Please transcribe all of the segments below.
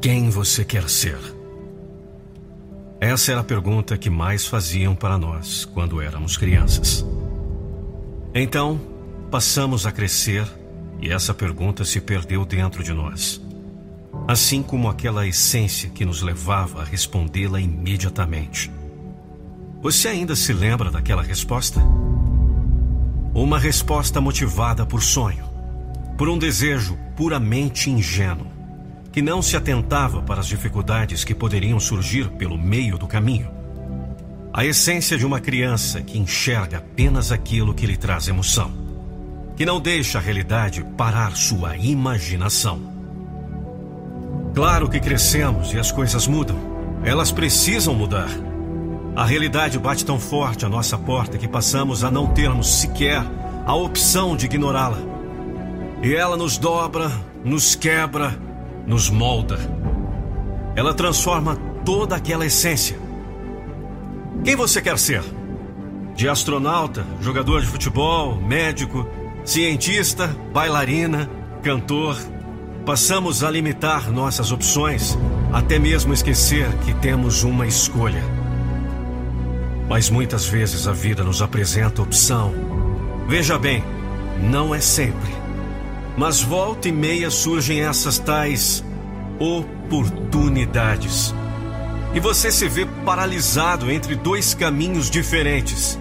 Quem você quer ser? Essa era a pergunta que mais faziam para nós quando éramos crianças. Então, passamos a crescer e essa pergunta se perdeu dentro de nós. Assim como aquela essência que nos levava a respondê-la imediatamente. Você ainda se lembra daquela resposta? Uma resposta motivada por sonho, por um desejo puramente ingênuo que não se atentava para as dificuldades que poderiam surgir pelo meio do caminho. A essência de uma criança que enxerga apenas aquilo que lhe traz emoção, que não deixa a realidade parar sua imaginação. Claro que crescemos e as coisas mudam. Elas precisam mudar. A realidade bate tão forte à nossa porta que passamos a não termos sequer a opção de ignorá-la. E ela nos dobra, nos quebra nos molda. Ela transforma toda aquela essência. Quem você quer ser? De astronauta, jogador de futebol, médico, cientista, bailarina, cantor. Passamos a limitar nossas opções, até mesmo esquecer que temos uma escolha. Mas muitas vezes a vida nos apresenta opção. Veja bem, não é sempre. Mas volta e meia surgem essas tais oportunidades. E você se vê paralisado entre dois caminhos diferentes.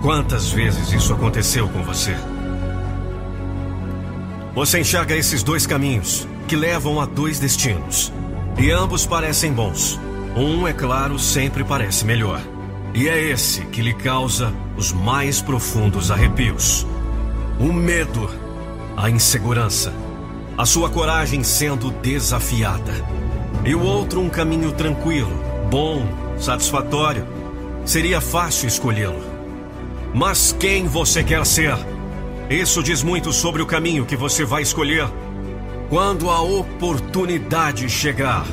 Quantas vezes isso aconteceu com você? Você enxerga esses dois caminhos que levam a dois destinos. E ambos parecem bons. Um, é claro, sempre parece melhor. E é esse que lhe causa os mais profundos arrepios. O medo a insegurança, a sua coragem sendo desafiada. E o outro um caminho tranquilo, bom, satisfatório. Seria fácil escolhê-lo. Mas quem você quer ser? Isso diz muito sobre o caminho que você vai escolher quando a oportunidade chegar.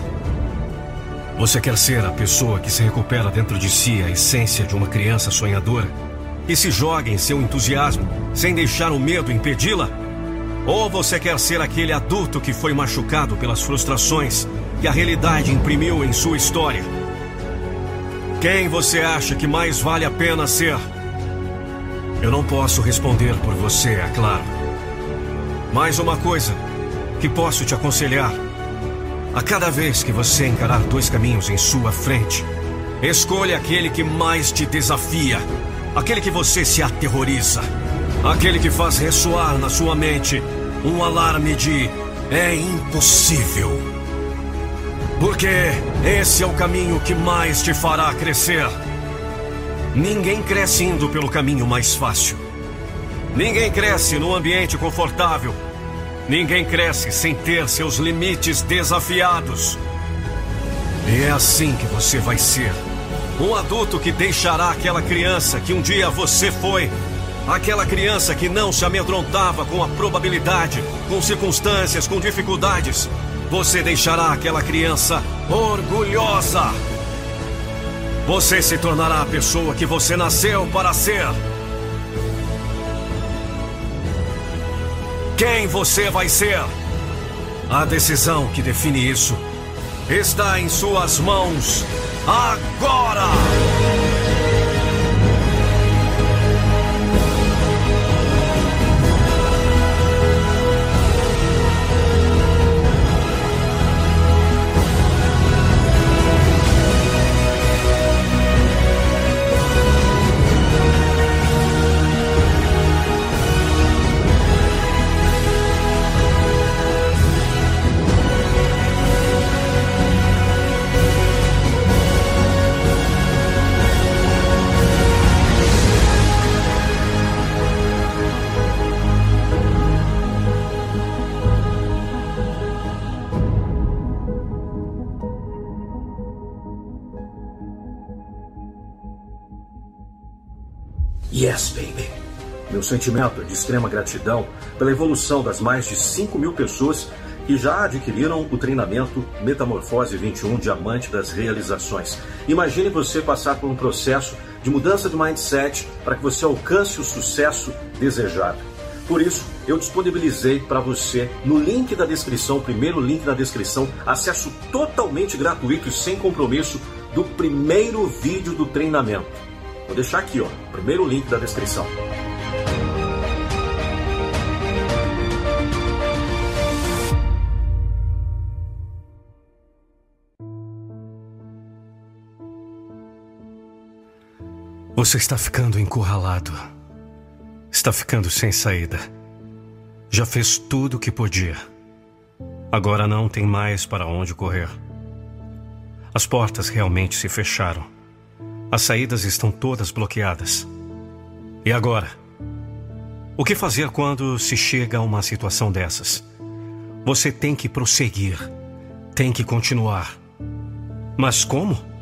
Você quer ser a pessoa que se recupera dentro de si a essência de uma criança sonhadora, que se joga em seu entusiasmo sem deixar o medo impedi-la? Ou você quer ser aquele adulto que foi machucado pelas frustrações que a realidade imprimiu em sua história? Quem você acha que mais vale a pena ser? Eu não posso responder por você, é claro. Mais uma coisa que posso te aconselhar. A cada vez que você encarar dois caminhos em sua frente, escolha aquele que mais te desafia, aquele que você se aterroriza. Aquele que faz ressoar na sua mente um alarme de é impossível. Porque esse é o caminho que mais te fará crescer. Ninguém cresce indo pelo caminho mais fácil. Ninguém cresce num ambiente confortável. Ninguém cresce sem ter seus limites desafiados. E é assim que você vai ser. Um adulto que deixará aquela criança que um dia você foi Aquela criança que não se amedrontava com a probabilidade, com circunstâncias, com dificuldades. Você deixará aquela criança orgulhosa. Você se tornará a pessoa que você nasceu para ser. Quem você vai ser? A decisão que define isso está em suas mãos agora! Sentimento de extrema gratidão pela evolução das mais de 5 mil pessoas que já adquiriram o treinamento Metamorfose 21 Diamante das Realizações. Imagine você passar por um processo de mudança de mindset para que você alcance o sucesso desejado. Por isso, eu disponibilizei para você no link da descrição, primeiro link da descrição, acesso totalmente gratuito e sem compromisso do primeiro vídeo do treinamento. Vou deixar aqui, ó, primeiro link da descrição. Você está ficando encurralado. Está ficando sem saída. Já fez tudo o que podia. Agora não tem mais para onde correr. As portas realmente se fecharam. As saídas estão todas bloqueadas. E agora? O que fazer quando se chega a uma situação dessas? Você tem que prosseguir. Tem que continuar. Mas como?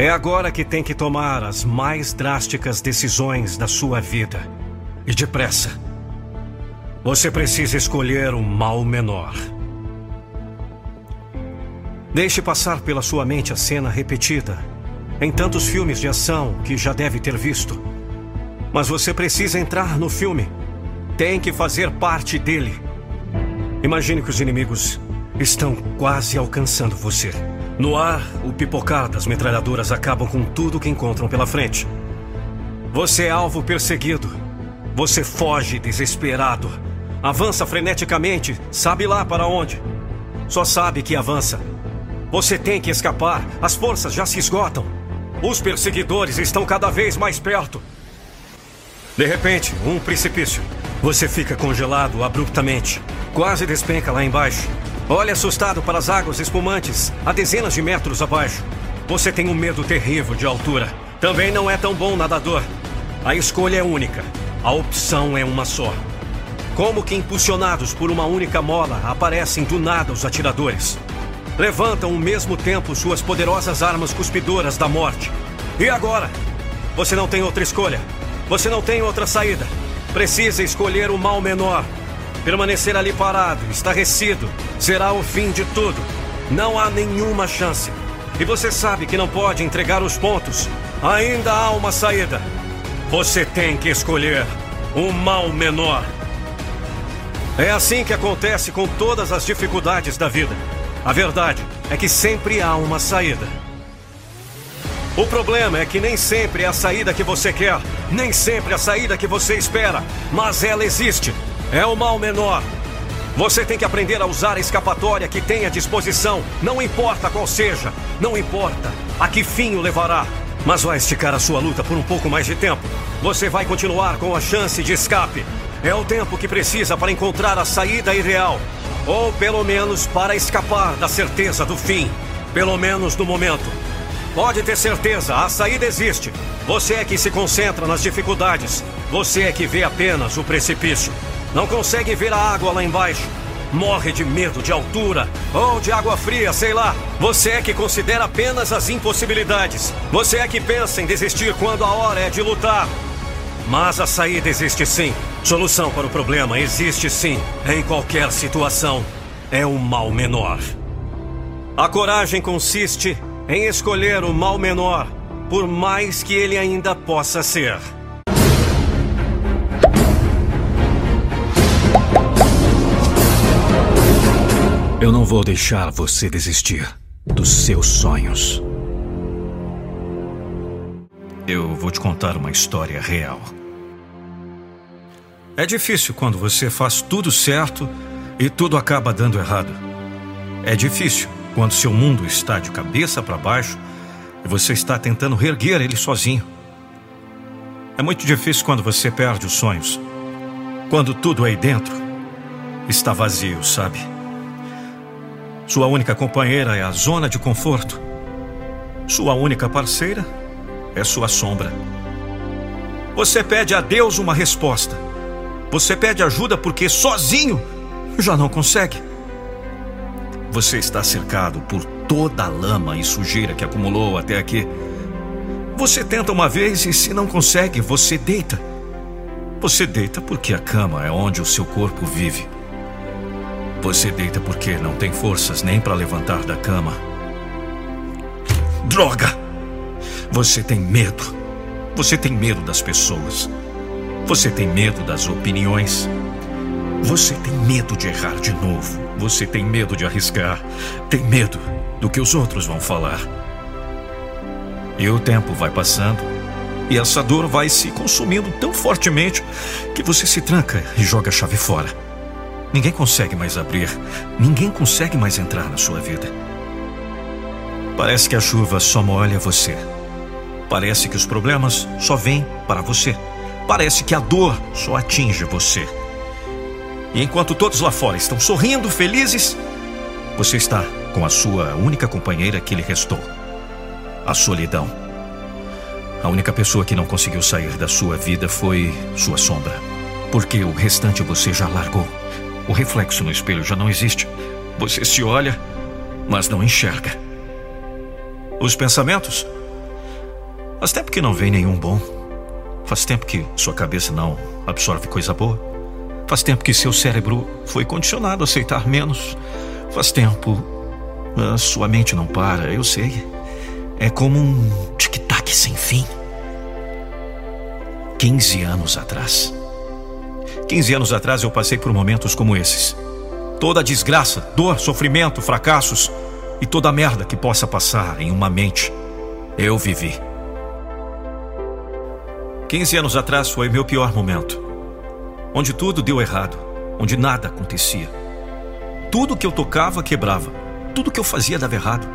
É agora que tem que tomar as mais drásticas decisões da sua vida. E depressa. Você precisa escolher o mal menor. Deixe passar pela sua mente a cena repetida em tantos filmes de ação que já deve ter visto. Mas você precisa entrar no filme. Tem que fazer parte dele. Imagine que os inimigos estão quase alcançando você. No ar, o pipocar das metralhadoras acabam com tudo que encontram pela frente. Você é alvo perseguido. Você foge desesperado. Avança freneticamente, sabe lá para onde. Só sabe que avança. Você tem que escapar. As forças já se esgotam. Os perseguidores estão cada vez mais perto. De repente, um precipício. Você fica congelado abruptamente. Quase despenca lá embaixo. Olha assustado para as águas espumantes, a dezenas de metros abaixo. Você tem um medo terrível de altura. Também não é tão bom nadador. A escolha é única. A opção é uma só. Como que impulsionados por uma única mola, aparecem do nada os atiradores. Levantam ao mesmo tempo suas poderosas armas cuspidoras da morte. E agora? Você não tem outra escolha. Você não tem outra saída. Precisa escolher o mal menor. Permanecer ali parado, estarrecido, será o fim de tudo. Não há nenhuma chance. E você sabe que não pode entregar os pontos. Ainda há uma saída. Você tem que escolher o mal menor. É assim que acontece com todas as dificuldades da vida. A verdade é que sempre há uma saída. O problema é que nem sempre é a saída que você quer, nem sempre é a saída que você espera, mas ela existe. É o mal menor. Você tem que aprender a usar a escapatória que tem à disposição, não importa qual seja, não importa a que fim o levará, mas vai esticar a sua luta por um pouco mais de tempo. Você vai continuar com a chance de escape. É o tempo que precisa para encontrar a saída ideal, ou pelo menos para escapar da certeza do fim, pelo menos no momento. Pode ter certeza, a saída existe. Você é que se concentra nas dificuldades. Você é que vê apenas o precipício. Não consegue ver a água lá embaixo. Morre de medo de altura ou de água fria, sei lá. Você é que considera apenas as impossibilidades. Você é que pensa em desistir quando a hora é de lutar. Mas a saída existe sim. Solução para o problema existe sim. Em qualquer situação. É o mal menor. A coragem consiste em escolher o mal menor, por mais que ele ainda possa ser. Eu não vou deixar você desistir dos seus sonhos. Eu vou te contar uma história real. É difícil quando você faz tudo certo e tudo acaba dando errado. É difícil quando seu mundo está de cabeça para baixo e você está tentando reerguer ele sozinho. É muito difícil quando você perde os sonhos. Quando tudo aí dentro está vazio, sabe? Sua única companheira é a zona de conforto. Sua única parceira é sua sombra. Você pede a Deus uma resposta. Você pede ajuda porque sozinho já não consegue. Você está cercado por toda a lama e sujeira que acumulou até aqui. Você tenta uma vez e, se não consegue, você deita. Você deita porque a cama é onde o seu corpo vive. Você deita porque não tem forças nem para levantar da cama. Droga! Você tem medo. Você tem medo das pessoas. Você tem medo das opiniões. Você tem medo de errar de novo. Você tem medo de arriscar. Tem medo do que os outros vão falar. E o tempo vai passando. E essa dor vai se consumindo tão fortemente que você se tranca e joga a chave fora. Ninguém consegue mais abrir. Ninguém consegue mais entrar na sua vida. Parece que a chuva só molha você. Parece que os problemas só vêm para você. Parece que a dor só atinge você. E enquanto todos lá fora estão sorrindo, felizes, você está com a sua única companheira que lhe restou: a solidão. A única pessoa que não conseguiu sair da sua vida foi sua sombra. Porque o restante você já largou. O reflexo no espelho já não existe. Você se olha, mas não enxerga. Os pensamentos? Faz tempo que não vem nenhum bom. Faz tempo que sua cabeça não absorve coisa boa. Faz tempo que seu cérebro foi condicionado a aceitar menos. Faz tempo. A sua mente não para, eu sei. É como um tic-tac sem fim. 15 anos atrás. 15 anos atrás eu passei por momentos como esses. Toda a desgraça, dor, sofrimento, fracassos e toda a merda que possa passar em uma mente, eu vivi. 15 anos atrás foi meu pior momento. Onde tudo deu errado, onde nada acontecia. Tudo que eu tocava quebrava, tudo que eu fazia dava errado.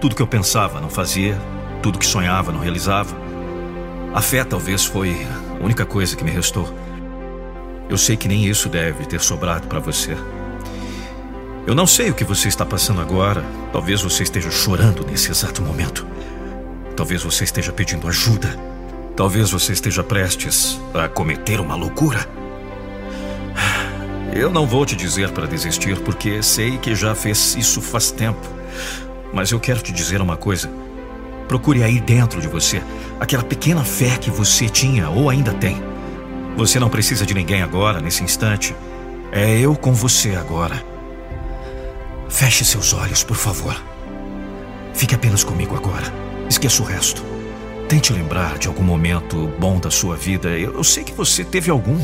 Tudo que eu pensava não fazia, tudo que sonhava não realizava. A fé talvez foi a única coisa que me restou. Eu sei que nem isso deve ter sobrado para você. Eu não sei o que você está passando agora. Talvez você esteja chorando nesse exato momento. Talvez você esteja pedindo ajuda. Talvez você esteja prestes a cometer uma loucura. Eu não vou te dizer para desistir, porque sei que já fez isso faz tempo. Mas eu quero te dizer uma coisa. Procure aí dentro de você aquela pequena fé que você tinha ou ainda tem. Você não precisa de ninguém agora, nesse instante. É eu com você agora. Feche seus olhos, por favor. Fique apenas comigo agora. Esqueça o resto. Tente lembrar de algum momento bom da sua vida. Eu, sei que você teve algum.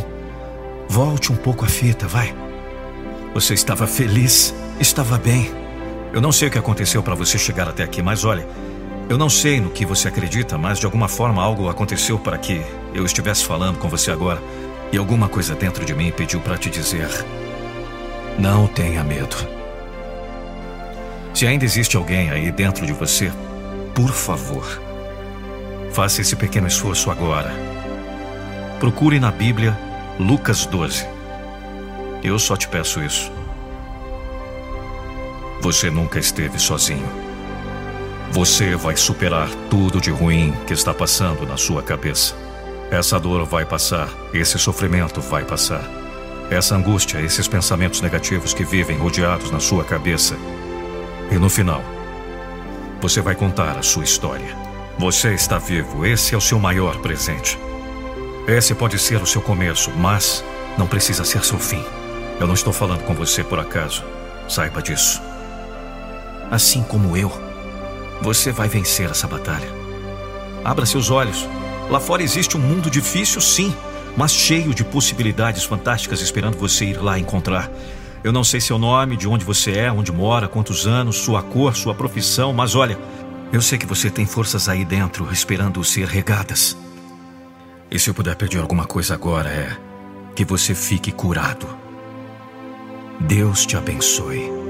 Volte um pouco a fita, vai. Você estava feliz, estava bem. Eu não sei o que aconteceu para você chegar até aqui, mas olha, eu não sei no que você acredita, mas de alguma forma algo aconteceu para que eu estivesse falando com você agora. E alguma coisa dentro de mim pediu para te dizer: não tenha medo. Se ainda existe alguém aí dentro de você, por favor, faça esse pequeno esforço agora. Procure na Bíblia Lucas 12. Eu só te peço isso. Você nunca esteve sozinho. Você vai superar tudo de ruim que está passando na sua cabeça. Essa dor vai passar, esse sofrimento vai passar. Essa angústia, esses pensamentos negativos que vivem rodeados na sua cabeça. E no final, você vai contar a sua história. Você está vivo, esse é o seu maior presente. Esse pode ser o seu começo, mas não precisa ser seu fim. Eu não estou falando com você por acaso. Saiba disso. Assim como eu, você vai vencer essa batalha. Abra seus olhos. Lá fora existe um mundo difícil, sim, mas cheio de possibilidades fantásticas esperando você ir lá encontrar. Eu não sei seu nome, de onde você é, onde mora, quantos anos, sua cor, sua profissão, mas olha, eu sei que você tem forças aí dentro esperando ser regadas. E se eu puder pedir alguma coisa agora é que você fique curado. Deus te abençoe.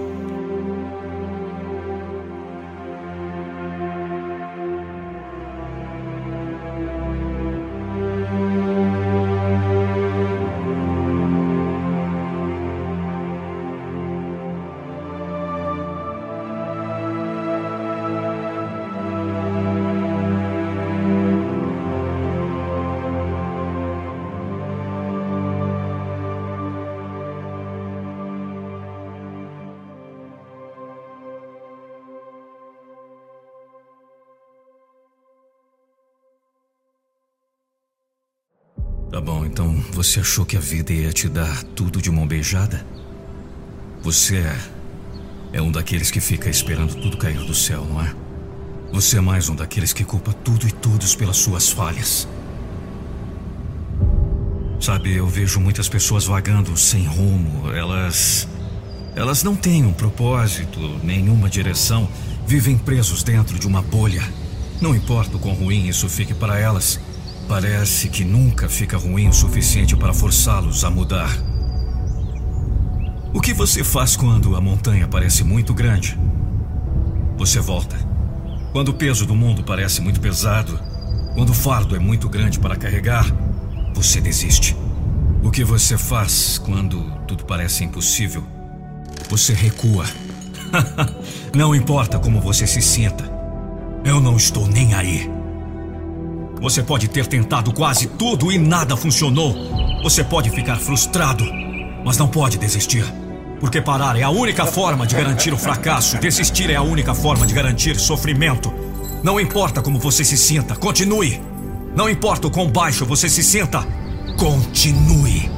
Você achou que a vida ia te dar tudo de mão beijada? Você é. É um daqueles que fica esperando tudo cair do céu, não é? Você é mais um daqueles que culpa tudo e todos pelas suas falhas. Sabe, eu vejo muitas pessoas vagando sem rumo. Elas. Elas não têm um propósito, nenhuma direção. Vivem presos dentro de uma bolha. Não importa o quão ruim isso fique para elas. Parece que nunca fica ruim o suficiente para forçá-los a mudar. O que você faz quando a montanha parece muito grande? Você volta. Quando o peso do mundo parece muito pesado, quando o fardo é muito grande para carregar, você desiste. O que você faz quando tudo parece impossível? Você recua. não importa como você se sinta. Eu não estou nem aí. Você pode ter tentado quase tudo e nada funcionou. Você pode ficar frustrado, mas não pode desistir. Porque parar é a única forma de garantir o fracasso. Desistir é a única forma de garantir sofrimento. Não importa como você se sinta, continue. Não importa o quão baixo você se sinta, continue.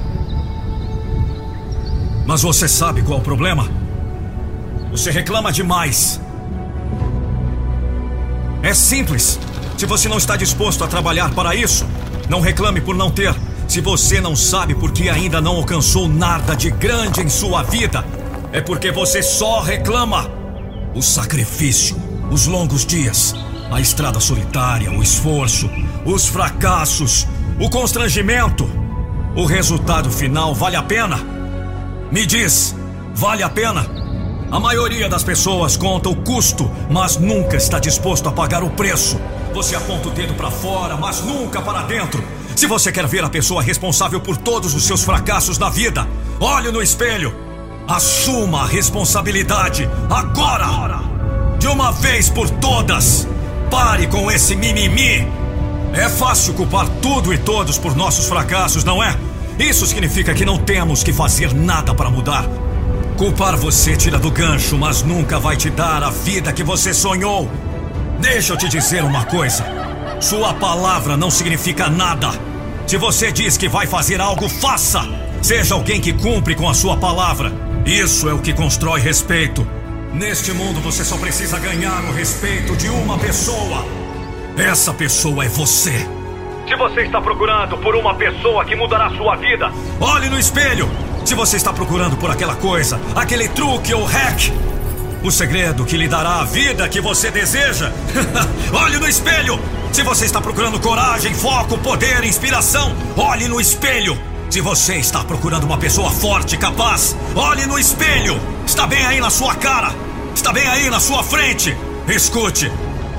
Mas você sabe qual é o problema? Você reclama demais. É simples. Se você não está disposto a trabalhar para isso, não reclame por não ter. Se você não sabe por que ainda não alcançou nada de grande em sua vida, é porque você só reclama. O sacrifício, os longos dias, a estrada solitária, o esforço, os fracassos, o constrangimento. O resultado final vale a pena? Me diz, vale a pena? A maioria das pessoas conta o custo, mas nunca está disposto a pagar o preço. Você aponta o dedo para fora, mas nunca para dentro. Se você quer ver a pessoa responsável por todos os seus fracassos na vida, olhe no espelho. Assuma a responsabilidade agora! De uma vez por todas! Pare com esse mimimi! É fácil culpar tudo e todos por nossos fracassos, não é? Isso significa que não temos que fazer nada para mudar. Culpar você tira do gancho, mas nunca vai te dar a vida que você sonhou. Deixa eu te dizer uma coisa. Sua palavra não significa nada. Se você diz que vai fazer algo, faça! Seja alguém que cumpre com a sua palavra. Isso é o que constrói respeito. Neste mundo você só precisa ganhar o respeito de uma pessoa. Essa pessoa é você. Se você está procurando por uma pessoa que mudará sua vida, olhe no espelho. Se você está procurando por aquela coisa, aquele truque ou hack, o segredo que lhe dará a vida que você deseja. olhe no espelho. Se você está procurando coragem, foco, poder, inspiração, olhe no espelho. Se você está procurando uma pessoa forte, capaz, olhe no espelho. Está bem aí na sua cara. Está bem aí na sua frente. Escute.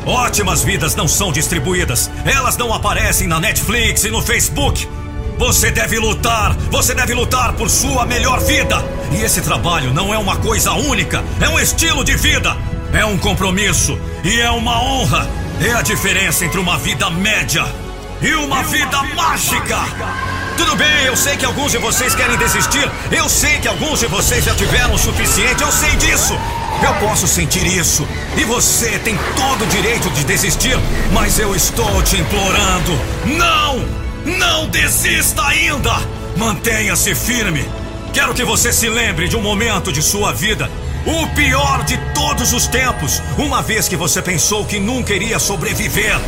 Ótimas vidas não são distribuídas. Elas não aparecem na Netflix e no Facebook. Você deve lutar, você deve lutar por sua melhor vida. E esse trabalho não é uma coisa única, é um estilo de vida, é um compromisso e é uma honra. É a diferença entre uma vida média e uma, vida, mágica. Tudo bem, eu sei que alguns de vocês querem desistir. Eu sei que alguns de vocês já tiveram o suficiente. Eu sei disso. Eu posso sentir isso. E você tem todo o direito de desistir. Mas eu estou te implorando. Não! Não desista ainda! Mantenha-se firme! Quero que você se lembre de um momento de sua vida, o pior de todos os tempos, uma vez que você pensou que nunca iria sobreviver.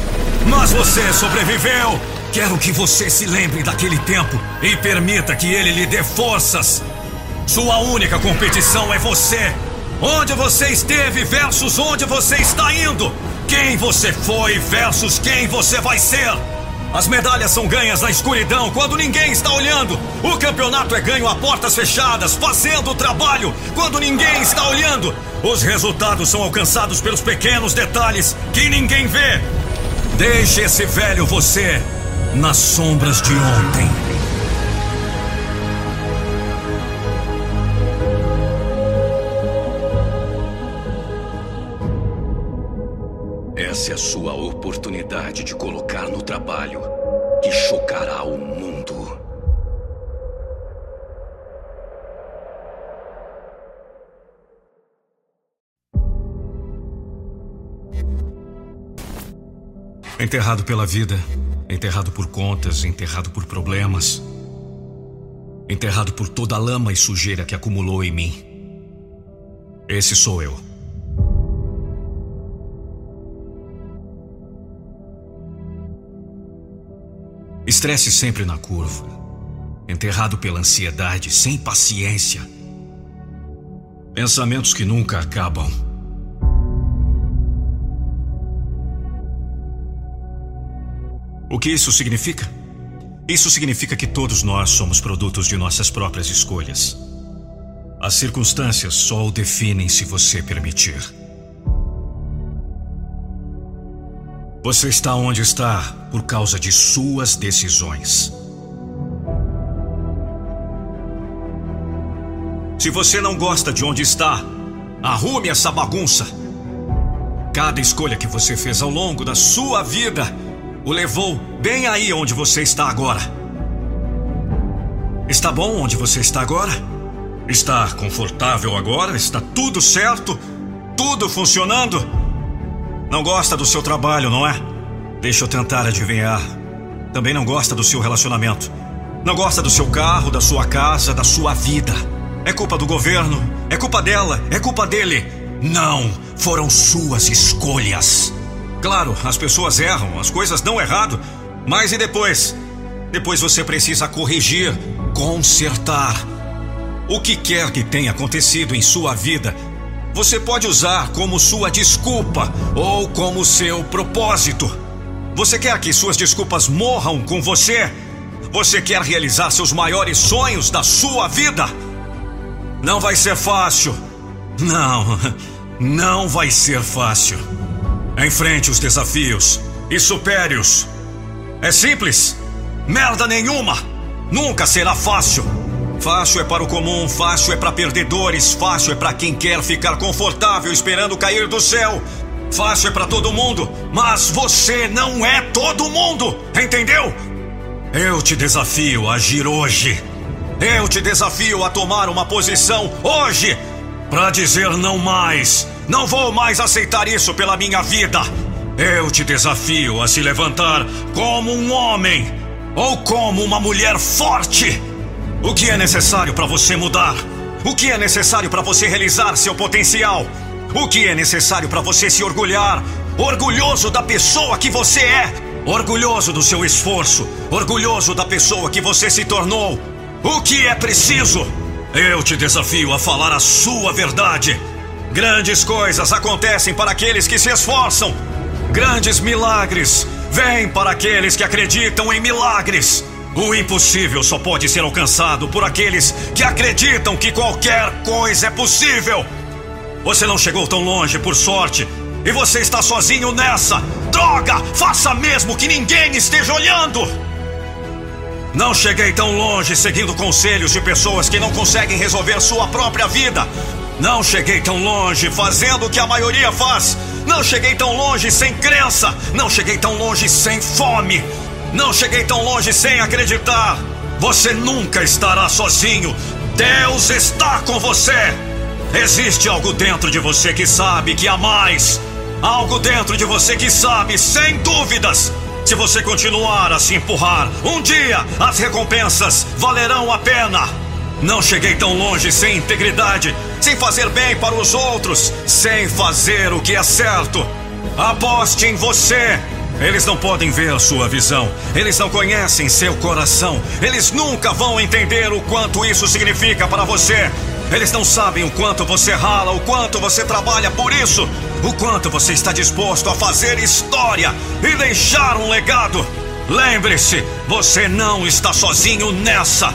Mas você sobreviveu! Quero que você se lembre daquele tempo e permita que ele lhe dê forças. Sua única competição é você. Onde você esteve versus onde você está indo. Quem você foi versus quem você vai ser. As medalhas são ganhas na escuridão, quando ninguém está olhando. O campeonato é ganho a portas fechadas, fazendo o trabalho, quando ninguém está olhando. Os resultados são alcançados pelos pequenos detalhes que ninguém vê. Deixe esse velho você nas sombras de ontem. Essa é a sua oportunidade de colocar no trabalho que chocará o mundo. Enterrado pela vida, enterrado por contas, enterrado por problemas, enterrado por toda a lama e sujeira que acumulou em mim. Esse sou eu. Estresse sempre na curva, enterrado pela ansiedade, sem paciência. Pensamentos que nunca acabam. O que isso significa? Isso significa que todos nós somos produtos de nossas próprias escolhas. As circunstâncias só o definem se você permitir. Você está onde está por causa de suas decisões. Se você não gosta de onde está, arrume essa bagunça. Cada escolha que você fez ao longo da sua vida o levou bem aí onde você está agora. Está bom onde você está agora? Está confortável agora? Está tudo certo? Tudo funcionando? Não gosta do seu trabalho, não é? Deixa eu tentar adivinhar. Também não gosta do seu relacionamento. Não gosta do seu carro, da sua casa, da sua vida. É culpa do governo, é culpa dela, é culpa dele. Não, foram suas escolhas. Claro, as pessoas erram, as coisas dão errado, mas e depois? Depois você precisa corrigir, consertar. O que quer que tenha acontecido em sua vida, você pode usar como sua desculpa ou como seu propósito. Você quer que suas desculpas morram com você? Você quer realizar seus maiores sonhos da sua vida? Não vai ser fácil. Não, não vai ser fácil. Enfrente os desafios e supere-os. É simples. Merda nenhuma. Nunca será fácil. Fácil é para o comum, fácil é para perdedores, fácil é para quem quer ficar confortável esperando cair do céu. Fácil é para todo mundo, mas você não é todo mundo, entendeu? Eu te desafio a agir hoje. Eu te desafio a tomar uma posição hoje para dizer não mais não vou mais aceitar isso pela minha vida. Eu te desafio a se levantar como um homem ou como uma mulher forte. O que é necessário para você mudar? O que é necessário para você realizar seu potencial? O que é necessário para você se orgulhar? Orgulhoso da pessoa que você é, orgulhoso do seu esforço, orgulhoso da pessoa que você se tornou. O que é preciso? Eu te desafio a falar a sua verdade Grandes coisas acontecem para aqueles que se esforçam. Grandes milagres vêm para aqueles que acreditam em milagres. O impossível só pode ser alcançado por aqueles que acreditam que qualquer coisa é possível. Você não chegou tão longe por sorte e você está sozinho nessa. Droga! Faça mesmo que ninguém esteja olhando! Não cheguei tão longe seguindo conselhos de pessoas que não conseguem resolver sua própria vida. Não cheguei tão longe fazendo o que a maioria faz. Não cheguei tão longe sem crença. Não cheguei tão longe sem fome. Não cheguei tão longe sem acreditar. Você nunca estará sozinho. Deus está com você. Existe algo dentro de você que sabe que há mais. Algo dentro de você que sabe, sem dúvidas. Se você continuar a se empurrar, um dia as recompensas valerão a pena. Não cheguei tão longe sem integridade, sem fazer bem para os outros, sem fazer o que é certo. Aposte em você. Eles não podem ver sua visão, eles não conhecem seu coração, eles nunca vão entender o quanto isso significa para você. Eles não sabem o quanto você rala, o quanto você trabalha por isso, o quanto você está disposto a fazer história e deixar um legado. Lembre-se, você não está sozinho nessa.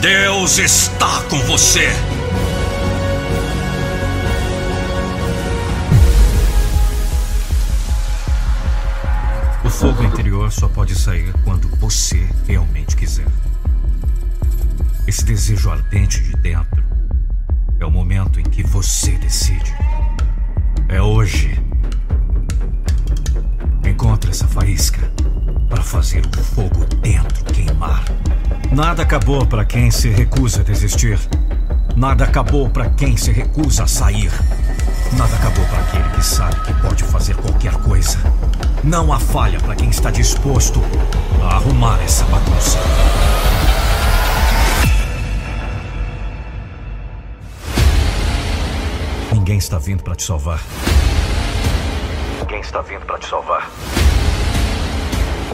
Deus está com você. Fogo interior só pode sair quando você realmente quiser. Esse desejo ardente de dentro é o momento em que você decide. É hoje. Encontre essa faísca para fazer o fogo dentro queimar. Nada acabou para quem se recusa a desistir. Nada acabou para quem se recusa a sair. Nada acabou para aquele que sabe que pode fazer qualquer coisa. Não há falha para quem está disposto a arrumar essa bagunça. Ninguém está vindo para te salvar. Ninguém está vindo para te salvar.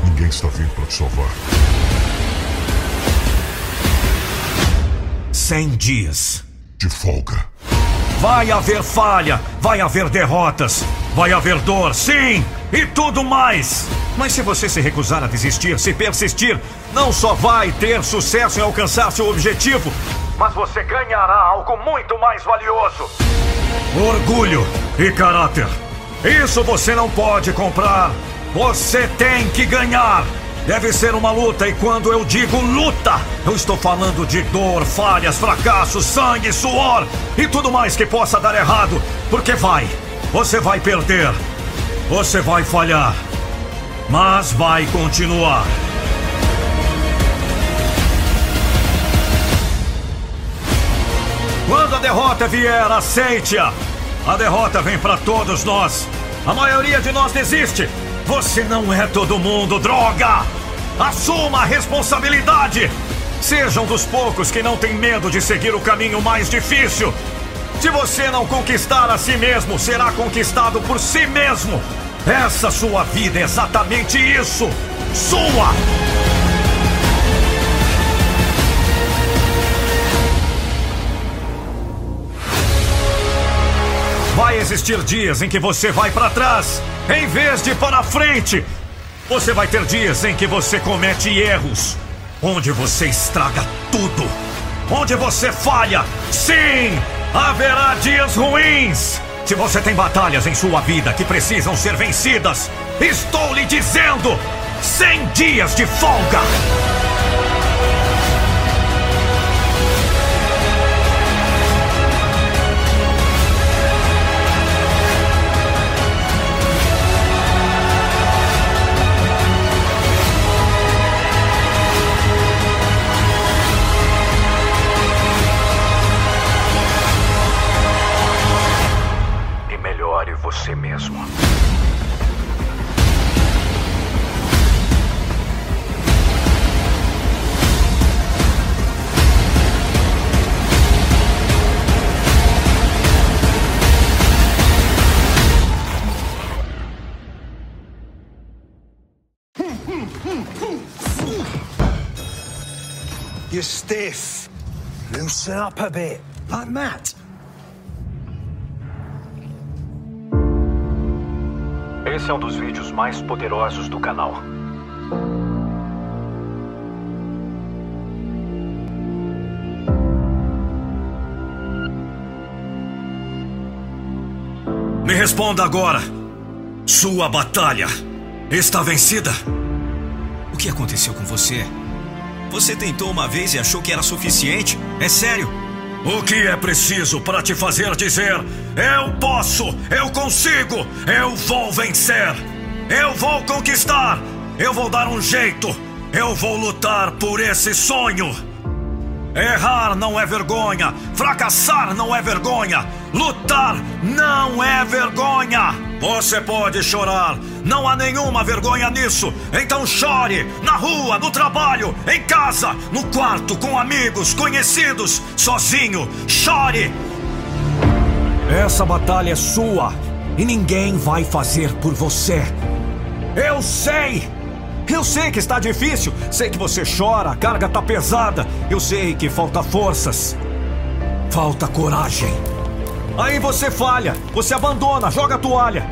Ninguém está vindo para te salvar. Cem dias de folga. Vai haver falha, vai haver derrotas, vai haver dor, sim, e tudo mais. Mas se você se recusar a desistir, se persistir, não só vai ter sucesso em alcançar seu objetivo, mas você ganhará algo muito mais valioso: orgulho e caráter. Isso você não pode comprar. Você tem que ganhar. Deve ser uma luta, e quando eu digo luta, eu estou falando de dor, falhas, fracassos, sangue, suor e tudo mais que possa dar errado. Porque vai, você vai perder, você vai falhar, mas vai continuar. Quando a derrota vier, aceite-a. A derrota vem para todos nós. A maioria de nós desiste. Você não é todo mundo, droga! Assuma a responsabilidade! Seja um dos poucos que não tem medo de seguir o caminho mais difícil. Se você não conquistar a si mesmo, será conquistado por si mesmo. Essa sua vida é exatamente isso. Sua! Vai existir dias em que você vai para trás, em vez de para frente. Você vai ter dias em que você comete erros, onde você estraga tudo, onde você falha. Sim, haverá dias ruins. Se você tem batalhas em sua vida que precisam ser vencidas, estou lhe dizendo: 100 dias de folga. Você mesmo. You're stiff. Loosen up a bit, like Matt. Esse é um dos vídeos mais poderosos do canal. Me responda agora. Sua batalha está vencida? O que aconteceu com você? Você tentou uma vez e achou que era suficiente? É sério? O que é preciso para te fazer dizer: Eu posso, eu consigo, eu vou vencer, eu vou conquistar, eu vou dar um jeito, eu vou lutar por esse sonho? Errar não é vergonha, fracassar não é vergonha, lutar não é vergonha. Você pode chorar, não há nenhuma vergonha nisso. Então chore na rua, no trabalho, em casa, no quarto, com amigos, conhecidos, sozinho. Chore. Essa batalha é sua e ninguém vai fazer por você. Eu sei. Eu sei que está difícil, sei que você chora, a carga está pesada, eu sei que falta forças, falta coragem. Aí você falha, você abandona, joga a toalha.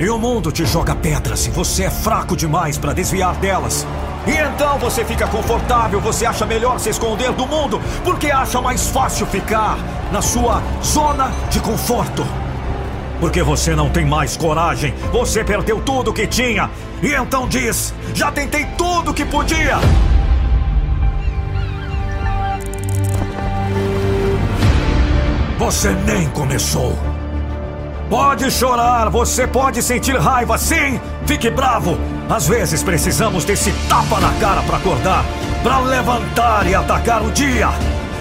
E o mundo te joga pedras e você é fraco demais para desviar delas. E então você fica confortável, você acha melhor se esconder do mundo, porque acha mais fácil ficar na sua zona de conforto. Porque você não tem mais coragem, você perdeu tudo que tinha. E então diz: já tentei tudo que podia. Você nem começou. Pode chorar, você pode sentir raiva, sim. Fique bravo. Às vezes precisamos desse tapa na cara para acordar, para levantar e atacar o dia.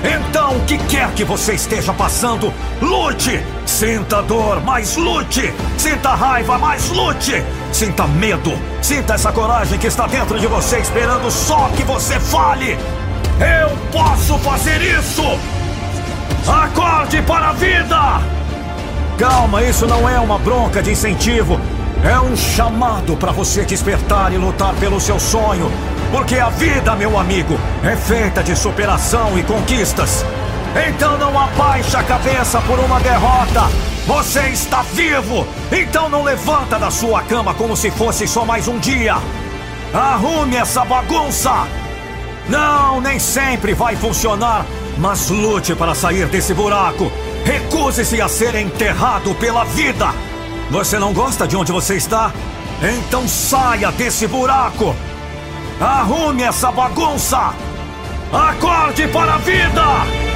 Então, o que quer que você esteja passando, lute! Sinta dor, mas lute! Sinta raiva, mas lute! Sinta medo, sinta essa coragem que está dentro de você esperando só que você fale! Eu posso fazer isso! Acorde para a vida! Calma, isso não é uma bronca de incentivo. É um chamado para você despertar e lutar pelo seu sonho. Porque a vida, meu amigo, é feita de superação e conquistas. Então não abaixe a cabeça por uma derrota. Você está vivo! Então não levanta da sua cama como se fosse só mais um dia. Arrume essa bagunça! Não, nem sempre vai funcionar, mas lute para sair desse buraco. Recuse-se a ser enterrado pela vida. Você não gosta de onde você está? Então saia desse buraco! Arrume essa bagunça! Acorde para a vida!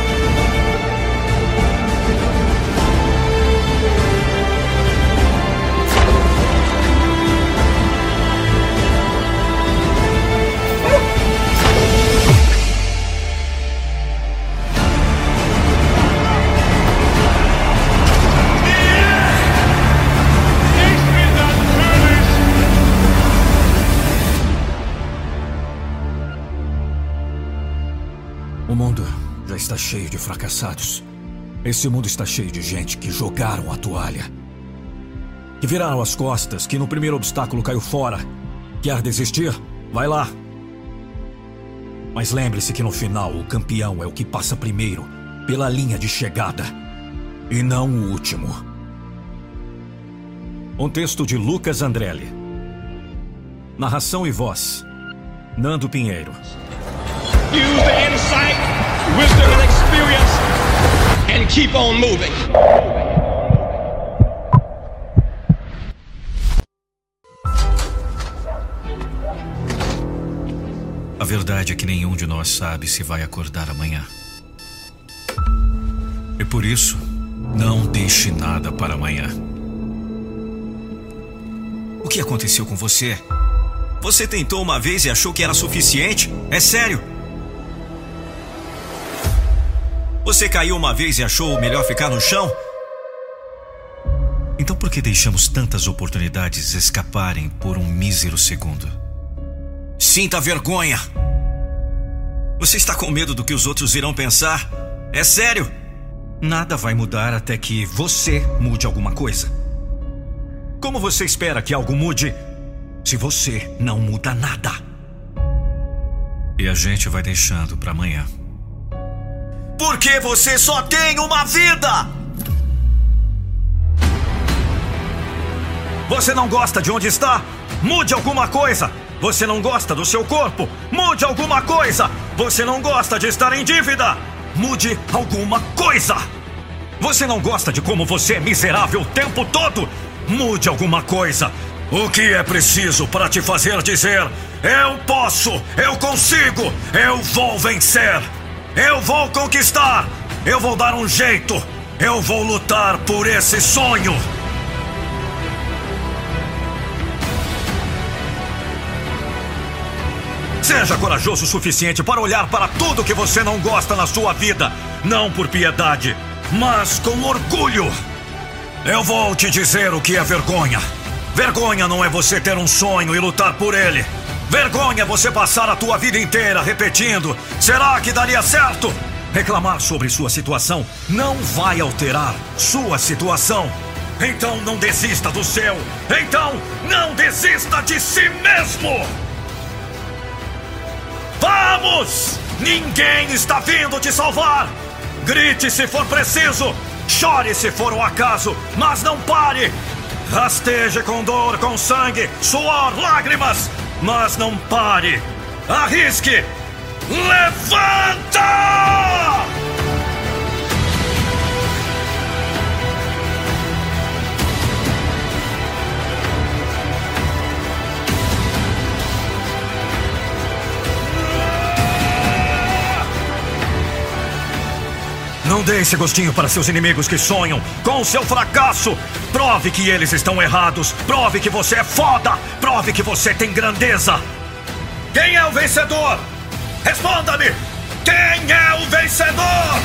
Está cheio de fracassados. Esse mundo está cheio de gente que jogaram a toalha. Que viraram as costas, que no primeiro obstáculo caiu fora. Quer desistir? Vai lá. Mas lembre-se que no final o campeão é o que passa primeiro pela linha de chegada e não o último. Um texto de Lucas Andrelli. Narração e voz: Nando Pinheiro. And keep on moving. A verdade é que nenhum de nós sabe se vai acordar amanhã. E por isso, não deixe nada para amanhã. O que aconteceu com você? Você tentou uma vez e achou que era suficiente? É sério? Você caiu uma vez e achou melhor ficar no chão? Então por que deixamos tantas oportunidades escaparem por um mísero segundo? Sinta vergonha! Você está com medo do que os outros irão pensar? É sério? Nada vai mudar até que você mude alguma coisa. Como você espera que algo mude se você não muda nada? E a gente vai deixando para amanhã. Porque você só tem uma vida! Você não gosta de onde está? Mude alguma coisa! Você não gosta do seu corpo? Mude alguma coisa! Você não gosta de estar em dívida? Mude alguma coisa! Você não gosta de como você é miserável o tempo todo? Mude alguma coisa! O que é preciso para te fazer dizer: Eu posso, eu consigo, eu vou vencer, eu vou conquistar, eu vou dar um jeito, eu vou lutar por esse sonho! Seja corajoso o suficiente para olhar para tudo que você não gosta na sua vida, não por piedade, mas com orgulho. Eu vou te dizer o que é vergonha. Vergonha não é você ter um sonho e lutar por ele. Vergonha você passar a tua vida inteira repetindo: será que daria certo? Reclamar sobre sua situação não vai alterar sua situação. Então não desista do seu. Então não desista de si mesmo. Vamos! Ninguém está vindo te salvar! Grite se for preciso! Chore se for o acaso, mas não pare! Rasteje com dor, com sangue, suor, lágrimas, mas não pare! Arrisque! Levanta! Não dê esse gostinho para seus inimigos que sonham com o seu fracasso. Prove que eles estão errados. Prove que você é foda. Prove que você tem grandeza. Quem é o vencedor? Responda-me! Quem é o vencedor?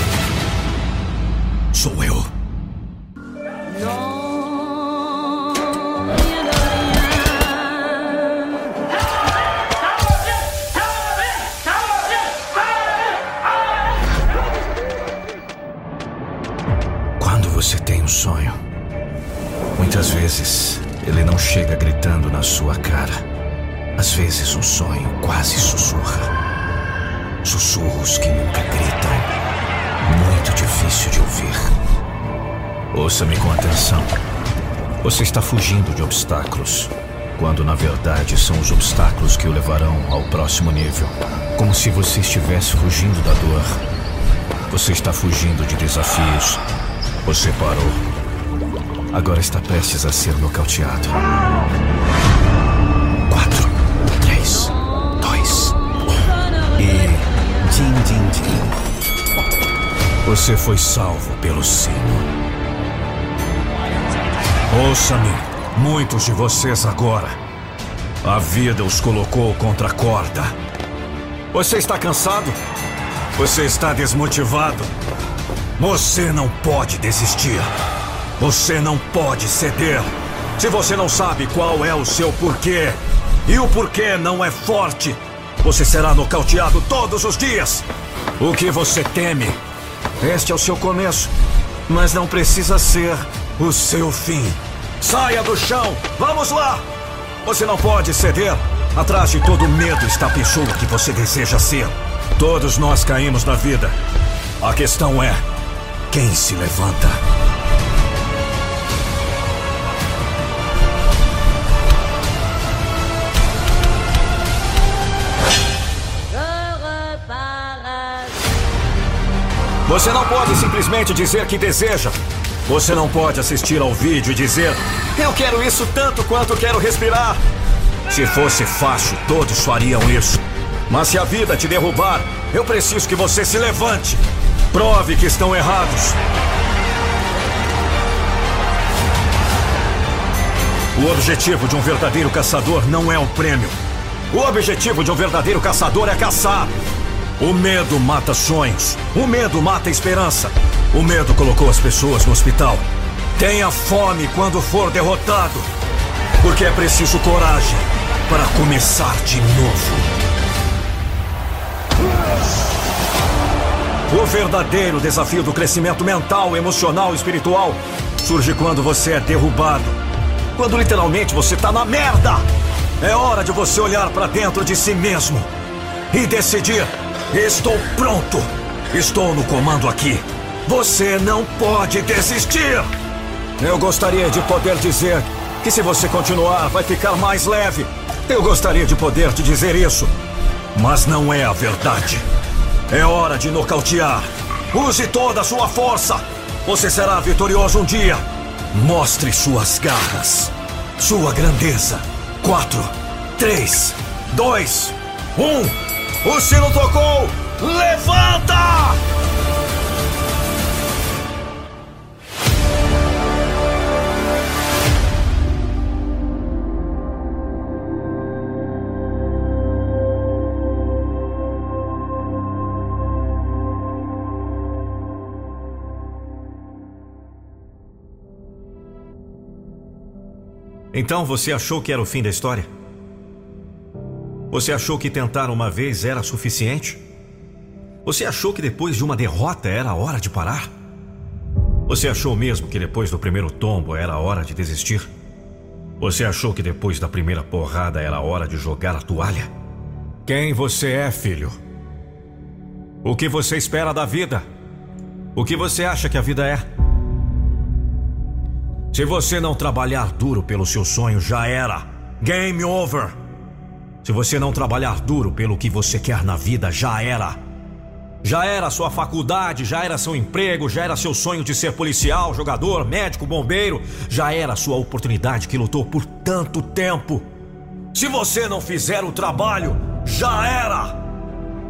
Sou eu. Quando sonho, muitas vezes ele não chega gritando na sua cara. Às vezes um sonho quase sussurra. Sussurros que nunca gritam. Muito difícil de ouvir. Ouça-me com atenção. Você está fugindo de obstáculos, quando na verdade são os obstáculos que o levarão ao próximo nível. Como se você estivesse fugindo da dor. Você está fugindo de desafios. Você parou. Agora está prestes a ser nocauteado. Quatro, três, dois, um. E. Din, din, din. Você foi salvo pelo sino. Ouça-me, muitos de vocês agora. A vida os colocou contra a corda. Você está cansado? Você está desmotivado? Você não pode desistir. Você não pode ceder. Se você não sabe qual é o seu porquê, e o porquê não é forte, você será nocauteado todos os dias. O que você teme? Este é o seu começo, mas não precisa ser o seu fim. Saia do chão! Vamos lá! Você não pode ceder. Atrás de todo medo está a pessoa que você deseja ser. Todos nós caímos na vida. A questão é: quem se levanta? Você não pode simplesmente dizer que deseja. Você não pode assistir ao vídeo e dizer: Eu quero isso tanto quanto quero respirar. Se fosse fácil, todos fariam isso. Mas se a vida te derrubar, eu preciso que você se levante. Prove que estão errados. O objetivo de um verdadeiro caçador não é um prêmio. O objetivo de um verdadeiro caçador é caçar. O medo mata sonhos. O medo mata esperança. O medo colocou as pessoas no hospital. Tenha fome quando for derrotado. Porque é preciso coragem para começar de novo. O verdadeiro desafio do crescimento mental, emocional espiritual surge quando você é derrubado. Quando literalmente você está na merda. É hora de você olhar para dentro de si mesmo e decidir: estou pronto. Estou no comando aqui. Você não pode desistir! Eu gostaria de poder dizer que se você continuar, vai ficar mais leve. Eu gostaria de poder te dizer isso. Mas não é a verdade. É hora de nocautear. Use toda a sua força. Você será vitorioso um dia. Mostre suas garras. Sua grandeza. Quatro, três, dois, um. O sino tocou. Levanta! Então você achou que era o fim da história? Você achou que tentar uma vez era suficiente? Você achou que depois de uma derrota era a hora de parar? Você achou mesmo que depois do primeiro tombo era a hora de desistir? Você achou que depois da primeira porrada era a hora de jogar a toalha? Quem você é, filho? O que você espera da vida? O que você acha que a vida é? Se você não trabalhar duro pelo seu sonho, já era. Game over. Se você não trabalhar duro pelo que você quer na vida, já era. Já era sua faculdade, já era seu emprego, já era seu sonho de ser policial, jogador, médico, bombeiro, já era sua oportunidade que lutou por tanto tempo. Se você não fizer o trabalho, já era.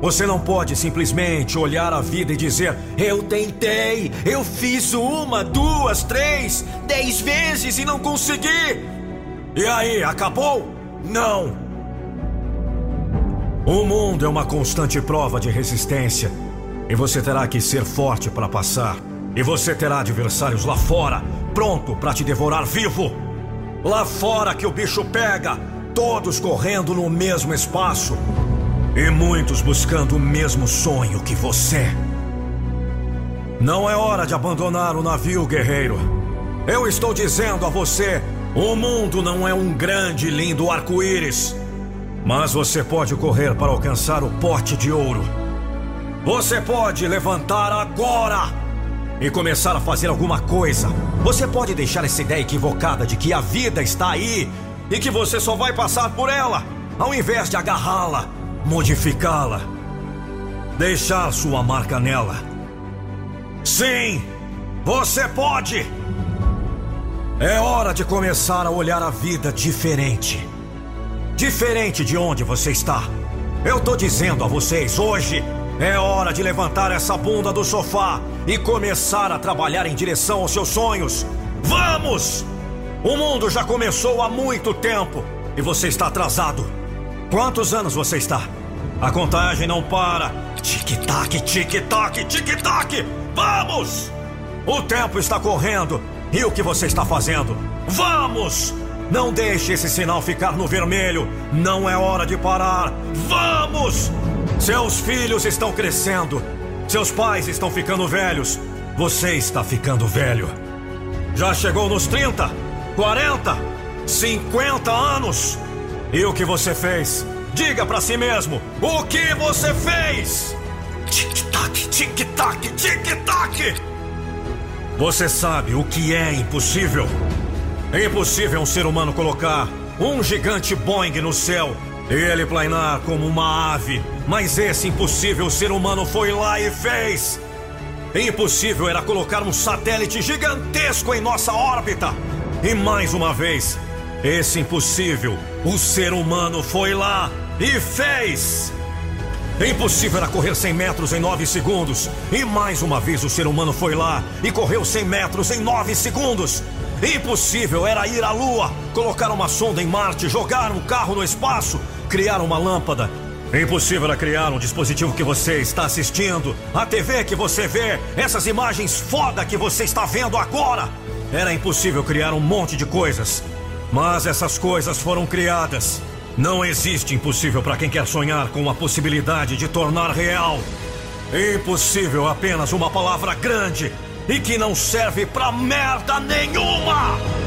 Você não pode simplesmente olhar a vida e dizer: Eu tentei, eu fiz uma, duas, três, dez vezes e não consegui. E aí, acabou? Não. O mundo é uma constante prova de resistência. E você terá que ser forte para passar. E você terá adversários lá fora, pronto para te devorar vivo. Lá fora que o bicho pega, todos correndo no mesmo espaço. E muitos buscando o mesmo sonho que você. Não é hora de abandonar o navio, guerreiro. Eu estou dizendo a você: o mundo não é um grande e lindo arco-íris. Mas você pode correr para alcançar o pote de ouro. Você pode levantar agora e começar a fazer alguma coisa. Você pode deixar essa ideia equivocada de que a vida está aí e que você só vai passar por ela, ao invés de agarrá-la, modificá-la, deixar sua marca nela. Sim, você pode! É hora de começar a olhar a vida diferente. Diferente de onde você está. Eu tô dizendo a vocês, hoje é hora de levantar essa bunda do sofá e começar a trabalhar em direção aos seus sonhos. Vamos! O mundo já começou há muito tempo e você está atrasado. Quantos anos você está? A contagem não para. Tic-tac, tic-tac, tic-tac! Vamos! O tempo está correndo e o que você está fazendo? Vamos! Não deixe esse sinal ficar no vermelho. Não é hora de parar. Vamos! Seus filhos estão crescendo. Seus pais estão ficando velhos. Você está ficando velho. Já chegou nos 30, 40, 50 anos. E o que você fez? Diga para si mesmo: o que você fez? Tic-tac, tic-tac, tic-tac. Você sabe o que é impossível? É impossível um ser humano colocar um gigante Boeing no céu e ele planar como uma ave. Mas esse impossível ser humano foi lá e fez. Impossível era colocar um satélite gigantesco em nossa órbita. E mais uma vez, esse impossível, o ser humano foi lá e fez. Impossível era correr 100 metros em 9 segundos. E mais uma vez o ser humano foi lá e correu 100 metros em 9 segundos. Impossível era ir à Lua, colocar uma sonda em Marte, jogar um carro no espaço, criar uma lâmpada. Impossível era criar um dispositivo que você está assistindo, a TV que você vê, essas imagens foda que você está vendo agora. Era impossível criar um monte de coisas. Mas essas coisas foram criadas. Não existe impossível para quem quer sonhar com a possibilidade de tornar real. Impossível apenas uma palavra grande e que não serve pra merda nenhuma!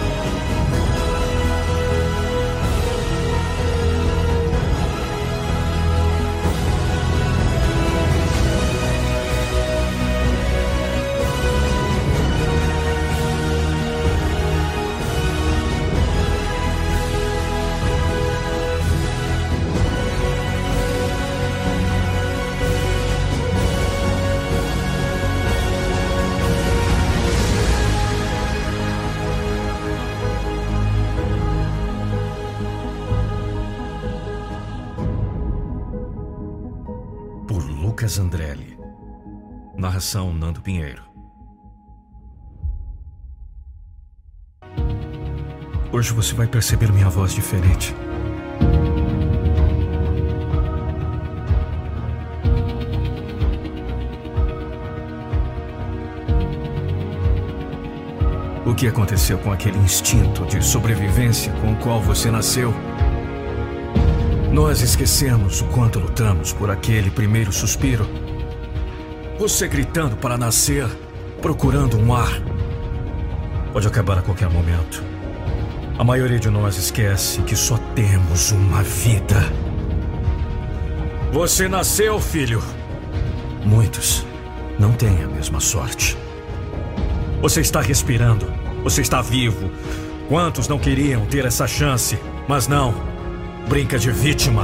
Lucas Andrelli. Narração Nando Pinheiro. Hoje você vai perceber minha voz diferente. O que aconteceu com aquele instinto de sobrevivência com o qual você nasceu? Nós esquecemos o quanto lutamos por aquele primeiro suspiro. Você gritando para nascer, procurando um ar. Pode acabar a qualquer momento. A maioria de nós esquece que só temos uma vida. Você nasceu, filho. Muitos não têm a mesma sorte. Você está respirando. Você está vivo. Quantos não queriam ter essa chance, mas não brinca de vítima.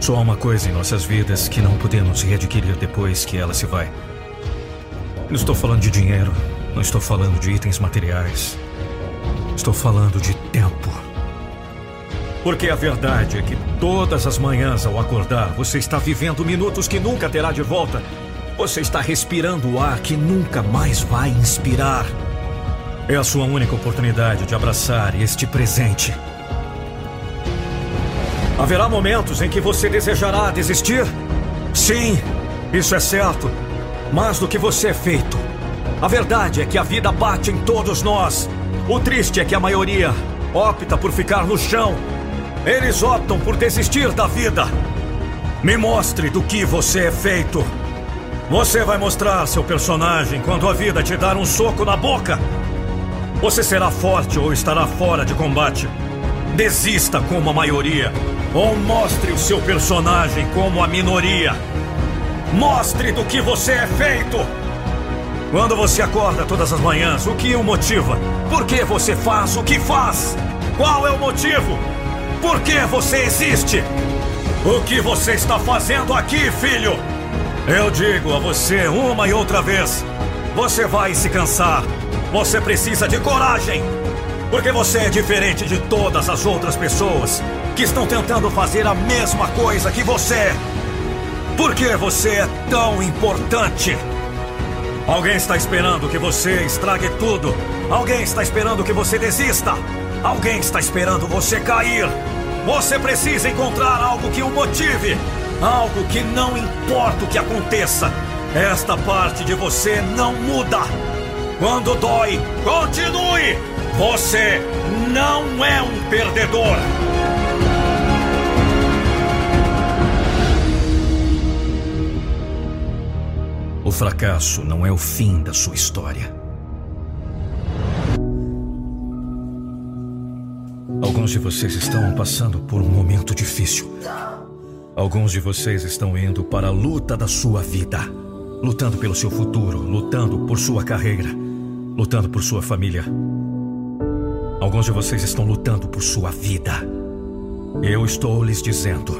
Só há uma coisa em nossas vidas que não podemos readquirir depois que ela se vai. Não estou falando de dinheiro, não estou falando de itens materiais. Estou falando de tempo. Porque a verdade é que todas as manhãs ao acordar, você está vivendo minutos que nunca terá de volta. Você está respirando o ar que nunca mais vai inspirar. É a sua única oportunidade de abraçar este presente Haverá momentos em que você desejará desistir? Sim, isso é certo. Mas do que você é feito? A verdade é que a vida bate em todos nós. O triste é que a maioria opta por ficar no chão. Eles optam por desistir da vida. Me mostre do que você é feito. Você vai mostrar seu personagem quando a vida te dar um soco na boca. Você será forte ou estará fora de combate. Desista como a maioria. Ou mostre o seu personagem como a minoria. Mostre do que você é feito. Quando você acorda todas as manhãs, o que o motiva? Por que você faz o que faz? Qual é o motivo? Por que você existe? O que você está fazendo aqui, filho? Eu digo a você uma e outra vez: você vai se cansar. Você precisa de coragem. Porque você é diferente de todas as outras pessoas que estão tentando fazer a mesma coisa que você. Por que você é tão importante? Alguém está esperando que você estrague tudo. Alguém está esperando que você desista. Alguém está esperando você cair. Você precisa encontrar algo que o motive. Algo que não importa o que aconteça. Esta parte de você não muda. Quando dói, continue! Você não é um perdedor! O fracasso não é o fim da sua história. Alguns de vocês estão passando por um momento difícil. Alguns de vocês estão indo para a luta da sua vida, lutando pelo seu futuro, lutando por sua carreira, lutando por sua família, Alguns de vocês estão lutando por sua vida. Eu estou lhes dizendo: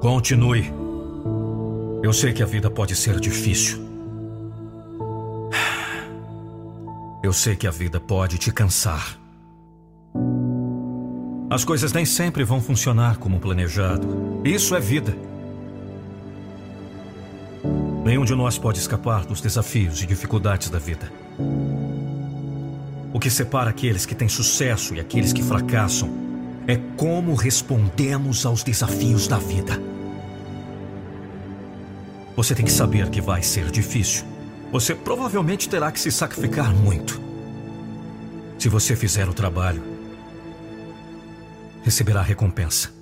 continue. Eu sei que a vida pode ser difícil. Eu sei que a vida pode te cansar. As coisas nem sempre vão funcionar como planejado. Isso é vida. Nenhum de nós pode escapar dos desafios e dificuldades da vida. O que separa aqueles que têm sucesso e aqueles que fracassam é como respondemos aos desafios da vida. Você tem que saber que vai ser difícil. Você provavelmente terá que se sacrificar muito. Se você fizer o trabalho, receberá recompensa.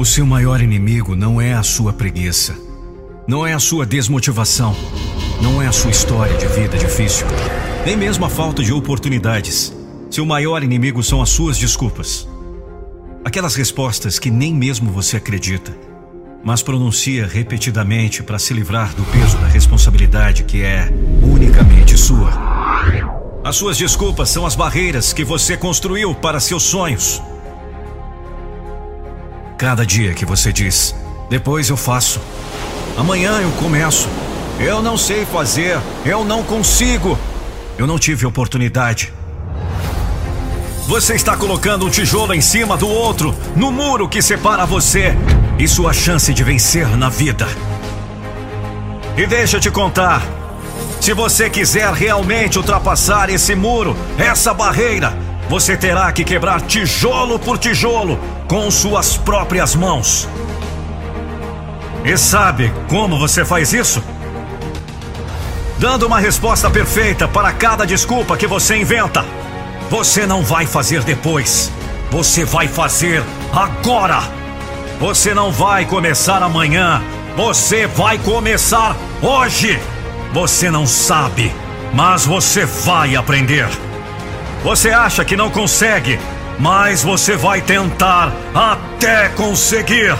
O seu maior inimigo não é a sua preguiça, não é a sua desmotivação, não é a sua história de vida difícil, nem mesmo a falta de oportunidades. Seu maior inimigo são as suas desculpas. Aquelas respostas que nem mesmo você acredita, mas pronuncia repetidamente para se livrar do peso da responsabilidade que é unicamente sua. As suas desculpas são as barreiras que você construiu para seus sonhos. Cada dia que você diz, depois eu faço. Amanhã eu começo. Eu não sei fazer. Eu não consigo. Eu não tive oportunidade. Você está colocando um tijolo em cima do outro, no muro que separa você e sua chance de vencer na vida. E deixa eu te contar: se você quiser realmente ultrapassar esse muro, essa barreira, você terá que quebrar tijolo por tijolo com suas próprias mãos. E sabe como você faz isso? Dando uma resposta perfeita para cada desculpa que você inventa. Você não vai fazer depois. Você vai fazer agora. Você não vai começar amanhã. Você vai começar hoje. Você não sabe, mas você vai aprender. Você acha que não consegue, mas você vai tentar até conseguir.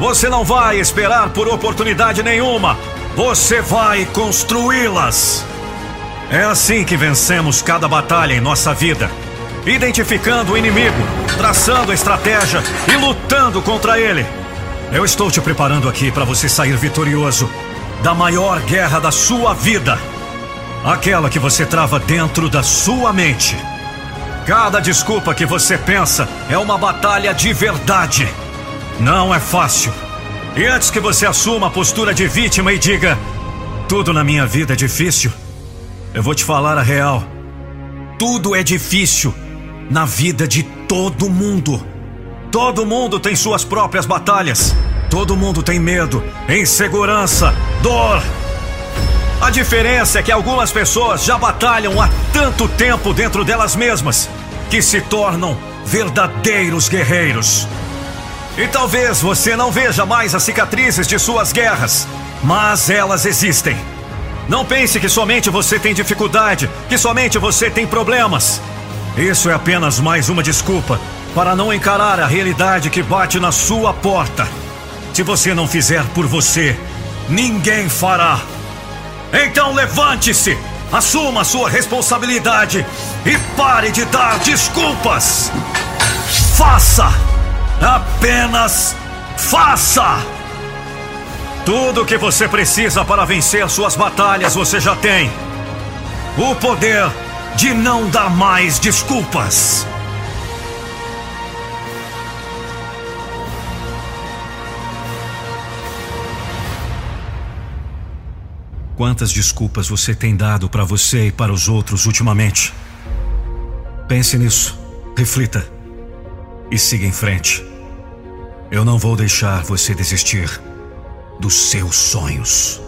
Você não vai esperar por oportunidade nenhuma, você vai construí-las. É assim que vencemos cada batalha em nossa vida. Identificando o inimigo, traçando a estratégia e lutando contra ele. Eu estou te preparando aqui para você sair vitorioso da maior guerra da sua vida aquela que você trava dentro da sua mente. Cada desculpa que você pensa é uma batalha de verdade. Não é fácil. E antes que você assuma a postura de vítima e diga: tudo na minha vida é difícil, eu vou te falar a real. Tudo é difícil na vida de todo mundo. Todo mundo tem suas próprias batalhas. Todo mundo tem medo, insegurança, dor. A diferença é que algumas pessoas já batalham há tanto tempo dentro delas mesmas que se tornam verdadeiros guerreiros. E talvez você não veja mais as cicatrizes de suas guerras, mas elas existem. Não pense que somente você tem dificuldade, que somente você tem problemas. Isso é apenas mais uma desculpa para não encarar a realidade que bate na sua porta. Se você não fizer por você, ninguém fará. Então levante-se, assuma sua responsabilidade e pare de dar desculpas. Faça! Apenas faça! Tudo o que você precisa para vencer suas batalhas você já tem. O poder de não dar mais desculpas. Quantas desculpas você tem dado para você e para os outros ultimamente? Pense nisso, reflita e siga em frente. Eu não vou deixar você desistir dos seus sonhos.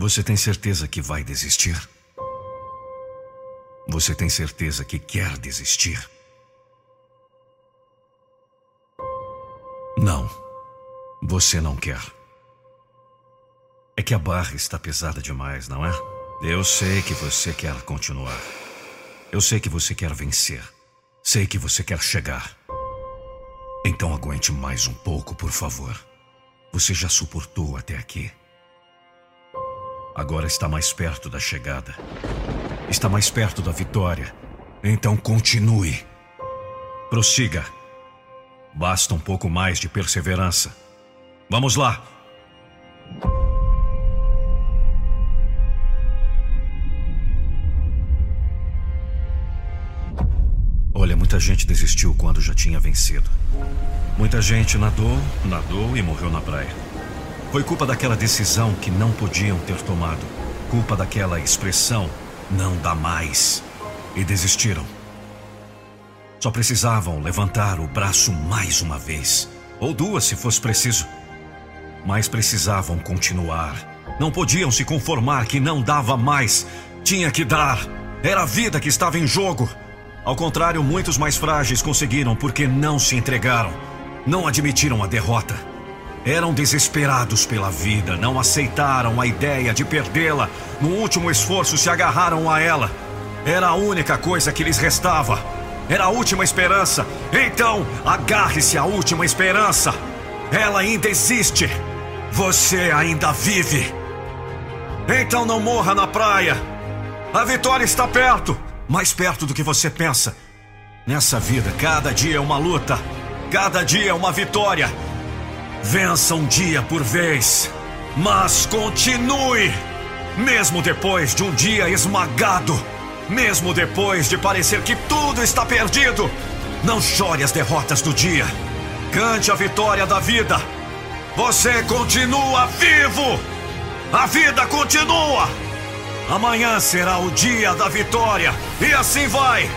Você tem certeza que vai desistir? Você tem certeza que quer desistir? Não, você não quer. É que a barra está pesada demais, não é? Eu sei que você quer continuar. Eu sei que você quer vencer. Sei que você quer chegar. Então aguente mais um pouco, por favor. Você já suportou até aqui. Agora está mais perto da chegada. Está mais perto da vitória. Então continue. Prossiga. Basta um pouco mais de perseverança. Vamos lá. Olha, muita gente desistiu quando já tinha vencido. Muita gente nadou, nadou e morreu na praia. Foi culpa daquela decisão que não podiam ter tomado. Culpa daquela expressão não dá mais. E desistiram. Só precisavam levantar o braço mais uma vez. Ou duas, se fosse preciso. Mas precisavam continuar. Não podiam se conformar que não dava mais. Tinha que dar. Era a vida que estava em jogo. Ao contrário, muitos mais frágeis conseguiram porque não se entregaram. Não admitiram a derrota. Eram desesperados pela vida, não aceitaram a ideia de perdê-la. No último esforço, se agarraram a ela. Era a única coisa que lhes restava. Era a última esperança. Então, agarre-se à última esperança. Ela ainda existe. Você ainda vive. Então não morra na praia. A vitória está perto mais perto do que você pensa. Nessa vida, cada dia é uma luta. Cada dia é uma vitória. Vença um dia por vez, mas continue! Mesmo depois de um dia esmagado, mesmo depois de parecer que tudo está perdido, não chore as derrotas do dia. Cante a vitória da vida. Você continua vivo! A vida continua! Amanhã será o dia da vitória e assim vai!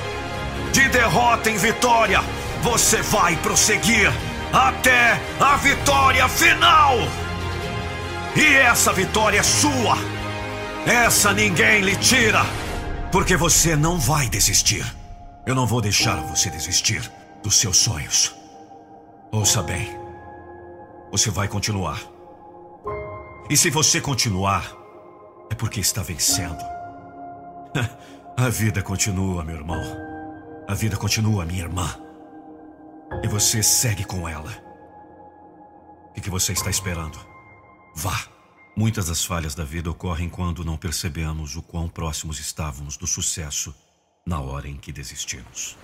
De derrota em vitória, você vai prosseguir até a vitória final. E essa vitória é sua. Essa ninguém lhe tira, porque você não vai desistir. Eu não vou deixar você desistir dos seus sonhos. Ouça bem. Você vai continuar. E se você continuar, é porque está vencendo. A vida continua, meu irmão. A vida continua, minha irmã. E você segue com ela. O que você está esperando? Vá! Muitas das falhas da vida ocorrem quando não percebemos o quão próximos estávamos do sucesso na hora em que desistimos.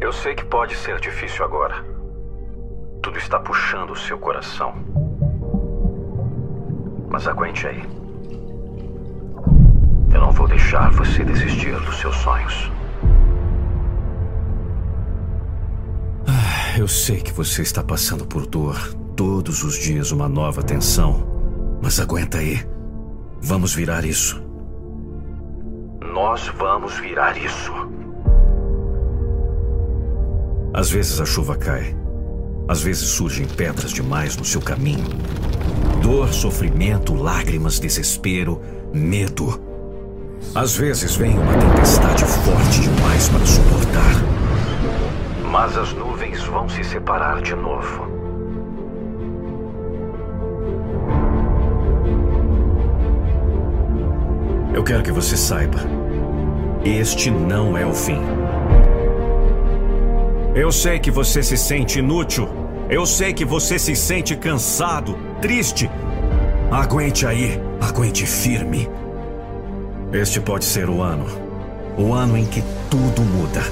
Eu sei que pode ser difícil agora. Tudo está puxando o seu coração. Mas aguente aí. Eu não vou deixar você desistir dos seus sonhos. Ah, eu sei que você está passando por dor. Todos os dias uma nova tensão. Mas aguenta aí. Vamos virar isso. Nós vamos virar isso. Às vezes a chuva cai. Às vezes surgem pedras demais no seu caminho. Dor, sofrimento, lágrimas, desespero, medo. Às vezes vem uma tempestade forte demais para suportar. Mas as nuvens vão se separar de novo. Eu quero que você saiba. Este não é o fim. Eu sei que você se sente inútil. Eu sei que você se sente cansado, triste. Aguente aí, aguente firme. Este pode ser o ano. O ano em que tudo muda.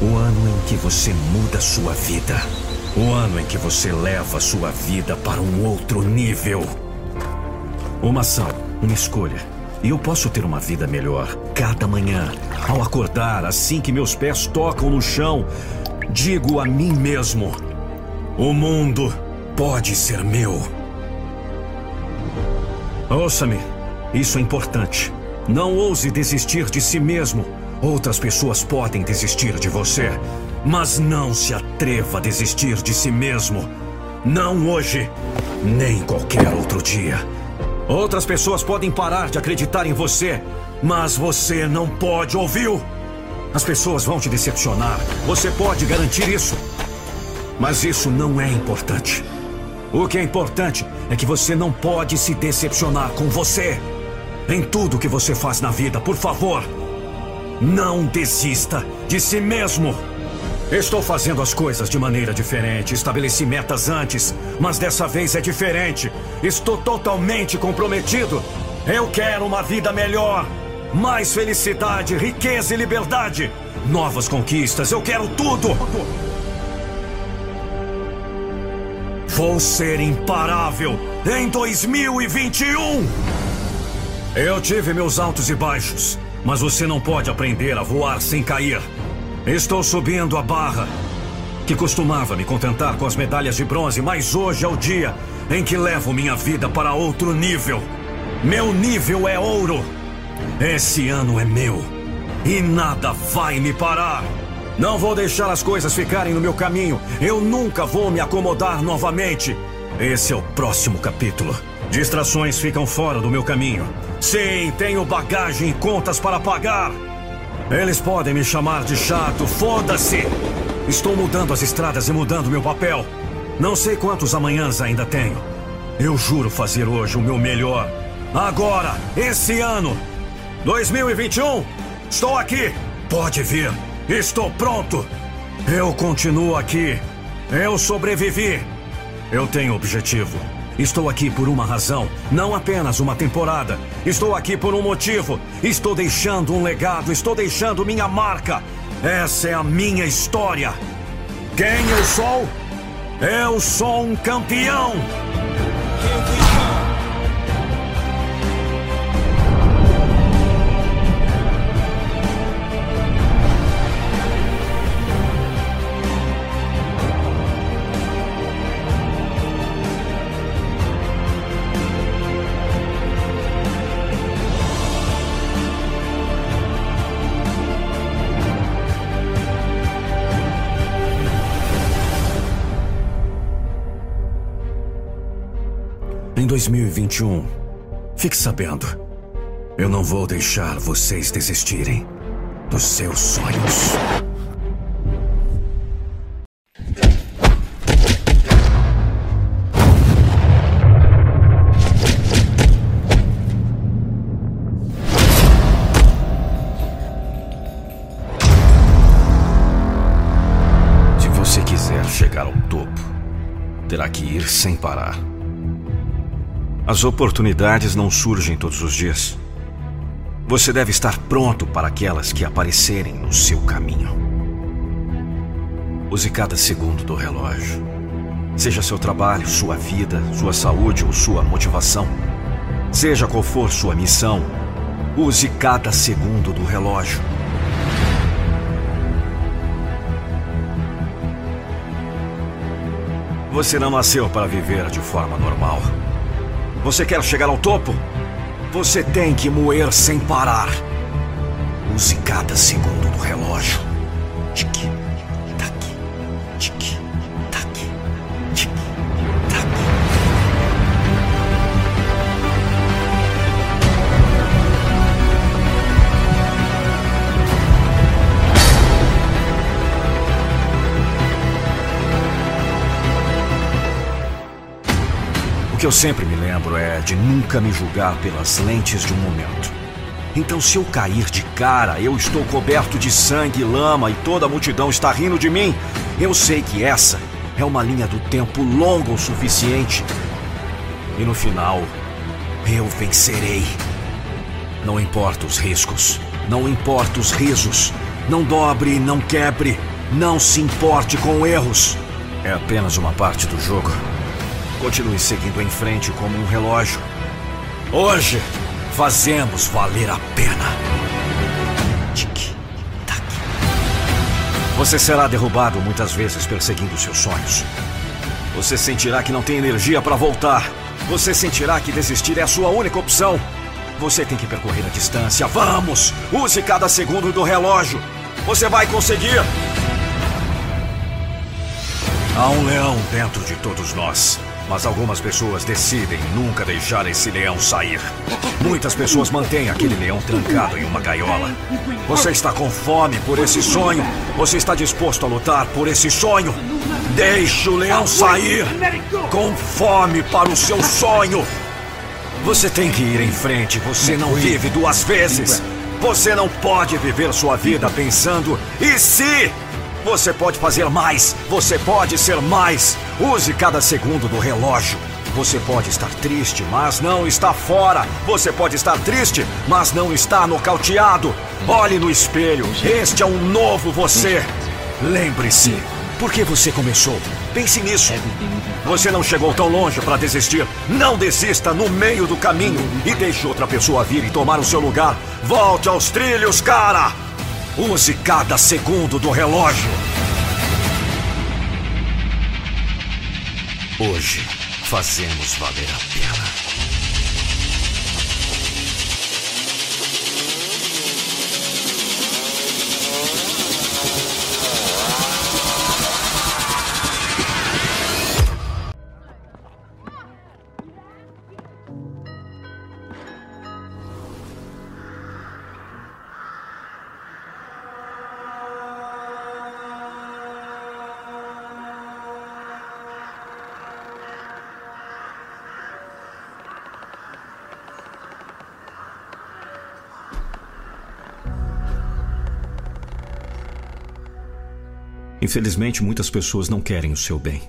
O ano em que você muda sua vida. O ano em que você leva sua vida para um outro nível. Uma ação, uma escolha e eu posso ter uma vida melhor cada manhã. Ao acordar, assim que meus pés tocam no chão, digo a mim mesmo: o mundo pode ser meu. Ouça-me, isso é importante. Não ouse desistir de si mesmo. Outras pessoas podem desistir de você, mas não se atreva a desistir de si mesmo. Não hoje, nem qualquer outro dia. Outras pessoas podem parar de acreditar em você, mas você não pode, ouviu? As pessoas vão te decepcionar. Você pode garantir isso. Mas isso não é importante. O que é importante é que você não pode se decepcionar com você. Em tudo que você faz na vida, por favor, não desista de si mesmo. Estou fazendo as coisas de maneira diferente. Estabeleci metas antes, mas dessa vez é diferente. Estou totalmente comprometido. Eu quero uma vida melhor. Mais felicidade, riqueza e liberdade. Novas conquistas, eu quero tudo. Vou ser imparável em 2021. Eu tive meus altos e baixos, mas você não pode aprender a voar sem cair. Estou subindo a barra. Que costumava me contentar com as medalhas de bronze, mas hoje é o dia em que levo minha vida para outro nível. Meu nível é ouro. Esse ano é meu. E nada vai me parar. Não vou deixar as coisas ficarem no meu caminho. Eu nunca vou me acomodar novamente. Esse é o próximo capítulo. Distrações ficam fora do meu caminho. Sim, tenho bagagem e contas para pagar. Eles podem me chamar de chato, foda-se! Estou mudando as estradas e mudando meu papel. Não sei quantos amanhãs ainda tenho. Eu juro fazer hoje o meu melhor. Agora, esse ano, 2021, estou aqui. Pode vir. Estou pronto. Eu continuo aqui. Eu sobrevivi. Eu tenho objetivo. Estou aqui por uma razão, não apenas uma temporada. Estou aqui por um motivo. Estou deixando um legado, estou deixando minha marca. Essa é a minha história. Quem eu sou? Eu sou um campeão. 2021, fique sabendo, eu não vou deixar vocês desistirem dos seus sonhos. Se você quiser chegar ao topo, terá que ir sem parar. As oportunidades não surgem todos os dias. Você deve estar pronto para aquelas que aparecerem no seu caminho. Use cada segundo do relógio. Seja seu trabalho, sua vida, sua saúde ou sua motivação. Seja qual for sua missão, use cada segundo do relógio. Você não nasceu para viver de forma normal. Você quer chegar ao topo? Você tem que moer sem parar. Use cada segundo do relógio. Tique, O que eu sempre me lembro é de nunca me julgar pelas lentes de um momento. Então, se eu cair de cara, eu estou coberto de sangue lama e toda a multidão está rindo de mim, eu sei que essa é uma linha do tempo longa o suficiente. E no final, eu vencerei. Não importa os riscos, não importa os risos, não dobre, não quebre, não se importe com erros. É apenas uma parte do jogo. Continue seguindo em frente como um relógio. Hoje, fazemos valer a pena. Tic, tac. Você será derrubado muitas vezes perseguindo seus sonhos. Você sentirá que não tem energia para voltar. Você sentirá que desistir é a sua única opção. Você tem que percorrer a distância. Vamos! Use cada segundo do relógio. Você vai conseguir! Há um leão dentro de todos nós. Mas algumas pessoas decidem nunca deixar esse leão sair. Muitas pessoas mantêm aquele leão trancado em uma gaiola. Você está com fome por esse sonho? Você está disposto a lutar por esse sonho? Deixe o leão sair! Com fome para o seu sonho! Você tem que ir em frente. Você não vive duas vezes. Você não pode viver sua vida pensando: e se? Você pode fazer mais. Você pode ser mais. Use cada segundo do relógio. Você pode estar triste, mas não está fora. Você pode estar triste, mas não está nocauteado. Olhe no espelho. Este é um novo você. Lembre-se, por que você começou? Pense nisso. Você não chegou tão longe para desistir. Não desista no meio do caminho e deixe outra pessoa vir e tomar o seu lugar. Volte aos trilhos, cara! Use cada segundo do relógio. Hoje fazemos valer a pena. Infelizmente, muitas pessoas não querem o seu bem.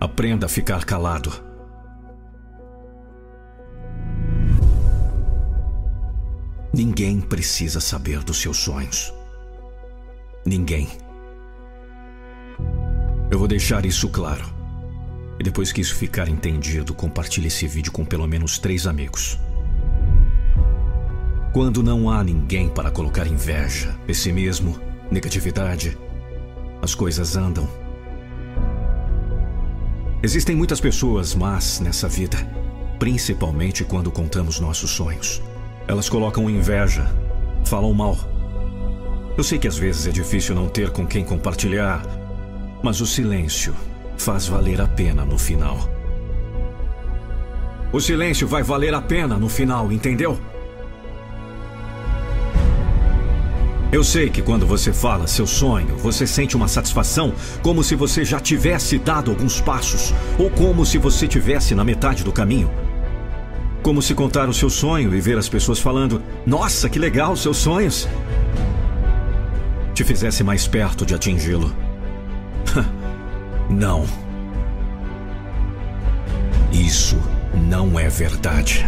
Aprenda a ficar calado. Ninguém precisa saber dos seus sonhos. Ninguém. Eu vou deixar isso claro. E depois que isso ficar entendido, compartilhe esse vídeo com pelo menos três amigos. Quando não há ninguém para colocar inveja, pessimismo, negatividade, as coisas andam. Existem muitas pessoas más nessa vida, principalmente quando contamos nossos sonhos. Elas colocam inveja, falam mal. Eu sei que às vezes é difícil não ter com quem compartilhar, mas o silêncio faz valer a pena no final. O silêncio vai valer a pena no final, entendeu? Eu sei que quando você fala seu sonho, você sente uma satisfação como se você já tivesse dado alguns passos, ou como se você tivesse na metade do caminho. Como se contar o seu sonho e ver as pessoas falando: Nossa, que legal, seus sonhos! Te fizesse mais perto de atingi-lo. Não. Isso não é verdade.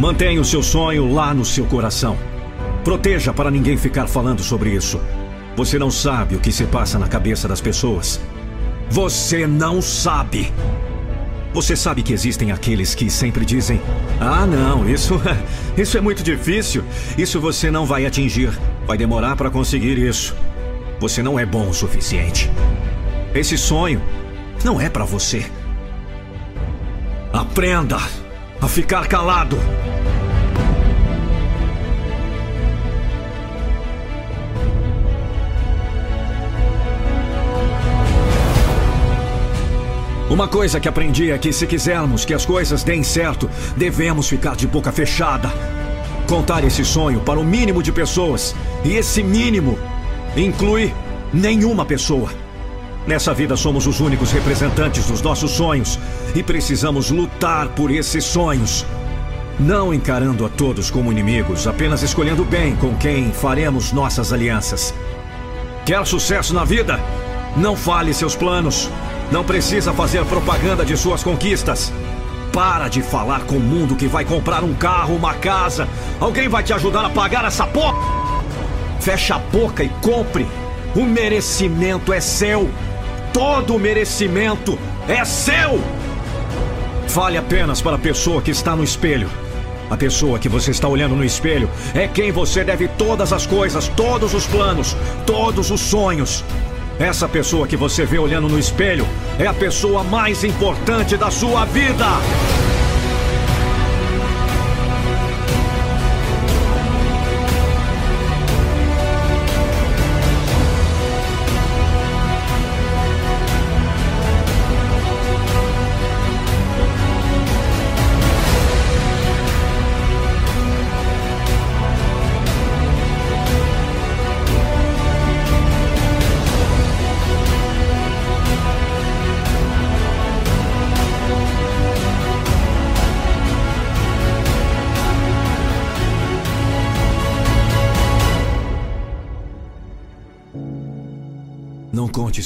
Mantenha o seu sonho lá no seu coração. Proteja para ninguém ficar falando sobre isso. Você não sabe o que se passa na cabeça das pessoas. Você não sabe. Você sabe que existem aqueles que sempre dizem: Ah, não, isso, isso é muito difícil. Isso você não vai atingir. Vai demorar para conseguir isso. Você não é bom o suficiente. Esse sonho não é para você. Aprenda a ficar calado. Uma coisa que aprendi é que se quisermos que as coisas deem certo, devemos ficar de boca fechada. Contar esse sonho para o mínimo de pessoas. E esse mínimo inclui nenhuma pessoa. Nessa vida somos os únicos representantes dos nossos sonhos e precisamos lutar por esses sonhos. Não encarando a todos como inimigos, apenas escolhendo bem com quem faremos nossas alianças. Quer sucesso na vida? Não fale seus planos. Não precisa fazer propaganda de suas conquistas. Para de falar com o mundo que vai comprar um carro, uma casa. Alguém vai te ajudar a pagar essa porra? Fecha a boca e compre. O merecimento é seu. Todo merecimento é seu. Fale apenas para a pessoa que está no espelho. A pessoa que você está olhando no espelho é quem você deve todas as coisas, todos os planos, todos os sonhos. Essa pessoa que você vê olhando no espelho é a pessoa mais importante da sua vida.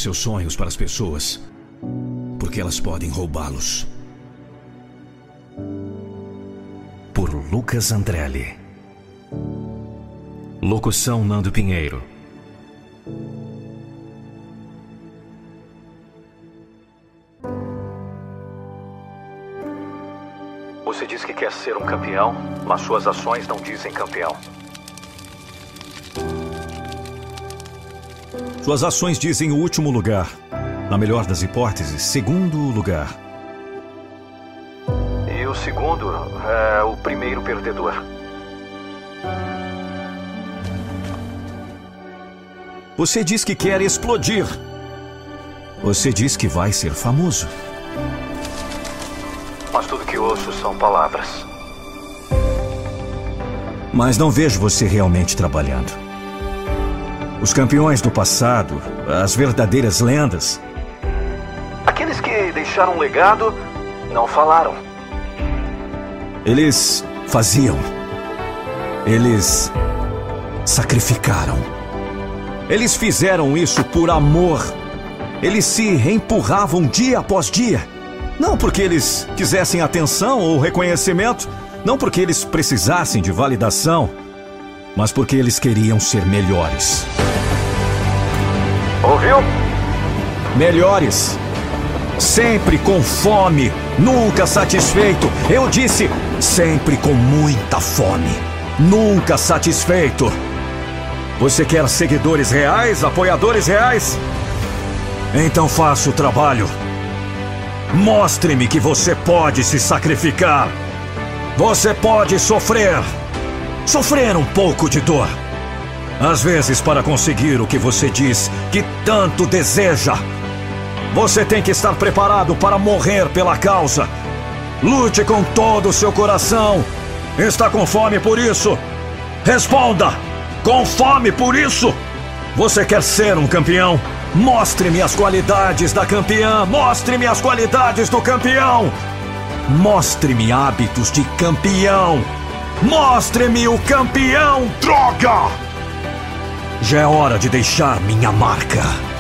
Seus sonhos para as pessoas, porque elas podem roubá-los. Por Lucas Andrelli. Locução Nando Pinheiro. Você diz que quer ser um campeão, mas suas ações não dizem campeão. Suas ações dizem o último lugar. Na melhor das hipóteses, segundo lugar. E o segundo é o primeiro perdedor. Você diz que quer explodir. Você diz que vai ser famoso. Mas tudo que ouço são palavras. Mas não vejo você realmente trabalhando. Os campeões do passado, as verdadeiras lendas. Aqueles que deixaram um legado não falaram. Eles faziam. Eles sacrificaram. Eles fizeram isso por amor. Eles se empurravam dia após dia. Não porque eles quisessem atenção ou reconhecimento, não porque eles precisassem de validação, mas porque eles queriam ser melhores. Ouviu? Melhores. Sempre com fome, nunca satisfeito. Eu disse sempre com muita fome, nunca satisfeito. Você quer seguidores reais, apoiadores reais? Então faça o trabalho. Mostre-me que você pode se sacrificar. Você pode sofrer. Sofrer um pouco de dor. Às vezes, para conseguir o que você diz que tanto deseja, você tem que estar preparado para morrer pela causa. Lute com todo o seu coração. Está com fome por isso? Responda! Com fome por isso? Você quer ser um campeão? Mostre-me as qualidades da campeã! Mostre-me as qualidades do campeão! Mostre-me hábitos de campeão! Mostre-me o campeão, droga! Já é hora de deixar minha marca.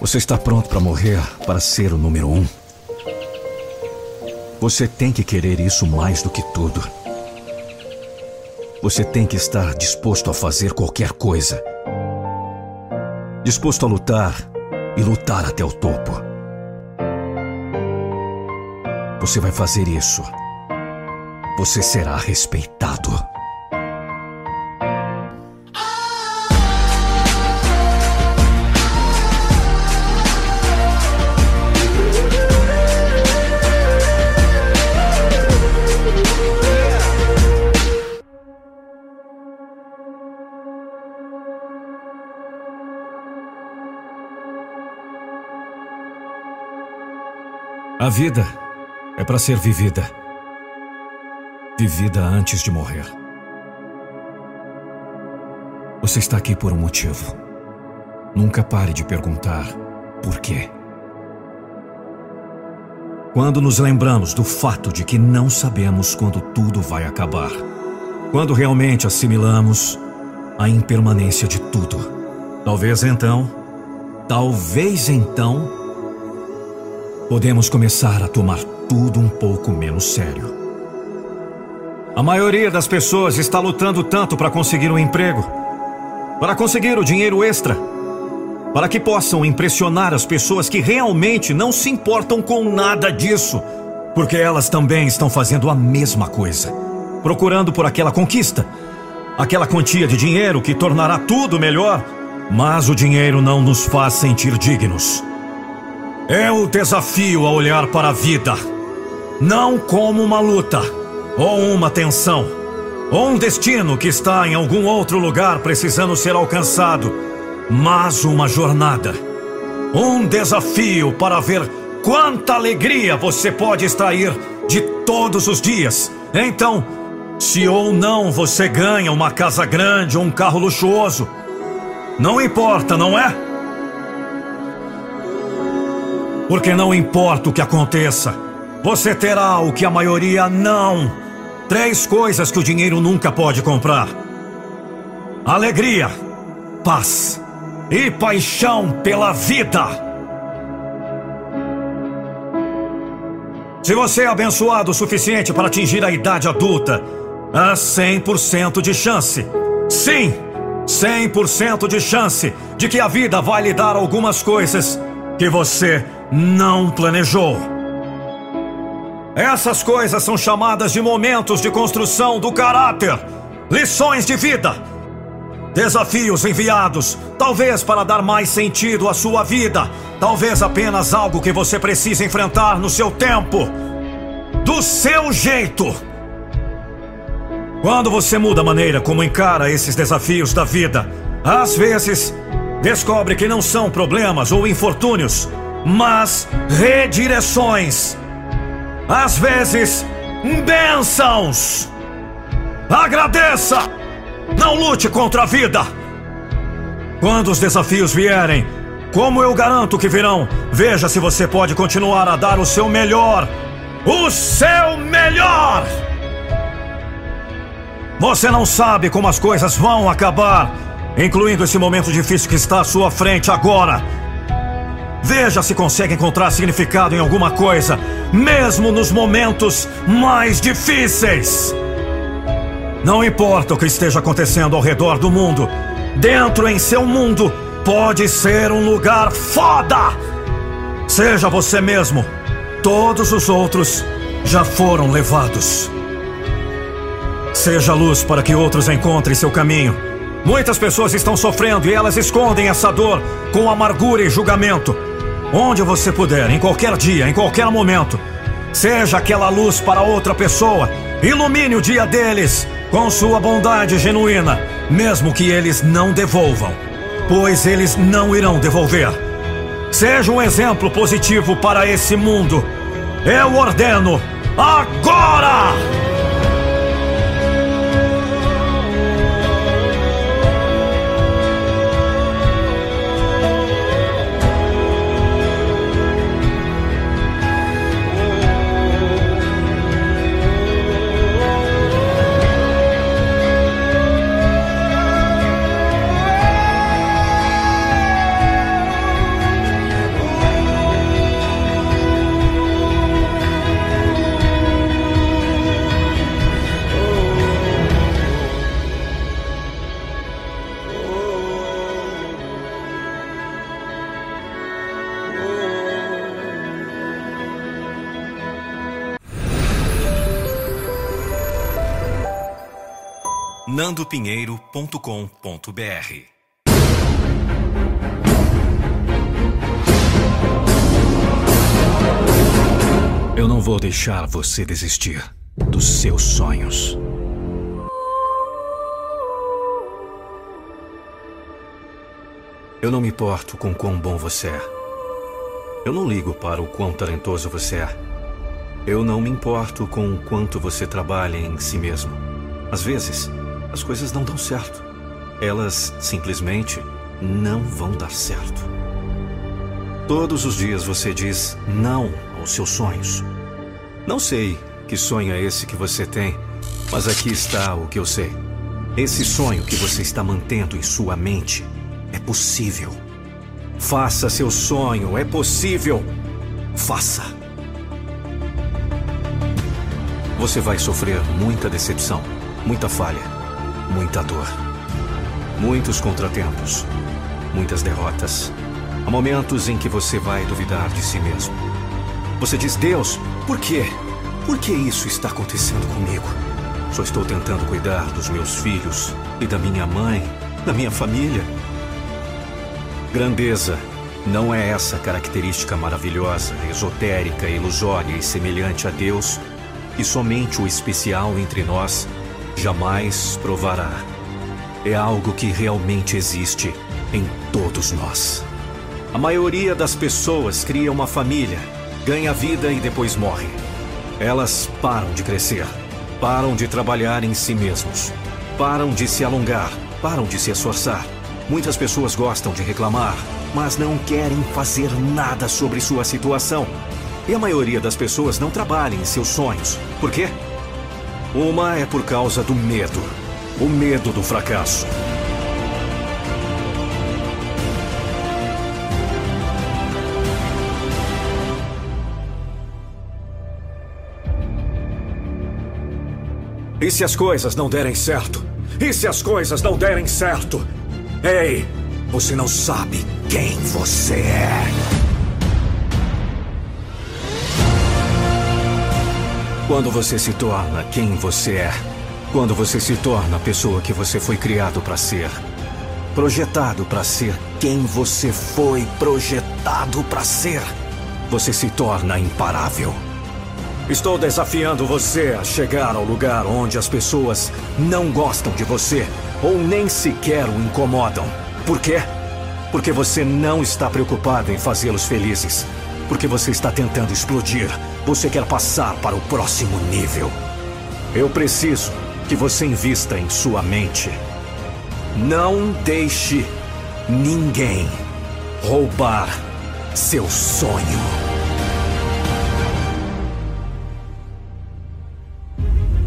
Você está pronto para morrer para ser o número um? Você tem que querer isso mais do que tudo. Você tem que estar disposto a fazer qualquer coisa. Disposto a lutar e lutar até o topo. Você vai fazer isso. Você será respeitado. A vida é para ser vivida. Vivida antes de morrer. Você está aqui por um motivo. Nunca pare de perguntar por quê. Quando nos lembramos do fato de que não sabemos quando tudo vai acabar. Quando realmente assimilamos a impermanência de tudo. Talvez então, talvez então, podemos começar a tomar tudo um pouco menos sério. A maioria das pessoas está lutando tanto para conseguir um emprego, para conseguir o dinheiro extra, para que possam impressionar as pessoas que realmente não se importam com nada disso, porque elas também estão fazendo a mesma coisa, procurando por aquela conquista, aquela quantia de dinheiro que tornará tudo melhor, mas o dinheiro não nos faz sentir dignos. É o desafio a olhar para a vida, não como uma luta, ou uma tensão, ou um destino que está em algum outro lugar precisando ser alcançado, mas uma jornada. Um desafio para ver quanta alegria você pode extrair de todos os dias. Então, se ou não você ganha uma casa grande ou um carro luxuoso, não importa, não é? Porque não importa o que aconteça, você terá o que a maioria não. Três coisas que o dinheiro nunca pode comprar: alegria, paz e paixão pela vida. Se você é abençoado o suficiente para atingir a idade adulta, há 100% de chance. Sim, 100% de chance de que a vida vai lhe dar algumas coisas que você não planejou. Essas coisas são chamadas de momentos de construção do caráter, lições de vida, desafios enviados, talvez para dar mais sentido à sua vida, talvez apenas algo que você precisa enfrentar no seu tempo, do seu jeito. Quando você muda a maneira como encara esses desafios da vida, às vezes descobre que não são problemas ou infortúnios, mas redireções. Às vezes, bênçãos. Agradeça! Não lute contra a vida! Quando os desafios vierem, como eu garanto que virão, veja se você pode continuar a dar o seu melhor. O seu melhor! Você não sabe como as coisas vão acabar, incluindo esse momento difícil que está à sua frente agora. Veja se consegue encontrar significado em alguma coisa, mesmo nos momentos mais difíceis. Não importa o que esteja acontecendo ao redor do mundo, dentro em seu mundo pode ser um lugar foda. Seja você mesmo, todos os outros já foram levados. Seja luz para que outros encontrem seu caminho. Muitas pessoas estão sofrendo e elas escondem essa dor com amargura e julgamento. Onde você puder, em qualquer dia, em qualquer momento, seja aquela luz para outra pessoa. Ilumine o dia deles com sua bondade genuína, mesmo que eles não devolvam, pois eles não irão devolver. Seja um exemplo positivo para esse mundo. Eu ordeno agora! nandopinheiro.com.br. Eu não vou deixar você desistir dos seus sonhos. Eu não me importo com quão bom você é. Eu não ligo para o quão talentoso você é. Eu não me importo com o quanto você trabalha em si mesmo. Às vezes, as coisas não dão certo. Elas simplesmente não vão dar certo. Todos os dias você diz não aos seus sonhos. Não sei que sonho é esse que você tem, mas aqui está o que eu sei. Esse sonho que você está mantendo em sua mente é possível. Faça seu sonho, é possível. Faça. Você vai sofrer muita decepção, muita falha, muita dor, muitos contratempos, muitas derrotas. Há momentos em que você vai duvidar de si mesmo. Você diz: Deus, por quê? Por que isso está acontecendo comigo? Só estou tentando cuidar dos meus filhos e da minha mãe, da minha família. Grandeza não é essa característica maravilhosa, esotérica, ilusória e semelhante a Deus que somente o especial entre nós jamais provará. É algo que realmente existe em todos nós. A maioria das pessoas cria uma família, ganha vida e depois morre. Elas param de crescer, param de trabalhar em si mesmos, param de se alongar, param de se esforçar Muitas pessoas gostam de reclamar, mas não querem fazer nada sobre sua situação. E a maioria das pessoas não trabalha em seus sonhos. Por quê? Uma é por causa do medo o medo do fracasso. E se as coisas não derem certo? E se as coisas não derem certo? Ei, você não sabe quem você é. Quando você se torna quem você é, quando você se torna a pessoa que você foi criado para ser, projetado para ser quem você foi projetado para ser, você se torna imparável. Estou desafiando você a chegar ao lugar onde as pessoas não gostam de você ou nem sequer o incomodam. Por quê? Porque você não está preocupado em fazê-los felizes. Porque você está tentando explodir. Você quer passar para o próximo nível. Eu preciso que você invista em sua mente. Não deixe ninguém roubar seu sonho.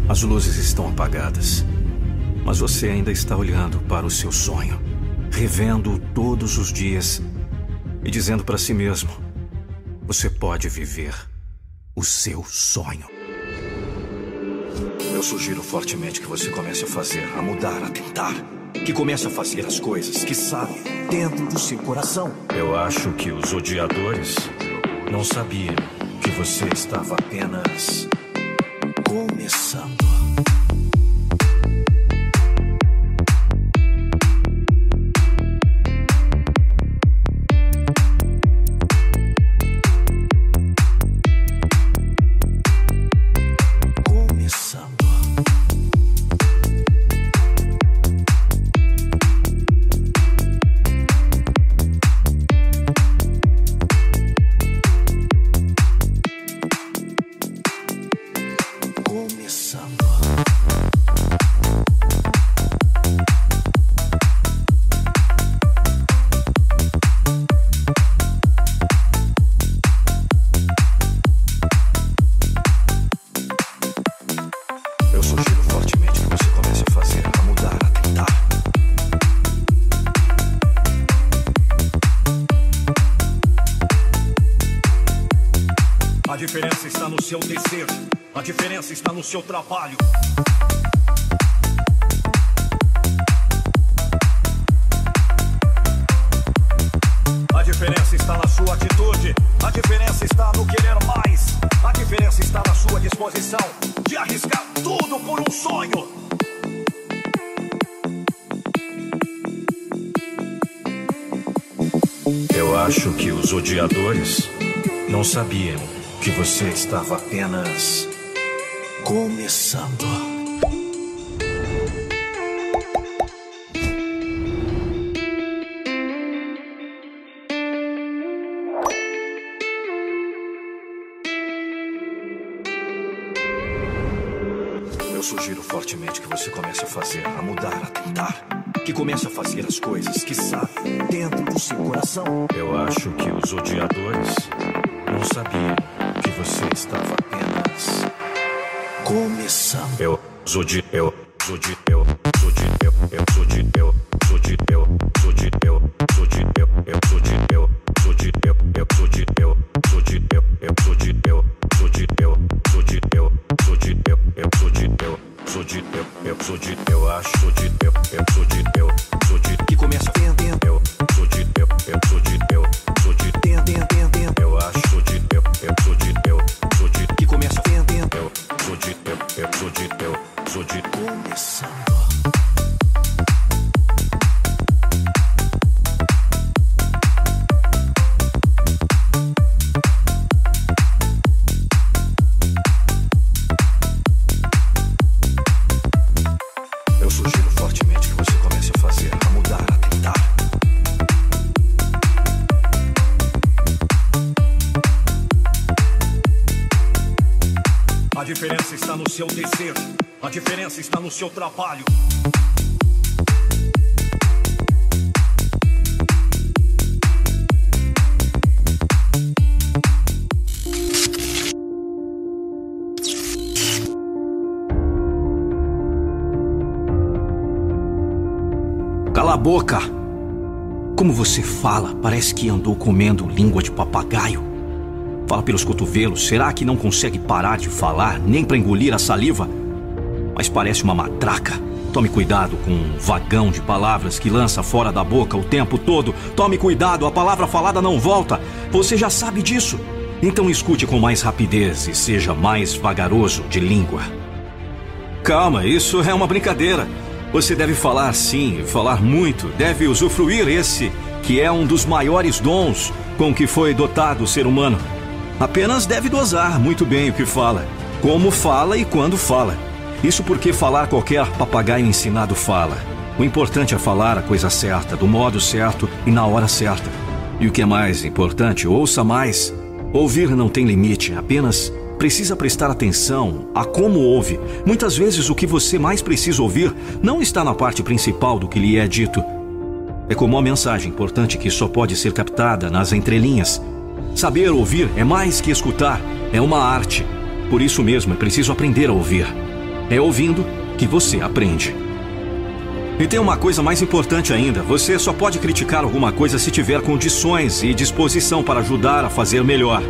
As luzes estão apagadas. Mas você ainda está olhando para o seu sonho, revendo-o todos os dias e dizendo para si mesmo: você pode viver o seu sonho. Eu sugiro fortemente que você comece a fazer, a mudar, a tentar. Que comece a fazer as coisas que sabe dentro do seu coração. Eu acho que os odiadores não sabiam que você estava apenas começando. seu trabalho. A diferença está na sua atitude, a diferença está no querer mais, a diferença está na sua disposição de arriscar tudo por um sonho. Eu acho que os odiadores não sabiam que você estava apenas começando. Eu, seu trabalho. Cala a boca! Como você fala, parece que andou comendo língua de papagaio. Fala pelos cotovelos, será que não consegue parar de falar, nem para engolir a saliva? Parece uma matraca. Tome cuidado com um vagão de palavras que lança fora da boca o tempo todo. Tome cuidado, a palavra falada não volta. Você já sabe disso. Então escute com mais rapidez e seja mais vagaroso de língua. Calma, isso é uma brincadeira. Você deve falar sim, falar muito, deve usufruir esse, que é um dos maiores dons com que foi dotado o ser humano. Apenas deve dosar muito bem o que fala, como fala e quando fala. Isso porque falar qualquer papagaio ensinado fala. O importante é falar a coisa certa, do modo certo e na hora certa. E o que é mais importante, ouça mais. Ouvir não tem limite, apenas precisa prestar atenção a como ouve. Muitas vezes o que você mais precisa ouvir não está na parte principal do que lhe é dito. É como uma mensagem importante que só pode ser captada nas entrelinhas. Saber ouvir é mais que escutar, é uma arte. Por isso mesmo é preciso aprender a ouvir. É ouvindo que você aprende. E tem uma coisa mais importante ainda: você só pode criticar alguma coisa se tiver condições e disposição para ajudar a fazer melhor.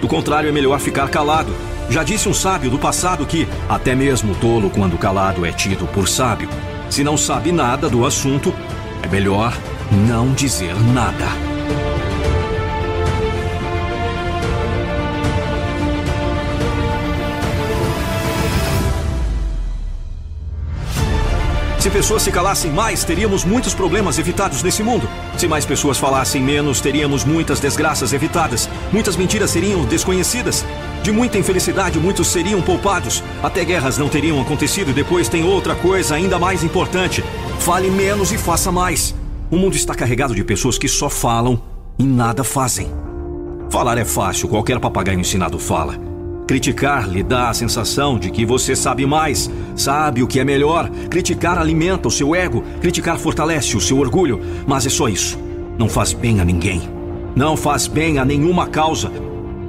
Do contrário, é melhor ficar calado. Já disse um sábio do passado que, até mesmo tolo, quando calado, é tido por sábio. Se não sabe nada do assunto, é melhor não dizer nada. Se pessoas se calassem mais, teríamos muitos problemas evitados nesse mundo. Se mais pessoas falassem menos, teríamos muitas desgraças evitadas. Muitas mentiras seriam desconhecidas. De muita infelicidade, muitos seriam poupados. Até guerras não teriam acontecido. E depois tem outra coisa ainda mais importante: fale menos e faça mais. O mundo está carregado de pessoas que só falam e nada fazem. Falar é fácil, qualquer papagaio ensinado fala. Criticar lhe dá a sensação de que você sabe mais, sabe o que é melhor. Criticar alimenta o seu ego, criticar fortalece o seu orgulho, mas é só isso. Não faz bem a ninguém. Não faz bem a nenhuma causa.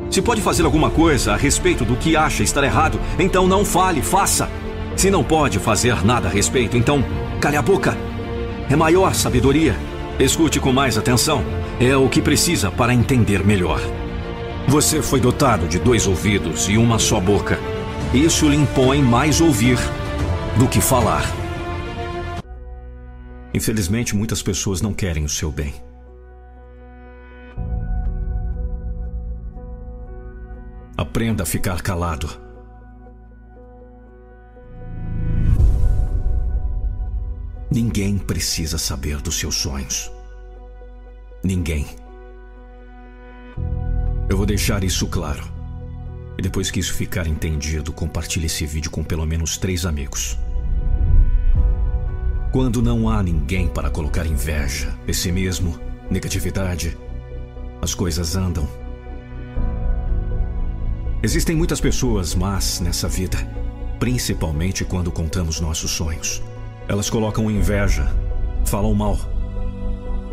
Se pode fazer alguma coisa a respeito do que acha estar errado, então não fale, faça. Se não pode fazer nada a respeito, então cale a boca. É maior sabedoria. Escute com mais atenção. É o que precisa para entender melhor. Você foi dotado de dois ouvidos e uma só boca. Isso lhe impõe mais ouvir do que falar. Infelizmente, muitas pessoas não querem o seu bem. Aprenda a ficar calado. Ninguém precisa saber dos seus sonhos. ninguém. Eu vou deixar isso claro. E depois que isso ficar entendido, compartilhe esse vídeo com pelo menos três amigos. Quando não há ninguém para colocar inveja, pessimismo, negatividade, as coisas andam. Existem muitas pessoas más nessa vida, principalmente quando contamos nossos sonhos. Elas colocam inveja, falam mal.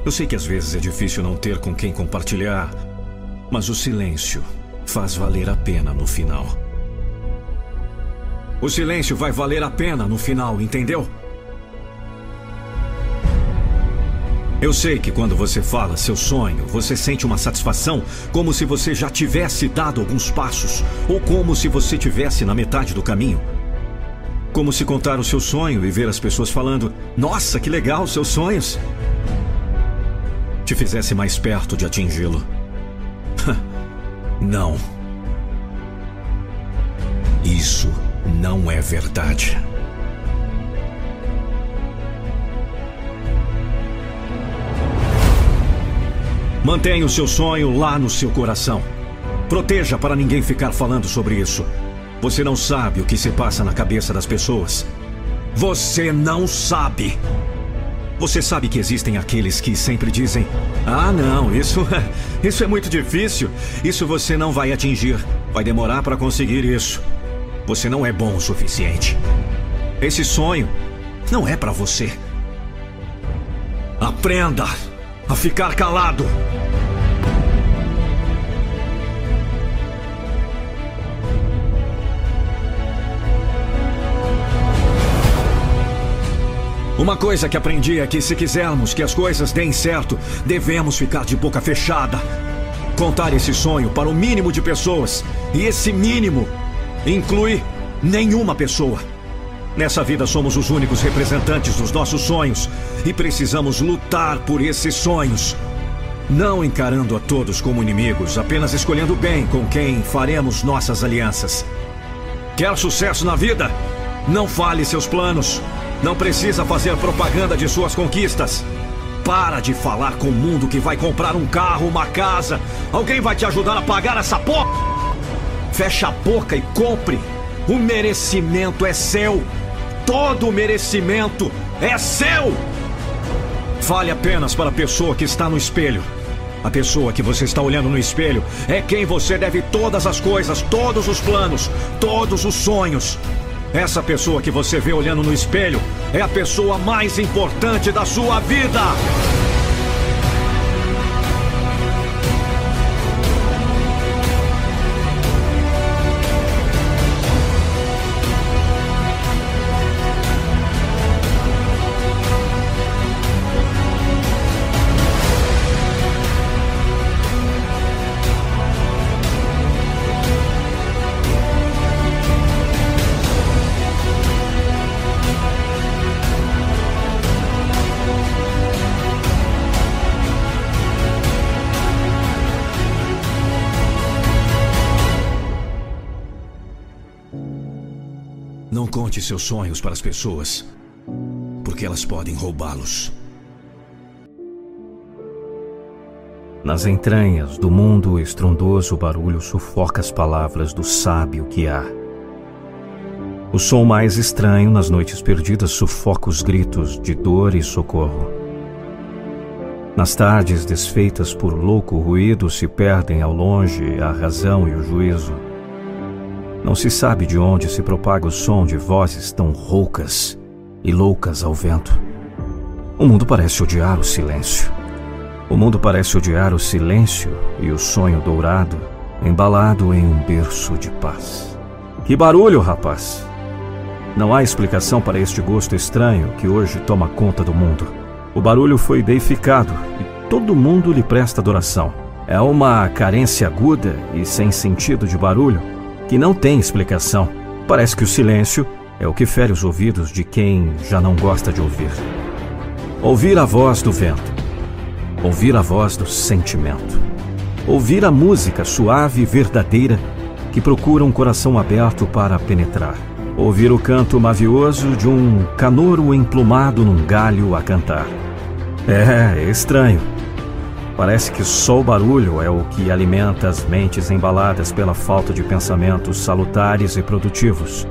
Eu sei que às vezes é difícil não ter com quem compartilhar, mas o silêncio faz valer a pena no final. O silêncio vai valer a pena no final, entendeu? Eu sei que quando você fala seu sonho, você sente uma satisfação como se você já tivesse dado alguns passos, ou como se você tivesse na metade do caminho. Como se contar o seu sonho e ver as pessoas falando: Nossa, que legal, seus sonhos! Te fizesse mais perto de atingi-lo. não. Isso não é verdade. Mantenha o seu sonho lá no seu coração. Proteja para ninguém ficar falando sobre isso. Você não sabe o que se passa na cabeça das pessoas. Você não sabe. Você sabe que existem aqueles que sempre dizem: "Ah, não, isso isso é muito difícil. Isso você não vai atingir. Vai demorar para conseguir isso. Você não é bom o suficiente. Esse sonho não é para você. Aprenda a ficar calado. Uma coisa que aprendi é que se quisermos que as coisas deem certo, devemos ficar de boca fechada. Contar esse sonho para o mínimo de pessoas. E esse mínimo inclui nenhuma pessoa. Nessa vida somos os únicos representantes dos nossos sonhos e precisamos lutar por esses sonhos. Não encarando a todos como inimigos, apenas escolhendo bem com quem faremos nossas alianças. Quer sucesso na vida? Não fale seus planos. Não precisa fazer propaganda de suas conquistas. Para de falar com o mundo que vai comprar um carro, uma casa. Alguém vai te ajudar a pagar essa porra? Fecha a boca e compre. O merecimento é seu. Todo o merecimento é seu! Fale apenas para a pessoa que está no espelho. A pessoa que você está olhando no espelho é quem você deve todas as coisas, todos os planos, todos os sonhos. Essa pessoa que você vê olhando no espelho é a pessoa mais importante da sua vida. Seus sonhos para as pessoas, porque elas podem roubá-los. Nas entranhas do mundo, o estrondoso barulho sufoca as palavras do sábio que há. O som mais estranho nas noites perdidas sufoca os gritos de dor e socorro. Nas tardes desfeitas por louco ruído se perdem ao longe a razão e o juízo. Não se sabe de onde se propaga o som de vozes tão roucas e loucas ao vento. O mundo parece odiar o silêncio. O mundo parece odiar o silêncio e o sonho dourado, embalado em um berço de paz. Que barulho, rapaz! Não há explicação para este gosto estranho que hoje toma conta do mundo. O barulho foi deificado e todo mundo lhe presta adoração. É uma carência aguda e sem sentido de barulho que não tem explicação. Parece que o silêncio é o que fere os ouvidos de quem já não gosta de ouvir. Ouvir a voz do vento, ouvir a voz do sentimento, ouvir a música suave e verdadeira que procura um coração aberto para penetrar, ouvir o canto mavioso de um canouro emplumado num galho a cantar. É, é estranho. Parece que só o barulho é o que alimenta as mentes embaladas pela falta de pensamentos salutares e produtivos.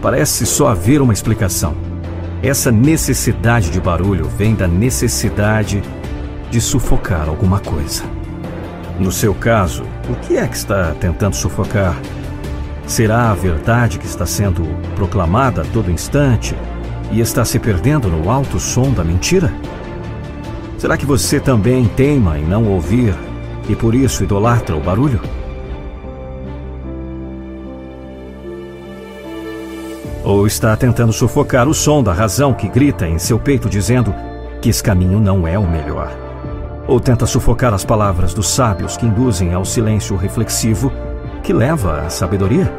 Parece só haver uma explicação. Essa necessidade de barulho vem da necessidade de sufocar alguma coisa. No seu caso, o que é que está tentando sufocar? Será a verdade que está sendo proclamada a todo instante e está se perdendo no alto som da mentira? Será que você também teima em não ouvir e por isso idolatra o barulho? Ou está tentando sufocar o som da razão que grita em seu peito dizendo que esse caminho não é o melhor? Ou tenta sufocar as palavras dos sábios que induzem ao silêncio reflexivo que leva à sabedoria?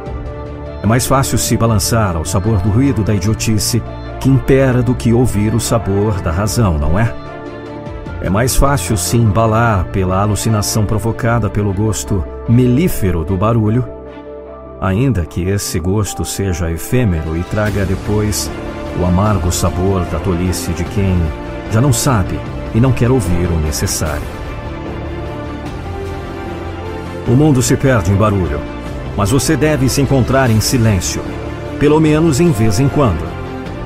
É mais fácil se balançar ao sabor do ruído da idiotice impera do que ouvir o sabor da razão, não é? É mais fácil se embalar pela alucinação provocada pelo gosto melífero do barulho, ainda que esse gosto seja efêmero e traga depois o amargo sabor da tolice de quem já não sabe e não quer ouvir o necessário. O mundo se perde em barulho, mas você deve se encontrar em silêncio, pelo menos em vez em quando.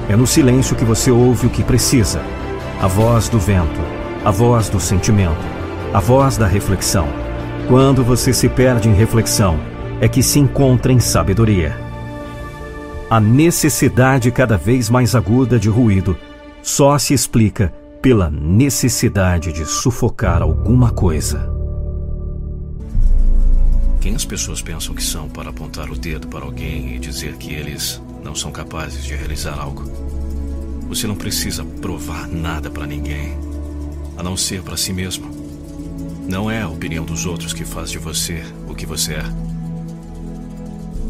É no silêncio que você ouve o que precisa: a voz do vento, a voz do sentimento, a voz da reflexão. Quando você se perde em reflexão, é que se encontra em sabedoria. A necessidade cada vez mais aguda de ruído só se explica pela necessidade de sufocar alguma coisa. Quem as pessoas pensam que são para apontar o dedo para alguém e dizer que eles não são capazes de realizar algo? Você não precisa provar nada para ninguém, a não ser para si mesmo. Não é a opinião dos outros que faz de você o que você é.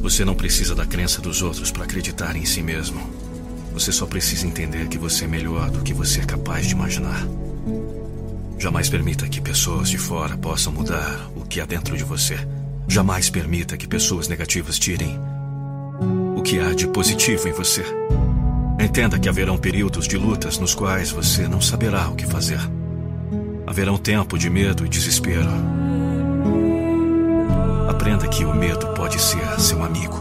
Você não precisa da crença dos outros para acreditar em si mesmo. Você só precisa entender que você é melhor do que você é capaz de imaginar. Jamais permita que pessoas de fora possam mudar o que há dentro de você. Jamais permita que pessoas negativas tirem que há de positivo em você. Entenda que haverão períodos de lutas nos quais você não saberá o que fazer. Haverão tempo de medo e desespero. Aprenda que o medo pode ser seu amigo.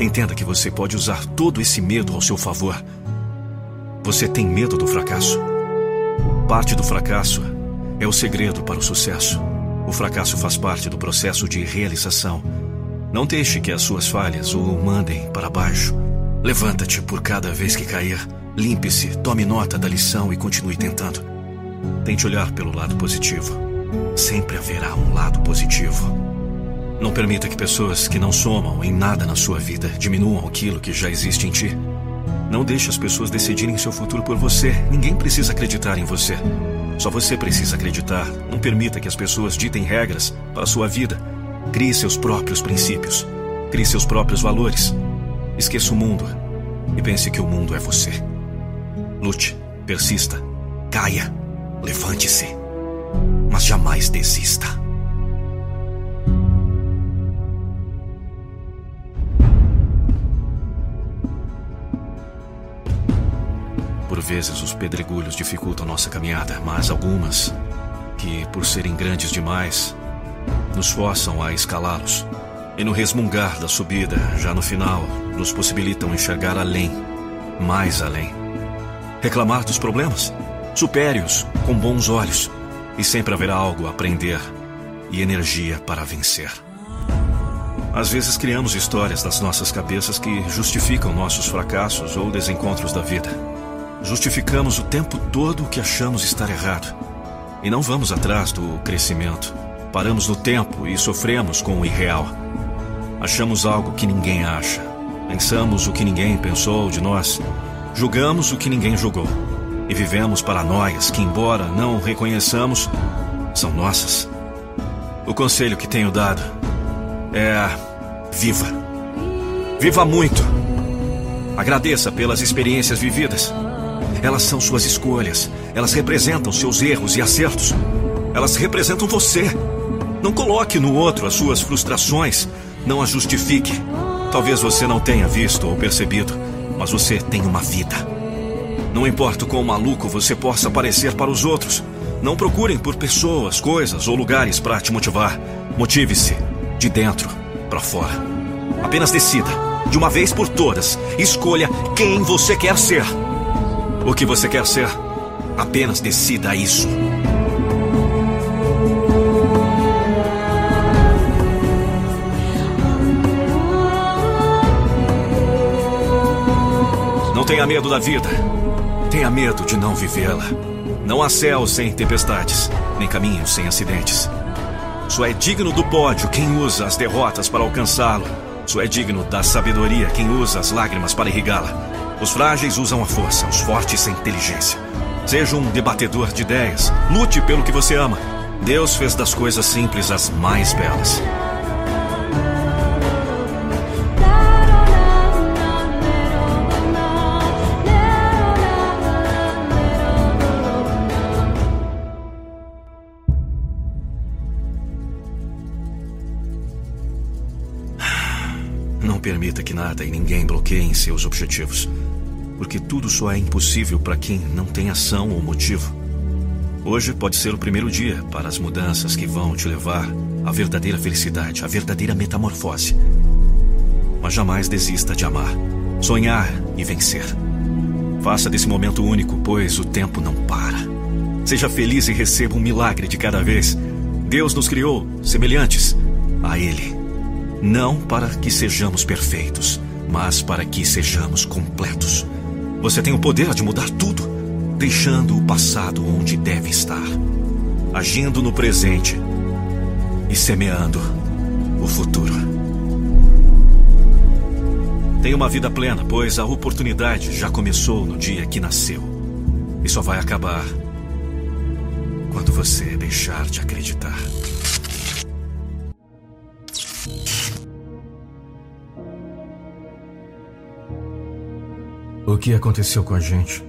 Entenda que você pode usar todo esse medo ao seu favor. Você tem medo do fracasso? Parte do fracasso é o segredo para o sucesso. O fracasso faz parte do processo de realização. Não deixe que as suas falhas o mandem para baixo. Levanta-te por cada vez que cair. Limpe-se, tome nota da lição e continue tentando. Tente olhar pelo lado positivo. Sempre haverá um lado positivo. Não permita que pessoas que não somam em nada na sua vida diminuam aquilo que já existe em ti. Não deixe as pessoas decidirem seu futuro por você. Ninguém precisa acreditar em você. Só você precisa acreditar. Não permita que as pessoas ditem regras para a sua vida. Crie seus próprios princípios. Crie seus próprios valores. Esqueça o mundo e pense que o mundo é você. Lute, persista, caia, levante-se, mas jamais desista. Por vezes os pedregulhos dificultam nossa caminhada, mas algumas, que por serem grandes demais, nos forçam a escalá-los. E no resmungar da subida, já no final, nos possibilitam enxergar além, mais além. Reclamar dos problemas? Supere-os com bons olhos, e sempre haverá algo a aprender e energia para vencer. Às vezes criamos histórias das nossas cabeças que justificam nossos fracassos ou desencontros da vida. Justificamos o tempo todo o que achamos estar errado. E não vamos atrás do crescimento. Paramos no tempo e sofremos com o irreal. Achamos algo que ninguém acha. Pensamos o que ninguém pensou de nós. Julgamos o que ninguém julgou. E vivemos paranoias que, embora não reconheçamos, são nossas. O conselho que tenho dado é: viva. Viva muito. Agradeça pelas experiências vividas. Elas são suas escolhas. Elas representam seus erros e acertos. Elas representam você. Não coloque no outro as suas frustrações. Não as justifique. Talvez você não tenha visto ou percebido, mas você tem uma vida. Não importa quão maluco você possa parecer para os outros, não procurem por pessoas, coisas ou lugares para te motivar. Motive-se de dentro para fora. Apenas decida, de uma vez por todas, escolha quem você quer ser. O que você quer ser? Apenas decida isso. Tenha medo da vida. Tenha medo de não vivê-la. Não há céu sem tempestades, nem caminhos sem acidentes. Só é digno do pódio quem usa as derrotas para alcançá-lo. Só é digno da sabedoria quem usa as lágrimas para irrigá-la. Os frágeis usam a força, os fortes a inteligência. Seja um debatedor de ideias. Lute pelo que você ama. Deus fez das coisas simples as mais belas. Nada e ninguém bloqueiem seus objetivos, porque tudo só é impossível para quem não tem ação ou motivo. Hoje pode ser o primeiro dia para as mudanças que vão te levar à verdadeira felicidade, à verdadeira metamorfose. Mas jamais desista de amar, sonhar e vencer. Faça desse momento único, pois o tempo não para. Seja feliz e receba um milagre de cada vez. Deus nos criou semelhantes a Ele. Não para que sejamos perfeitos, mas para que sejamos completos. Você tem o poder de mudar tudo, deixando o passado onde deve estar, agindo no presente e semeando o futuro. Tenha uma vida plena, pois a oportunidade já começou no dia que nasceu. E só vai acabar quando você deixar de acreditar. O que aconteceu com a gente?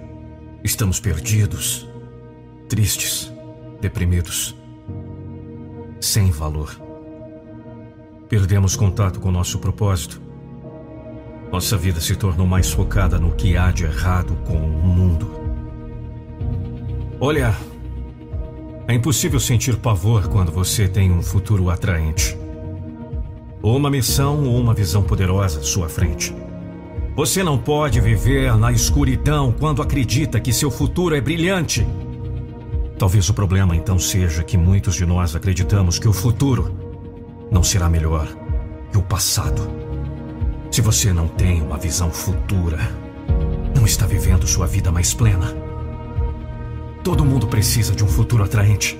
Estamos perdidos, tristes, deprimidos, sem valor. Perdemos contato com nosso propósito. Nossa vida se tornou mais focada no que há de errado com o mundo. Olha, é impossível sentir pavor quando você tem um futuro atraente. Ou uma missão ou uma visão poderosa à sua frente. Você não pode viver na escuridão quando acredita que seu futuro é brilhante. Talvez o problema então seja que muitos de nós acreditamos que o futuro não será melhor que o passado. Se você não tem uma visão futura, não está vivendo sua vida mais plena. Todo mundo precisa de um futuro atraente.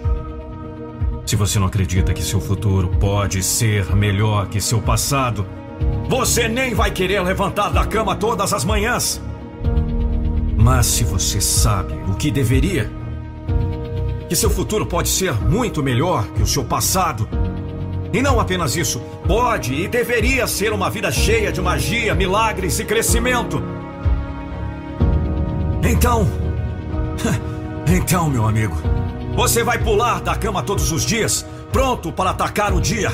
Se você não acredita que seu futuro pode ser melhor que seu passado, você nem vai querer levantar da cama todas as manhãs. Mas se você sabe o que deveria, que seu futuro pode ser muito melhor que o seu passado, e não apenas isso, pode e deveria ser uma vida cheia de magia, milagres e crescimento. Então. Então, meu amigo, você vai pular da cama todos os dias, pronto para atacar o dia,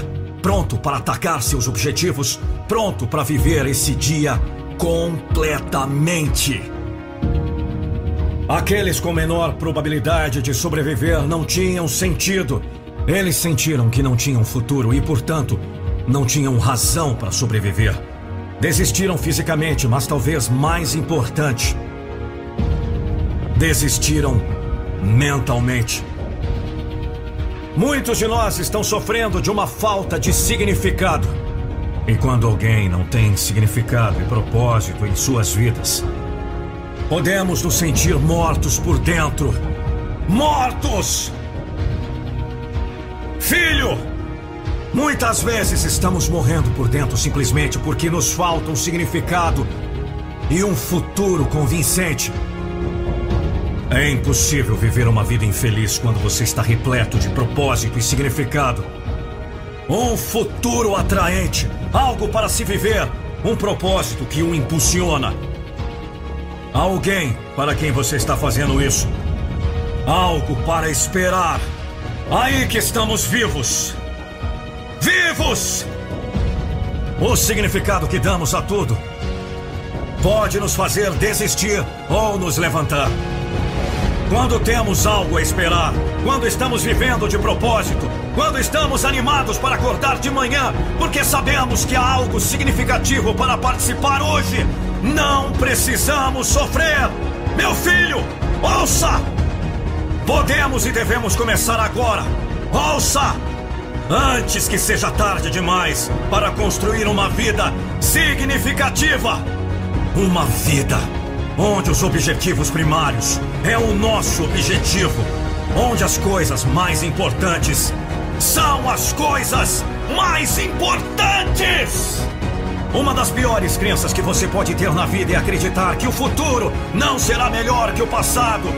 pronto para atacar seus objetivos, pronto para viver esse dia completamente. Aqueles com menor probabilidade de sobreviver não tinham sentido. Eles sentiram que não tinham futuro e, portanto, não tinham razão para sobreviver. Desistiram fisicamente, mas talvez mais importante, desistiram mentalmente. Muitos de nós estão sofrendo de uma falta de significado. E quando alguém não tem significado e propósito em suas vidas, podemos nos sentir mortos por dentro. Mortos! Filho! Muitas vezes estamos morrendo por dentro simplesmente porque nos falta um significado e um futuro convincente. É impossível viver uma vida infeliz quando você está repleto de propósito e significado. Um futuro atraente, algo para se viver, um propósito que o impulsiona. Alguém para quem você está fazendo isso. Algo para esperar. Aí que estamos vivos. Vivos! O significado que damos a tudo pode nos fazer desistir ou nos levantar. Quando temos algo a esperar, quando estamos vivendo de propósito, quando estamos animados para acordar de manhã, porque sabemos que há algo significativo para participar hoje, não precisamos sofrer. Meu filho, ouça! Podemos e devemos começar agora. Ouça! Antes que seja tarde demais para construir uma vida significativa. Uma vida onde os objetivos primários é o nosso objetivo, onde as coisas mais importantes são as coisas mais importantes. Uma das piores crenças que você pode ter na vida é acreditar que o futuro não será melhor que o passado.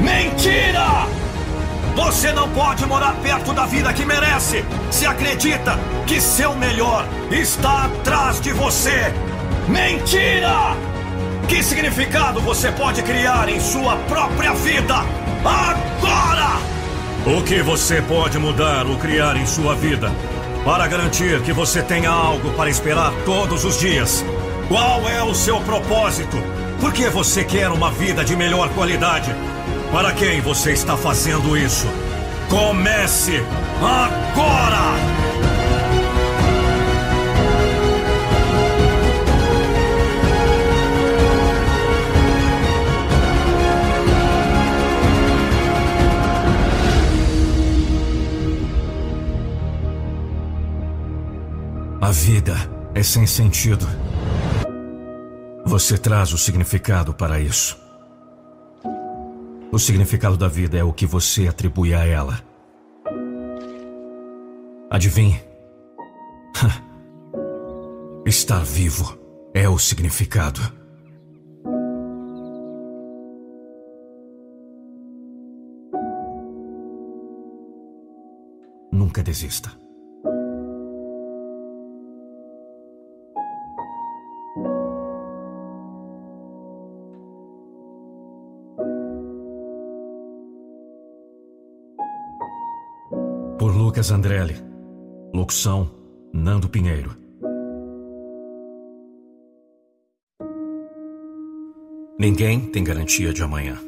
Mentira! Você não pode morar perto da vida que merece se acredita que seu melhor está atrás de você. Mentira! Que significado você pode criar em sua própria vida agora? O que você pode mudar ou criar em sua vida para garantir que você tenha algo para esperar todos os dias? Qual é o seu propósito? Por que você quer uma vida de melhor qualidade? Para quem você está fazendo isso? Comece agora! Vida é sem sentido. Você traz o significado para isso. O significado da vida é o que você atribui a ela. Adivinhe? Estar vivo é o significado. Nunca desista. Andrelli. Locução: Nando Pinheiro. Ninguém tem garantia de amanhã.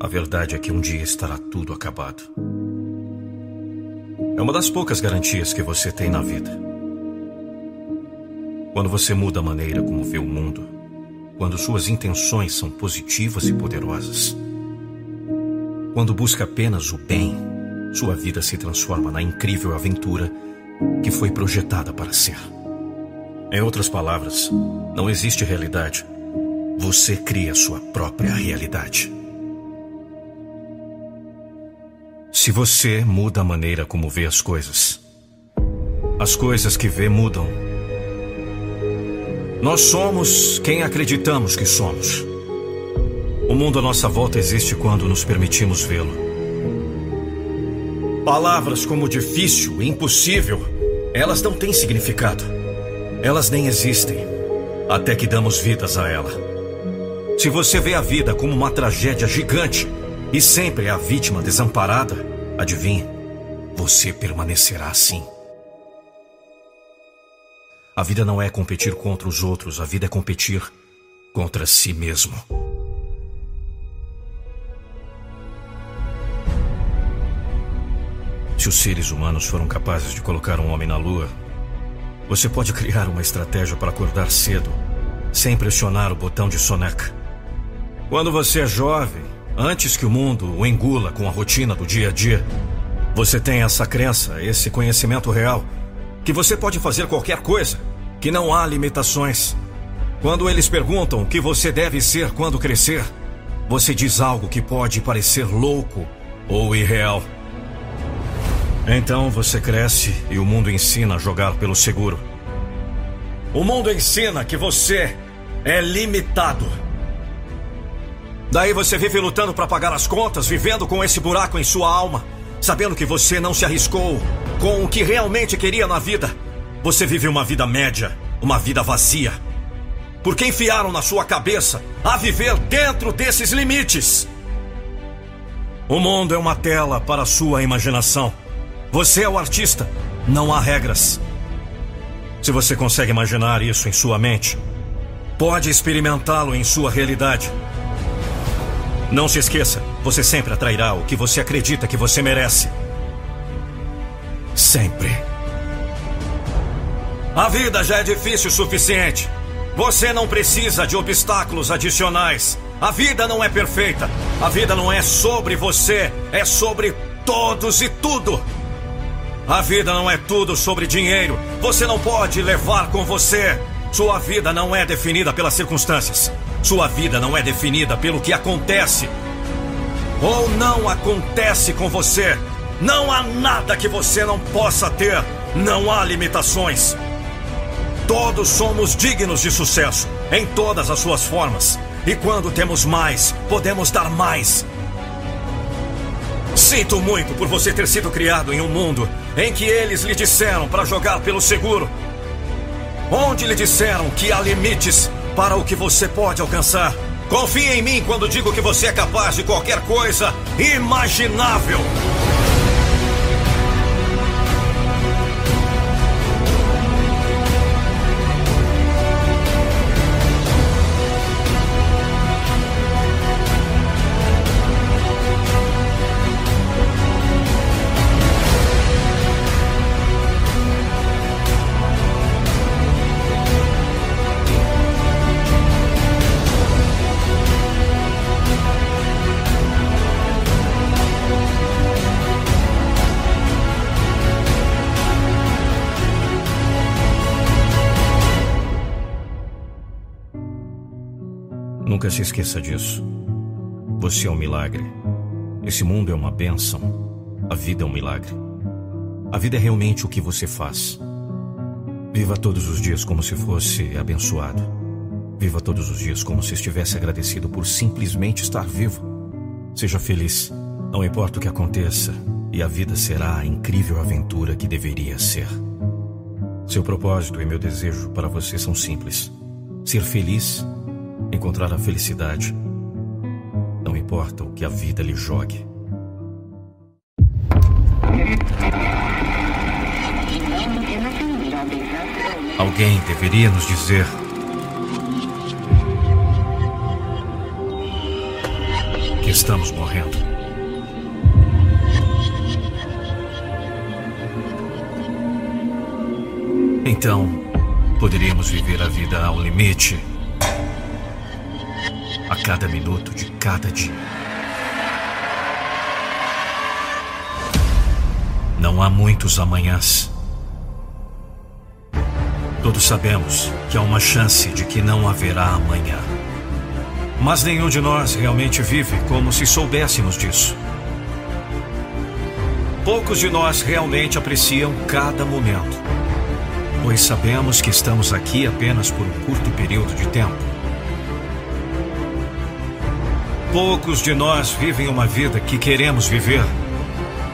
A verdade é que um dia estará tudo acabado. É uma das poucas garantias que você tem na vida. Quando você muda a maneira como vê o mundo, quando suas intenções são positivas e poderosas, quando busca apenas o bem sua vida se transforma na incrível aventura que foi projetada para ser. Em outras palavras, não existe realidade. Você cria sua própria realidade. Se você muda a maneira como vê as coisas, as coisas que vê mudam. Nós somos quem acreditamos que somos. O mundo à nossa volta existe quando nos permitimos vê-lo. Palavras como difícil impossível, elas não têm significado. Elas nem existem até que damos vidas a ela. Se você vê a vida como uma tragédia gigante e sempre é a vítima desamparada, adivinhe, você permanecerá assim. A vida não é competir contra os outros, a vida é competir contra si mesmo. Se os seres humanos foram capazes de colocar um homem na Lua, você pode criar uma estratégia para acordar cedo, sem pressionar o botão de soneca. Quando você é jovem, antes que o mundo o engula com a rotina do dia a dia, você tem essa crença, esse conhecimento real, que você pode fazer qualquer coisa, que não há limitações. Quando eles perguntam o que você deve ser quando crescer, você diz algo que pode parecer louco ou irreal. Então você cresce e o mundo ensina a jogar pelo seguro. O mundo ensina que você é limitado. Daí você vive lutando para pagar as contas, vivendo com esse buraco em sua alma, sabendo que você não se arriscou com o que realmente queria na vida. Você vive uma vida média, uma vida vazia. Porque enfiaram na sua cabeça a viver dentro desses limites. O mundo é uma tela para sua imaginação. Você é o artista. Não há regras. Se você consegue imaginar isso em sua mente, pode experimentá-lo em sua realidade. Não se esqueça, você sempre atrairá o que você acredita que você merece. Sempre. A vida já é difícil o suficiente. Você não precisa de obstáculos adicionais. A vida não é perfeita. A vida não é sobre você, é sobre todos e tudo. A vida não é tudo sobre dinheiro. Você não pode levar com você. Sua vida não é definida pelas circunstâncias. Sua vida não é definida pelo que acontece ou não acontece com você. Não há nada que você não possa ter. Não há limitações. Todos somos dignos de sucesso, em todas as suas formas. E quando temos mais, podemos dar mais. Sinto muito por você ter sido criado em um mundo em que eles lhe disseram para jogar pelo seguro. Onde lhe disseram que há limites para o que você pode alcançar. Confie em mim quando digo que você é capaz de qualquer coisa imaginável. Nunca se esqueça disso. Você é um milagre. Esse mundo é uma bênção. A vida é um milagre. A vida é realmente o que você faz. Viva todos os dias como se fosse abençoado. Viva todos os dias como se estivesse agradecido por simplesmente estar vivo. Seja feliz. Não importa o que aconteça, e a vida será a incrível aventura que deveria ser. Seu propósito e meu desejo para você são simples: ser feliz encontrar a felicidade. Não importa o que a vida lhe jogue. Alguém deveria nos dizer. Que estamos morrendo. Então, poderíamos viver a vida ao limite a cada minuto de cada dia. Não há muitos amanhãs. Todos sabemos que há uma chance de que não haverá amanhã. Mas nenhum de nós realmente vive como se soubéssemos disso. Poucos de nós realmente apreciam cada momento, pois sabemos que estamos aqui apenas por um curto período de tempo. Poucos de nós vivem uma vida que queremos viver.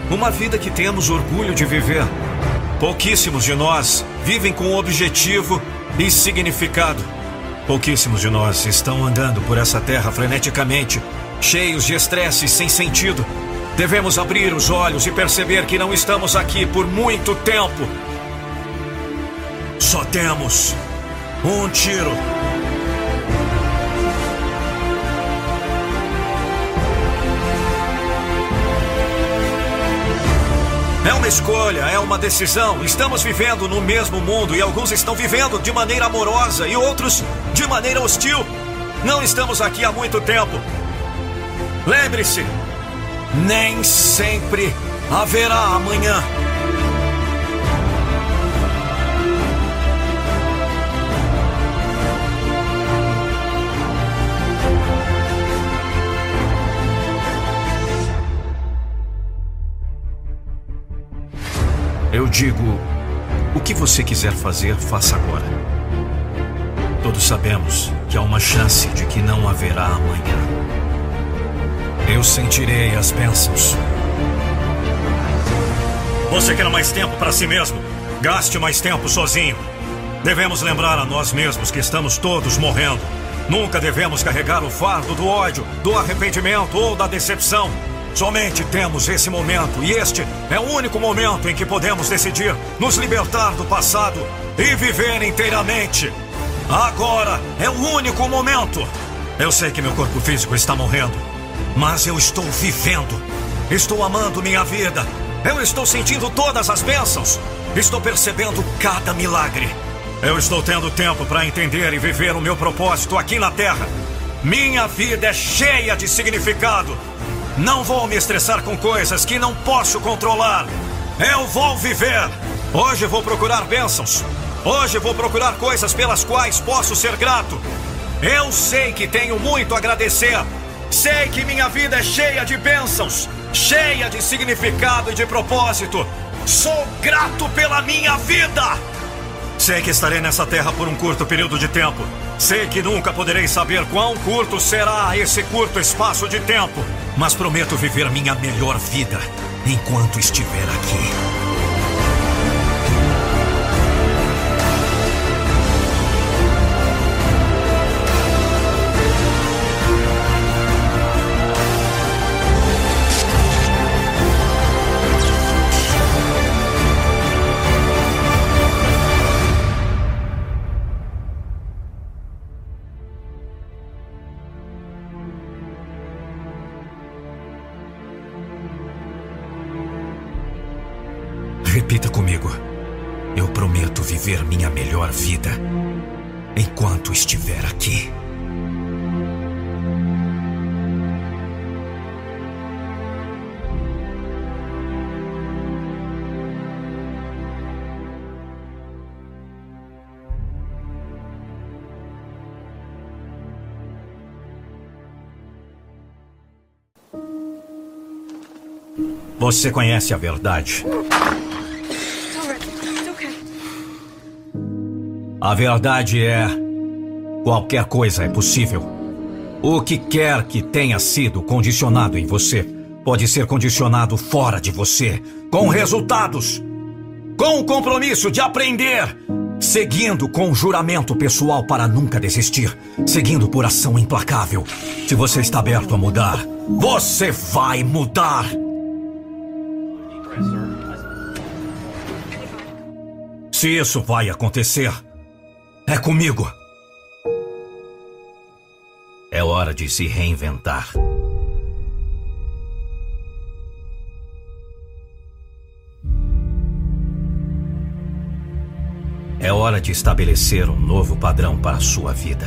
Uma vida que temos orgulho de viver. Pouquíssimos de nós vivem com objetivo e significado. Pouquíssimos de nós estão andando por essa terra freneticamente, cheios de estresse sem sentido. Devemos abrir os olhos e perceber que não estamos aqui por muito tempo. Só temos um tiro. É uma escolha, é uma decisão. Estamos vivendo no mesmo mundo e alguns estão vivendo de maneira amorosa e outros de maneira hostil. Não estamos aqui há muito tempo. Lembre-se, nem sempre haverá amanhã. Eu digo: o que você quiser fazer, faça agora. Todos sabemos que há uma chance de que não haverá amanhã. Eu sentirei as bênçãos. Você quer mais tempo para si mesmo? Gaste mais tempo sozinho. Devemos lembrar a nós mesmos que estamos todos morrendo. Nunca devemos carregar o fardo do ódio, do arrependimento ou da decepção. Somente temos esse momento, e este é o único momento em que podemos decidir nos libertar do passado e viver inteiramente. Agora é o único momento. Eu sei que meu corpo físico está morrendo, mas eu estou vivendo. Estou amando minha vida. Eu estou sentindo todas as bênçãos. Estou percebendo cada milagre. Eu estou tendo tempo para entender e viver o meu propósito aqui na Terra. Minha vida é cheia de significado. Não vou me estressar com coisas que não posso controlar. Eu vou viver. Hoje vou procurar bênçãos. Hoje vou procurar coisas pelas quais posso ser grato. Eu sei que tenho muito a agradecer. Sei que minha vida é cheia de bênçãos, cheia de significado e de propósito. Sou grato pela minha vida. Sei que estarei nessa terra por um curto período de tempo. Sei que nunca poderei saber quão curto será esse curto espaço de tempo. Mas prometo viver minha melhor vida enquanto estiver aqui. Você conhece a verdade. A verdade é: qualquer coisa é possível. O que quer que tenha sido condicionado em você pode ser condicionado fora de você, com resultados, com o compromisso de aprender, seguindo com juramento pessoal para nunca desistir, seguindo por ação implacável. Se você está aberto a mudar, você vai mudar. Se isso vai acontecer, é comigo. É hora de se reinventar. É hora de estabelecer um novo padrão para a sua vida.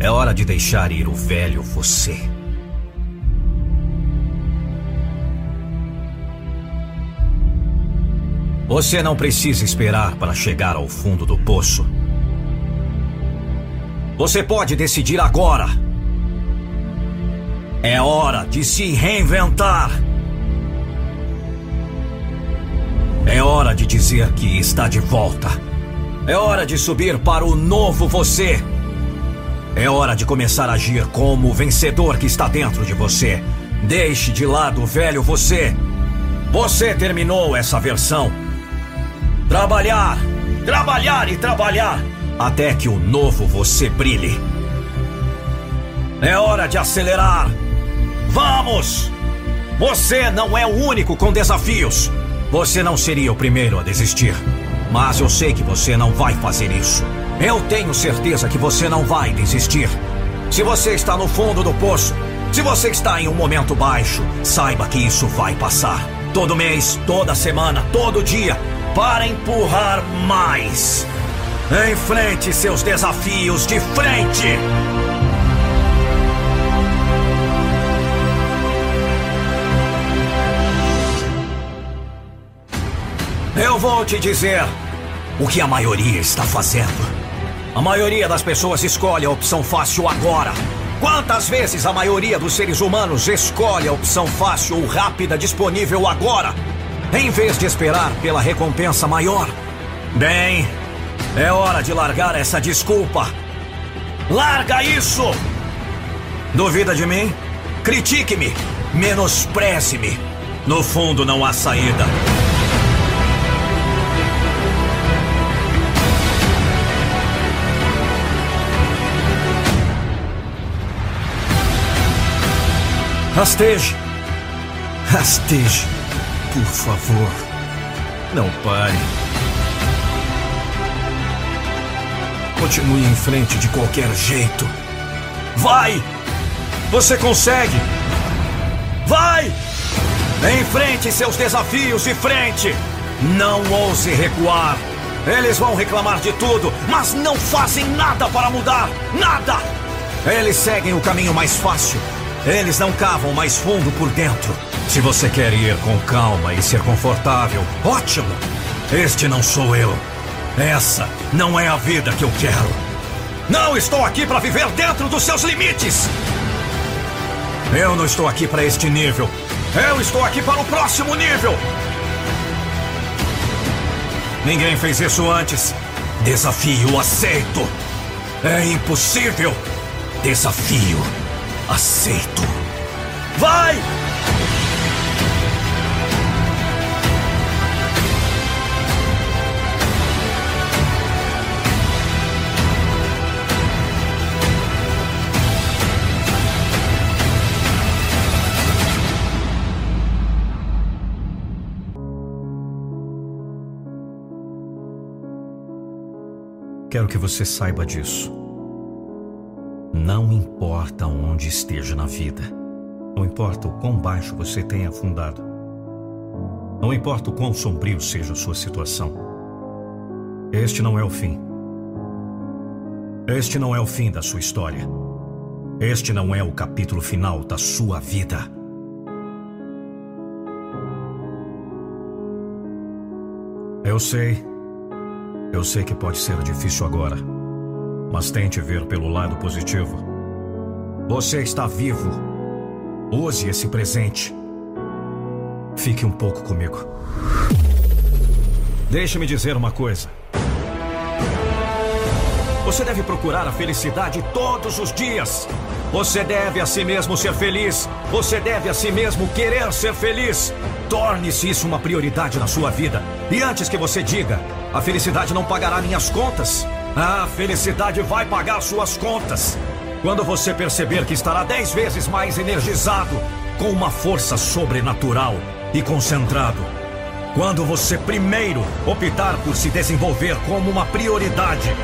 É hora de deixar ir o velho você. Você não precisa esperar para chegar ao fundo do poço. Você pode decidir agora. É hora de se reinventar. É hora de dizer que está de volta. É hora de subir para o novo você. É hora de começar a agir como o vencedor que está dentro de você. Deixe de lado o velho você. Você terminou essa versão Trabalhar, trabalhar e trabalhar até que o novo você brilhe. É hora de acelerar. Vamos! Você não é o único com desafios. Você não seria o primeiro a desistir. Mas eu sei que você não vai fazer isso. Eu tenho certeza que você não vai desistir. Se você está no fundo do poço, se você está em um momento baixo, saiba que isso vai passar. Todo mês, toda semana, todo dia, para empurrar mais. Enfrente seus desafios de frente! Eu vou te dizer o que a maioria está fazendo. A maioria das pessoas escolhe a opção fácil agora. Quantas vezes a maioria dos seres humanos escolhe a opção fácil ou rápida disponível agora? Em vez de esperar pela recompensa maior. Bem, é hora de largar essa desculpa. Larga isso! Duvida de mim? Critique-me, menospreze-me. No fundo, não há saída. Rasteje. Rasteje. Por favor, não pare. Continue em frente de qualquer jeito. Vai! Você consegue! Vai! Enfrente seus desafios de frente! Não ouse recuar! Eles vão reclamar de tudo, mas não fazem nada para mudar! Nada! Eles seguem o caminho mais fácil. Eles não cavam mais fundo por dentro. Se você quer ir com calma e ser confortável, ótimo! Este não sou eu. Essa não é a vida que eu quero. Não estou aqui para viver dentro dos seus limites. Eu não estou aqui para este nível. Eu estou aqui para o próximo nível. Ninguém fez isso antes. Desafio aceito. É impossível. Desafio aceito. Vai! Quero que você saiba disso. Não importa onde esteja na vida, não importa o quão baixo você tenha afundado, não importa o quão sombrio seja a sua situação, este não é o fim. Este não é o fim da sua história. Este não é o capítulo final da sua vida. Eu sei eu sei que pode ser difícil agora, mas tente ver pelo lado positivo. Você está vivo. Use esse presente. Fique um pouco comigo. Deixe-me dizer uma coisa. Você deve procurar a felicidade todos os dias. Você deve a si mesmo ser feliz. Você deve a si mesmo querer ser feliz. Torne-se isso uma prioridade na sua vida. E antes que você diga, a felicidade não pagará minhas contas. A felicidade vai pagar suas contas. Quando você perceber que estará dez vezes mais energizado, com uma força sobrenatural e concentrado. Quando você primeiro optar por se desenvolver como uma prioridade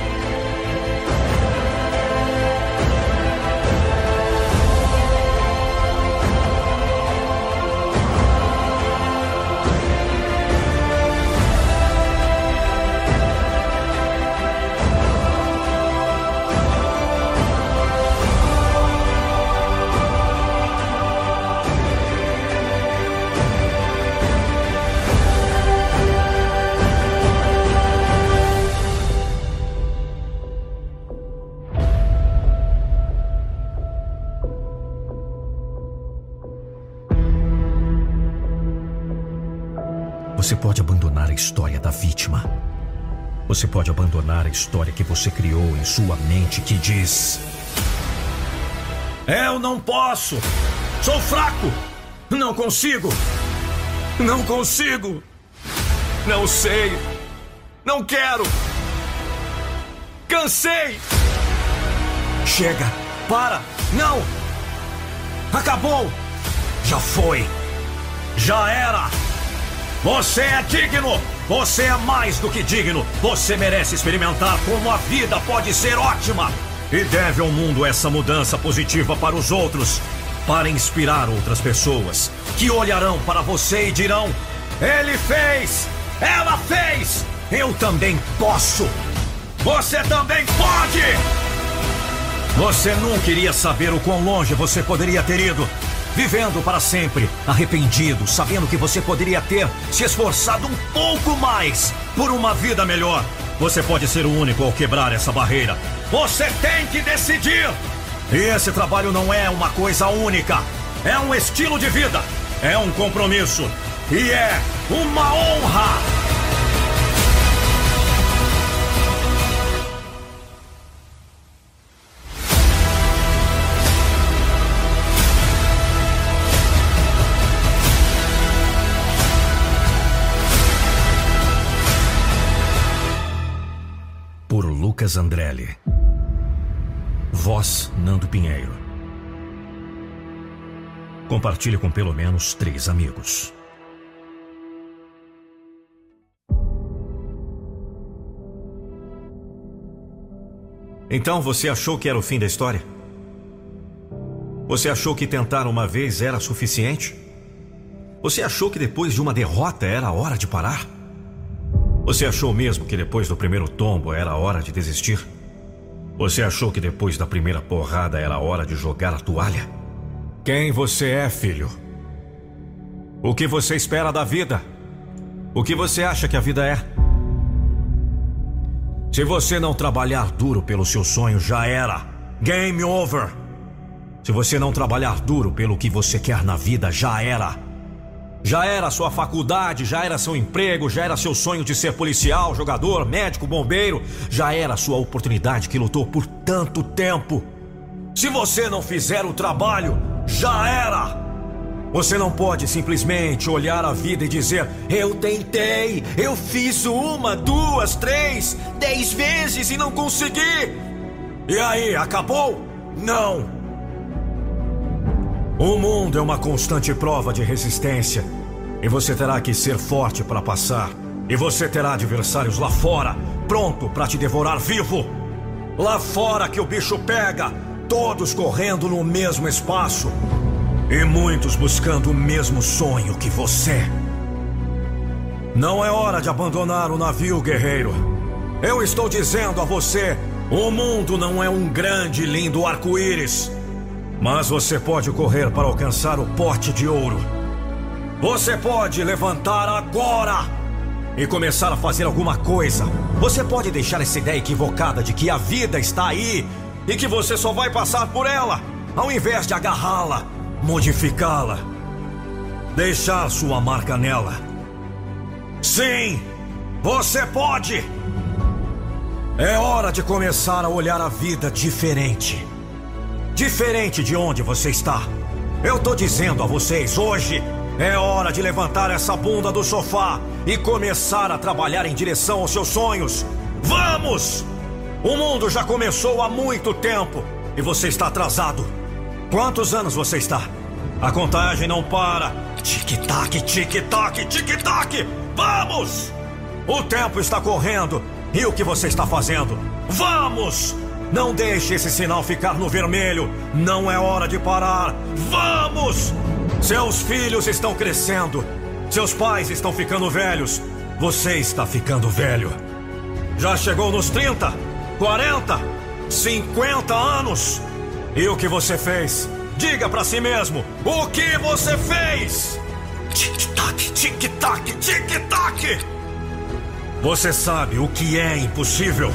pode abandonar a história da vítima. Você pode abandonar a história que você criou em sua mente que diz: Eu não posso! Sou fraco! Não consigo! Não consigo! Não sei! Não quero! Cansei! Chega! Para! Não! Acabou! Já foi! Já era! Você é digno! Você é mais do que digno! Você merece experimentar como a vida pode ser ótima! E deve ao mundo essa mudança positiva para os outros, para inspirar outras pessoas, que olharão para você e dirão: Ele fez! Ela fez! Eu também posso! Você também pode! Você nunca iria saber o quão longe você poderia ter ido vivendo para sempre, arrependido, sabendo que você poderia ter se esforçado um pouco mais por uma vida melhor. Você pode ser o único ao quebrar essa barreira. Você tem que decidir! Esse trabalho não é uma coisa única, é um estilo de vida, é um compromisso e é uma honra! Lucas Andrelli. Voz Nando Pinheiro. Compartilhe com pelo menos três amigos. Então você achou que era o fim da história? Você achou que tentar uma vez era suficiente? Você achou que depois de uma derrota era hora de parar? Você achou mesmo que depois do primeiro tombo era hora de desistir? Você achou que depois da primeira porrada era hora de jogar a toalha? Quem você é, filho? O que você espera da vida? O que você acha que a vida é? Se você não trabalhar duro pelo seu sonho, já era. Game over. Se você não trabalhar duro pelo que você quer na vida, já era. Já era sua faculdade, já era seu emprego, já era seu sonho de ser policial, jogador, médico, bombeiro, já era sua oportunidade que lutou por tanto tempo. Se você não fizer o trabalho, já era. Você não pode simplesmente olhar a vida e dizer: Eu tentei, eu fiz uma, duas, três, dez vezes e não consegui. E aí, acabou? Não. O mundo é uma constante prova de resistência. E você terá que ser forte para passar. E você terá adversários lá fora, pronto para te devorar vivo. Lá fora que o bicho pega, todos correndo no mesmo espaço. E muitos buscando o mesmo sonho que você. Não é hora de abandonar o navio, guerreiro. Eu estou dizendo a você: o mundo não é um grande e lindo arco-íris. Mas você pode correr para alcançar o pote de ouro. Você pode levantar agora e começar a fazer alguma coisa. Você pode deixar essa ideia equivocada de que a vida está aí e que você só vai passar por ela, ao invés de agarrá-la, modificá-la, deixar sua marca nela. Sim, você pode! É hora de começar a olhar a vida diferente. Diferente de onde você está. Eu tô dizendo a vocês, hoje é hora de levantar essa bunda do sofá e começar a trabalhar em direção aos seus sonhos. Vamos! O mundo já começou há muito tempo e você está atrasado. Quantos anos você está? A contagem não para. Tic-tac, tic-tac, tic-tac! Vamos! O tempo está correndo e o que você está fazendo? Vamos! Não deixe esse sinal ficar no vermelho. Não é hora de parar. Vamos! Seus filhos estão crescendo. Seus pais estão ficando velhos. Você está ficando velho. Já chegou nos 30, 40, 50 anos. E o que você fez? Diga para si mesmo: o que você fez? Tic-tac, tic-tac, tic-tac. Você sabe o que é impossível?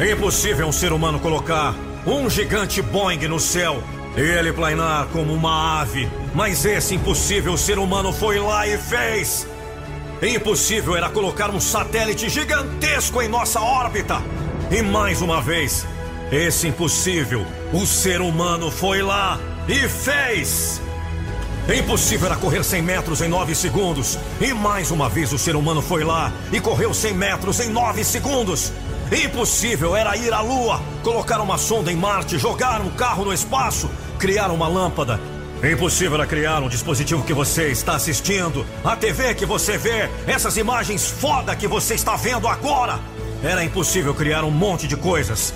É impossível um ser humano colocar um gigante Boeing no céu e ele planar como uma ave. Mas esse impossível ser humano foi lá e fez. Impossível era colocar um satélite gigantesco em nossa órbita. E mais uma vez, esse impossível, o ser humano foi lá e fez. Impossível era correr 100 metros em 9 segundos. E mais uma vez o ser humano foi lá e correu 100 metros em 9 segundos. Impossível era ir à Lua, colocar uma sonda em Marte, jogar um carro no espaço, criar uma lâmpada. Impossível era criar um dispositivo que você está assistindo, a TV que você vê, essas imagens foda que você está vendo agora. Era impossível criar um monte de coisas.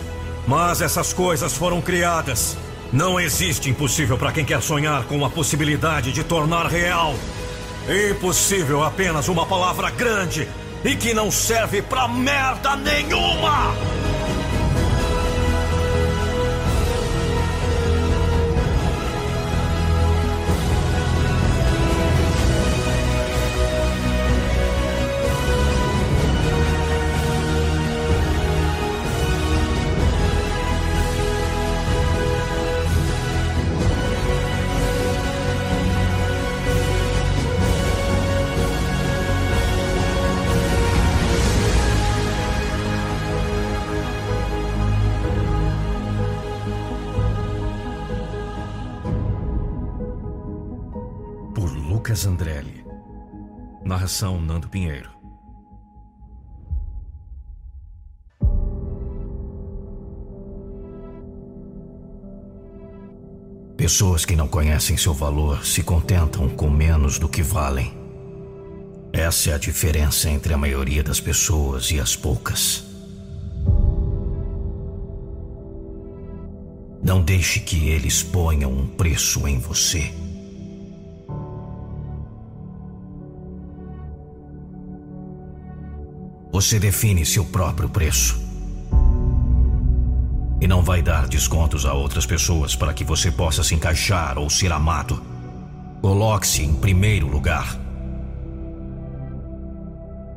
Mas essas coisas foram criadas. Não existe impossível para quem quer sonhar com a possibilidade de tornar real. Impossível apenas uma palavra grande e que não serve pra merda nenhuma! Nando Pinheiro. Pessoas que não conhecem seu valor se contentam com menos do que valem. Essa é a diferença entre a maioria das pessoas e as poucas. Não deixe que eles ponham um preço em você. Você define seu próprio preço. E não vai dar descontos a outras pessoas para que você possa se encaixar ou ser amado. Coloque-se em primeiro lugar.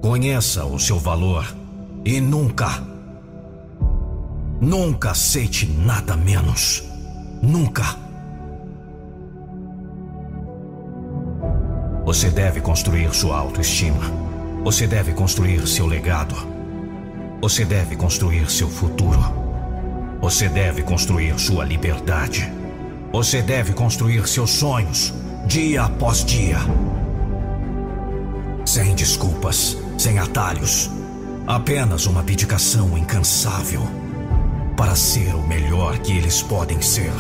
Conheça o seu valor e nunca, nunca aceite nada menos. Nunca. Você deve construir sua autoestima. Você deve construir seu legado. Você deve construir seu futuro. Você deve construir sua liberdade. Você deve construir seus sonhos, dia após dia. Sem desculpas, sem atalhos. Apenas uma dedicação incansável para ser o melhor que eles podem ser.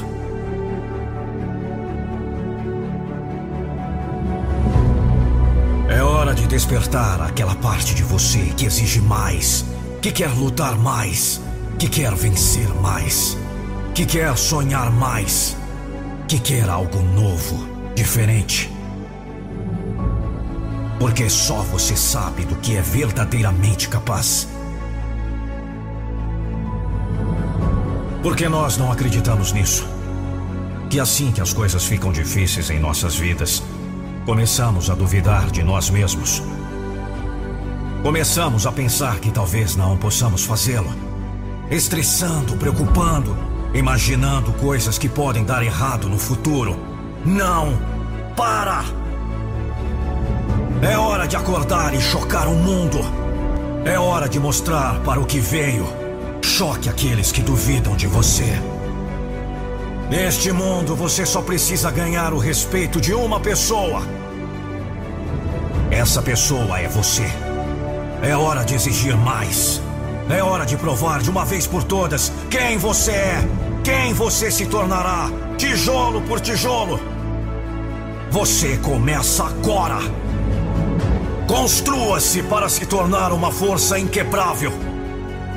De despertar aquela parte de você que exige mais, que quer lutar mais, que quer vencer mais, que quer sonhar mais, que quer algo novo, diferente. Porque só você sabe do que é verdadeiramente capaz. Porque nós não acreditamos nisso. Que assim que as coisas ficam difíceis em nossas vidas, começamos a duvidar de nós mesmos. Começamos a pensar que talvez não possamos fazê-lo. Estressando, preocupando, imaginando coisas que podem dar errado no futuro. Não! Para! É hora de acordar e chocar o mundo. É hora de mostrar para o que veio. Choque aqueles que duvidam de você. Neste mundo, você só precisa ganhar o respeito de uma pessoa. Essa pessoa é você. É hora de exigir mais. É hora de provar de uma vez por todas quem você é, quem você se tornará, tijolo por tijolo. Você começa agora. Construa-se para se tornar uma força inquebrável,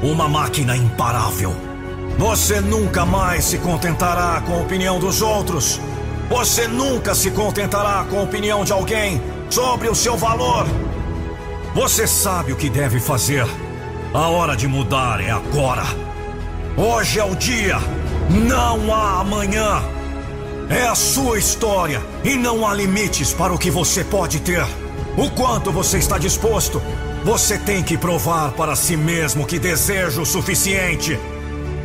uma máquina imparável. Você nunca mais se contentará com a opinião dos outros. Você nunca se contentará com a opinião de alguém sobre o seu valor. Você sabe o que deve fazer. A hora de mudar é agora. Hoje é o dia. Não há amanhã. É a sua história e não há limites para o que você pode ter. O quanto você está disposto? Você tem que provar para si mesmo que deseja o suficiente.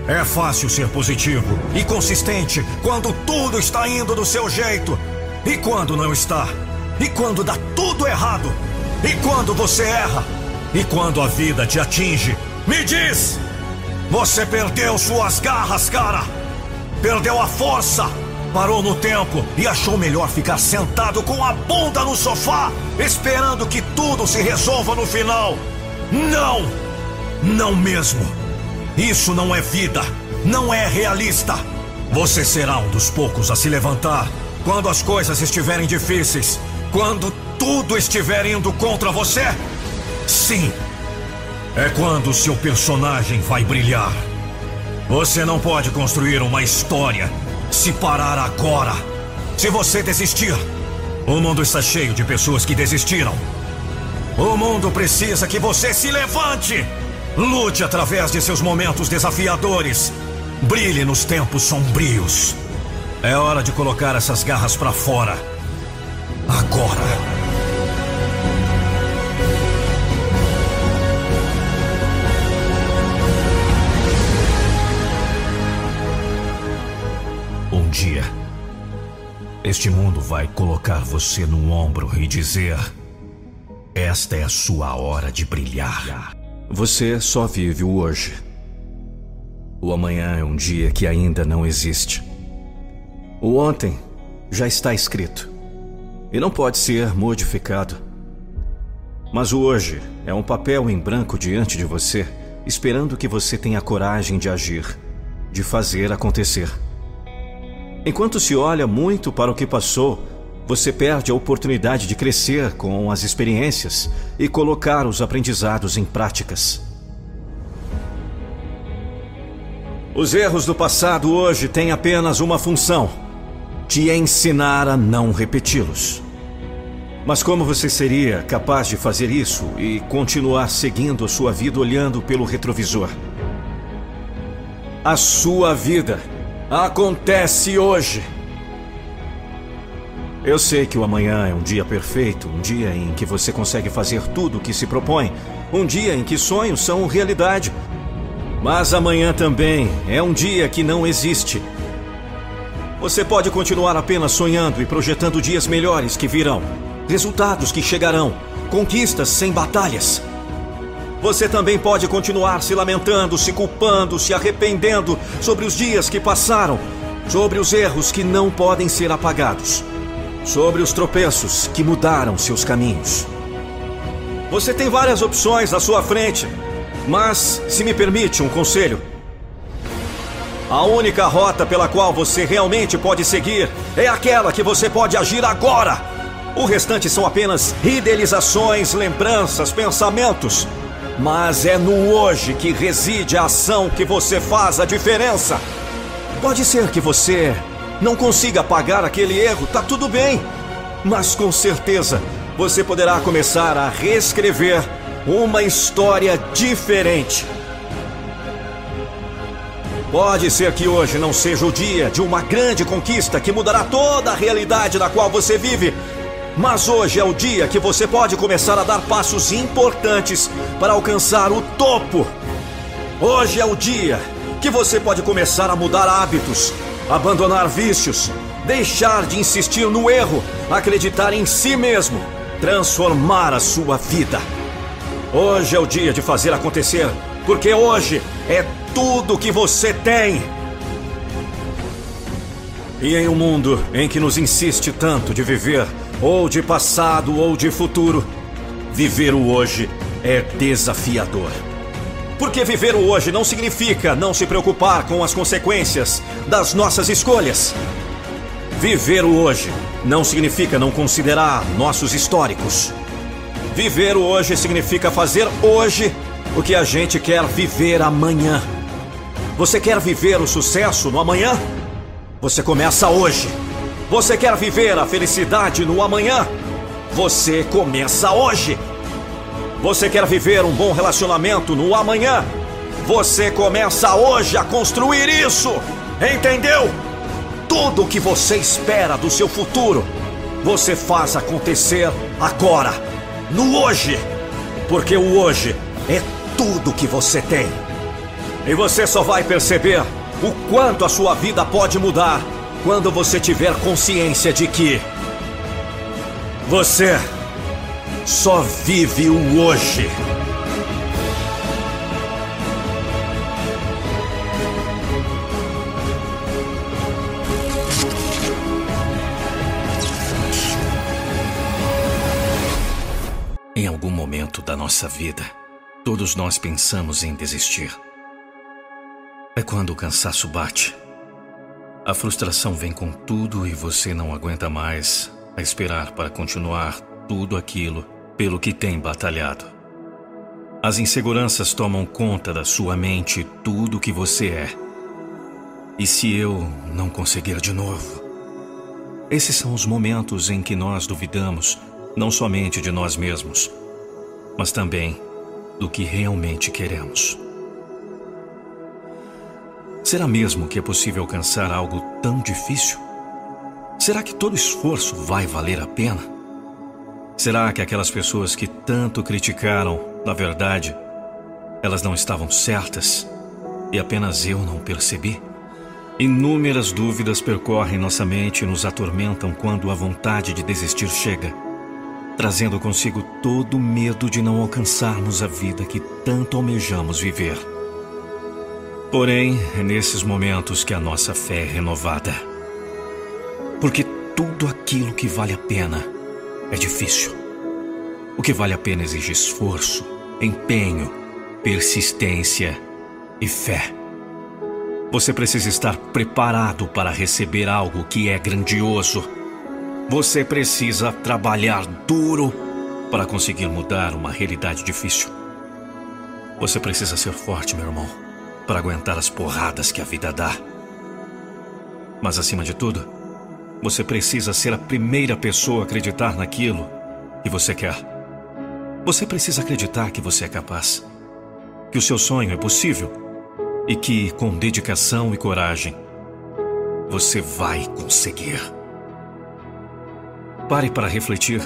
É fácil ser positivo e consistente quando tudo está indo do seu jeito. E quando não está? E quando dá tudo errado? E quando você erra? E quando a vida te atinge? Me diz! Você perdeu suas garras, cara! Perdeu a força! Parou no tempo e achou melhor ficar sentado com a bunda no sofá, esperando que tudo se resolva no final. Não! Não mesmo! Isso não é vida, não é realista. Você será um dos poucos a se levantar quando as coisas estiverem difíceis, quando tudo estiver indo contra você. Sim, é quando seu personagem vai brilhar. Você não pode construir uma história se parar agora. Se você desistir, o mundo está cheio de pessoas que desistiram. O mundo precisa que você se levante. Lute através de seus momentos desafiadores. Brilhe nos tempos sombrios. É hora de colocar essas garras para fora. Agora. Um dia, este mundo vai colocar você no ombro e dizer: Esta é a sua hora de brilhar. Você só vive o hoje. O amanhã é um dia que ainda não existe. O ontem já está escrito e não pode ser modificado. Mas o hoje é um papel em branco diante de você, esperando que você tenha coragem de agir, de fazer acontecer. Enquanto se olha muito para o que passou, você perde a oportunidade de crescer com as experiências e colocar os aprendizados em práticas. Os erros do passado hoje têm apenas uma função: te ensinar a não repeti-los. Mas como você seria capaz de fazer isso e continuar seguindo a sua vida olhando pelo retrovisor? A sua vida acontece hoje. Eu sei que o amanhã é um dia perfeito, um dia em que você consegue fazer tudo o que se propõe, um dia em que sonhos são realidade. Mas amanhã também é um dia que não existe. Você pode continuar apenas sonhando e projetando dias melhores que virão resultados que chegarão, conquistas sem batalhas. Você também pode continuar se lamentando, se culpando, se arrependendo sobre os dias que passaram, sobre os erros que não podem ser apagados, sobre os tropeços que mudaram seus caminhos. Você tem várias opções à sua frente, mas, se me permite um conselho, a única rota pela qual você realmente pode seguir é aquela que você pode agir agora o restante são apenas idealizações, lembranças, pensamentos. Mas é no hoje que reside a ação que você faz a diferença. Pode ser que você não consiga apagar aquele erro, tá tudo bem. Mas com certeza você poderá começar a reescrever uma história diferente. Pode ser que hoje não seja o dia de uma grande conquista que mudará toda a realidade na qual você vive, mas hoje é o dia que você pode começar a dar passos importantes para alcançar o topo. Hoje é o dia que você pode começar a mudar hábitos, abandonar vícios, deixar de insistir no erro, acreditar em si mesmo, transformar a sua vida. Hoje é o dia de fazer acontecer, porque hoje é tudo que você tem. E em um mundo em que nos insiste tanto de viver ou de passado ou de futuro, viver o hoje é desafiador. Porque viver o hoje não significa não se preocupar com as consequências das nossas escolhas. Viver o hoje não significa não considerar nossos históricos. Viver o hoje significa fazer hoje o que a gente quer viver amanhã. Você quer viver o sucesso no amanhã? Você começa hoje. Você quer viver a felicidade no amanhã? Você começa hoje. Você quer viver um bom relacionamento no amanhã? Você começa hoje a construir isso. Entendeu? Tudo o que você espera do seu futuro, você faz acontecer agora, no hoje. Porque o hoje é tudo que você tem. E você só vai perceber o quanto a sua vida pode mudar quando você tiver consciência de que você só vive o hoje. Em algum momento da nossa vida, todos nós pensamos em desistir. É quando o cansaço bate a frustração vem com tudo e você não aguenta mais a esperar para continuar tudo aquilo pelo que tem batalhado. As inseguranças tomam conta da sua mente tudo o que você é. E se eu não conseguir de novo? Esses são os momentos em que nós duvidamos não somente de nós mesmos, mas também do que realmente queremos. Será mesmo que é possível alcançar algo tão difícil? Será que todo esforço vai valer a pena? Será que aquelas pessoas que tanto criticaram, na verdade, elas não estavam certas e apenas eu não percebi? Inúmeras dúvidas percorrem nossa mente e nos atormentam quando a vontade de desistir chega, trazendo consigo todo o medo de não alcançarmos a vida que tanto almejamos viver. Porém, é nesses momentos que a nossa fé é renovada. Porque tudo aquilo que vale a pena é difícil. O que vale a pena exige esforço, empenho, persistência e fé. Você precisa estar preparado para receber algo que é grandioso. Você precisa trabalhar duro para conseguir mudar uma realidade difícil. Você precisa ser forte, meu irmão. para aguentar as porradas que a vida dá. Mas acima de tudo, você precisa ser a primeira pessoa a acreditar naquilo que você quer. Você precisa acreditar que você é capaz, que o seu sonho é possível e que, com dedicação e coragem, você vai conseguir. Pare para refletir.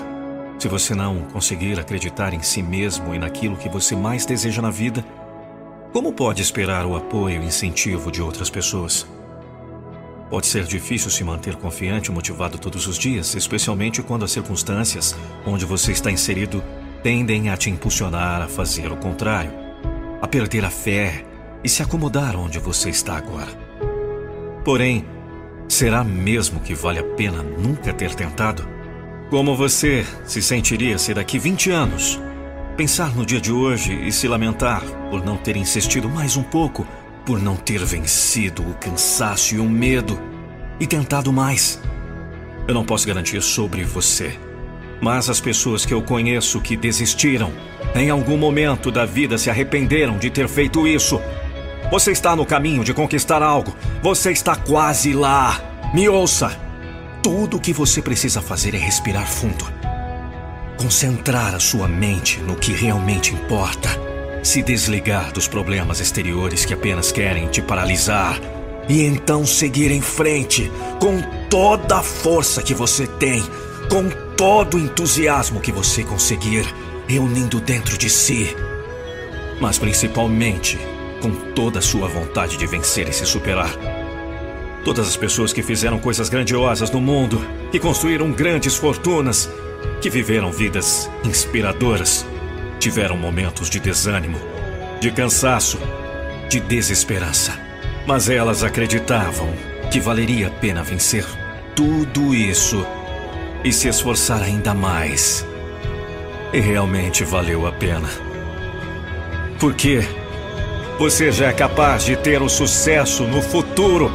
Se você não conseguir acreditar em si mesmo e naquilo que você mais deseja na vida, como pode esperar o apoio e incentivo de outras pessoas? Pode ser difícil se manter confiante e motivado todos os dias, especialmente quando as circunstâncias onde você está inserido tendem a te impulsionar a fazer o contrário, a perder a fé e se acomodar onde você está agora. Porém, será mesmo que vale a pena nunca ter tentado? Como você se sentiria se daqui 20 anos pensar no dia de hoje e se lamentar por não ter insistido mais um pouco por não ter vencido o cansaço e o medo e tentado mais. Eu não posso garantir sobre você, mas as pessoas que eu conheço que desistiram, em algum momento da vida se arrependeram de ter feito isso. Você está no caminho de conquistar algo, você está quase lá. Me ouça! Tudo o que você precisa fazer é respirar fundo. Concentrar a sua mente no que realmente importa se desligar dos problemas exteriores que apenas querem te paralisar e então seguir em frente com toda a força que você tem, com todo o entusiasmo que você conseguir, reunindo dentro de si, mas principalmente com toda a sua vontade de vencer e se superar. Todas as pessoas que fizeram coisas grandiosas no mundo, que construíram grandes fortunas, que viveram vidas inspiradoras, Tiveram momentos de desânimo, de cansaço, de desesperança. Mas elas acreditavam que valeria a pena vencer tudo isso e se esforçar ainda mais. E realmente valeu a pena. Porque você já é capaz de ter o sucesso no futuro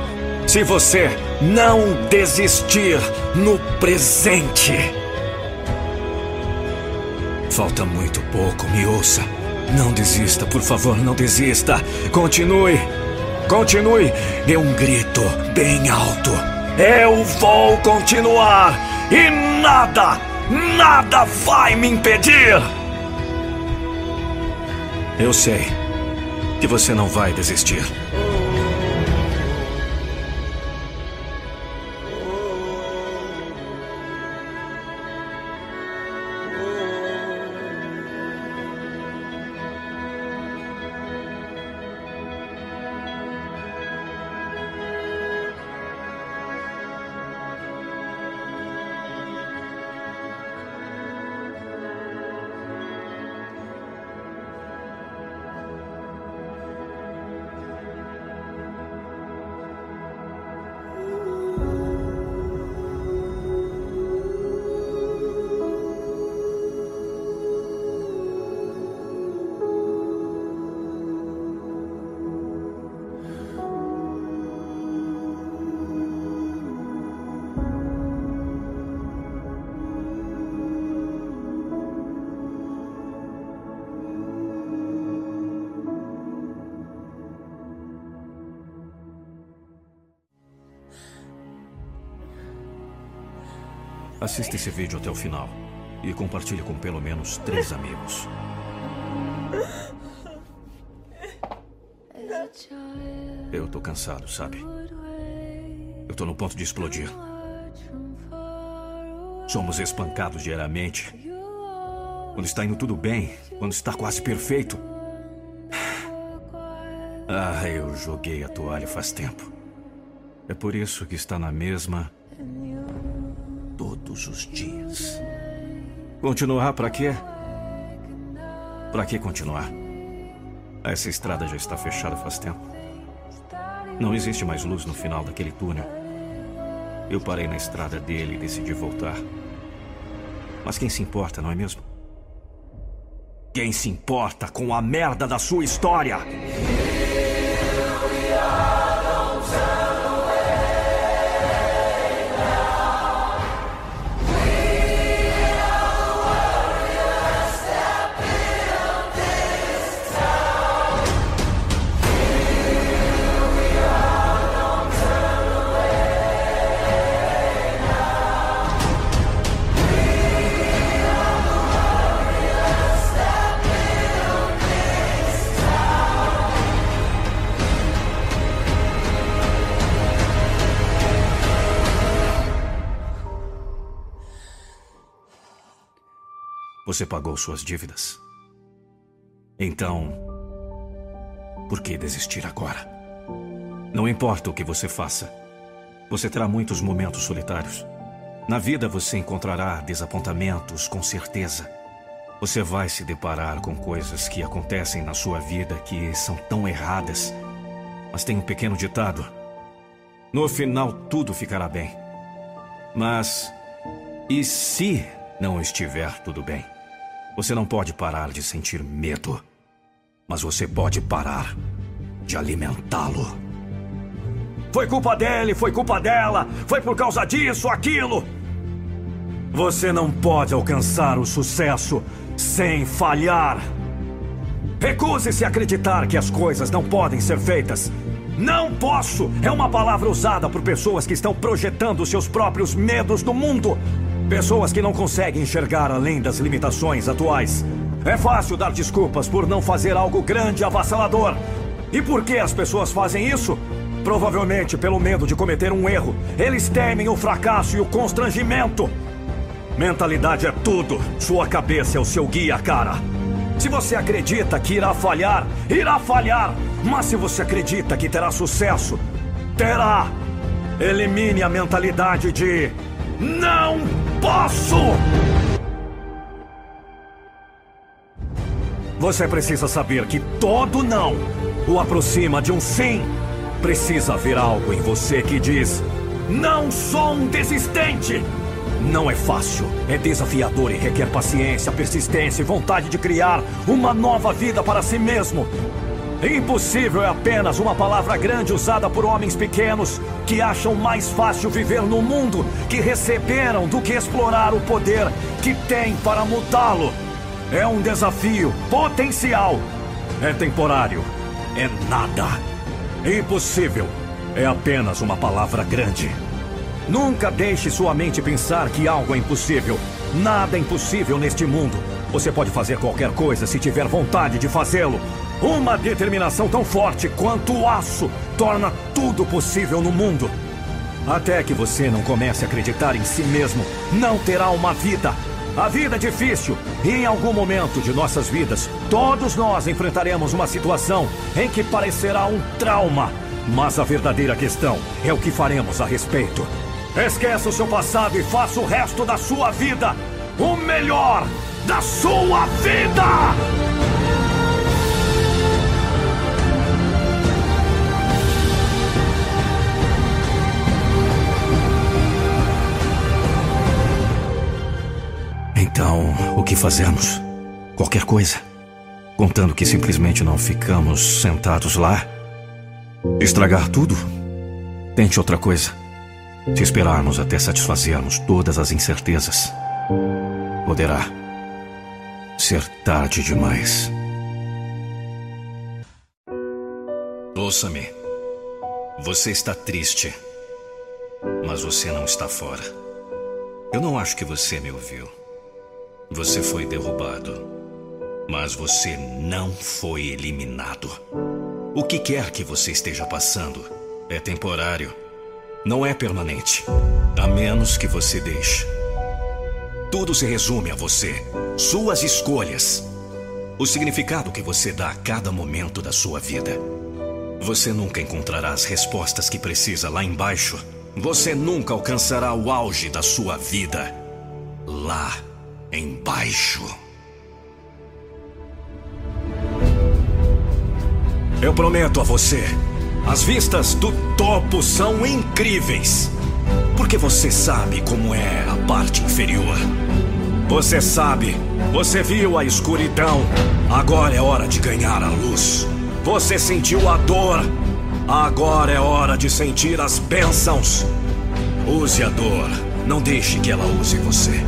se você não desistir no presente. Falta muito pouco, me ouça. Não desista, por favor, não desista. Continue. Continue. Dê um grito bem alto. Eu vou continuar. E nada, nada vai me impedir. Eu sei que você não vai desistir. Assista esse vídeo até o final e compartilhe com pelo menos três amigos. Eu tô cansado, sabe? Eu tô no ponto de explodir. Somos espancados diariamente. Quando está indo tudo bem, quando está quase perfeito. Ah, eu joguei a toalha faz tempo. É por isso que está na mesma todos os dias. Continuar para quê? Para que continuar? Essa estrada já está fechada faz tempo. Não existe mais luz no final daquele túnel. Eu parei na estrada dele e decidi voltar. Mas quem se importa, não é mesmo? Quem se importa com a merda da sua história? Você pagou suas dívidas. Então, por que desistir agora? Não importa o que você faça, você terá muitos momentos solitários. Na vida você encontrará desapontamentos, com certeza. Você vai se deparar com coisas que acontecem na sua vida que são tão erradas. Mas tem um pequeno ditado: no final tudo ficará bem. Mas e se não estiver tudo bem? Você não pode parar de sentir medo, mas você pode parar de alimentá-lo. Foi culpa dele, foi culpa dela, foi por causa disso, aquilo. Você não pode alcançar o sucesso sem falhar. Recuse-se a acreditar que as coisas não podem ser feitas. Não posso é uma palavra usada por pessoas que estão projetando seus próprios medos no mundo. Pessoas que não conseguem enxergar além das limitações atuais. É fácil dar desculpas por não fazer algo grande e avassalador. E por que as pessoas fazem isso? Provavelmente pelo medo de cometer um erro. Eles temem o fracasso e o constrangimento. Mentalidade é tudo. Sua cabeça é o seu guia, cara. Se você acredita que irá falhar, irá falhar. Mas se você acredita que terá sucesso, terá. Elimine a mentalidade de não posso. Você precisa saber que todo não o aproxima de um sim. Precisa haver algo em você que diz: Não sou um desistente. Não é fácil, é desafiador e requer paciência, persistência e vontade de criar uma nova vida para si mesmo. Impossível é apenas uma palavra grande usada por homens pequenos que acham mais fácil viver no mundo que receberam do que explorar o poder que têm para mudá-lo. É um desafio potencial. É temporário. É nada. Impossível. É apenas uma palavra grande. Nunca deixe sua mente pensar que algo é impossível. Nada é impossível neste mundo. Você pode fazer qualquer coisa se tiver vontade de fazê-lo. Uma determinação tão forte quanto o aço torna tudo possível no mundo. Até que você não comece a acreditar em si mesmo, não terá uma vida. A vida é difícil e em algum momento de nossas vidas, todos nós enfrentaremos uma situação em que parecerá um trauma. Mas a verdadeira questão é o que faremos a respeito. Esqueça o seu passado e faça o resto da sua vida o melhor da sua vida! Que fazemos? Qualquer coisa. Contando que simplesmente não ficamos sentados lá. Estragar tudo? Tente outra coisa. Se esperarmos até satisfazermos todas as incertezas, poderá ser tarde demais. Ouça-me. Você está triste, mas você não está fora. Eu não acho que você me ouviu. Você foi derrubado, mas você não foi eliminado. O que quer que você esteja passando é temporário. Não é permanente, a menos que você deixe. Tudo se resume a você, suas escolhas, o significado que você dá a cada momento da sua vida. Você nunca encontrará as respostas que precisa lá embaixo. Você nunca alcançará o auge da sua vida lá embaixo. Eu prometo a você, as vistas do topo são incríveis. Porque você sabe como é a parte inferior. Você sabe, você viu a escuridão. Agora é hora de ganhar a luz. Você sentiu a dor. Agora é hora de sentir as bênçãos. Use a dor. Não deixe que ela use você.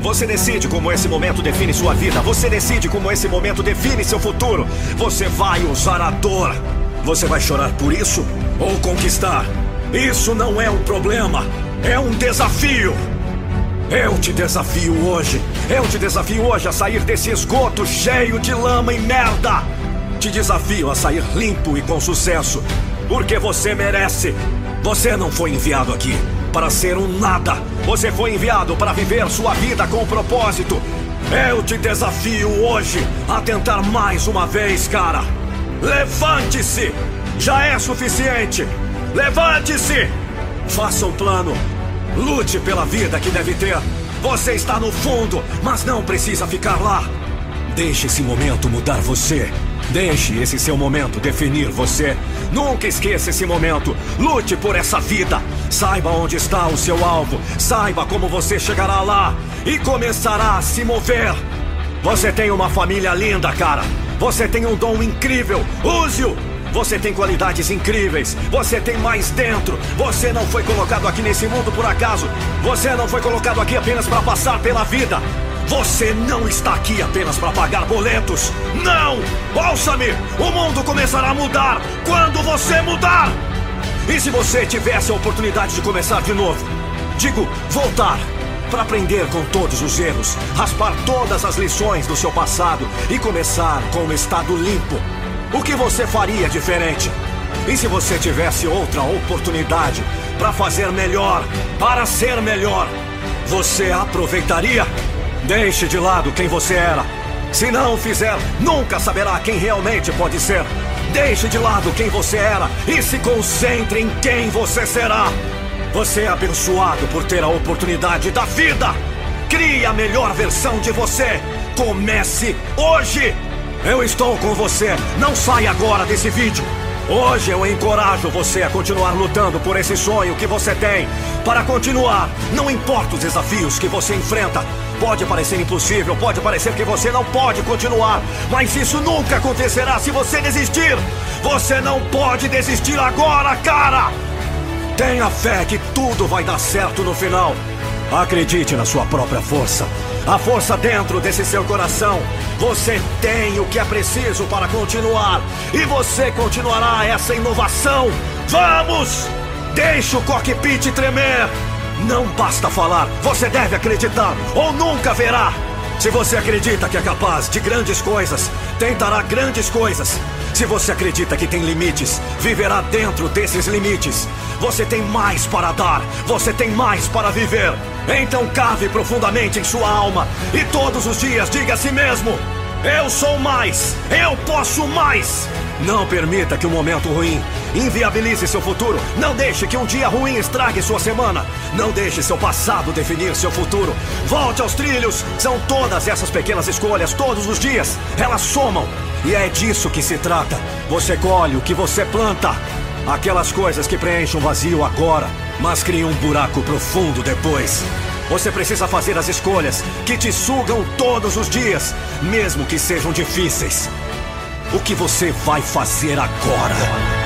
Você decide como esse momento define sua vida. Você decide como esse momento define seu futuro. Você vai usar a dor. Você vai chorar por isso ou conquistar? Isso não é um problema. É um desafio. Eu te desafio hoje. Eu te desafio hoje a sair desse esgoto cheio de lama e merda. Te desafio a sair limpo e com sucesso. Porque você merece. Você não foi enviado aqui para ser um nada. Você foi enviado para viver sua vida com propósito. Eu te desafio hoje a tentar mais uma vez, cara. Levante-se! Já é suficiente! Levante-se! Faça um plano. Lute pela vida que deve ter. Você está no fundo, mas não precisa ficar lá. Deixe esse momento mudar você. Deixe esse seu momento definir você. Nunca esqueça esse momento. Lute por essa vida. Saiba onde está o seu alvo. Saiba como você chegará lá e começará a se mover. Você tem uma família linda, cara. Você tem um dom incrível. Use-o. Você tem qualidades incríveis. Você tem mais dentro. Você não foi colocado aqui nesse mundo por acaso. Você não foi colocado aqui apenas para passar pela vida. Você não está aqui apenas para pagar boletos. Não! Ouça-me! O mundo começará a mudar quando você mudar! E se você tivesse a oportunidade de começar de novo? Digo, voltar. Para aprender com todos os erros, raspar todas as lições do seu passado e começar com um estado limpo. O que você faria diferente? E se você tivesse outra oportunidade para fazer melhor, para ser melhor, você aproveitaria? Deixe de lado quem você era. Se não fizer, nunca saberá quem realmente pode ser. Deixe de lado quem você era e se concentre em quem você será. Você é abençoado por ter a oportunidade da vida. Crie a melhor versão de você. Comece hoje. Eu estou com você. Não saia agora desse vídeo. Hoje eu encorajo você a continuar lutando por esse sonho que você tem. Para continuar, não importa os desafios que você enfrenta. Pode parecer impossível, pode parecer que você não pode continuar, mas isso nunca acontecerá se você desistir. Você não pode desistir agora, cara! Tenha fé que tudo vai dar certo no final. Acredite na sua própria força. A força dentro desse seu coração. Você tem o que é preciso para continuar. E você continuará essa inovação. Vamos! Deixe o cockpit tremer. Não basta falar, você deve acreditar ou nunca verá. Se você acredita que é capaz de grandes coisas, tentará grandes coisas. Se você acredita que tem limites, viverá dentro desses limites. Você tem mais para dar, você tem mais para viver. Então cave profundamente em sua alma e todos os dias diga a si mesmo: Eu sou mais, eu posso mais. Não permita que um momento ruim inviabilize seu futuro. Não deixe que um dia ruim estrague sua semana. Não deixe seu passado definir seu futuro. Volte aos trilhos. São todas essas pequenas escolhas, todos os dias. Elas somam. E é disso que se trata. Você colhe o que você planta. Aquelas coisas que preenchem um vazio agora, mas criam um buraco profundo depois. Você precisa fazer as escolhas que te sugam todos os dias, mesmo que sejam difíceis. O que você vai fazer agora?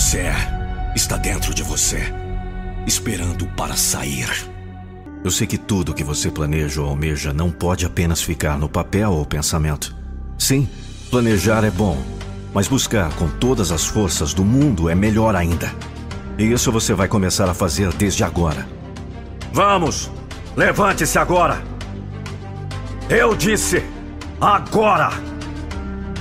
Você é está dentro de você, esperando para sair. Eu sei que tudo que você planeja ou almeja não pode apenas ficar no papel ou pensamento. Sim, planejar é bom, mas buscar com todas as forças do mundo é melhor ainda. E isso você vai começar a fazer desde agora. Vamos! Levante-se agora! Eu disse agora!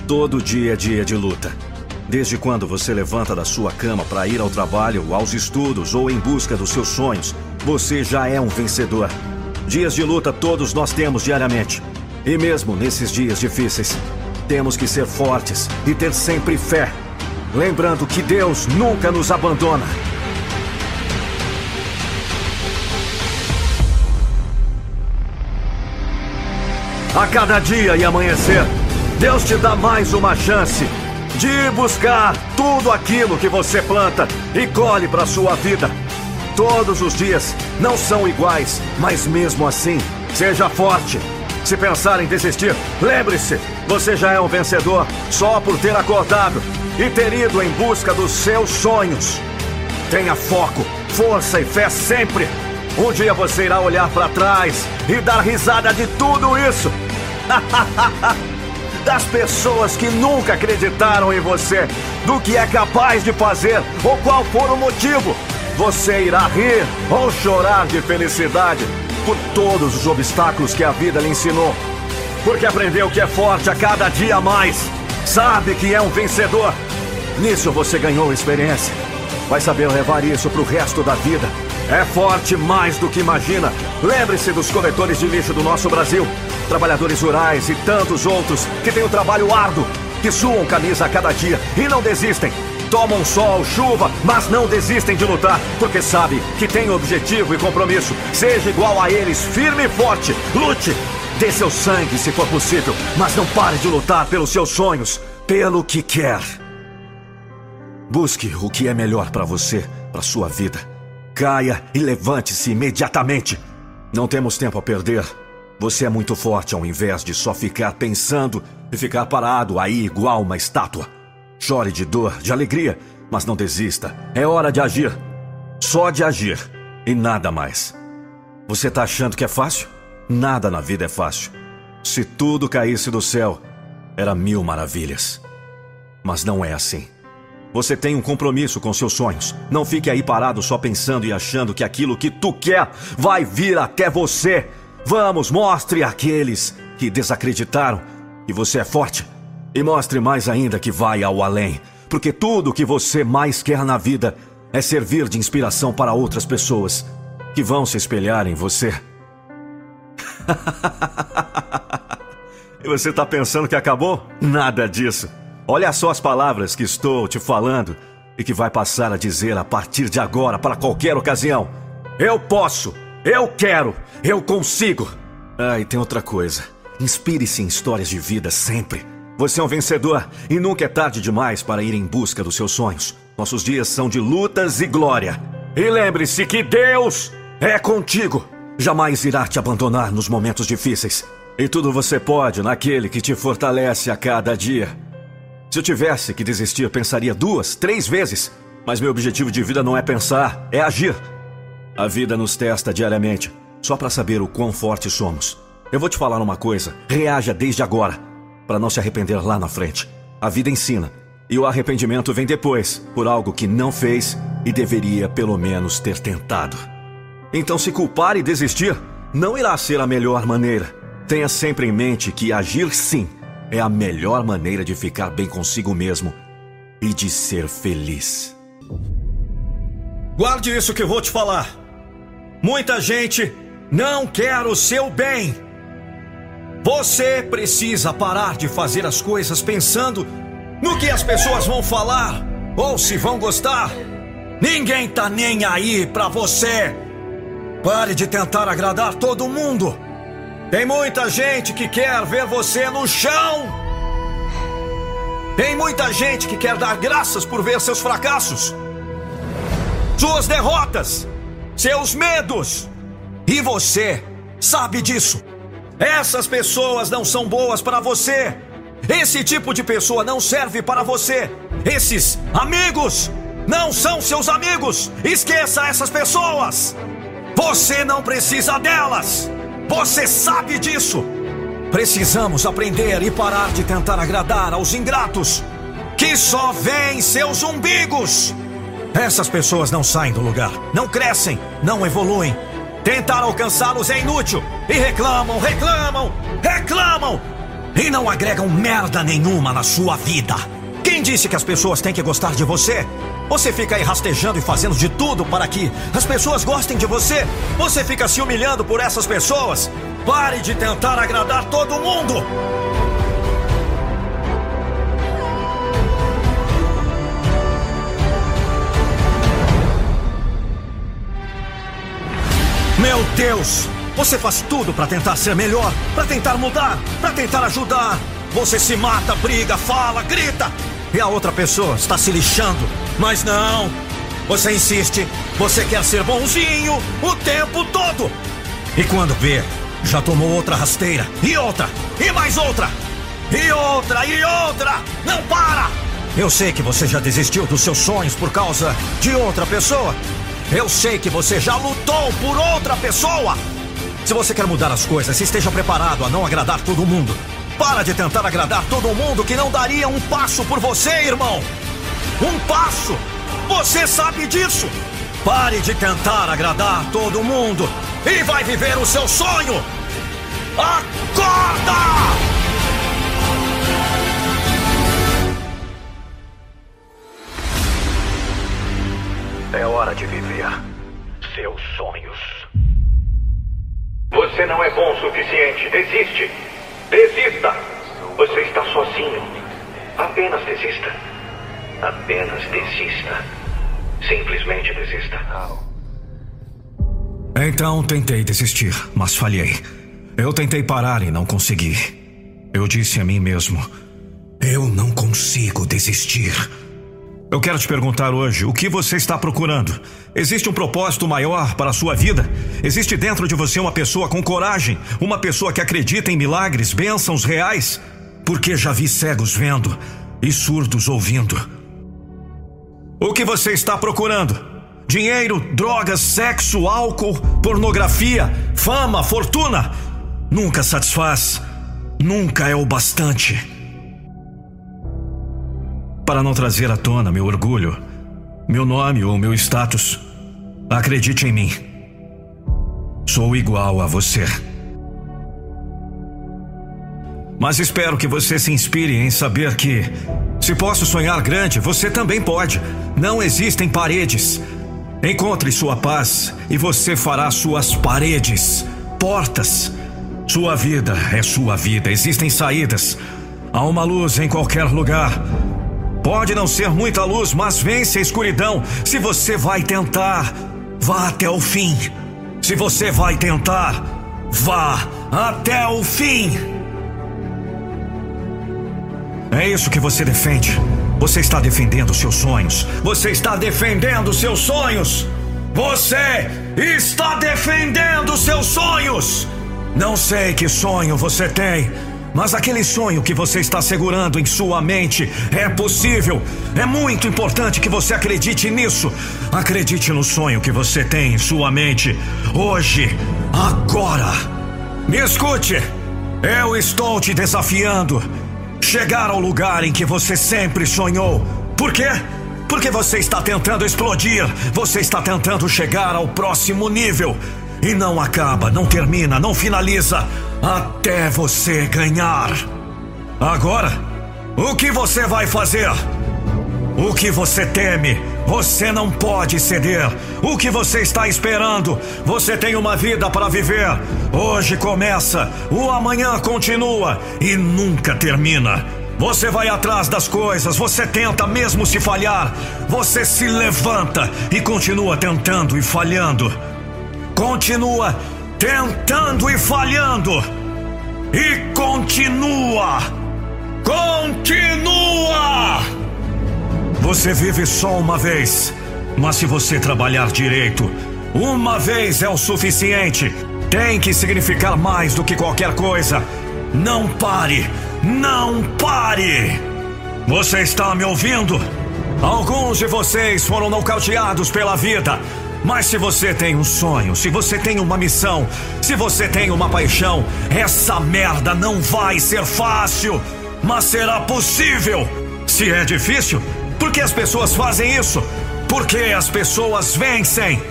Todo dia é dia de luta. Desde quando você levanta da sua cama para ir ao trabalho, aos estudos ou em busca dos seus sonhos, você já é um vencedor. Dias de luta todos nós temos diariamente. E mesmo nesses dias difíceis, temos que ser fortes e ter sempre fé. Lembrando que Deus nunca nos abandona. A cada dia e amanhecer, Deus te dá mais uma chance de buscar tudo aquilo que você planta e colhe para sua vida. Todos os dias não são iguais, mas mesmo assim, seja forte. Se pensar em desistir, lembre-se, você já é um vencedor só por ter acordado e ter ido em busca dos seus sonhos. Tenha foco, força e fé sempre. Um dia você irá olhar para trás e dar risada de tudo isso. das pessoas que nunca acreditaram em você, do que é capaz de fazer ou qual for o motivo. Você irá rir ou chorar de felicidade por todos os obstáculos que a vida lhe ensinou. Porque aprendeu que é forte a cada dia mais. Sabe que é um vencedor. Nisso você ganhou experiência. Vai saber levar isso para o resto da vida. É forte mais do que imagina. Lembre-se dos coletores de lixo do nosso Brasil, trabalhadores rurais e tantos outros que têm o um trabalho árduo, que suam camisa a cada dia e não desistem. Tomam sol, chuva, mas não desistem de lutar, porque sabe que tem objetivo e compromisso. Seja igual a eles, firme e forte. Lute, dê seu sangue se for possível, mas não pare de lutar pelos seus sonhos, pelo que quer. Busque o que é melhor para você, para sua vida. Caia e levante-se imediatamente. Não temos tempo a perder. Você é muito forte ao invés de só ficar pensando e ficar parado aí igual uma estátua. Chore de dor, de alegria, mas não desista. É hora de agir. Só de agir e nada mais. Você tá achando que é fácil? Nada na vida é fácil. Se tudo caísse do céu, era mil maravilhas. Mas não é assim. Você tem um compromisso com seus sonhos. Não fique aí parado só pensando e achando que aquilo que tu quer vai vir até você. Vamos, mostre àqueles que desacreditaram que você é forte. E mostre mais ainda que vai ao além. Porque tudo o que você mais quer na vida é servir de inspiração para outras pessoas que vão se espelhar em você. e você está pensando que acabou? Nada disso. Olha só as palavras que estou te falando e que vai passar a dizer a partir de agora para qualquer ocasião. Eu posso, eu quero, eu consigo. Ah, e tem outra coisa. Inspire-se em histórias de vida sempre. Você é um vencedor e nunca é tarde demais para ir em busca dos seus sonhos. Nossos dias são de lutas e glória. E lembre-se que Deus é contigo. Jamais irá te abandonar nos momentos difíceis. E tudo você pode naquele que te fortalece a cada dia. Se eu tivesse que desistir, pensaria duas, três vezes. Mas meu objetivo de vida não é pensar, é agir. A vida nos testa diariamente, só para saber o quão fortes somos. Eu vou te falar uma coisa: reaja desde agora, para não se arrepender lá na frente. A vida ensina, e o arrependimento vem depois, por algo que não fez e deveria pelo menos ter tentado. Então, se culpar e desistir, não irá ser a melhor maneira. Tenha sempre em mente que agir sim é a melhor maneira de ficar bem consigo mesmo e de ser feliz. Guarde isso que vou te falar. Muita gente não quer o seu bem. Você precisa parar de fazer as coisas pensando no que as pessoas vão falar ou se vão gostar. Ninguém tá nem aí pra você. Pare de tentar agradar todo mundo. Tem muita gente que quer ver você no chão. Tem muita gente que quer dar graças por ver seus fracassos, suas derrotas, seus medos. E você sabe disso. Essas pessoas não são boas para você. Esse tipo de pessoa não serve para você. Esses amigos não são seus amigos. Esqueça essas pessoas. Você não precisa delas. Você sabe disso! Precisamos aprender e parar de tentar agradar aos ingratos, que só veem seus umbigos. Essas pessoas não saem do lugar, não crescem, não evoluem. Tentar alcançá-los é inútil e reclamam, reclamam, reclamam e não agregam merda nenhuma na sua vida. Quem disse que as pessoas têm que gostar de você? Você fica aí rastejando e fazendo de tudo para que as pessoas gostem de você. Você fica se humilhando por essas pessoas. Pare de tentar agradar todo mundo. Meu Deus! Você faz tudo para tentar ser melhor, para tentar mudar, para tentar ajudar. Você se mata, briga, fala, grita, e a outra pessoa está se lixando. Mas não! Você insiste, você quer ser bonzinho o tempo todo. E quando vê, já tomou outra rasteira, e outra, e mais outra, e outra, e outra! Não para! Eu sei que você já desistiu dos seus sonhos por causa de outra pessoa. Eu sei que você já lutou por outra pessoa. Se você quer mudar as coisas, esteja preparado a não agradar todo mundo. Para de tentar agradar todo mundo que não daria um passo por você, irmão. Um passo. Você sabe disso. Pare de tentar agradar todo mundo e vai viver o seu sonho. Acorda! É hora de viver seus sonhos. Você não é bom o suficiente. Desiste. Desista. Você está sozinho. Apenas desista. Apenas desista. Simplesmente desista. Então tentei desistir, mas falhei. Eu tentei parar e não consegui. Eu disse a mim mesmo: Eu não consigo desistir. Eu quero te perguntar hoje: o que você está procurando? Existe um propósito maior para a sua vida? Existe dentro de você uma pessoa com coragem? Uma pessoa que acredita em milagres, bênçãos reais? Porque já vi cegos vendo e surdos ouvindo. O que você está procurando? Dinheiro, drogas, sexo, álcool, pornografia, fama, fortuna? Nunca satisfaz. Nunca é o bastante para não trazer à tona meu orgulho, meu nome ou meu status. Acredite em mim. Sou igual a você. Mas espero que você se inspire em saber que, se posso sonhar grande, você também pode. Não existem paredes. Encontre sua paz e você fará suas paredes, portas. Sua vida é sua vida, existem saídas. Há uma luz em qualquer lugar. Pode não ser muita luz, mas vence a escuridão. Se você vai tentar, vá até o fim. Se você vai tentar, vá até o fim. É isso que você defende. Você está defendendo seus sonhos. Você está defendendo seus sonhos. Você está defendendo seus sonhos. Não sei que sonho você tem. Mas aquele sonho que você está segurando em sua mente é possível. É muito importante que você acredite nisso. Acredite no sonho que você tem em sua mente. Hoje, agora. Me escute. Eu estou te desafiando. Chegar ao lugar em que você sempre sonhou. Por quê? Porque você está tentando explodir. Você está tentando chegar ao próximo nível. E não acaba, não termina, não finaliza até você ganhar. Agora, o que você vai fazer? O que você teme? Você não pode ceder. O que você está esperando? Você tem uma vida para viver. Hoje começa, o amanhã continua e nunca termina. Você vai atrás das coisas, você tenta mesmo se falhar. Você se levanta e continua tentando e falhando. Continua tentando e falhando. E continua! Continua! Você vive só uma vez, mas se você trabalhar direito, uma vez é o suficiente. Tem que significar mais do que qualquer coisa. Não pare! Não pare! Você está me ouvindo? Alguns de vocês foram nocauteados pela vida mas se você tem um sonho, se você tem uma missão, se você tem uma paixão, essa merda não vai ser fácil, mas será possível. Se é difícil, por que as pessoas fazem isso? Porque as pessoas vencem.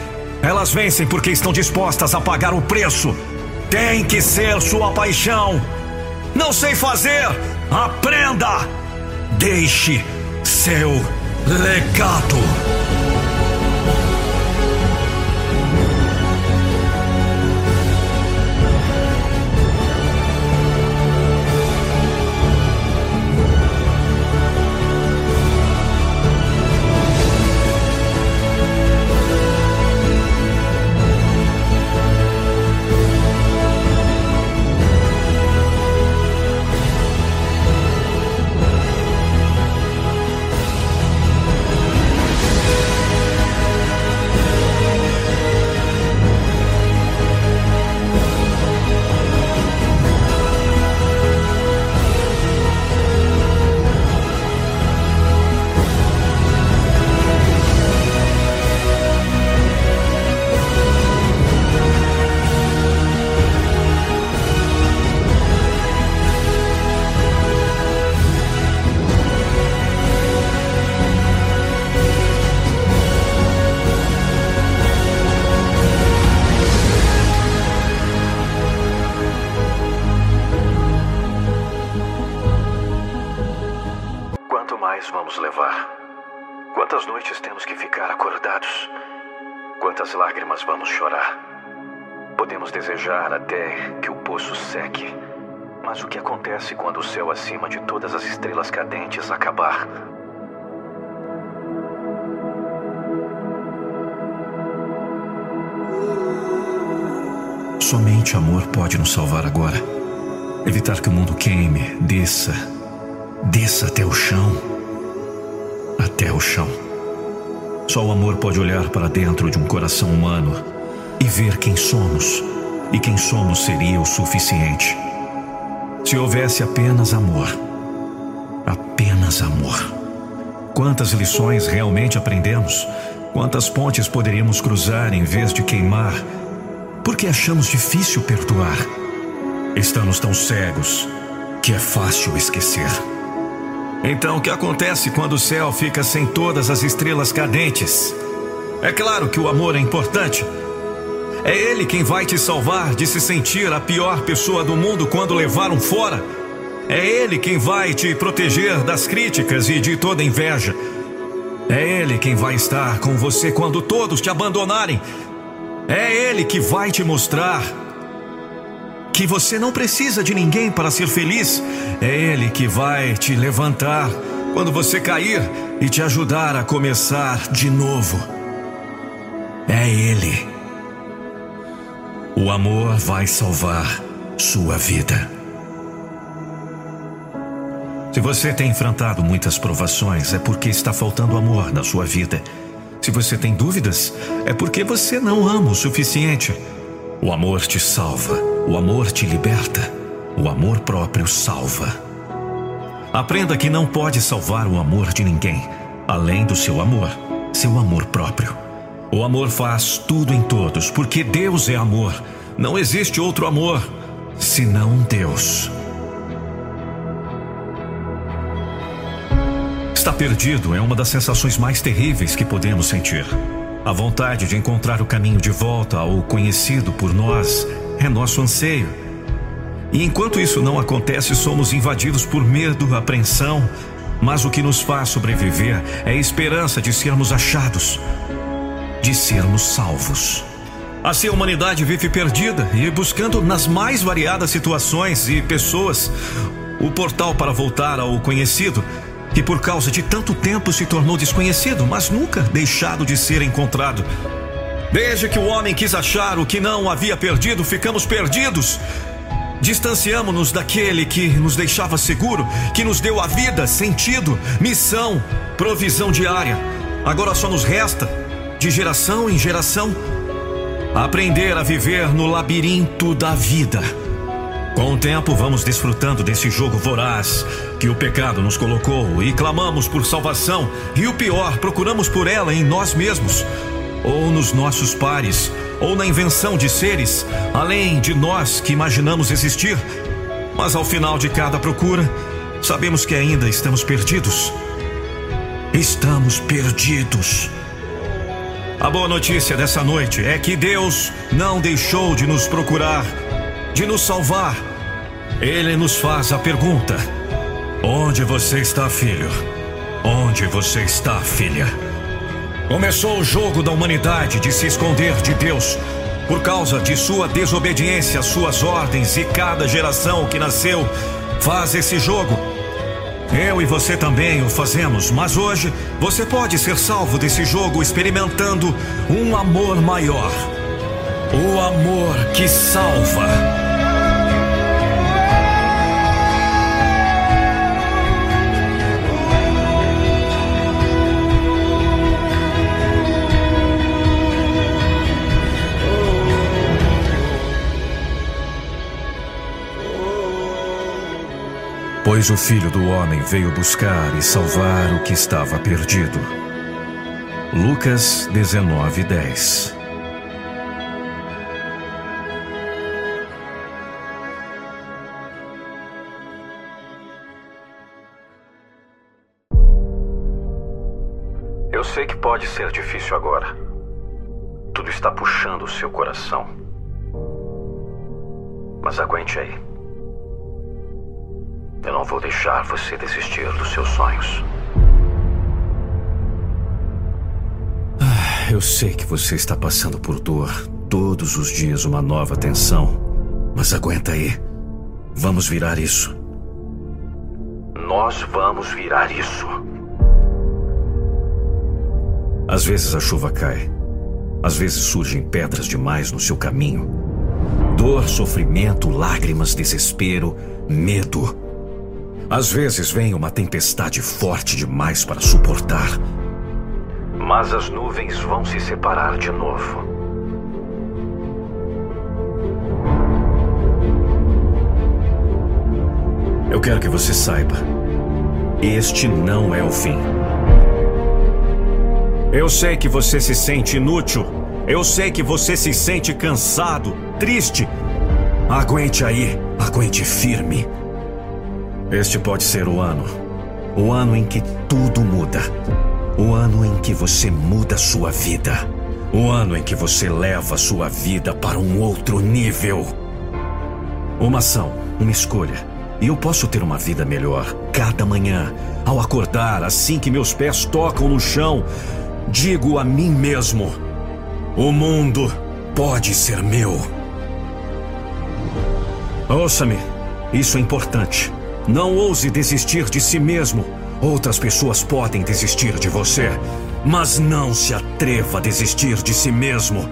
Elas vencem porque estão dispostas a pagar o preço. Tem que ser sua paixão. Não sei fazer? Aprenda! Deixe seu legado. Acontece quando o céu acima de todas as estrelas cadentes acabar? Somente amor pode nos salvar agora. Evitar que o mundo queime, desça, desça até o chão. Até o chão. Só o amor pode olhar para dentro de um coração humano e ver quem somos. E quem somos seria o suficiente. Se houvesse apenas amor. Apenas amor. Quantas lições realmente aprendemos? Quantas pontes poderíamos cruzar em vez de queimar? Porque achamos difícil perdoar. Estamos tão cegos que é fácil esquecer. Então, o que acontece quando o céu fica sem todas as estrelas cadentes? É claro que o amor é importante. É ele quem vai te salvar de se sentir a pior pessoa do mundo quando levaram fora. É ele quem vai te proteger das críticas e de toda inveja. É ele quem vai estar com você quando todos te abandonarem. É ele que vai te mostrar que você não precisa de ninguém para ser feliz. É Ele que vai te levantar quando você cair e te ajudar a começar de novo. É Ele. O amor vai salvar sua vida. Se você tem enfrentado muitas provações, é porque está faltando amor na sua vida. Se você tem dúvidas, é porque você não ama o suficiente. O amor te salva, o amor te liberta, o amor próprio salva. Aprenda que não pode salvar o amor de ninguém, além do seu amor, seu amor próprio. O amor faz tudo em todos, porque Deus é amor. Não existe outro amor senão Deus. Estar perdido é uma das sensações mais terríveis que podemos sentir. A vontade de encontrar o caminho de volta ao conhecido por nós é nosso anseio. E enquanto isso não acontece, somos invadidos por medo, apreensão, mas o que nos faz sobreviver é a esperança de sermos achados, de sermos salvos. Assim a humanidade vive perdida e buscando nas mais variadas situações e pessoas o portal para voltar ao conhecido que por causa de tanto tempo se tornou desconhecido, mas nunca deixado de ser encontrado. Desde que o homem quis achar o que não havia perdido, ficamos perdidos. Distanciamos-nos daquele que nos deixava seguro, que nos deu a vida, sentido, missão, provisão diária. Agora só nos resta, de geração em geração, aprender a viver no labirinto da vida. Com o tempo, vamos desfrutando desse jogo voraz que o pecado nos colocou e clamamos por salvação, e o pior, procuramos por ela em nós mesmos, ou nos nossos pares, ou na invenção de seres além de nós que imaginamos existir. Mas ao final de cada procura, sabemos que ainda estamos perdidos. Estamos perdidos. A boa notícia dessa noite é que Deus não deixou de nos procurar, de nos salvar. Ele nos faz a pergunta: Onde você está, filho? Onde você está, filha? Começou o jogo da humanidade de se esconder de Deus por causa de sua desobediência às suas ordens e cada geração que nasceu faz esse jogo. Eu e você também o fazemos, mas hoje você pode ser salvo desse jogo experimentando um amor maior. O amor que salva. Pois o Filho do Homem veio buscar e salvar o que estava perdido. Lucas 19, 10 Eu sei que pode ser difícil agora. Tudo está puxando o seu coração. Mas aguente aí. Eu não vou deixar você desistir dos seus sonhos. Ah, eu sei que você está passando por dor. Todos os dias uma nova tensão. Mas aguenta aí. Vamos virar isso. Nós vamos virar isso. Às vezes a chuva cai. Às vezes surgem pedras demais no seu caminho. Dor, sofrimento, lágrimas, desespero, medo. Às vezes vem uma tempestade forte demais para suportar. Mas as nuvens vão se separar de novo. Eu quero que você saiba: este não é o fim. Eu sei que você se sente inútil. Eu sei que você se sente cansado, triste. Aguente aí, aguente firme. Este pode ser o ano. O ano em que tudo muda. O ano em que você muda sua vida. O ano em que você leva sua vida para um outro nível. Uma ação, uma escolha. E eu posso ter uma vida melhor cada manhã. Ao acordar, assim que meus pés tocam no chão, digo a mim mesmo: o mundo pode ser meu. Ouça-me, isso é importante. Não ouse desistir de si mesmo. Outras pessoas podem desistir de você, mas não se atreva a desistir de si mesmo.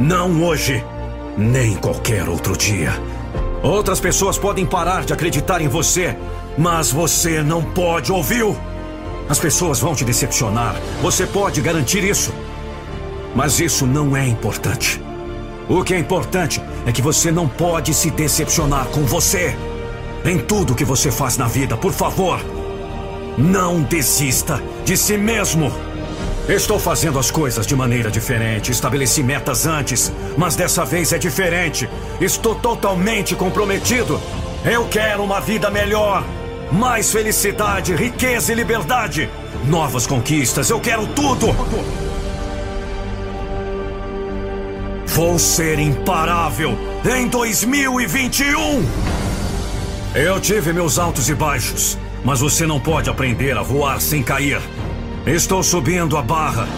Não hoje, nem qualquer outro dia. Outras pessoas podem parar de acreditar em você, mas você não pode, ouviu? As pessoas vão te decepcionar, você pode garantir isso. Mas isso não é importante. O que é importante é que você não pode se decepcionar com você. Em tudo que você faz na vida, por favor, não desista de si mesmo. Estou fazendo as coisas de maneira diferente. Estabeleci metas antes, mas dessa vez é diferente. Estou totalmente comprometido. Eu quero uma vida melhor. Mais felicidade, riqueza e liberdade. Novas conquistas, eu quero tudo. Vou ser imparável em 2021. Eu tive meus altos e baixos, mas você não pode aprender a voar sem cair. Estou subindo a barra,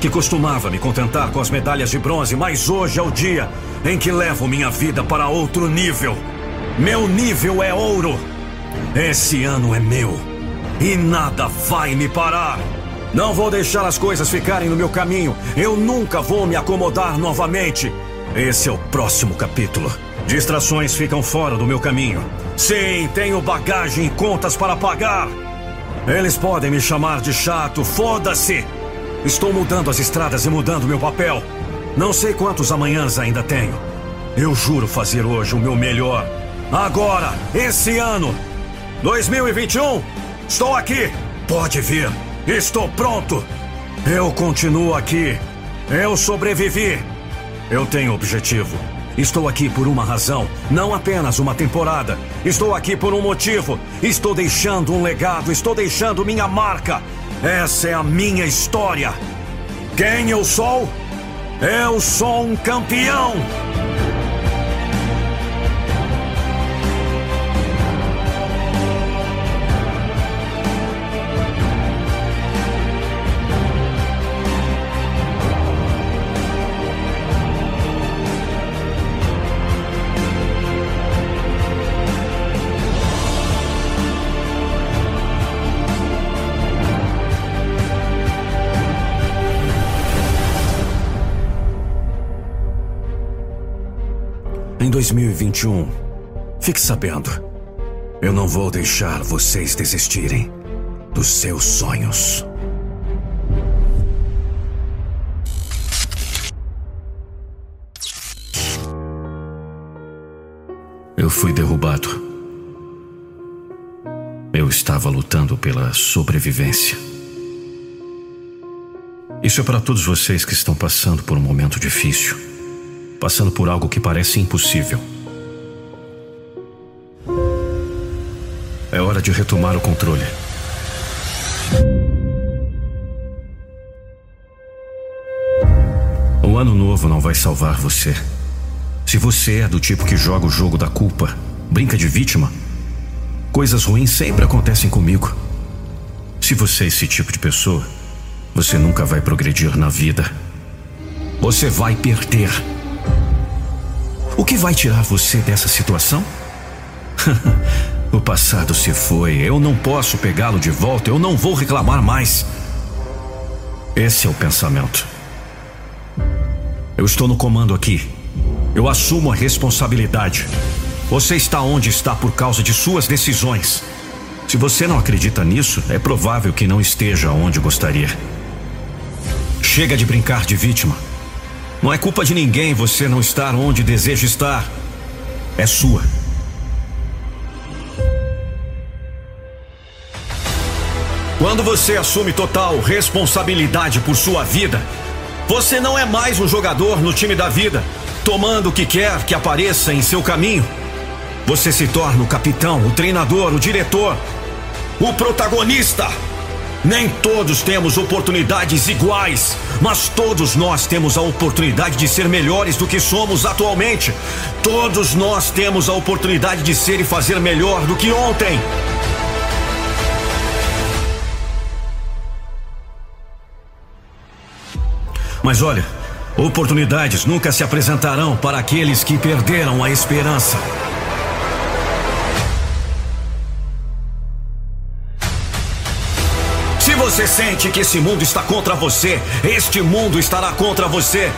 que costumava me contentar com as medalhas de bronze, mas hoje é o dia em que levo minha vida para outro nível. Meu nível é ouro. Esse ano é meu e nada vai me parar. Não vou deixar as coisas ficarem no meu caminho. Eu nunca vou me acomodar novamente. Esse é o próximo capítulo. Distrações ficam fora do meu caminho. Sim, tenho bagagem e contas para pagar. Eles podem me chamar de chato, foda-se! Estou mudando as estradas e mudando meu papel. Não sei quantos amanhãs ainda tenho. Eu juro fazer hoje o meu melhor. Agora, esse ano, 2021, estou aqui. Pode vir. Estou pronto. Eu continuo aqui. Eu sobrevivi. Eu tenho objetivo. Estou aqui por uma razão, não apenas uma temporada. Estou aqui por um motivo. Estou deixando um legado, estou deixando minha marca. Essa é a minha história. Quem eu sou? Eu sou um campeão. 2021, fique sabendo, eu não vou deixar vocês desistirem dos seus sonhos. Eu fui derrubado. Eu estava lutando pela sobrevivência. Isso é para todos vocês que estão passando por um momento difícil passando por algo que parece impossível. É hora de retomar o controle. O ano novo não vai salvar você. Se você é do tipo que joga o jogo da culpa, brinca de vítima, coisas ruins sempre acontecem comigo. Se você é esse tipo de pessoa, você nunca vai progredir na vida Você vai perder. O que vai tirar você dessa situação? o passado se foi. Eu não posso pegá-lo de volta. Eu não vou reclamar mais. Esse é o pensamento. Eu estou no comando aqui. Eu assumo a responsabilidade. Você está onde está por causa de suas decisões. Se você não acredita nisso, é provável que não esteja onde gostaria. Chega de brincar de vítima. Não é culpa de ninguém você não estar onde deseja estar. É sua. Quando você assume total responsabilidade por sua vida, você não é mais um jogador no time da vida, tomando o que quer que apareça em seu caminho. Você se torna o capitão, o treinador, o diretor, o protagonista. Nem todos temos oportunidades iguais, mas todos nós temos a oportunidade de ser melhores do que somos atualmente. Todos nós temos a oportunidade de ser e fazer melhor do que ontem. Mas olha, oportunidades nunca se apresentarão para aqueles que perderam a esperança. Você sente que esse mundo está contra você, este mundo estará contra você.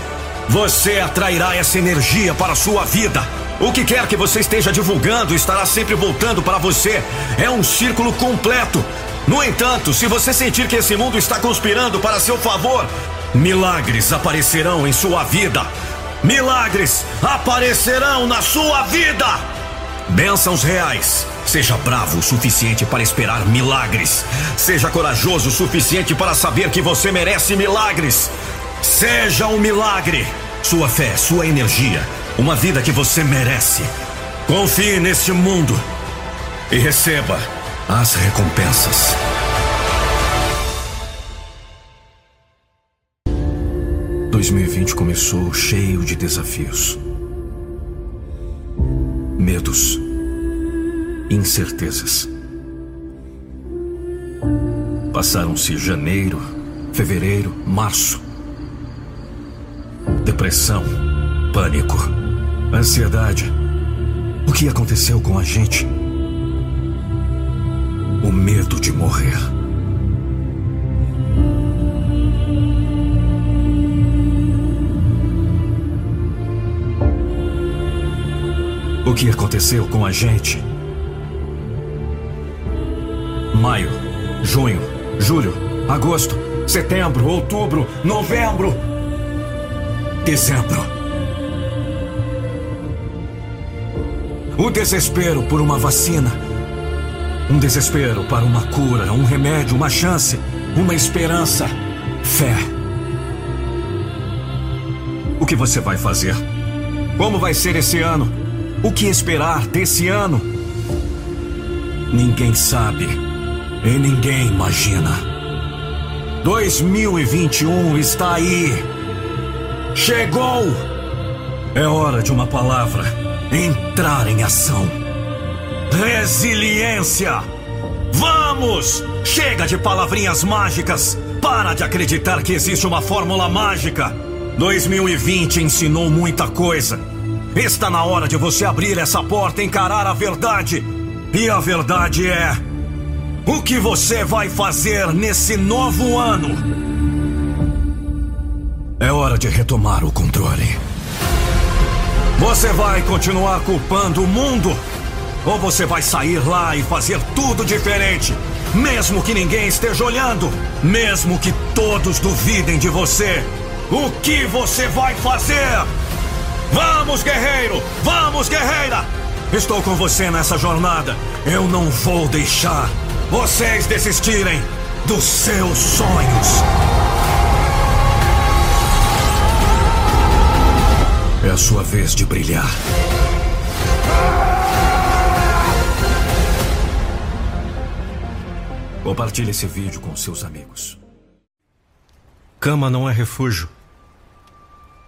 Você atrairá essa energia para a sua vida. O que quer que você esteja divulgando estará sempre voltando para você. É um círculo completo. No entanto, se você sentir que esse mundo está conspirando para seu favor, milagres aparecerão em sua vida. Milagres aparecerão na sua vida. Bênçãos reais. Seja bravo o suficiente para esperar milagres. Seja corajoso o suficiente para saber que você merece milagres. Seja um milagre. Sua fé, sua energia, uma vida que você merece. Confie neste mundo e receba as recompensas. ...2020 começou cheio de desafios. Medos. Incertezas. Passaram-se janeiro, fevereiro, março. Depressão, pânico, ansiedade. O que aconteceu com a gente? O medo de morrer. O que aconteceu com a gente? Maio, junho, julho, agosto, setembro, outubro, novembro, dezembro. O desespero por uma vacina. Um desespero para uma cura, um remédio, uma chance, uma esperança, fé. O que você vai fazer? Como vai ser esse ano? O que esperar desse ano? Ninguém sabe e ninguém imagina. 2021 está aí. Chegou! É hora de uma palavra. Entrar em ação. Resiliência! Vamos! Chega de palavrinhas mágicas! Para de acreditar que existe uma fórmula mágica! 2020 ensinou muita coisa. Está na hora de você abrir essa porta e encarar a verdade. E a verdade é. O que você vai fazer nesse novo ano? É hora de retomar o controle. Você vai continuar culpando o mundo? Ou você vai sair lá e fazer tudo diferente? Mesmo que ninguém esteja olhando? Mesmo que todos duvidem de você? O que você vai fazer? Vamos, guerreiro! Vamos, guerreira! Estou com você nessa jornada. Eu não vou deixar vocês desistirem dos seus sonhos. É a sua vez de brilhar. Compartilhe esse vídeo com seus amigos. Cama não é refúgio.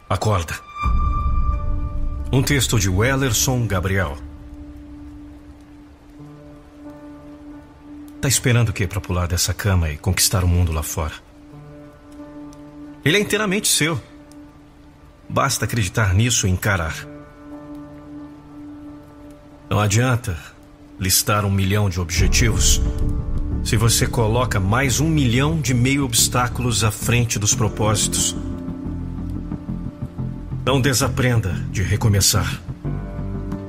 Acorda. Um texto de Wellerson Gabriel. Tá esperando o quê para pular dessa cama e conquistar o mundo lá fora? Ele é inteiramente seu. Basta acreditar nisso e encarar. Não adianta listar um milhão de objetivos se você coloca mais um milhão de meio obstáculos à frente dos propósitos. Não desaprenda de recomeçar.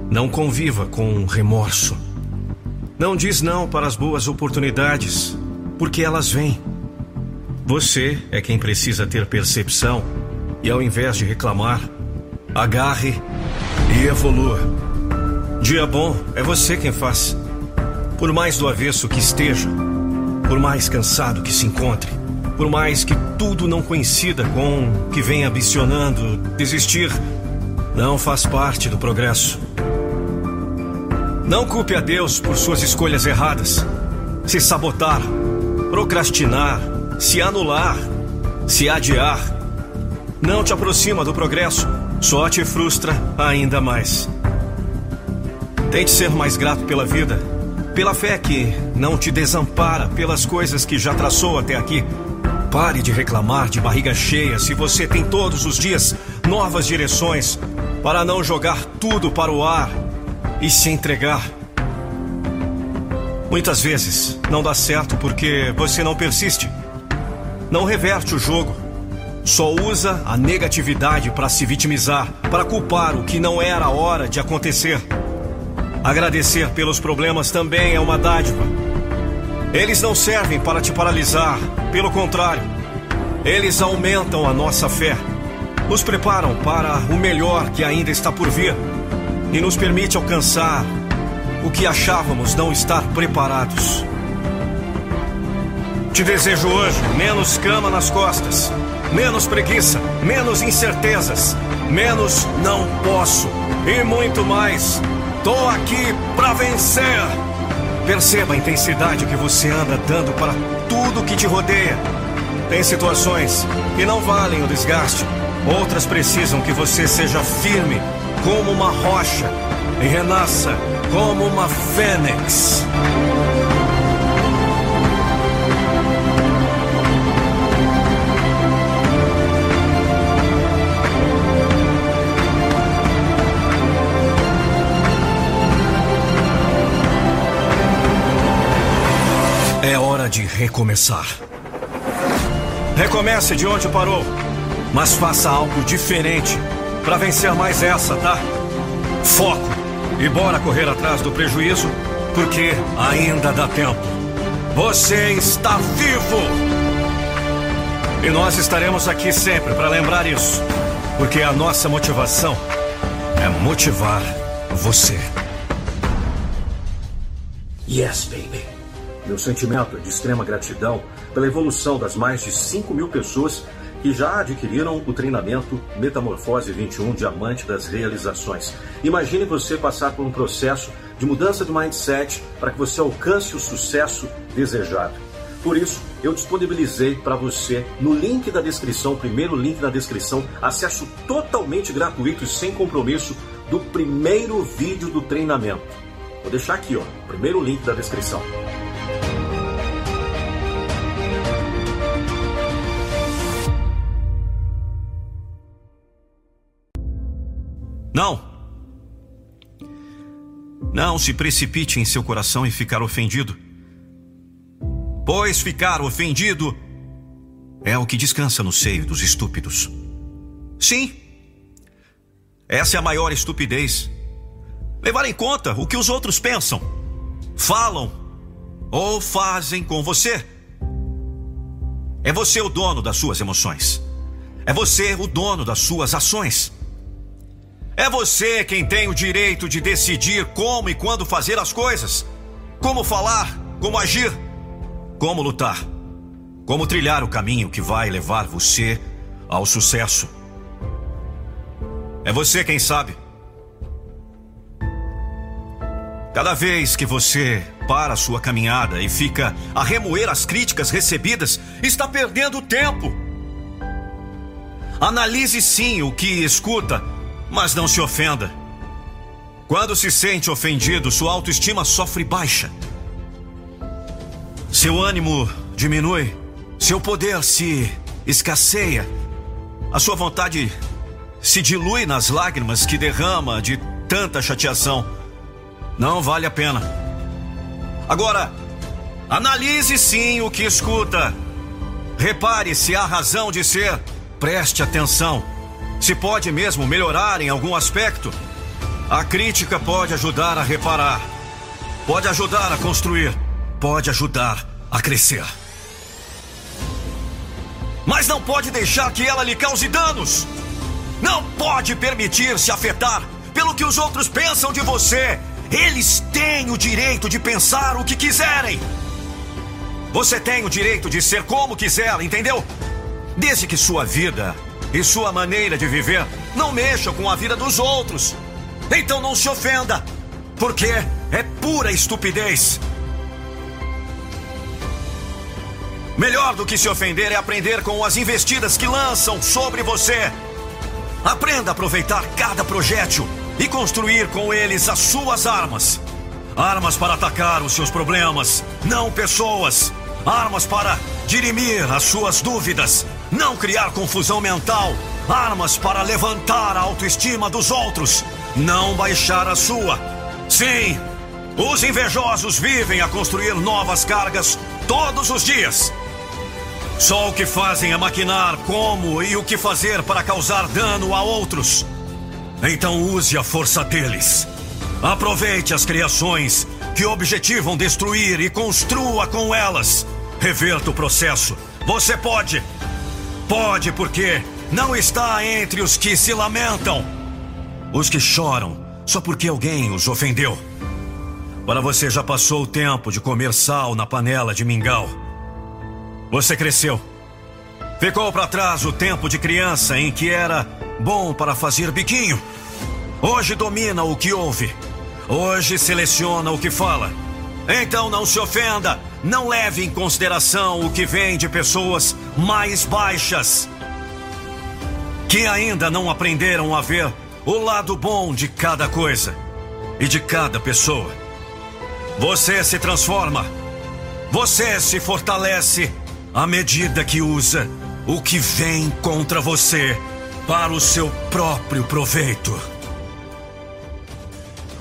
Não conviva com remorso. Não diz não para as boas oportunidades, porque elas vêm. Você é quem precisa ter percepção e, ao invés de reclamar, agarre e evolua. Dia bom é você quem faz. Por mais do avesso que esteja, por mais cansado que se encontre, por mais que tudo não coincida com o que vem ambicionando, desistir não faz parte do progresso. Não culpe a Deus por suas escolhas erradas. Se sabotar, procrastinar, se anular, se adiar, não te aproxima do progresso, só te frustra ainda mais. Tente ser mais grato pela vida, pela fé que não te desampara, pelas coisas que já traçou até aqui. Pare de reclamar de barriga cheia se você tem todos os dias novas direções para não jogar tudo para o ar e se entregar. Muitas vezes não dá certo porque você não persiste. Não reverte o jogo. Só usa a negatividade para se vitimizar, para culpar o que não era a hora de acontecer. Agradecer pelos problemas também é uma dádiva. Eles não servem para te paralisar, pelo contrário, eles aumentam a nossa fé, nos preparam para o melhor que ainda está por vir e nos permite alcançar o que achávamos não estar preparados. Te desejo hoje menos cama nas costas, menos preguiça, menos incertezas, menos não posso e muito mais Tô aqui para vencer. Perceba a intensidade que você anda dando para tudo que te rodeia. Tem situações que não valem o desgaste. Outras precisam que você seja firme como uma rocha e renasça como uma fênix. Recomeçar. Recomece de onde parou, mas faça algo diferente para vencer mais essa, tá? Foco e bora correr atrás do prejuízo, porque ainda dá tempo. Você está vivo! E nós estaremos aqui sempre para lembrar isso, porque a nossa motivação é motivar você. Yes, baby. Meu sentimento é de extrema gratidão pela evolução das mais de 5 mil pessoas que já adquiriram o treinamento Metamorfose 21 Diamante das Realizações. Imagine você passar por um processo de mudança de mindset para que você alcance o sucesso desejado. Por isso, eu disponibilizei para você no link da descrição, primeiro link da descrição, acesso totalmente gratuito e sem compromisso do primeiro vídeo do treinamento. Vou deixar aqui, ó, primeiro link da descrição. Não! Não se precipite em seu coração e ficar ofendido. Pois ficar ofendido é o que descansa no seio dos estúpidos. Sim, essa é a maior estupidez. Levar em conta o que os outros pensam, falam ou fazem com você. É você o dono das suas emoções. É você o dono das suas ações. É você quem tem o direito de decidir como e quando fazer as coisas, como falar, como agir, como lutar, como trilhar o caminho que vai levar você ao sucesso. É você quem sabe. Cada vez que você para sua caminhada e fica a remoer as críticas recebidas, está perdendo tempo. Analise sim o que escuta mas não se ofenda. Quando se sente ofendido, sua autoestima sofre baixa. Seu ânimo diminui, seu poder se escasseia, a sua vontade se dilui nas lágrimas que derrama de tanta chateação. Não vale a pena. Agora, analise sim o que escuta. Repare se há razão de ser. Preste atenção. Se pode mesmo melhorar em algum aspecto. A crítica pode ajudar a reparar. Pode ajudar a construir. Pode ajudar a crescer. Mas não pode deixar que ela lhe cause danos. Não pode permitir se afetar pelo que os outros pensam de você. Eles têm o direito de pensar o que quiserem. Você tem o direito de ser como quiser, entendeu? Desde que sua vida e sua maneira de viver não mexam com a vida dos outros. Então não se ofenda, porque é pura estupidez. Melhor do que se ofender é aprender com as investidas que lançam sobre você. Aprenda a aproveitar cada projétil e construir com eles as suas armas. Armas para atacar os seus problemas, não pessoas. Armas para dirimir as suas dúvidas, não criar confusão mental. Armas para levantar a autoestima dos outros, não baixar a sua. Sim, os invejosos vivem a construir novas cargas todos os dias. Só o que fazem é maquinar como e o que fazer para causar dano a outros. Então use a força deles. Aproveite as criações que objetivam destruir e construa com elas. Reverta o processo. Você pode. Pode porque não está entre os que se lamentam. Os que choram só porque alguém os ofendeu. Para você já passou o tempo de comer sal na panela de mingau. Você cresceu. Ficou para trás o tempo de criança em que era bom para fazer biquinho. Hoje domina o que ouve. Hoje seleciona o que fala. Então não se ofenda. Não leve em consideração o que vem de pessoas mais baixas. Que ainda não aprenderam a ver o lado bom de cada coisa e de cada pessoa. Você se transforma. Você se fortalece à medida que usa o que vem contra você para o seu próprio proveito.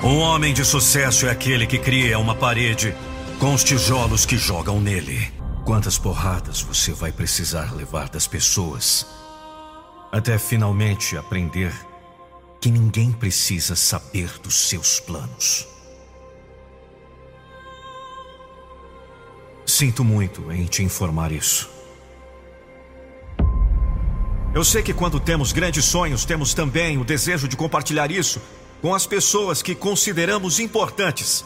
Um homem de sucesso é aquele que cria uma parede com os tijolos que jogam nele. Quantas porradas você vai precisar levar das pessoas até finalmente aprender que ninguém precisa saber dos seus planos? Sinto muito em te informar isso. Eu sei que quando temos grandes sonhos, temos também o desejo de compartilhar isso com as pessoas que consideramos importantes.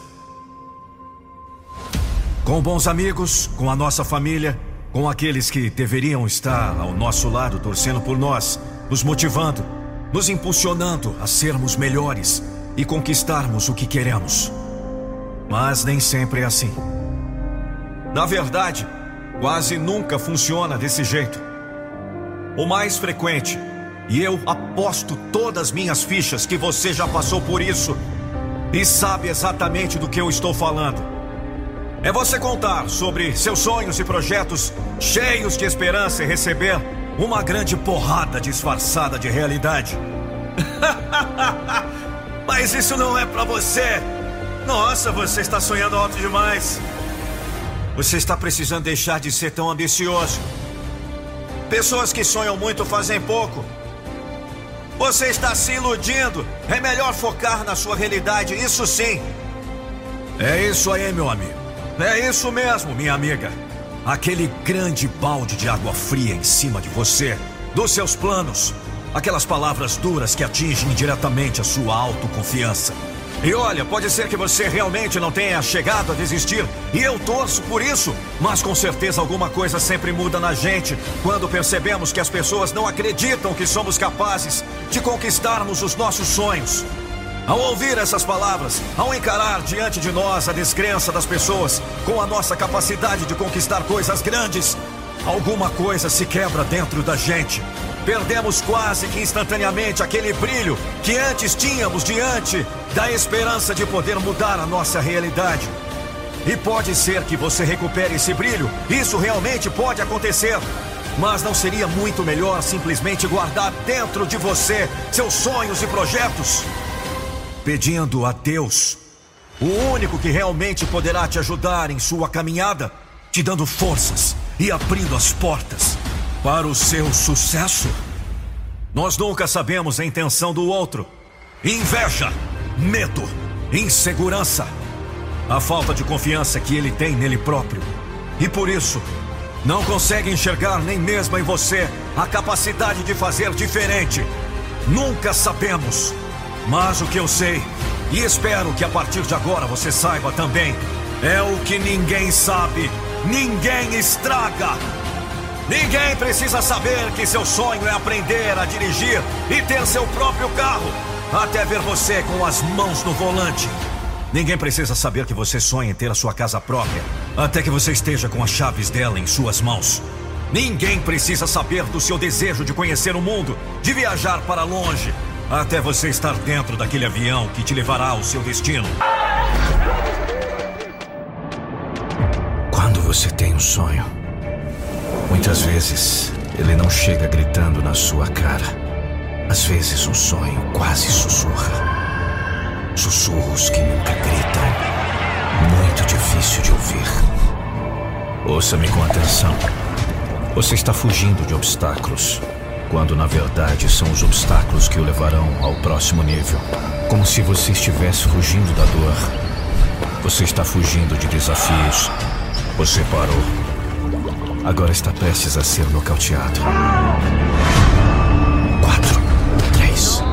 Com bons amigos, com a nossa família, com aqueles que deveriam estar ao nosso lado torcendo por nós, nos motivando, nos impulsionando a sermos melhores e conquistarmos o que queremos. Mas nem sempre é assim. Na verdade, quase nunca funciona desse jeito. O mais frequente, e eu aposto todas minhas fichas que você já passou por isso e sabe exatamente do que eu estou falando. É você contar sobre seus sonhos e projetos cheios de esperança e receber uma grande porrada disfarçada de realidade. Mas isso não é para você. Nossa, você está sonhando alto demais. Você está precisando deixar de ser tão ambicioso. Pessoas que sonham muito fazem pouco. Você está se iludindo. É melhor focar na sua realidade, isso sim. É isso aí, meu amigo. É isso mesmo, minha amiga. Aquele grande balde de água fria em cima de você, dos seus planos. Aquelas palavras duras que atingem diretamente a sua autoconfiança. E olha, pode ser que você realmente não tenha chegado a desistir, e eu torço por isso, mas com certeza alguma coisa sempre muda na gente quando percebemos que as pessoas não acreditam que somos capazes de conquistarmos os nossos sonhos. Ao ouvir essas palavras, ao encarar diante de nós a descrença das pessoas com a nossa capacidade de conquistar coisas grandes, alguma coisa se quebra dentro da gente perdemos quase que instantaneamente aquele brilho que antes tínhamos diante da esperança de poder mudar a nossa realidade. E pode ser que você recupere esse brilho, isso realmente pode acontecer. Mas não seria muito melhor simplesmente guardar dentro de você seus sonhos e projetos? Pedindo a Deus, o único que realmente poderá te ajudar em sua caminhada, te dando forças e abrindo as portas para o seu sucesso? Nós nunca sabemos a intenção do outro. Inveja, medo, insegurança, a falta de confiança que ele tem nele próprio. E por isso, não consegue enxergar nem mesmo em você a capacidade de fazer diferente. Nunca sabemos. Mas o que eu sei, e espero que a partir de agora você saiba também, é o que ninguém sabe, ninguém estraga. Ninguém precisa saber que seu sonho é aprender a dirigir e ter seu próprio carro, até ver você com as mãos no volante. Ninguém precisa saber que você sonha em ter a sua casa própria, até que você esteja com as chaves dela em suas mãos. Ninguém precisa saber do seu desejo de conhecer o mundo, de viajar para longe, até você estar dentro daquele avião que te levará ao seu destino. Quando você tem um sonho, muitas vezes ele não chega gritando na sua cara. Às vezes um sonho quase sussurra. Sussurros que nunca gritam. Muito difícil de ouvir. Ouça-me com atenção. Você está fugindo de obstáculos, quando na verdade são os obstáculos que o levarão ao próximo nível. Como se você estivesse fugindo da dor. Você está fugindo de desafios. Você parou. Agora está prestes a ser nocauteado. Quatro, três,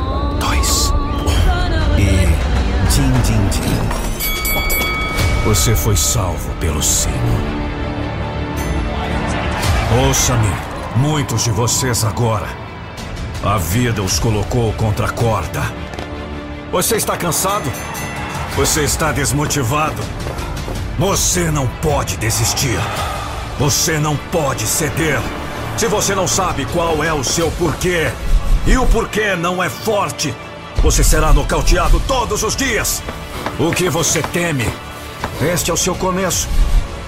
dois, um. E. Din, din, din. Você foi salvo pelo sino. Ouça-me, muitos de vocês agora. A vida os colocou contra a corda. Você está cansado? Você está desmotivado? Você não pode desistir. Você não pode ceder. Se você não sabe qual é o seu porquê, e o porquê não é forte, você será nocauteado todos os dias. O que você teme? Este é o seu começo,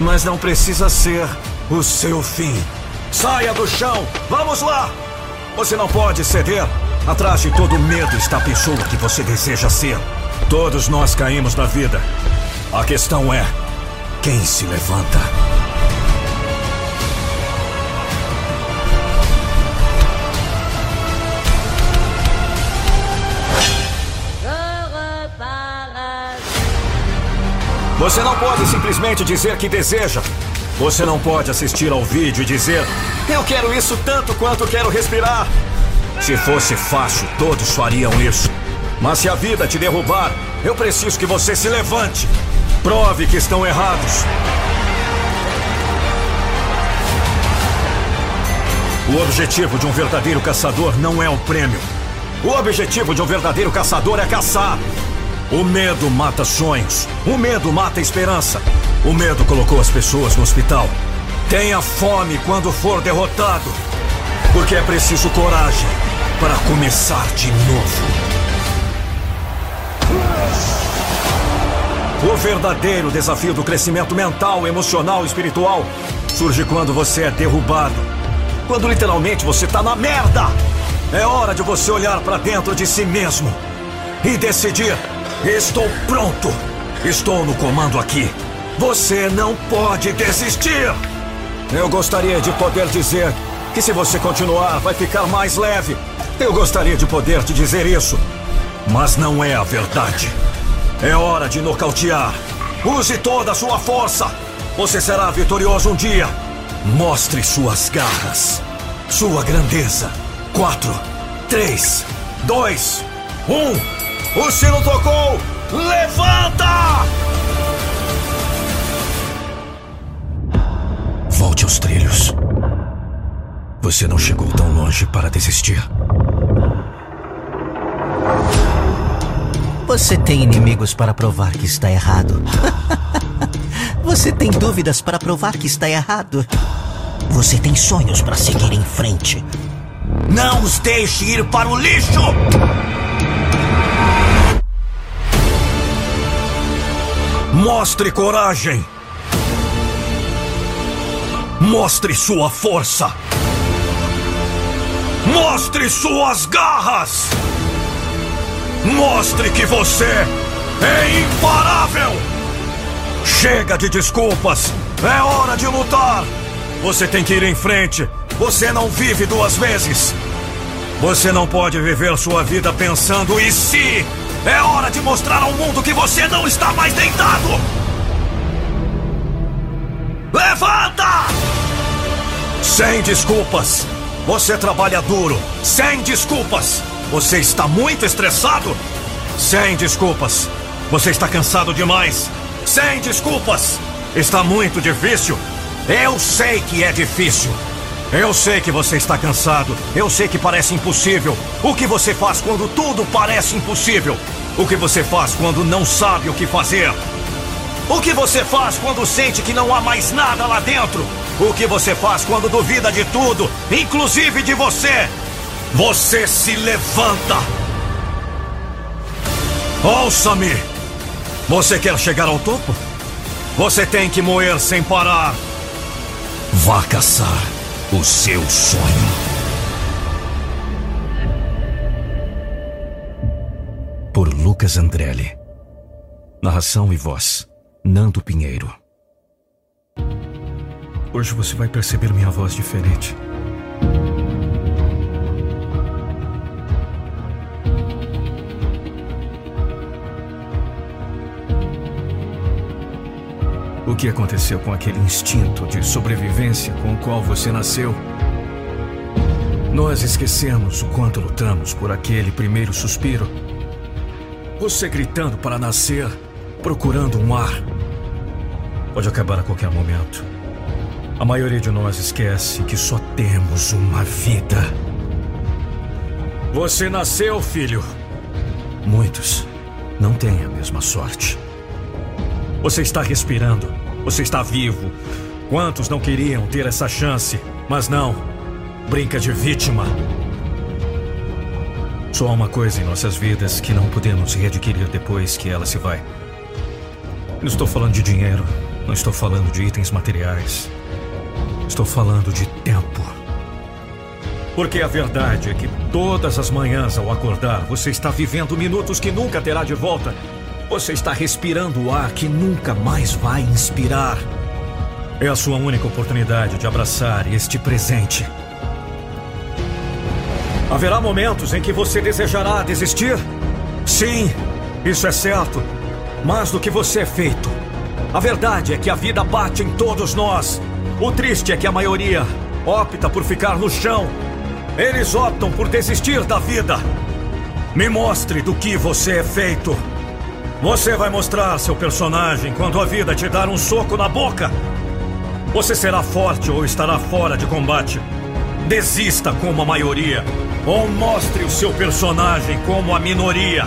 mas não precisa ser o seu fim. Saia do chão! Vamos lá! Você não pode ceder. Atrás de todo medo está a pessoa que você deseja ser. Todos nós caímos na vida. A questão é: quem se levanta? Você não pode simplesmente dizer que deseja. Você não pode assistir ao vídeo e dizer: Eu quero isso tanto quanto quero respirar. Se fosse fácil, todos fariam isso. Mas se a vida te derrubar, eu preciso que você se levante. Prove que estão errados. O objetivo de um verdadeiro caçador não é o prêmio. O objetivo de um verdadeiro caçador é caçar. O medo mata sonhos. O medo mata esperança. O medo colocou as pessoas no hospital. Tenha fome quando for derrotado. Porque é preciso coragem para começar de novo. O verdadeiro desafio do crescimento mental, emocional espiritual surge quando você é derrubado. Quando literalmente você está na merda. É hora de você olhar para dentro de si mesmo e decidir Estou pronto! Estou no comando aqui. Você não pode desistir! Eu gostaria de poder dizer que se você continuar, vai ficar mais leve. Eu gostaria de poder te dizer isso. Mas não é a verdade. É hora de nocautear. Use toda a sua força. Você será vitorioso um dia. Mostre suas garras. Sua grandeza. Quatro, três, dois, um. O sino tocou! Levanta! Volte aos trilhos. Você não chegou tão longe para desistir. Você tem inimigos para provar que está errado. Você tem dúvidas para provar que está errado. Você tem sonhos para seguir em frente. Não os deixe ir para o lixo! Mostre coragem. Mostre sua força. Mostre suas garras! Mostre que você é imparável! Chega de desculpas! É hora de lutar! Você tem que ir em frente! Você não vive duas vezes! Você não pode viver sua vida pensando e se? É hora de mostrar ao mundo que você não está mais deitado! Levanta! Sem desculpas! Você trabalha duro, sem desculpas! Você está muito estressado? Sem desculpas! Você está cansado demais? Sem desculpas! Está muito difícil? Eu sei que é difícil! Eu sei que você está cansado. Eu sei que parece impossível. O que você faz quando tudo parece impossível? O que você faz quando não sabe o que fazer? O que você faz quando sente que não há mais nada lá dentro? O que você faz quando duvida de tudo, inclusive de você? Você se levanta. Ouça-me. Você quer chegar ao topo? Você tem que moer sem parar. Vá caçar o seu sonho. Por Lucas Andrelli. Narração e voz: Nando Pinheiro. Hoje você vai perceber minha voz diferente. O que aconteceu com aquele instinto de sobrevivência com o qual você nasceu? Nós esquecemos o quanto lutamos por aquele primeiro suspiro. Você gritando para nascer, procurando um ar. Pode acabar a qualquer momento. A maioria de nós esquece que só temos uma vida. Você nasceu, filho. Muitos não têm a mesma sorte. Você está respirando. Você está vivo. Quantos não queriam ter essa chance? Mas não. Brinca de vítima. Só há uma coisa em nossas vidas que não podemos readquirir depois que ela se vai. Não estou falando de dinheiro. Não estou falando de itens materiais. Estou falando de tempo. Porque a verdade é que todas as manhãs ao acordar, você está vivendo minutos que nunca terá de volta você está respirando o ar que nunca mais vai inspirar. É a sua única oportunidade de abraçar este presente. Haverá momentos em que você desejará desistir? Sim, isso é certo. Mas do que você é feito? A verdade é que a vida bate em todos nós. O triste é que a maioria opta por ficar no chão. Eles optam por desistir da vida. Me mostre do que você é feito. Você vai mostrar seu personagem quando a vida te dar um soco na boca. Você será forte ou estará fora de combate. Desista como a maioria. Ou mostre o seu personagem como a minoria.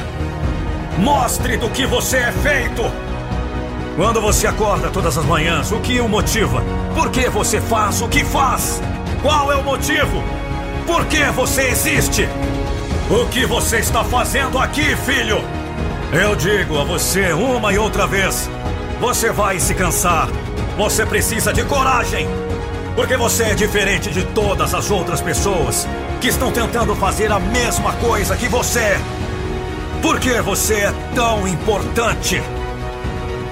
Mostre do que você é feito. Quando você acorda todas as manhãs, o que o motiva? Por que você faz o que faz? Qual é o motivo? Por que você existe? O que você está fazendo aqui, filho? Eu digo a você uma e outra vez: você vai se cansar. Você precisa de coragem. Porque você é diferente de todas as outras pessoas que estão tentando fazer a mesma coisa que você. Por que você é tão importante?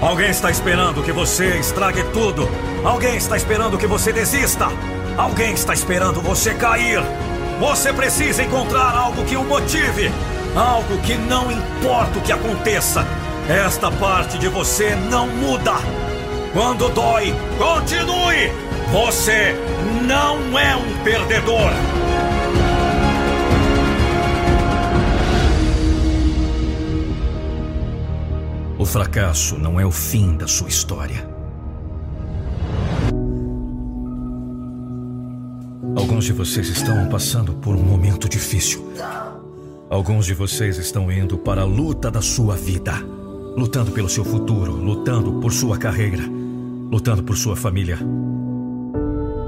Alguém está esperando que você estrague tudo. Alguém está esperando que você desista. Alguém está esperando você cair. Você precisa encontrar algo que o motive. Algo que não importa o que aconteça, esta parte de você não muda. Quando dói, continue! Você não é um perdedor! O fracasso não é o fim da sua história. Alguns de vocês estão passando por um momento difícil. Alguns de vocês estão indo para a luta da sua vida, lutando pelo seu futuro, lutando por sua carreira, lutando por sua família.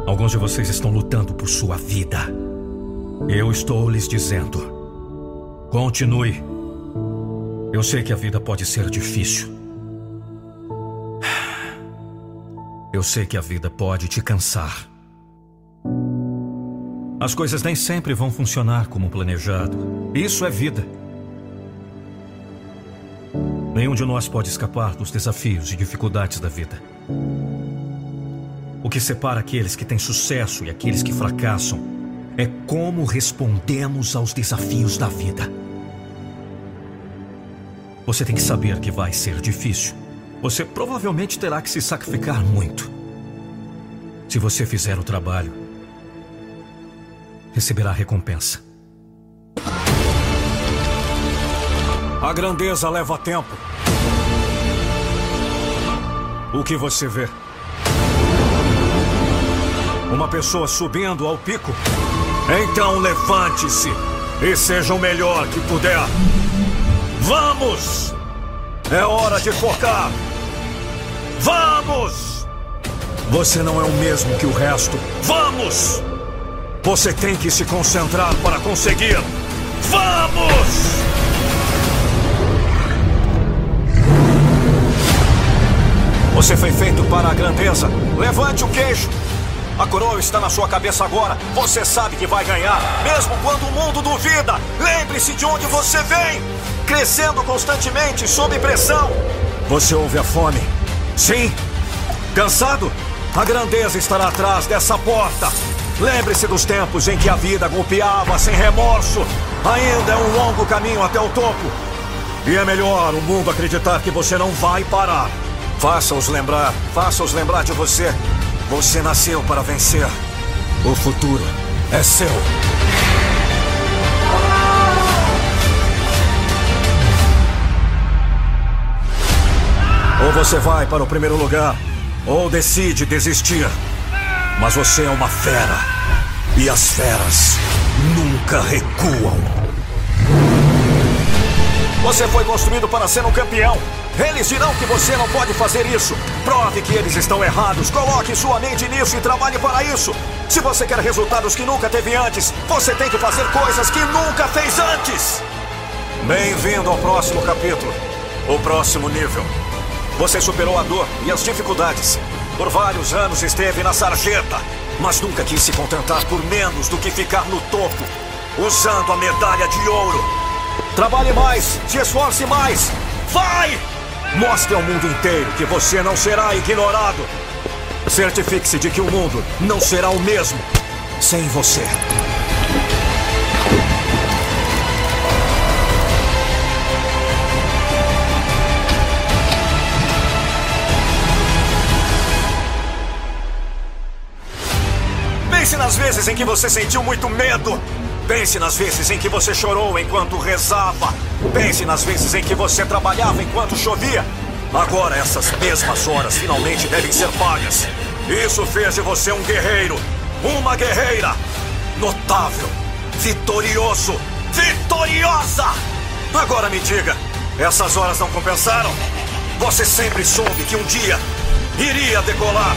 Alguns de vocês estão lutando por sua vida. Eu estou lhes dizendo: continue. Eu sei que a vida pode ser difícil. Eu sei que a vida pode te cansar. As coisas nem sempre vão funcionar como planejado. Isso é vida. Nenhum de nós pode escapar dos desafios e dificuldades da vida. O que separa aqueles que têm sucesso e aqueles que fracassam é como respondemos aos desafios da vida. Você tem que saber que vai ser difícil. Você provavelmente terá que se sacrificar muito. Se você fizer o trabalho, receberá recompensa. A grandeza leva tempo. O que você vê? Uma pessoa subindo ao pico? Então levante-se e seja o melhor que puder. Vamos! É hora de focar! Vamos! Você não é o mesmo que o resto. Vamos! Você tem que se concentrar para conseguir. Vamos! Você foi feito para a grandeza. Levante o queixo. A coroa está na sua cabeça agora. Você sabe que vai ganhar, mesmo quando o mundo duvida. Lembre-se de onde você vem. Crescendo constantemente sob pressão. Você ouve a fome? Sim. Cansado? A grandeza estará atrás dessa porta. Lembre-se dos tempos em que a vida golpeava sem remorso. Ainda é um longo caminho até o topo. E é melhor o mundo acreditar que você não vai parar. Faça-os lembrar, faça-os lembrar de você. Você nasceu para vencer. O futuro é seu. Ou você vai para o primeiro lugar, ou decide desistir. Mas você é uma fera. E as feras nunca recuam. Você foi construído para ser um campeão. Eles dirão que você não pode fazer isso. Prove que eles estão errados. Coloque sua mente nisso e trabalhe para isso. Se você quer resultados que nunca teve antes, você tem que fazer coisas que nunca fez antes. Bem-vindo ao próximo capítulo. O próximo nível. Você superou a dor e as dificuldades. Por vários anos esteve na sarjeta, mas nunca quis se contentar por menos do que ficar no topo, usando a medalha de ouro. Trabalhe mais, se esforce mais. Vai! Mostre ao mundo inteiro que você não será ignorado. Certifique-se de que o mundo não será o mesmo sem você. Pense nas vezes em que você sentiu muito medo. Pense nas vezes em que você chorou enquanto rezava. Pense nas vezes em que você trabalhava enquanto chovia. Agora essas mesmas horas finalmente devem ser pagas. Isso fez de você um guerreiro, uma guerreira notável, vitorioso, vitoriosa. Agora me diga, essas horas não compensaram? Você sempre soube que um dia iria decolar.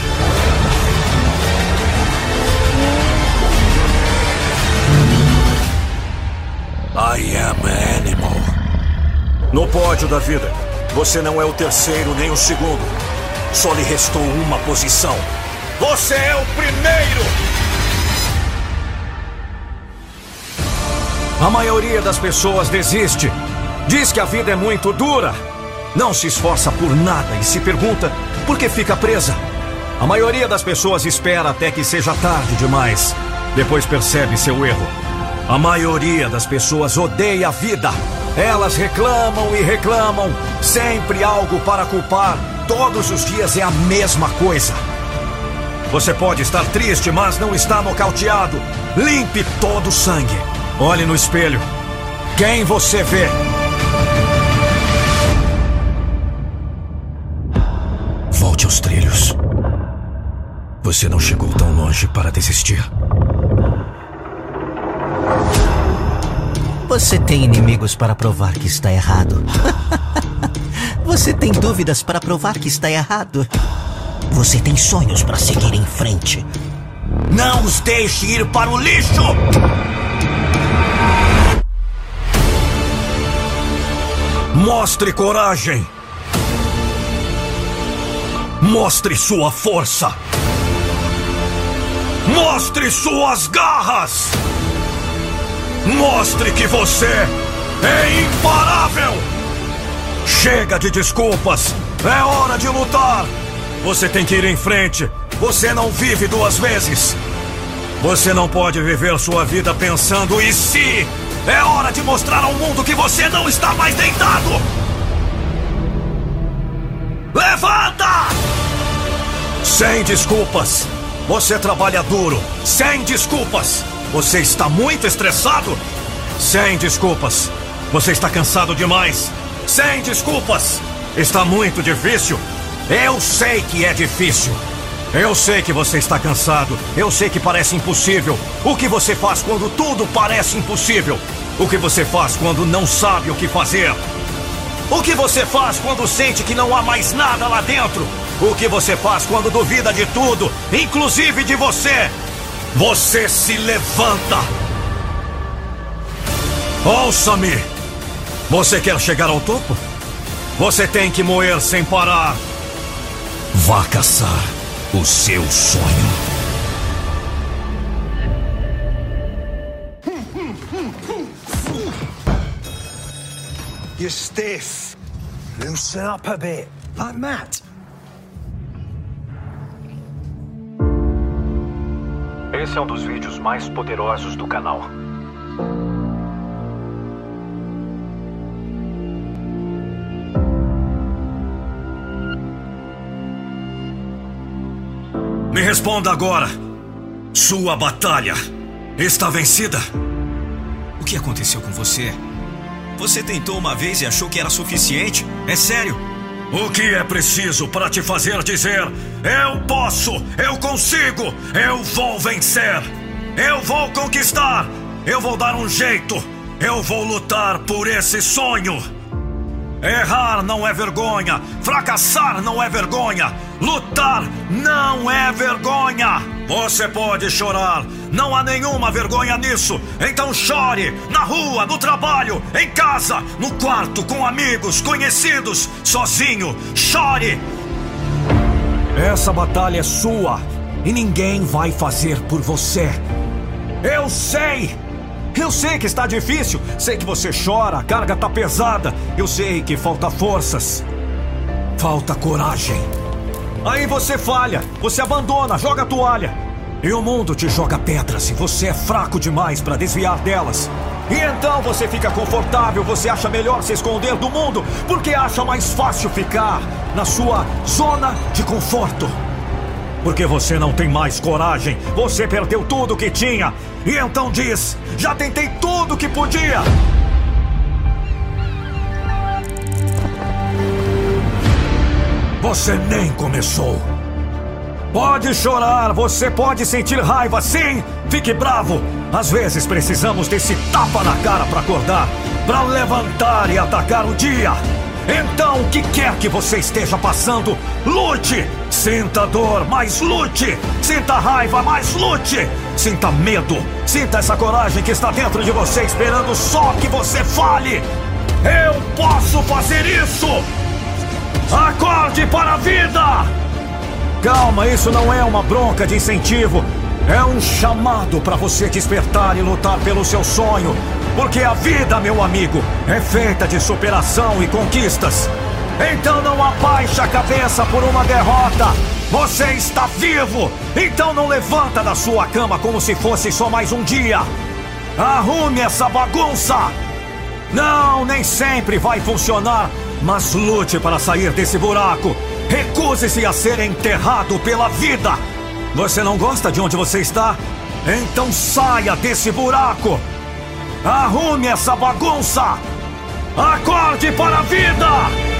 I am animal. No pódio da vida, você não é o terceiro nem o segundo. Só lhe restou uma posição. Você é o primeiro! A maioria das pessoas desiste. Diz que a vida é muito dura. Não se esforça por nada e se pergunta por que fica presa. A maioria das pessoas espera até que seja tarde demais. Depois percebe seu erro. A maioria das pessoas odeia a vida. Elas reclamam e reclamam. Sempre algo para culpar. Todos os dias é a mesma coisa. Você pode estar triste, mas não está nocauteado. Limpe todo o sangue. Olhe no espelho. Quem você vê? Volte aos trilhos. Você não chegou tão longe para desistir. Você tem inimigos para provar que está errado. Você tem dúvidas para provar que está errado. Você tem sonhos para seguir em frente. Não os deixe ir para o lixo! Mostre coragem! Mostre sua força! Mostre suas garras! Mostre que você é imparável! Chega de desculpas! É hora de lutar! Você tem que ir em frente! Você não vive duas vezes! Você não pode viver sua vida pensando e se! É hora de mostrar ao mundo que você não está mais deitado! Levanta! Sem desculpas! Você trabalha duro, sem desculpas! Você está muito estressado? Sem desculpas! Você está cansado demais? Sem desculpas! Está muito difícil? Eu sei que é difícil! Eu sei que você está cansado. Eu sei que parece impossível. O que você faz quando tudo parece impossível? O que você faz quando não sabe o que fazer? O que você faz quando sente que não há mais nada lá dentro? O que você faz quando duvida de tudo, inclusive de você? Você se levanta. Ouça-me. Você quer chegar ao topo? Você tem que moer sem parar. Vá caçar o seu sonho. You're stiff. Loosen up a bit, like Matt. Esse é um dos vídeos mais poderosos do canal. Me responda agora. Sua batalha está vencida? O que aconteceu com você? Você tentou uma vez e achou que era suficiente? É sério? O que é preciso para te fazer dizer: Eu posso, eu consigo, eu vou vencer, eu vou conquistar, eu vou dar um jeito, eu vou lutar por esse sonho? Errar não é vergonha, fracassar não é vergonha, lutar não é vergonha. Você pode chorar, não há nenhuma vergonha nisso. Então chore na rua, no trabalho, em casa, no quarto, com amigos, conhecidos, sozinho. Chore. Essa batalha é sua e ninguém vai fazer por você. Eu sei! Eu sei que está difícil, sei que você chora, a carga está pesada, eu sei que falta forças, falta coragem. Aí você falha, você abandona, joga a toalha. E o mundo te joga pedras e você é fraco demais para desviar delas. E então você fica confortável, você acha melhor se esconder do mundo, porque acha mais fácil ficar na sua zona de conforto. Porque você não tem mais coragem, você perdeu tudo que tinha. E então diz: já tentei tudo que podia. Você nem começou. Pode chorar, você pode sentir raiva, sim! Fique bravo! Às vezes precisamos desse tapa na cara para acordar, para levantar e atacar o dia. Então, o que quer que você esteja passando, lute! Sinta dor, mas lute! Sinta raiva, mas lute! Sinta medo, sinta essa coragem que está dentro de você, esperando só que você fale! Eu posso fazer isso! Acorde para a vida! Calma, isso não é uma bronca de incentivo. É um chamado para você despertar e lutar pelo seu sonho. Porque a vida, meu amigo, é feita de superação e conquistas. Então não abaixe a cabeça por uma derrota. Você está vivo. Então não levanta da sua cama como se fosse só mais um dia. Arrume essa bagunça. Não, nem sempre vai funcionar, mas lute para sair desse buraco. Recuse-se a ser enterrado pela vida. Você não gosta de onde você está? Então saia desse buraco. Arrume essa bagunça! Acorde para a vida!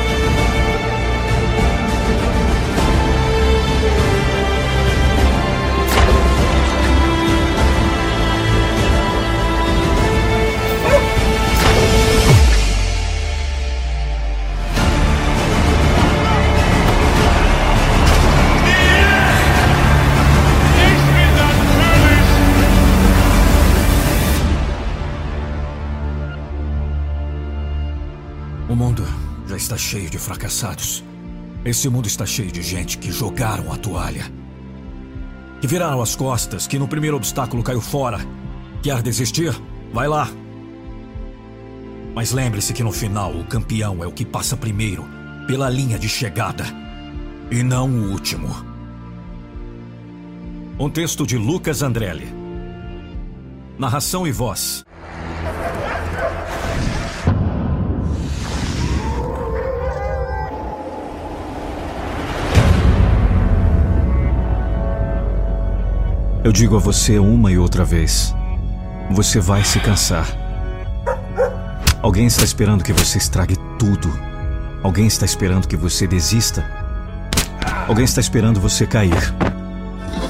O mundo já está cheio de fracassados. Esse mundo está cheio de gente que jogaram a toalha. que viraram as costas, que no primeiro obstáculo caiu fora. Quer desistir? Vai lá. Mas lembre-se que no final o campeão é o que passa primeiro, pela linha de chegada, e não o último. Um texto de Lucas Andrelli. Narração e voz. Eu digo a você uma e outra vez: você vai se cansar. Alguém está esperando que você estrague tudo. Alguém está esperando que você desista. Alguém está esperando você cair.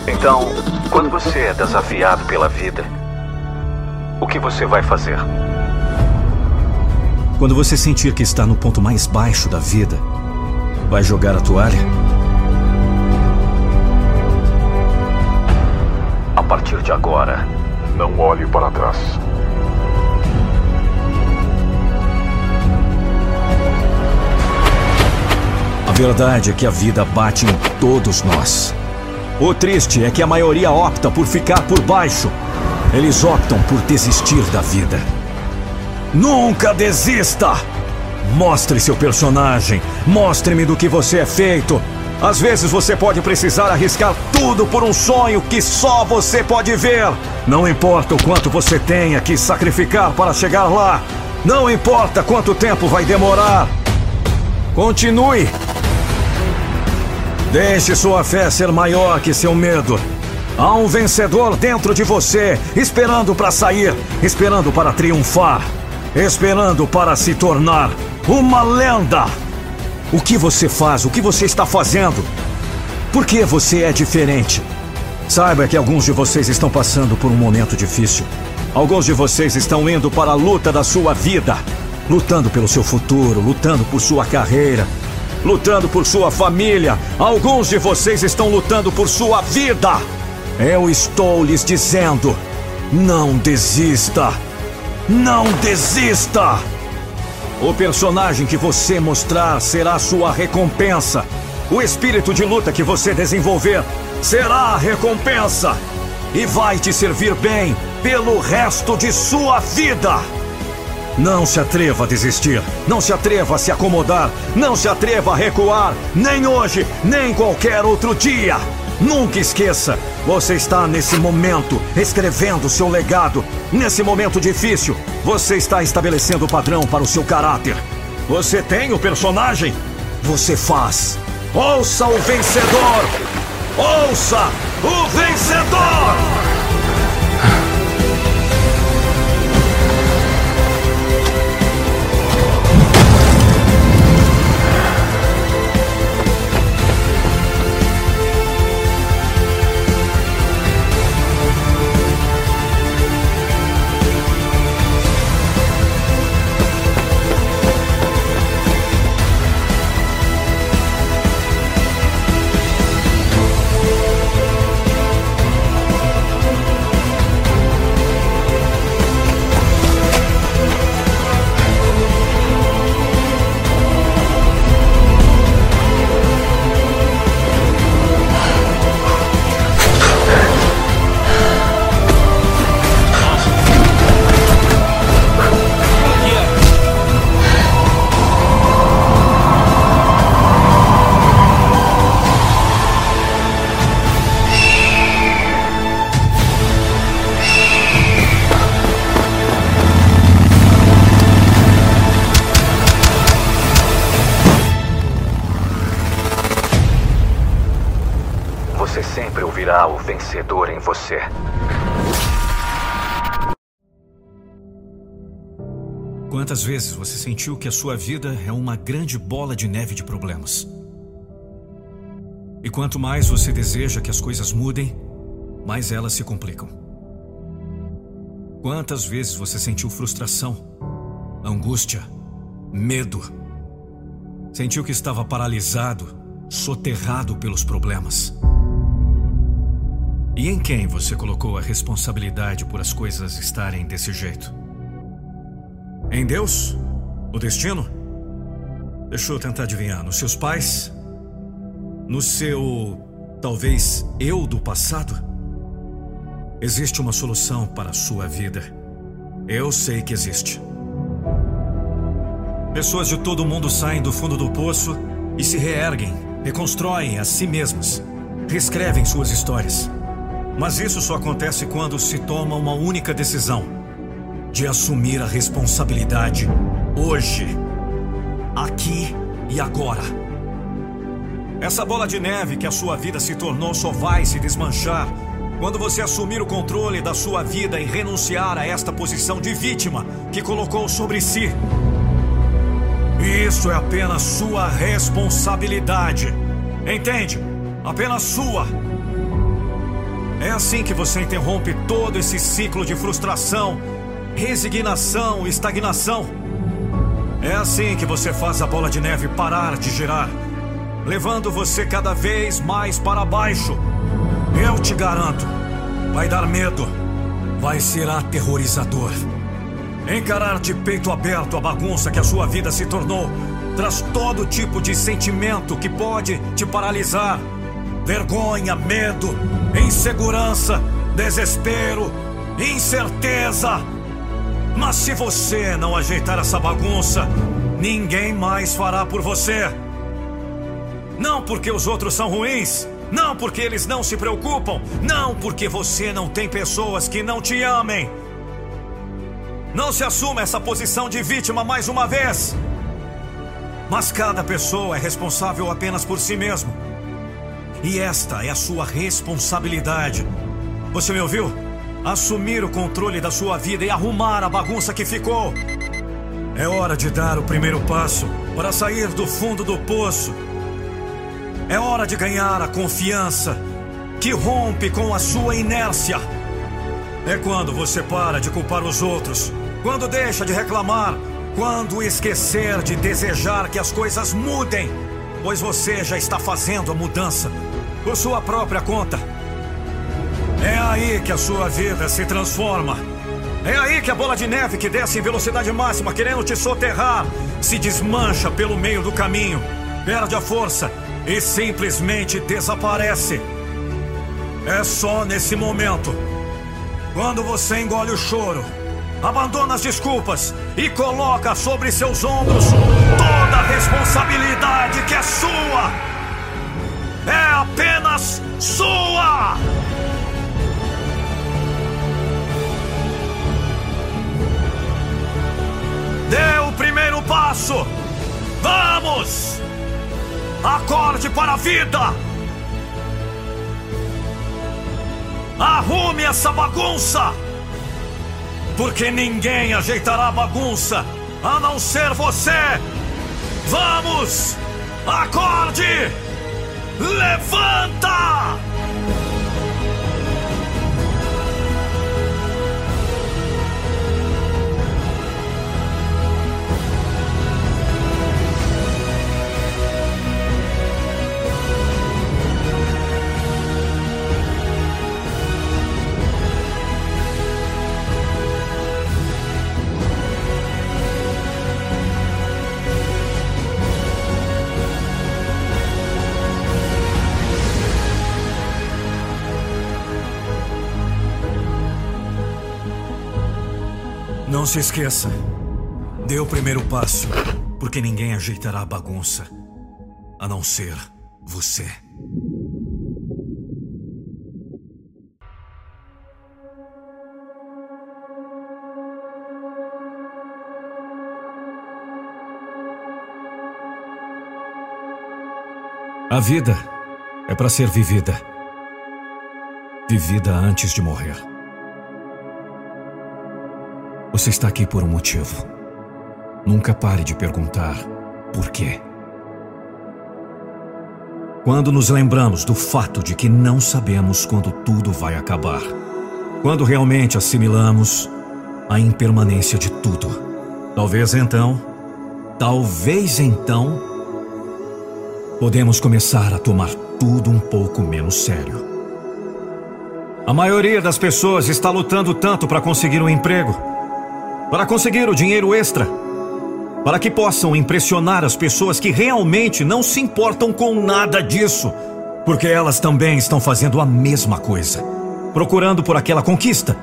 Então, quando você é desafiado pela vida, o que você vai fazer? Quando você sentir que está no ponto mais baixo da vida, vai jogar a toalha? A partir de agora, não olhe para trás. A verdade é que a vida bate em todos nós. O triste é que a maioria opta por ficar por baixo. Eles optam por desistir da vida. Nunca desista! Mostre seu personagem. Mostre-me do que você é feito. Às vezes você pode precisar arriscar tudo por um sonho que só você pode ver. Não importa o quanto você tenha que sacrificar para chegar lá. Não importa quanto tempo vai demorar. Continue. Deixe sua fé ser maior que seu medo. Há um vencedor dentro de você, esperando para sair, esperando para triunfar, esperando para se tornar uma lenda. O que você faz? O que você está fazendo? Por que você é diferente? Saiba que alguns de vocês estão passando por um momento difícil. Alguns de vocês estão indo para a luta da sua vida, lutando pelo seu futuro, lutando por sua carreira, lutando por sua família. Alguns de vocês estão lutando por sua vida. Eu estou lhes dizendo: não desista! Não desista! O personagem que você mostrar será sua recompensa. O espírito de luta que você desenvolver será a recompensa. E vai te servir bem pelo resto de sua vida. Não se atreva a desistir. Não se atreva a se acomodar. Não se atreva a recuar. Nem hoje, nem qualquer outro dia. Nunca esqueça, você está nesse momento escrevendo seu legado. Nesse momento difícil, você está estabelecendo o padrão para o seu caráter. Você tem o personagem? Você faz. Ouça o vencedor! Ouça o vencedor! Quantas vezes você sentiu que a sua vida é uma grande bola de neve de problemas? E quanto mais você deseja que as coisas mudem, mais elas se complicam. Quantas vezes você sentiu frustração, angústia, medo? Sentiu que estava paralisado, soterrado pelos problemas? E em quem você colocou a responsabilidade por as coisas estarem desse jeito? Em Deus? O destino? Deixa eu tentar adivinhar. Nos seus pais? No seu Talvez eu do passado? Existe uma solução para a sua vida. Eu sei que existe. Pessoas de todo o mundo saem do fundo do poço e se reerguem, reconstroem a si mesmas, reescrevem suas histórias. Mas isso só acontece quando se toma uma única decisão: de assumir a responsabilidade hoje, aqui e agora. Essa bola de neve que a sua vida se tornou só vai se desmanchar quando você assumir o controle da sua vida e renunciar a esta posição de vítima que colocou sobre si. Isso é apenas sua responsabilidade. Entende? Apenas sua. É assim que você interrompe todo esse ciclo de frustração, resignação estagnação. É assim que você faz a bola de neve parar de girar, levando você cada vez mais para baixo. Eu te garanto, vai dar medo, vai ser aterrorizador. Encarar de peito aberto a bagunça que a sua vida se tornou traz todo tipo de sentimento que pode te paralisar vergonha, medo, insegurança, desespero, incerteza. Mas se você não ajeitar essa bagunça, ninguém mais fará por você. Não porque os outros são ruins, não porque eles não se preocupam, não porque você não tem pessoas que não te amem. Não se assuma essa posição de vítima mais uma vez. Mas cada pessoa é responsável apenas por si mesmo. E esta é a sua responsabilidade. Você me ouviu? Assumir o controle da sua vida e arrumar a bagunça que ficou. É hora de dar o primeiro passo para sair do fundo do poço. É hora de ganhar a confiança que rompe com a sua inércia. É quando você para de culpar os outros, quando deixa de reclamar, quando esquecer de desejar que as coisas mudem, pois você já está fazendo a mudança por sua própria conta. É aí que a sua vida se transforma. É aí que a bola de neve que desce em velocidade máxima, querendo te soterrar, se desmancha pelo meio do caminho, perde a força e simplesmente desaparece. É só nesse momento, quando você engole o choro, abandona as desculpas e coloca sobre seus ombros toda a responsabilidade que é sua é apenas sua! Dê o primeiro passo! Vamos! Acorde para a vida! Arrume essa bagunça! Porque ninguém ajeitará a bagunça a não ser você! Vamos! Acorde! Levanta! Se esqueça. Dê o primeiro passo, porque ninguém ajeitará a bagunça, a não ser você. A vida é para ser vivida. Vivida antes de morrer. Você está aqui por um motivo. Nunca pare de perguntar por quê. Quando nos lembramos do fato de que não sabemos quando tudo vai acabar, quando realmente assimilamos a impermanência de tudo, talvez então, talvez então, podemos começar a tomar tudo um pouco menos sério. A maioria das pessoas está lutando tanto para conseguir um emprego para conseguir o dinheiro extra, para que possam impressionar as pessoas que realmente não se importam com nada disso, Porque elas também estão fazendo a mesma coisa. Procurando por aquela conquista.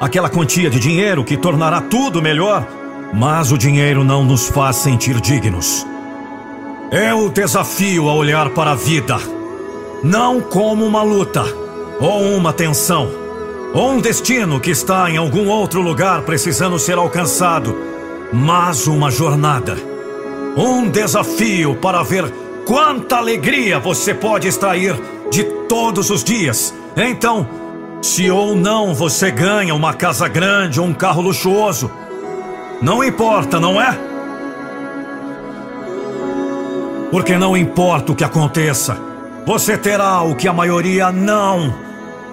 Aquela quantia de dinheiro que tornará tudo melhor. Mas o dinheiro não nos faz sentir dignos. É o desafio a olhar para a vida. Não como uma luta ou uma tensão ou um destino que está em algum outro lugar precisando ser alcançado, mas uma jornada. Um desafio para ver quanta alegria você pode extrair de todos os dias. Então, se ou não você ganha uma casa grande ou um carro luxuoso, não importa, não é? Porque não importa o que aconteça, você terá o que a maioria não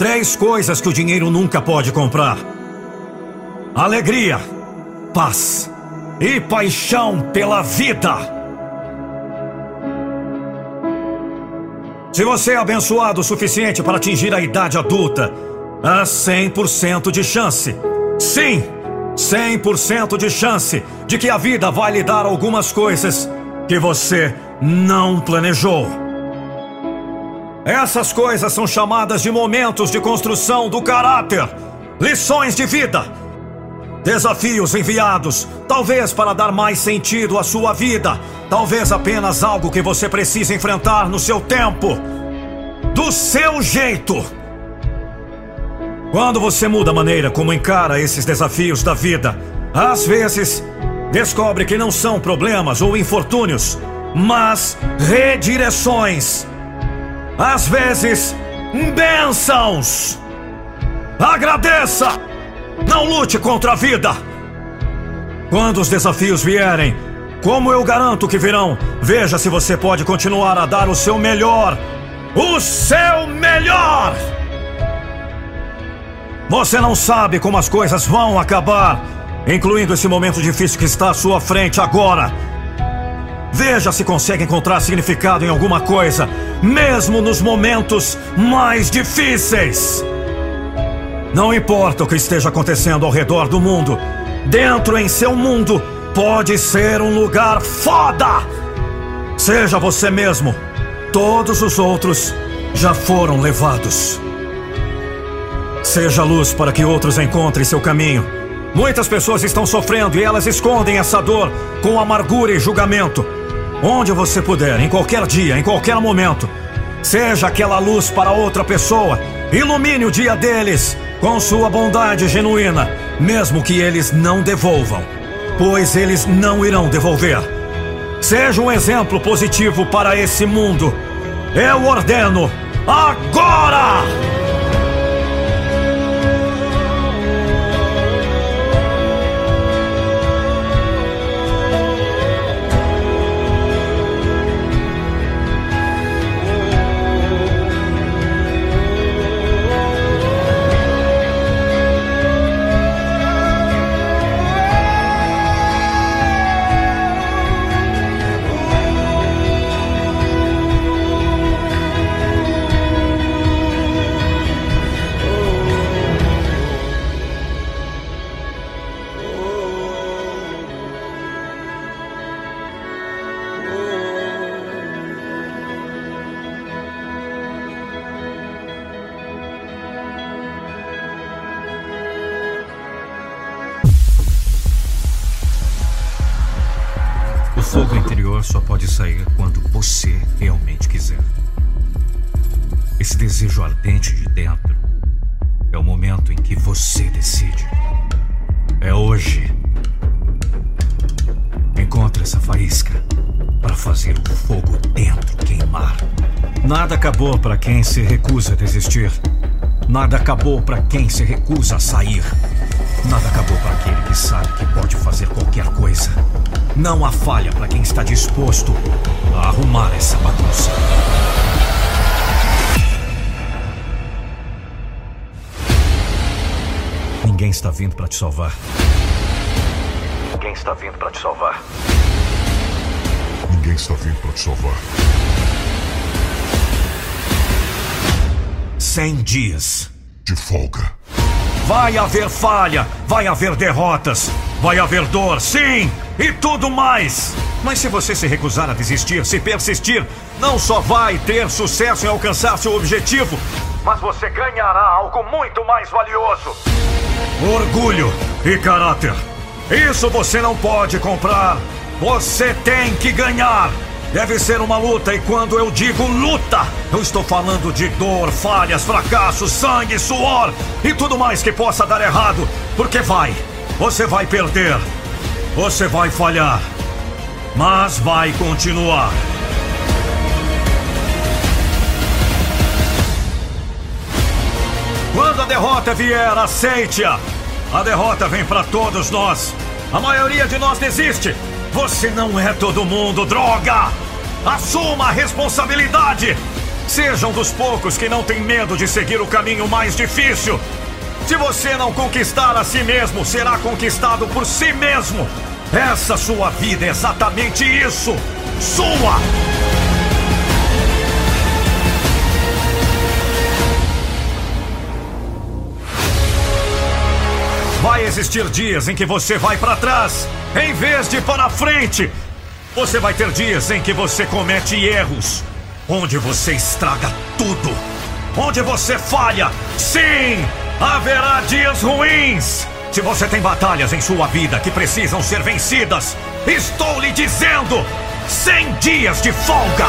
Três coisas que o dinheiro nunca pode comprar: alegria, paz e paixão pela vida. Se você é abençoado o suficiente para atingir a idade adulta, há 100% de chance. Sim, 100% de chance de que a vida vai lhe dar algumas coisas que você não planejou. Essas coisas são chamadas de momentos de construção do caráter, lições de vida, desafios enviados, talvez para dar mais sentido à sua vida, talvez apenas algo que você precisa enfrentar no seu tempo, do seu jeito. Quando você muda a maneira como encara esses desafios da vida, às vezes descobre que não são problemas ou infortúnios, mas redireções às vezes, bênçãos. Agradeça! Não lute contra a vida! Quando os desafios vierem, como eu garanto que virão, veja se você pode continuar a dar o seu melhor. O seu melhor! Você não sabe como as coisas vão acabar, incluindo esse momento difícil que está à sua frente agora. Veja se consegue encontrar significado em alguma coisa, mesmo nos momentos mais difíceis. Não importa o que esteja acontecendo ao redor do mundo, dentro em seu mundo pode ser um lugar foda. Seja você mesmo, todos os outros já foram levados. Seja luz para que outros encontrem seu caminho. Muitas pessoas estão sofrendo e elas escondem essa dor com amargura e julgamento. Onde você puder, em qualquer dia, em qualquer momento. Seja aquela luz para outra pessoa. Ilumine o dia deles com sua bondade genuína, mesmo que eles não devolvam, pois eles não irão devolver. Seja um exemplo positivo para esse mundo. Eu ordeno agora! Você realmente quiser. Esse desejo ardente de dentro é o momento em que você decide. É hoje. Encontre essa faísca para fazer o fogo dentro queimar. Nada acabou para quem se recusa a desistir. Nada acabou para quem se recusa a sair. Nada acabou para aquele que sabe que pode fazer qualquer coisa. Não há falha para quem está disposto a arrumar essa bagunça. Ninguém está vindo para te salvar. Ninguém está vindo para te salvar. Ninguém está vindo para te salvar. Cem dias de folga. Vai haver falha, vai haver derrotas. Vai haver dor, sim, e tudo mais. Mas se você se recusar a desistir, se persistir, não só vai ter sucesso em alcançar seu objetivo, mas você ganhará algo muito mais valioso: orgulho e caráter. Isso você não pode comprar. Você tem que ganhar. Deve ser uma luta, e quando eu digo luta, eu estou falando de dor, falhas, fracassos, sangue, suor e tudo mais que possa dar errado. Porque vai, você vai perder, você vai falhar, mas vai continuar. Quando a derrota vier, aceite-a. A derrota vem para todos nós. A maioria de nós desiste. Você não é todo mundo, droga! Assuma a responsabilidade! Seja um dos poucos que não tem medo de seguir o caminho mais difícil. Se você não conquistar a si mesmo, será conquistado por si mesmo. Essa sua vida é exatamente isso. Sua! Vai existir dias em que você vai para trás, em vez de para frente. Você vai ter dias em que você comete erros, onde você estraga tudo, onde você falha. Sim, haverá dias ruins. Se você tem batalhas em sua vida que precisam ser vencidas, estou lhe dizendo: 100 dias de folga.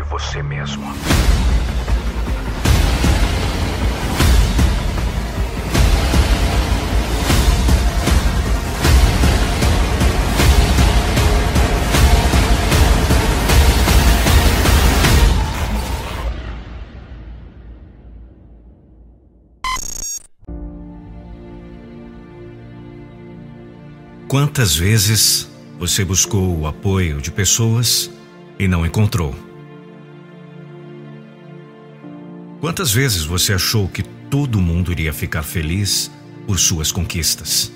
Você mesmo. Quantas vezes você buscou o apoio de pessoas e não encontrou? Quantas vezes você achou que todo mundo iria ficar feliz por suas conquistas?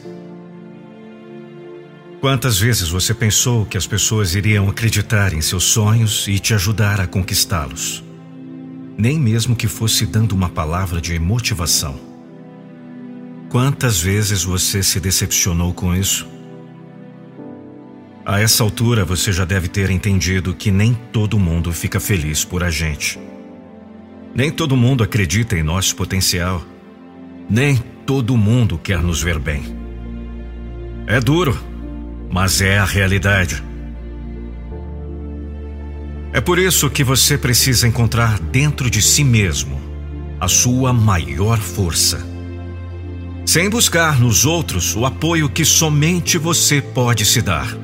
Quantas vezes você pensou que as pessoas iriam acreditar em seus sonhos e te ajudar a conquistá-los? Nem mesmo que fosse dando uma palavra de motivação. Quantas vezes você se decepcionou com isso? A essa altura você já deve ter entendido que nem todo mundo fica feliz por a gente. Nem todo mundo acredita em nosso potencial. Nem todo mundo quer nos ver bem. É duro, mas é a realidade. É por isso que você precisa encontrar dentro de si mesmo a sua maior força. Sem buscar nos outros o apoio que somente você pode se dar.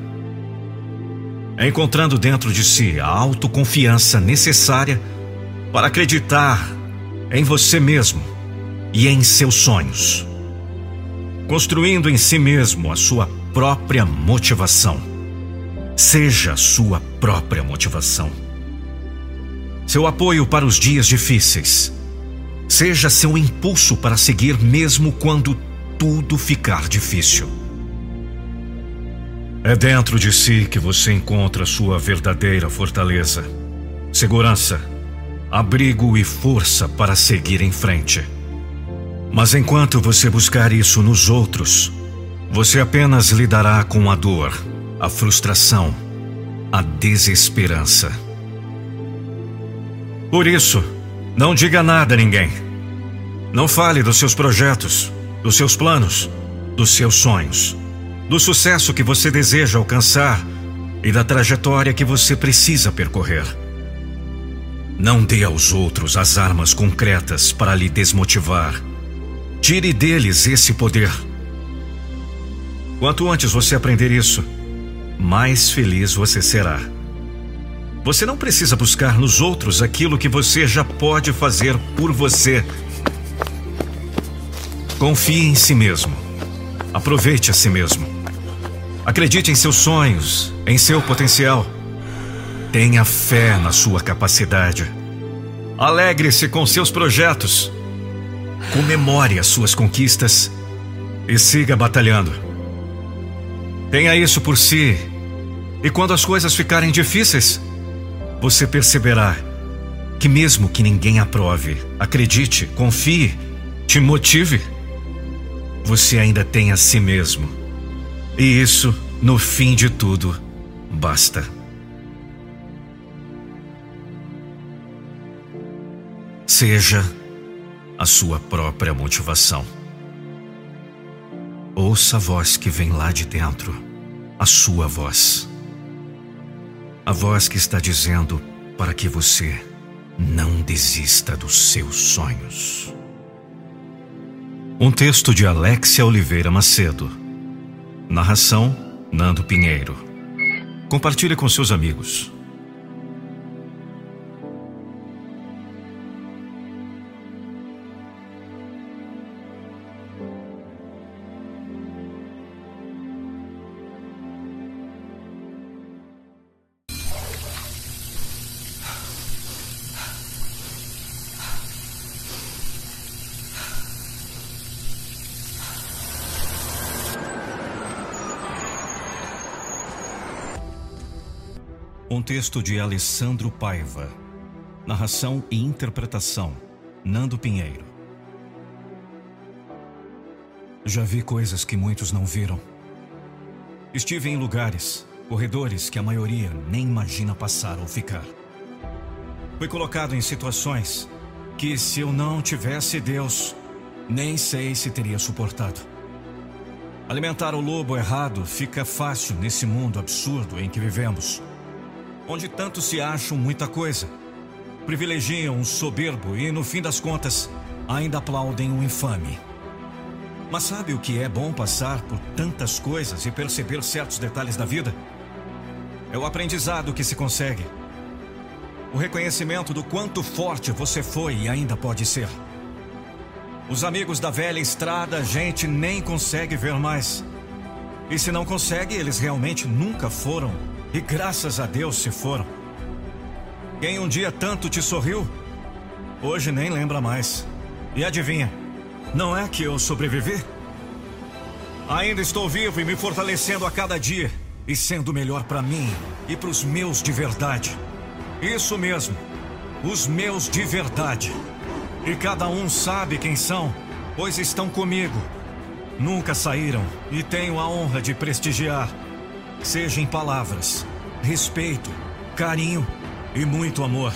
Encontrando dentro de si a autoconfiança necessária para acreditar em você mesmo e em seus sonhos. Construindo em si mesmo a sua própria motivação. Seja sua própria motivação. Seu apoio para os dias difíceis. Seja seu impulso para seguir mesmo quando tudo ficar difícil. É dentro de si que você encontra sua verdadeira fortaleza, segurança, abrigo e força para seguir em frente. Mas enquanto você buscar isso nos outros, você apenas lidará com a dor, a frustração, a desesperança. Por isso, não diga nada a ninguém. Não fale dos seus projetos, dos seus planos, dos seus sonhos do sucesso que você deseja alcançar e da trajetória que você precisa percorrer. Não dê aos outros as armas concretas para lhe desmotivar. Tire deles esse poder. Quanto antes você aprender isso, mais feliz você será. Você não precisa buscar nos outros aquilo que você já pode fazer por você. Confie em si mesmo. Aproveite a si mesmo. Acredite em seus sonhos, em seu potencial. Tenha fé na sua capacidade. Alegre-se com seus projetos. Comemore as suas conquistas e siga batalhando. Tenha isso por si, e quando as coisas ficarem difíceis, você perceberá que, mesmo que ninguém aprove, acredite, confie, te motive, você ainda tem a si mesmo. E isso, no fim de tudo, basta. Seja a sua própria motivação. Ouça a voz que vem lá de dentro, a sua voz. A voz que está dizendo para que você não desista dos seus sonhos. Um texto de Alexia Oliveira Macedo. Narração Nando Pinheiro. Compartilhe com seus amigos. Texto de Alessandro Paiva. Narração e interpretação: Nando Pinheiro. Já vi coisas que muitos não viram. Estive em lugares, corredores que a maioria nem imagina passar ou ficar. Fui colocado em situações que, se eu não tivesse Deus, nem sei se teria suportado. Alimentar o lobo errado fica fácil nesse mundo absurdo em que vivemos onde tanto se acham muita coisa. Privilegiam um soberbo e, no fim das contas, ainda aplaudem um infame. Mas sabe o que é bom passar por tantas coisas e perceber certos detalhes da vida? É o aprendizado que se consegue. O reconhecimento do quanto forte você foi e ainda pode ser. Os amigos da velha estrada a gente nem consegue ver mais. E se não consegue, eles realmente nunca foram e graças a Deus se foram. Quem um dia tanto te sorriu, hoje nem lembra mais. E adivinha, não é que eu sobrevivi? Ainda estou vivo e me fortalecendo a cada dia e sendo melhor para mim e para os meus de verdade. Isso mesmo, os meus de verdade. E cada um sabe quem são, pois estão comigo. Nunca saíram e tenho a honra de prestigiar seja em palavras, respeito, carinho e muito amor.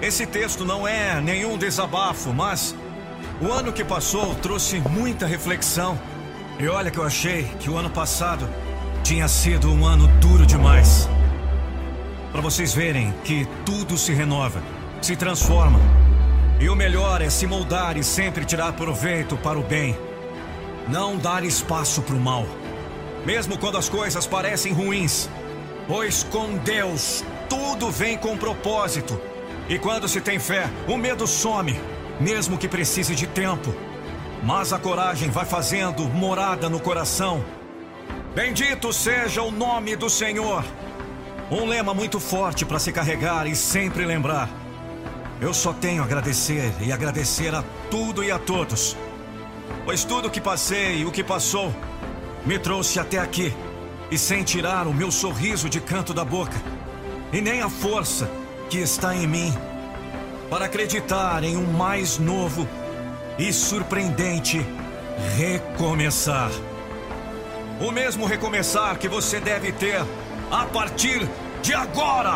Esse texto não é nenhum desabafo, mas o ano que passou trouxe muita reflexão. E olha que eu achei que o ano passado tinha sido um ano duro demais. Para vocês verem que tudo se renova, se transforma. E o melhor é se moldar e sempre tirar proveito para o bem. Não dar espaço para o mal mesmo quando as coisas parecem ruins. Pois com Deus tudo vem com propósito. E quando se tem fé, o medo some, mesmo que precise de tempo. Mas a coragem vai fazendo morada no coração. Bendito seja o nome do Senhor. Um lema muito forte para se carregar e sempre lembrar. Eu só tenho a agradecer e agradecer a tudo e a todos. Pois tudo que passei e o que passou me trouxe até aqui e sem tirar o meu sorriso de canto da boca e nem a força que está em mim para acreditar em um mais novo e surpreendente recomeçar. O mesmo recomeçar que você deve ter a partir de agora.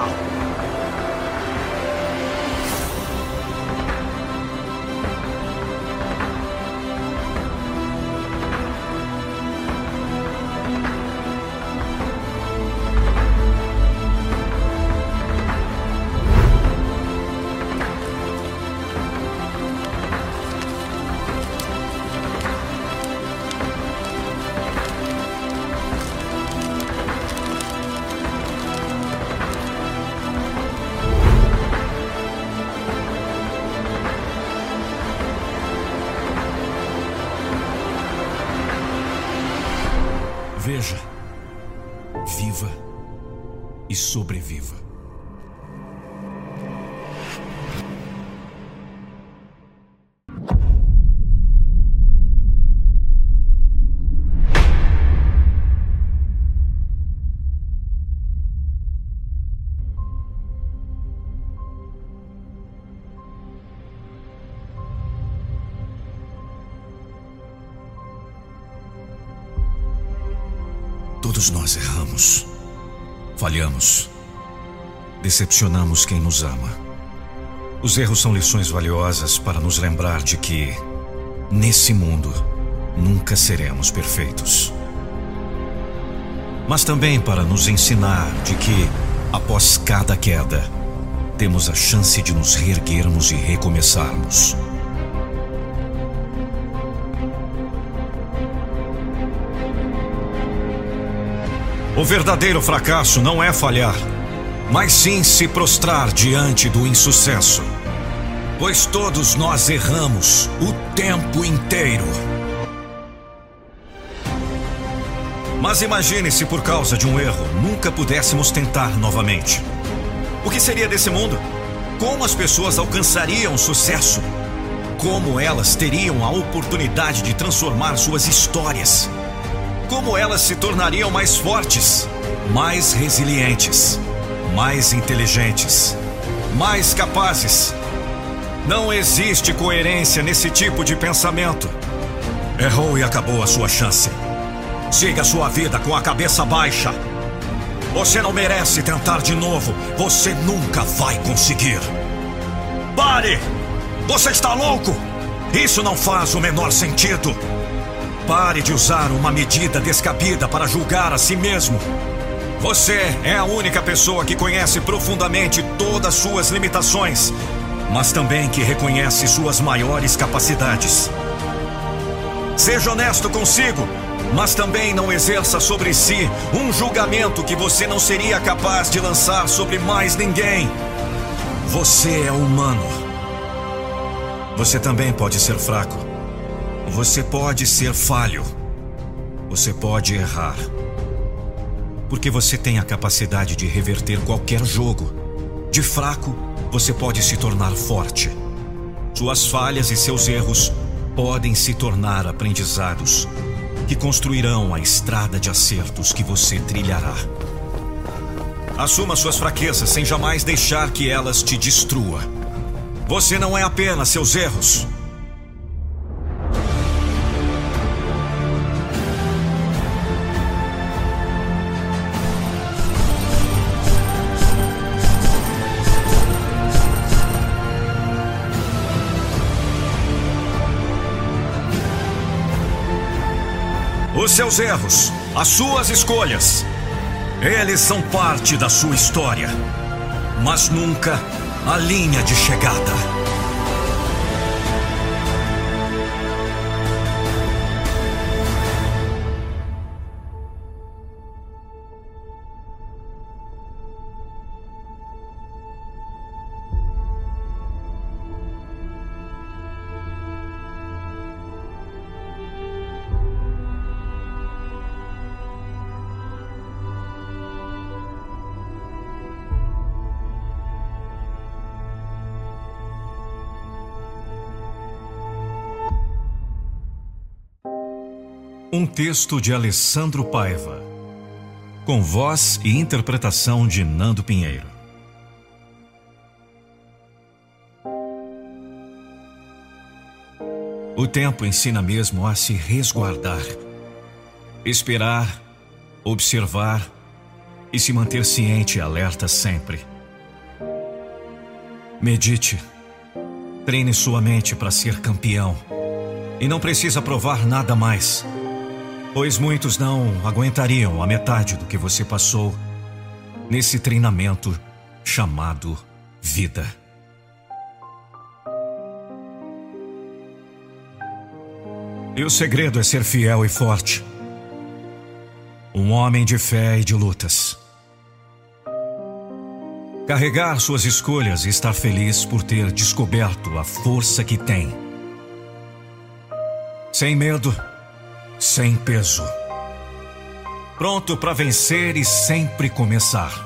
Decepcionamos quem nos ama. Os erros são lições valiosas para nos lembrar de que, nesse mundo, nunca seremos perfeitos. Mas também para nos ensinar de que, após cada queda, temos a chance de nos reerguermos e recomeçarmos. O verdadeiro fracasso não é falhar, mas sim se prostrar diante do insucesso. Pois todos nós erramos o tempo inteiro. Mas imagine se por causa de um erro nunca pudéssemos tentar novamente. O que seria desse mundo? Como as pessoas alcançariam sucesso? Como elas teriam a oportunidade de transformar suas histórias? Como elas se tornariam mais fortes, mais resilientes, mais inteligentes, mais capazes? Não existe coerência nesse tipo de pensamento. Errou e acabou a sua chance. Siga sua vida com a cabeça baixa. Você não merece tentar de novo. Você nunca vai conseguir. Pare! Você está louco? Isso não faz o menor sentido. Pare de usar uma medida descabida para julgar a si mesmo. Você é a única pessoa que conhece profundamente todas suas limitações, mas também que reconhece suas maiores capacidades. Seja honesto consigo, mas também não exerça sobre si um julgamento que você não seria capaz de lançar sobre mais ninguém. Você é humano. Você também pode ser fraco. Você pode ser falho. Você pode errar. Porque você tem a capacidade de reverter qualquer jogo. De fraco, você pode se tornar forte. Suas falhas e seus erros podem se tornar aprendizados que construirão a estrada de acertos que você trilhará. Assuma suas fraquezas sem jamais deixar que elas te destrua. Você não é apenas seus erros. Os seus erros, as suas escolhas, eles são parte da sua história, mas nunca a linha de chegada. Um texto de Alessandro Paiva, com voz e interpretação de Nando Pinheiro. O tempo ensina mesmo a se resguardar, esperar, observar e se manter ciente e alerta sempre. Medite, treine sua mente para ser campeão e não precisa provar nada mais pois muitos não aguentariam a metade do que você passou nesse treinamento chamado vida. E o segredo é ser fiel e forte. Um homem de fé e de lutas. Carregar suas escolhas e estar feliz por ter descoberto a força que tem. Sem medo sem peso. Pronto para vencer e sempre começar.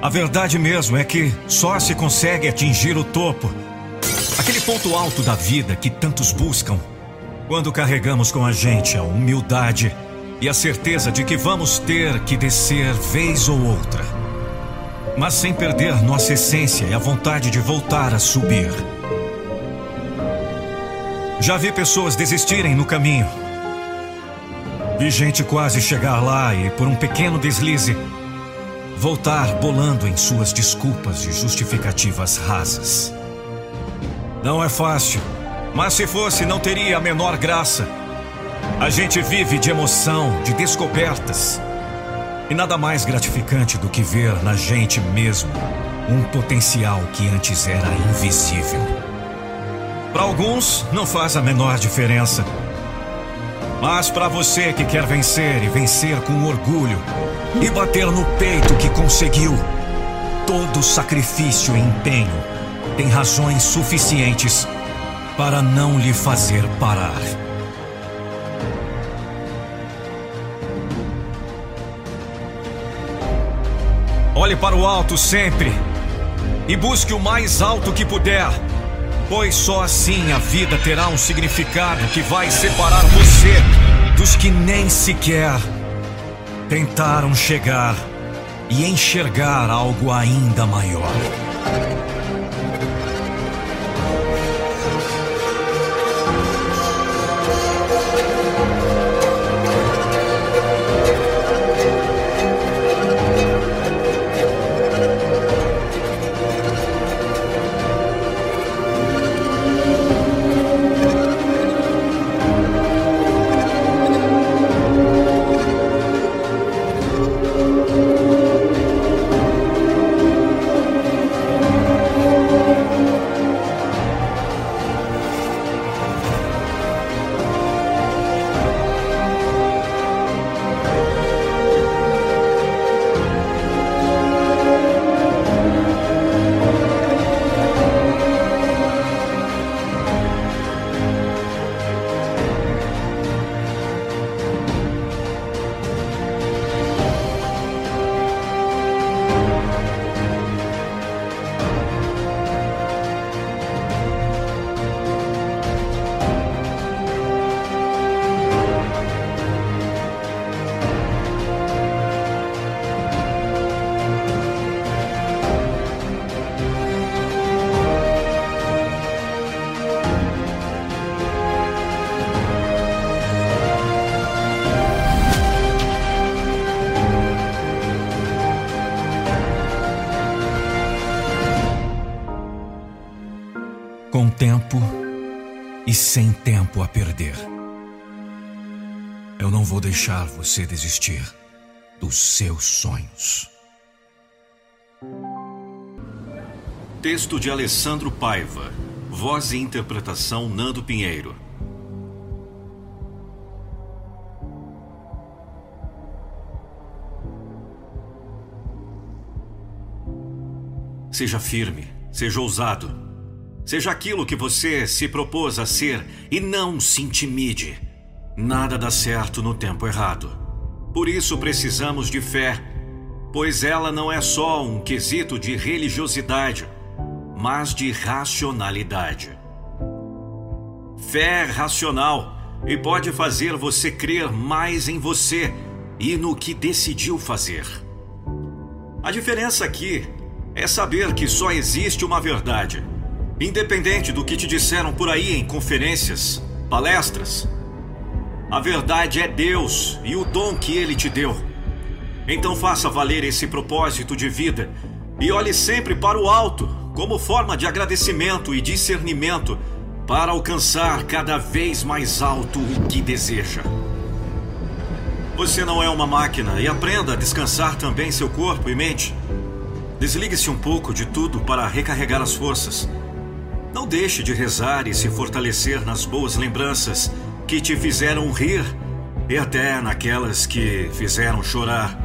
A verdade mesmo é que só se consegue atingir o topo, aquele ponto alto da vida que tantos buscam quando carregamos com a gente a humildade, e a certeza de que vamos ter que descer vez ou outra, mas sem perder nossa essência e a vontade de voltar a subir. Já vi pessoas desistirem no caminho. Vi gente quase chegar lá e, por um pequeno deslize, voltar bolando em suas desculpas e justificativas rasas. Não é fácil, mas se fosse, não teria a menor graça. A gente vive de emoção, de descobertas. E nada mais gratificante do que ver na gente mesmo um potencial que antes era invisível. Para alguns, não faz a menor diferença. Mas para você que quer vencer e vencer com orgulho e bater no peito que conseguiu, todo sacrifício e empenho tem razões suficientes para não lhe fazer parar. Olhe para o alto sempre e busque o mais alto que puder, pois só assim a vida terá um significado que vai separar você dos que nem sequer tentaram chegar e enxergar algo ainda maior. Você desistir dos seus sonhos. Texto de Alessandro Paiva. Voz e interpretação Nando Pinheiro. Seja firme, seja ousado. Seja aquilo que você se propôs a ser e não se intimide. Nada dá certo no tempo errado. Por isso precisamos de fé, pois ela não é só um quesito de religiosidade, mas de racionalidade. Fé é racional e pode fazer você crer mais em você e no que decidiu fazer. A diferença aqui é saber que só existe uma verdade, independente do que te disseram por aí em conferências, palestras. A verdade é Deus e o dom que Ele te deu. Então faça valer esse propósito de vida e olhe sempre para o alto como forma de agradecimento e discernimento para alcançar cada vez mais alto o que deseja. Você não é uma máquina e aprenda a descansar também seu corpo e mente. Desligue-se um pouco de tudo para recarregar as forças. Não deixe de rezar e se fortalecer nas boas lembranças que te fizeram rir e até naquelas que fizeram chorar.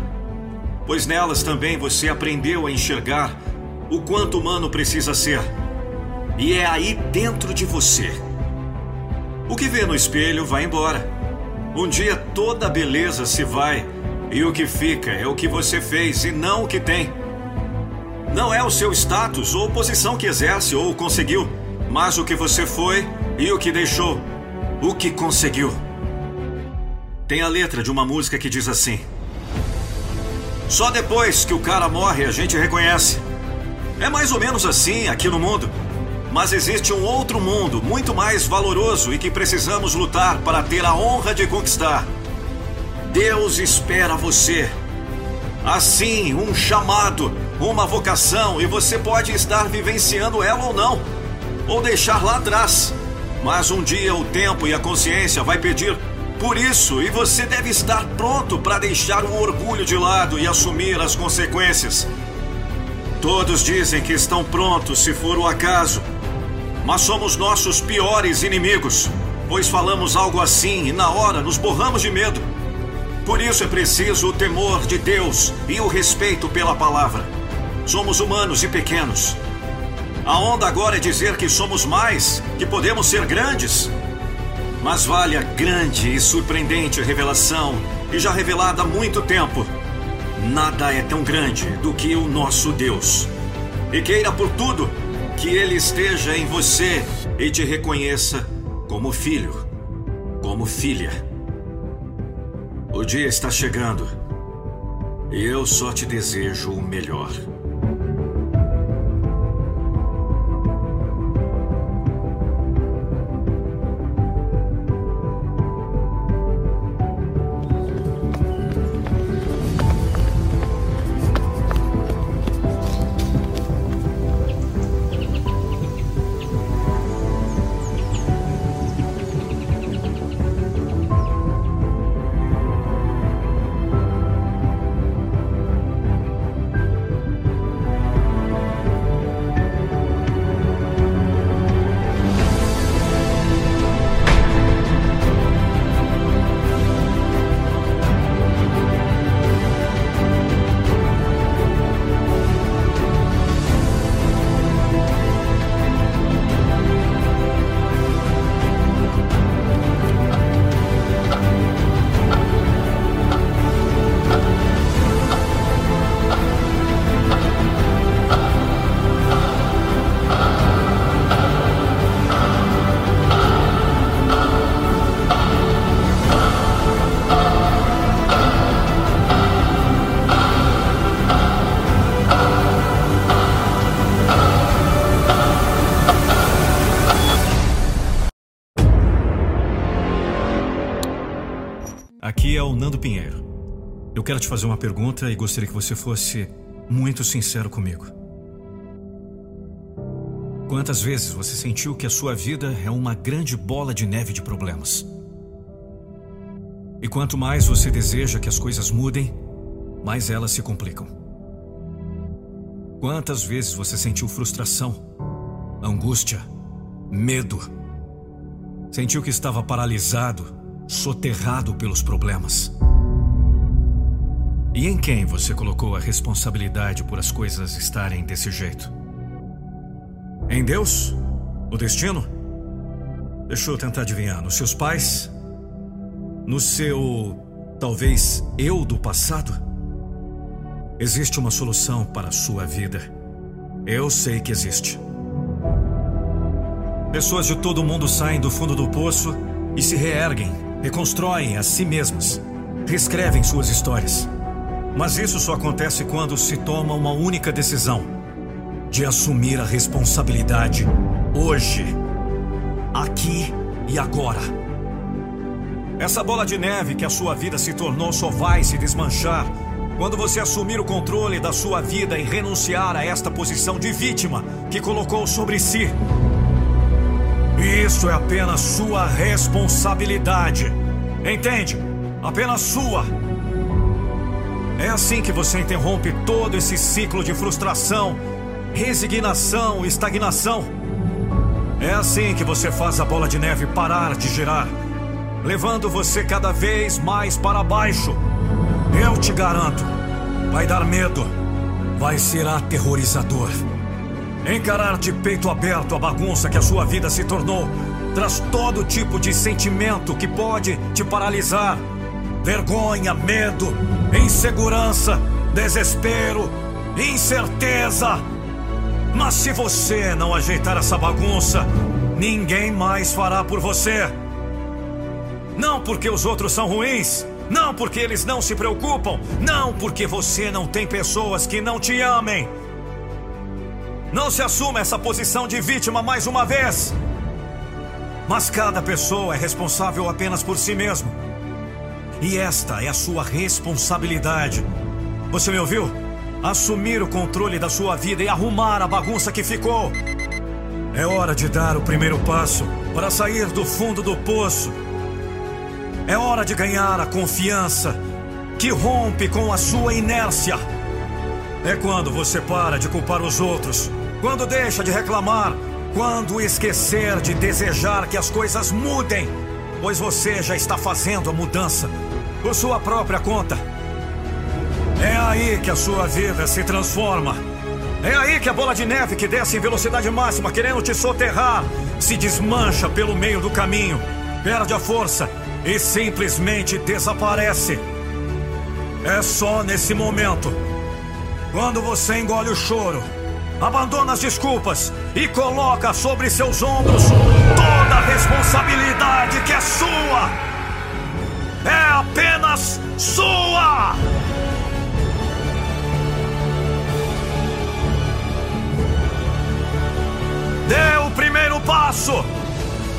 Pois nelas também você aprendeu a enxergar o quanto humano precisa ser. E é aí dentro de você. O que vê no espelho vai embora. Um dia toda a beleza se vai e o que fica é o que você fez e não o que tem. Não é o seu status ou posição que exerce ou conseguiu, mas o que você foi e o que deixou, o que conseguiu. tem a letra de uma música que diz assim: Só depois que o cara morre a gente reconhece. É mais ou menos assim aqui no mundo. Mas existe um outro mundo muito mais valoroso e que precisamos lutar para ter a honra de conquistar. Deus espera você. Assim, um chamado, uma vocação, e você pode estar vivenciando ela ou não, ou deixar lá atrás. Mas um dia o tempo e a consciência vai pedir por isso, e você deve estar pronto para deixar o orgulho de lado e assumir as consequências. Todos dizem que estão prontos se for o acaso, mas somos nossos piores inimigos, pois falamos algo assim e na hora nos borramos de medo. Por isso é preciso o temor de Deus e o respeito pela palavra. Somos humanos e pequenos. A onda agora é dizer que somos mais, que podemos ser grandes. Mas vale a grande e surpreendente revelação, e já revelada há muito tempo. Nada é tão grande do que o nosso Deus. E queira por tudo que Ele esteja em você e te reconheça como filho, como filha. O dia está chegando e eu só te desejo o melhor. Quero te fazer uma pergunta e gostaria que você fosse muito sincero comigo. Quantas vezes você sentiu que a sua vida é uma grande bola de neve de problemas? E quanto mais você deseja que as coisas mudem, mais elas se complicam. Quantas vezes você sentiu frustração, angústia, medo? Sentiu que estava paralisado, soterrado pelos problemas? E em quem você colocou a responsabilidade por as coisas estarem desse jeito? Em Deus? O destino? Deixa eu tentar adivinhar. Nos seus pais? No seu. talvez eu do passado? Existe uma solução para a sua vida. Eu sei que existe. Pessoas de todo o mundo saem do fundo do poço e se reerguem, reconstroem a si mesmas, reescrevem suas histórias. Mas isso só acontece quando se toma uma única decisão: de assumir a responsabilidade hoje, aqui e agora. Essa bola de neve que a sua vida se tornou só vai se desmanchar quando você assumir o controle da sua vida e renunciar a esta posição de vítima que colocou sobre si. Isso é apenas sua responsabilidade. Entende? Apenas sua. É assim que você interrompe todo esse ciclo de frustração, resignação estagnação. É assim que você faz a bola de neve parar de girar, levando você cada vez mais para baixo. Eu te garanto, vai dar medo, vai ser aterrorizador. Encarar de peito aberto a bagunça que a sua vida se tornou traz todo tipo de sentimento que pode te paralisar vergonha, medo, insegurança, desespero, incerteza. Mas se você não ajeitar essa bagunça, ninguém mais fará por você. Não porque os outros são ruins. Não porque eles não se preocupam. Não porque você não tem pessoas que não te amem. Não se assuma essa posição de vítima mais uma vez. Mas cada pessoa é responsável apenas por si mesmo. E esta é a sua responsabilidade. Você me ouviu? Assumir o controle da sua vida e arrumar a bagunça que ficou. É hora de dar o primeiro passo para sair do fundo do poço. É hora de ganhar a confiança que rompe com a sua inércia. É quando você para de culpar os outros, quando deixa de reclamar, quando esquecer de desejar que as coisas mudem, pois você já está fazendo a mudança por sua própria conta. É aí que a sua vida se transforma. É aí que a bola de neve que desce em velocidade máxima querendo te soterrar se desmancha pelo meio do caminho, perde a força e simplesmente desaparece. É só nesse momento, quando você engole o choro, abandona as desculpas e coloca sobre seus ombros toda a responsabilidade que é sua. É apenas sua! Dê o primeiro passo!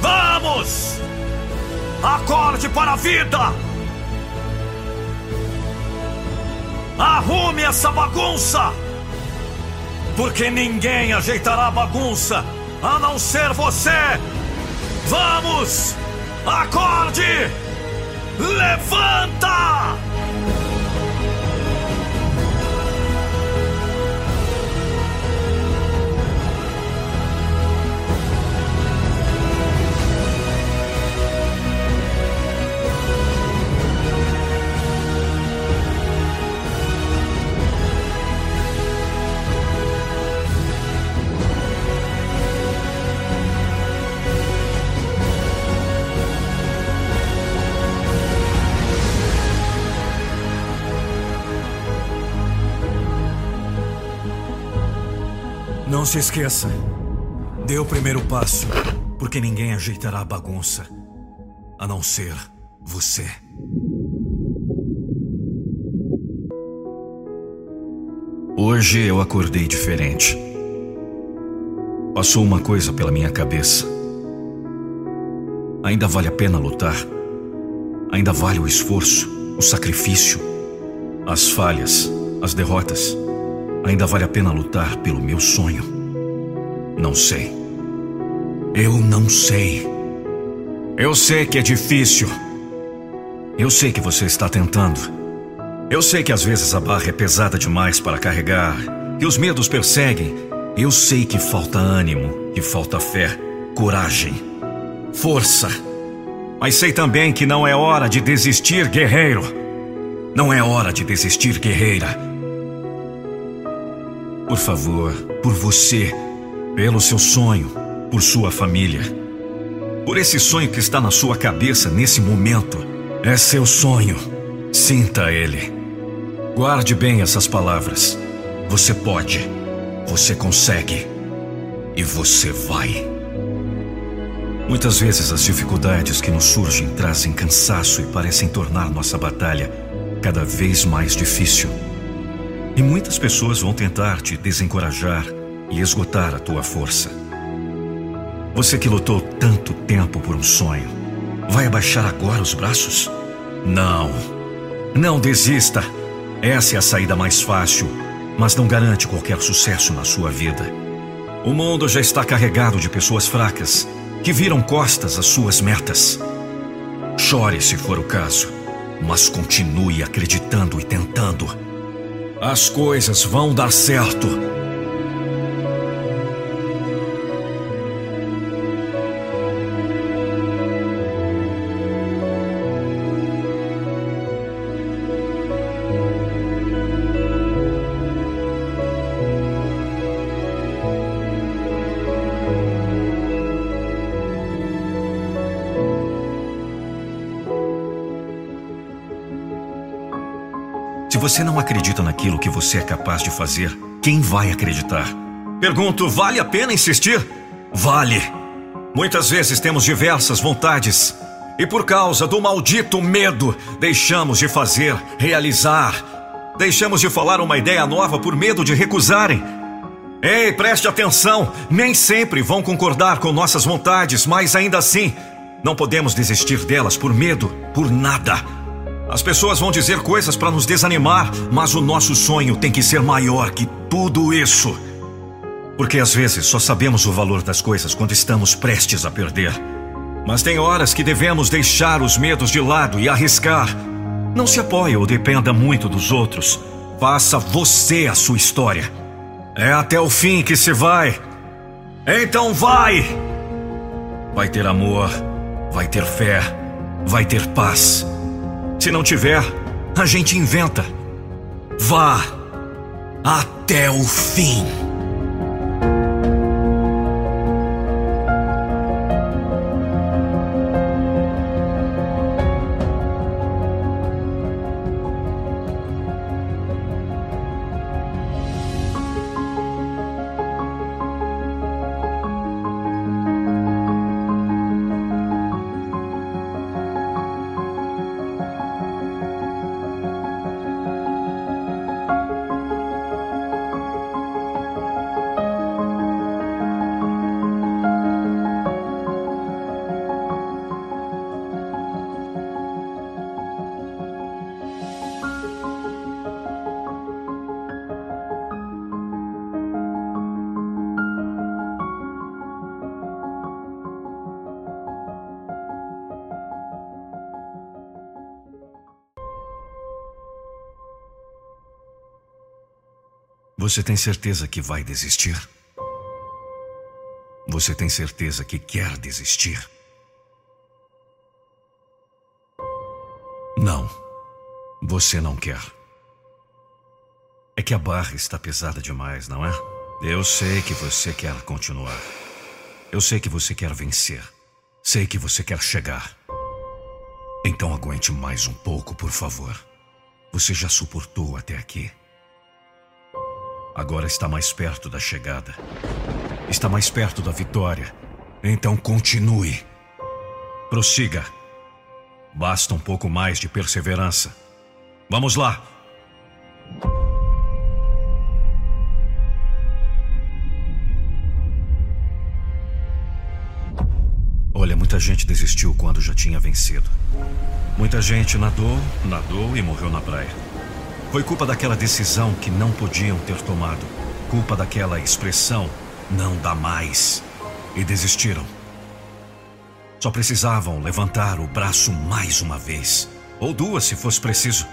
Vamos! Acorde para a vida! Arrume essa bagunça! Porque ninguém ajeitará a bagunça a não ser você! Vamos! Acorde! Levanta! Se esqueça. Dê o primeiro passo, porque ninguém ajeitará a bagunça, a não ser você. Hoje eu acordei diferente. Passou uma coisa pela minha cabeça. Ainda vale a pena lutar. Ainda vale o esforço, o sacrifício, as falhas, as derrotas. Ainda vale a pena lutar pelo meu sonho? Não sei. Eu não sei. Eu sei que é difícil. Eu sei que você está tentando. Eu sei que às vezes a barra é pesada demais para carregar, que os medos perseguem. Eu sei que falta ânimo, que falta fé, coragem, força. Mas sei também que não é hora de desistir, guerreiro. Não é hora de desistir, guerreira. Por favor, por você, pelo seu sonho, por sua família. Por esse sonho que está na sua cabeça nesse momento. É seu sonho. Sinta ele. Guarde bem essas palavras. Você pode. Você consegue. E você vai. Muitas vezes as dificuldades que nos surgem trazem cansaço e parecem tornar nossa batalha cada vez mais difícil. E muitas pessoas vão tentar te desencorajar e esgotar a tua força. Você que lutou tanto tempo por um sonho, vai abaixar agora os braços? Não. Não desista. Essa é a saída mais fácil, mas não garante qualquer sucesso na sua vida. O mundo já está carregado de pessoas fracas que viram costas às suas metas. Chore se for o caso, mas continue acreditando e tentando. As coisas vão dar certo. Você não acredita naquilo que você é capaz de fazer, quem vai acreditar? Pergunto, vale a pena insistir? Vale. Muitas vezes temos diversas vontades, E por causa do maldito medo, deixamos de fazer, realizar. Deixamos de falar uma ideia nova por medo de recusarem. Ei, preste atenção! Nem sempre vão concordar com nossas vontades, mas ainda assim, não podemos desistir delas por medo, por nada. As pessoas vão dizer coisas para nos desanimar, mas o nosso sonho tem que ser maior que tudo isso. Porque às vezes só sabemos o valor das coisas quando estamos prestes a perder. Mas tem horas que devemos deixar os medos de lado e arriscar. Não se apoie ou dependa muito dos outros. Faça você a sua história. É até o fim que se vai. Então vai! Vai ter amor, vai ter fé, vai ter paz. Se não tiver, a gente inventa. Vá até o fim. Você tem certeza que vai desistir? Você tem certeza que quer desistir? Não, você não quer. É que a barra está pesada demais, não é? Eu sei que você quer continuar. Eu sei que você quer vencer. Sei que você quer chegar. Então aguente mais um pouco, por favor. Você já suportou até aqui. Agora está mais perto da chegada. Está mais perto da vitória. Então continue. Prossiga. Basta um pouco mais de perseverança. Vamos lá. Olha, muita gente desistiu quando já tinha vencido. Muita gente nadou, nadou e morreu na praia. Foi culpa daquela decisão que não podiam ter tomado. Culpa daquela expressão não dá mais. E desistiram. Só precisavam levantar o braço mais uma vez. Ou duas, se fosse preciso.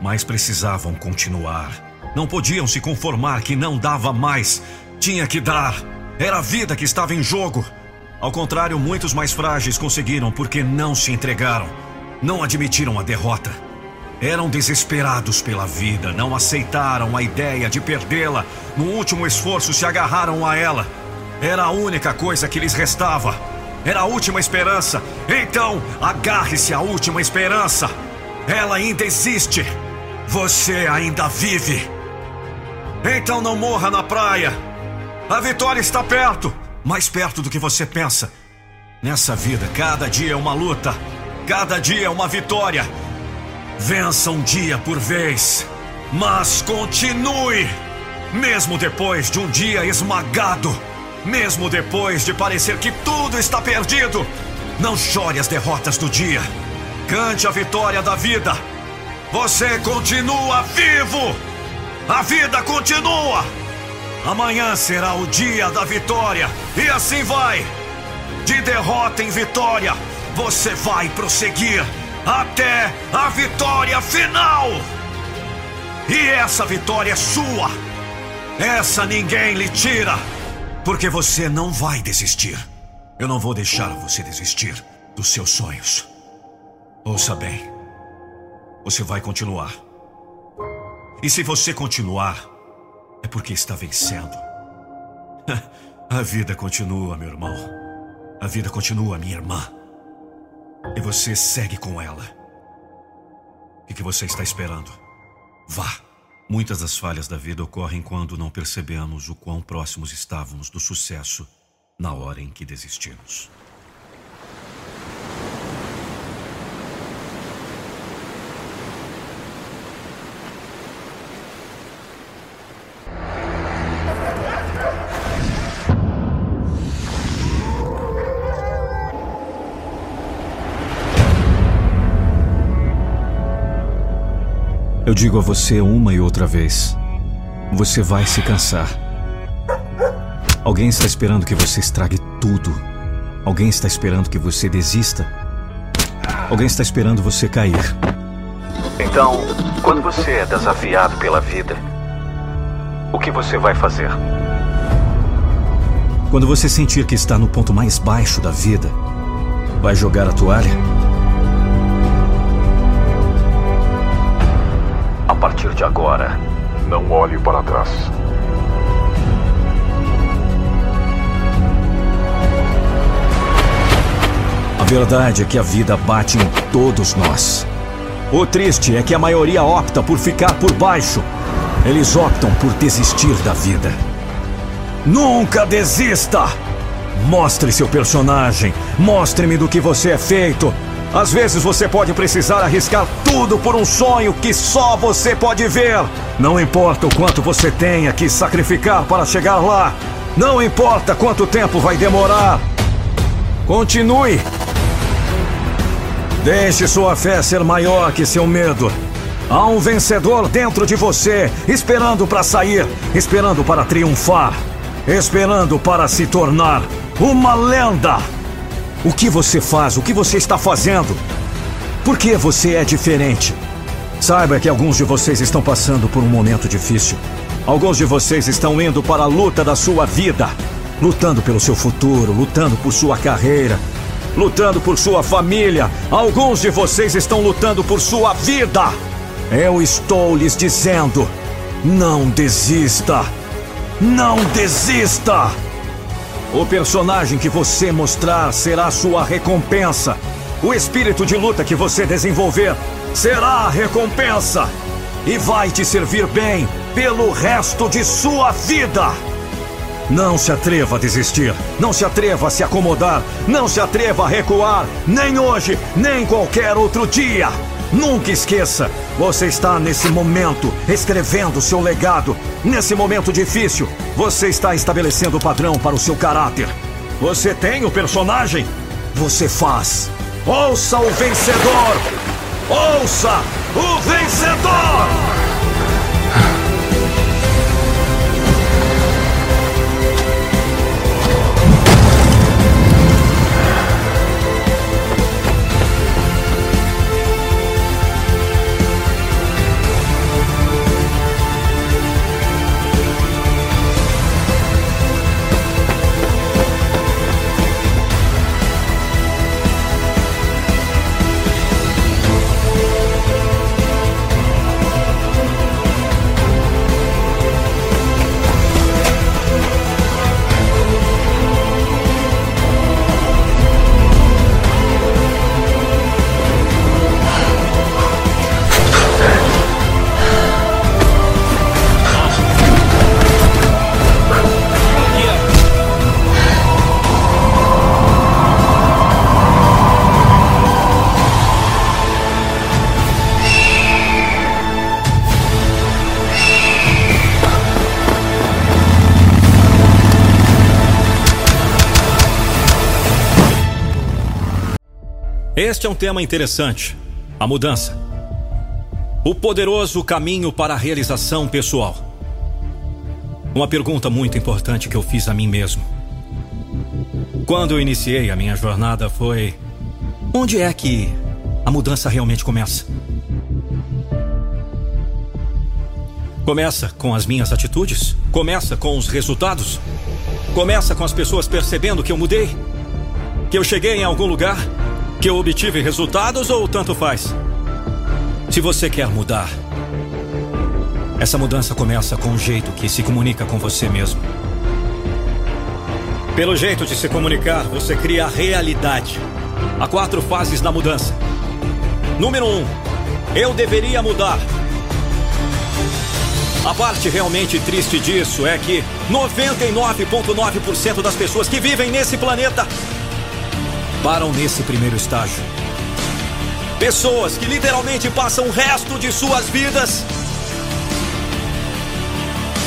Mas precisavam continuar. Não podiam se conformar que não dava mais. Tinha que dar. Era a vida que estava em jogo. Ao contrário, muitos mais frágeis conseguiram porque não se entregaram. Não admitiram a derrota. Eram desesperados pela vida, não aceitaram a ideia de perdê-la. No último esforço, se agarraram a ela. Era a única coisa que lhes restava. Era a última esperança. Então, agarre-se à última esperança. Ela ainda existe. Você ainda vive. Então não morra na praia. A vitória está perto mais perto do que você pensa. Nessa vida, cada dia é uma luta. Cada dia é uma vitória. Vença um dia por vez, mas continue! Mesmo depois de um dia esmagado, mesmo depois de parecer que tudo está perdido, não chore as derrotas do dia. Cante a vitória da vida. Você continua vivo! A vida continua! Amanhã será o dia da vitória e assim vai! De derrota em vitória, você vai prosseguir até a vitória final. E essa vitória é sua. Essa ninguém lhe tira, porque você não vai desistir. Eu não vou deixar você desistir dos seus sonhos. Ouça bem. Você vai continuar. E se você continuar, é porque está vencendo. A vida continua, meu irmão. A vida continua, minha irmã. E você segue com ela. O que você está esperando? Vá. Muitas das falhas da vida ocorrem quando não percebemos o quão próximos estávamos do sucesso na hora em que desistimos. Eu digo a você uma e outra vez: você vai se cansar. Alguém está esperando que você estrague tudo. Alguém está esperando que você desista. Alguém está esperando você cair. Então, quando você é desafiado pela vida, o que você vai fazer? Quando você sentir que está no ponto mais baixo da vida, vai jogar a toalha? Partir de agora, não olhe para trás. A verdade é que a vida bate em todos nós. O triste é que a maioria opta por ficar por baixo. Eles optam por desistir da vida. Nunca desista! Mostre seu personagem. Mostre-me do que você é feito. Às vezes você pode precisar arriscar tudo por um sonho que só você pode ver. Não importa o quanto você tenha que sacrificar para chegar lá. Não importa quanto tempo vai demorar. Continue. Deixe sua fé ser maior que seu medo. Há um vencedor dentro de você, esperando para sair, esperando para triunfar, esperando para se tornar uma lenda. O que você faz? O que você está fazendo? Por que você é diferente? Saiba que alguns de vocês estão passando por um momento difícil. Alguns de vocês estão indo para a luta da sua vida, lutando pelo seu futuro, lutando por sua carreira, lutando por sua família. Alguns de vocês estão lutando por sua vida. Eu estou lhes dizendo: não desista! Não desista! O personagem que você mostrar será sua recompensa. O espírito de luta que você desenvolver será a recompensa. E vai te servir bem pelo resto de sua vida. Não se atreva a desistir. Não se atreva a se acomodar. Não se atreva a recuar. Nem hoje, nem qualquer outro dia. Nunca esqueça, você está nesse momento escrevendo seu legado. Nesse momento difícil, você está estabelecendo o padrão para o seu caráter. Você tem o personagem? Você faz. Ouça o vencedor! Ouça o vencedor! Este é um tema interessante: a mudança. O poderoso caminho para a realização pessoal. Uma pergunta muito importante que eu fiz a mim mesmo. Quando eu iniciei a minha jornada foi: onde é que a mudança realmente começa? Começa com as minhas atitudes? Começa com os resultados? Começa com as pessoas percebendo que eu mudei? Que eu cheguei em algum lugar? Que eu obtive resultados ou tanto faz? Se você quer mudar, essa mudança começa com o jeito que se comunica com você mesmo. Pelo jeito de se comunicar, você cria a realidade. Há quatro fases da mudança. Número um, eu deveria mudar. A parte realmente triste disso é que 99,9% das pessoas que vivem nesse planeta param nesse primeiro estágio. Pessoas que literalmente passam o resto de suas vidas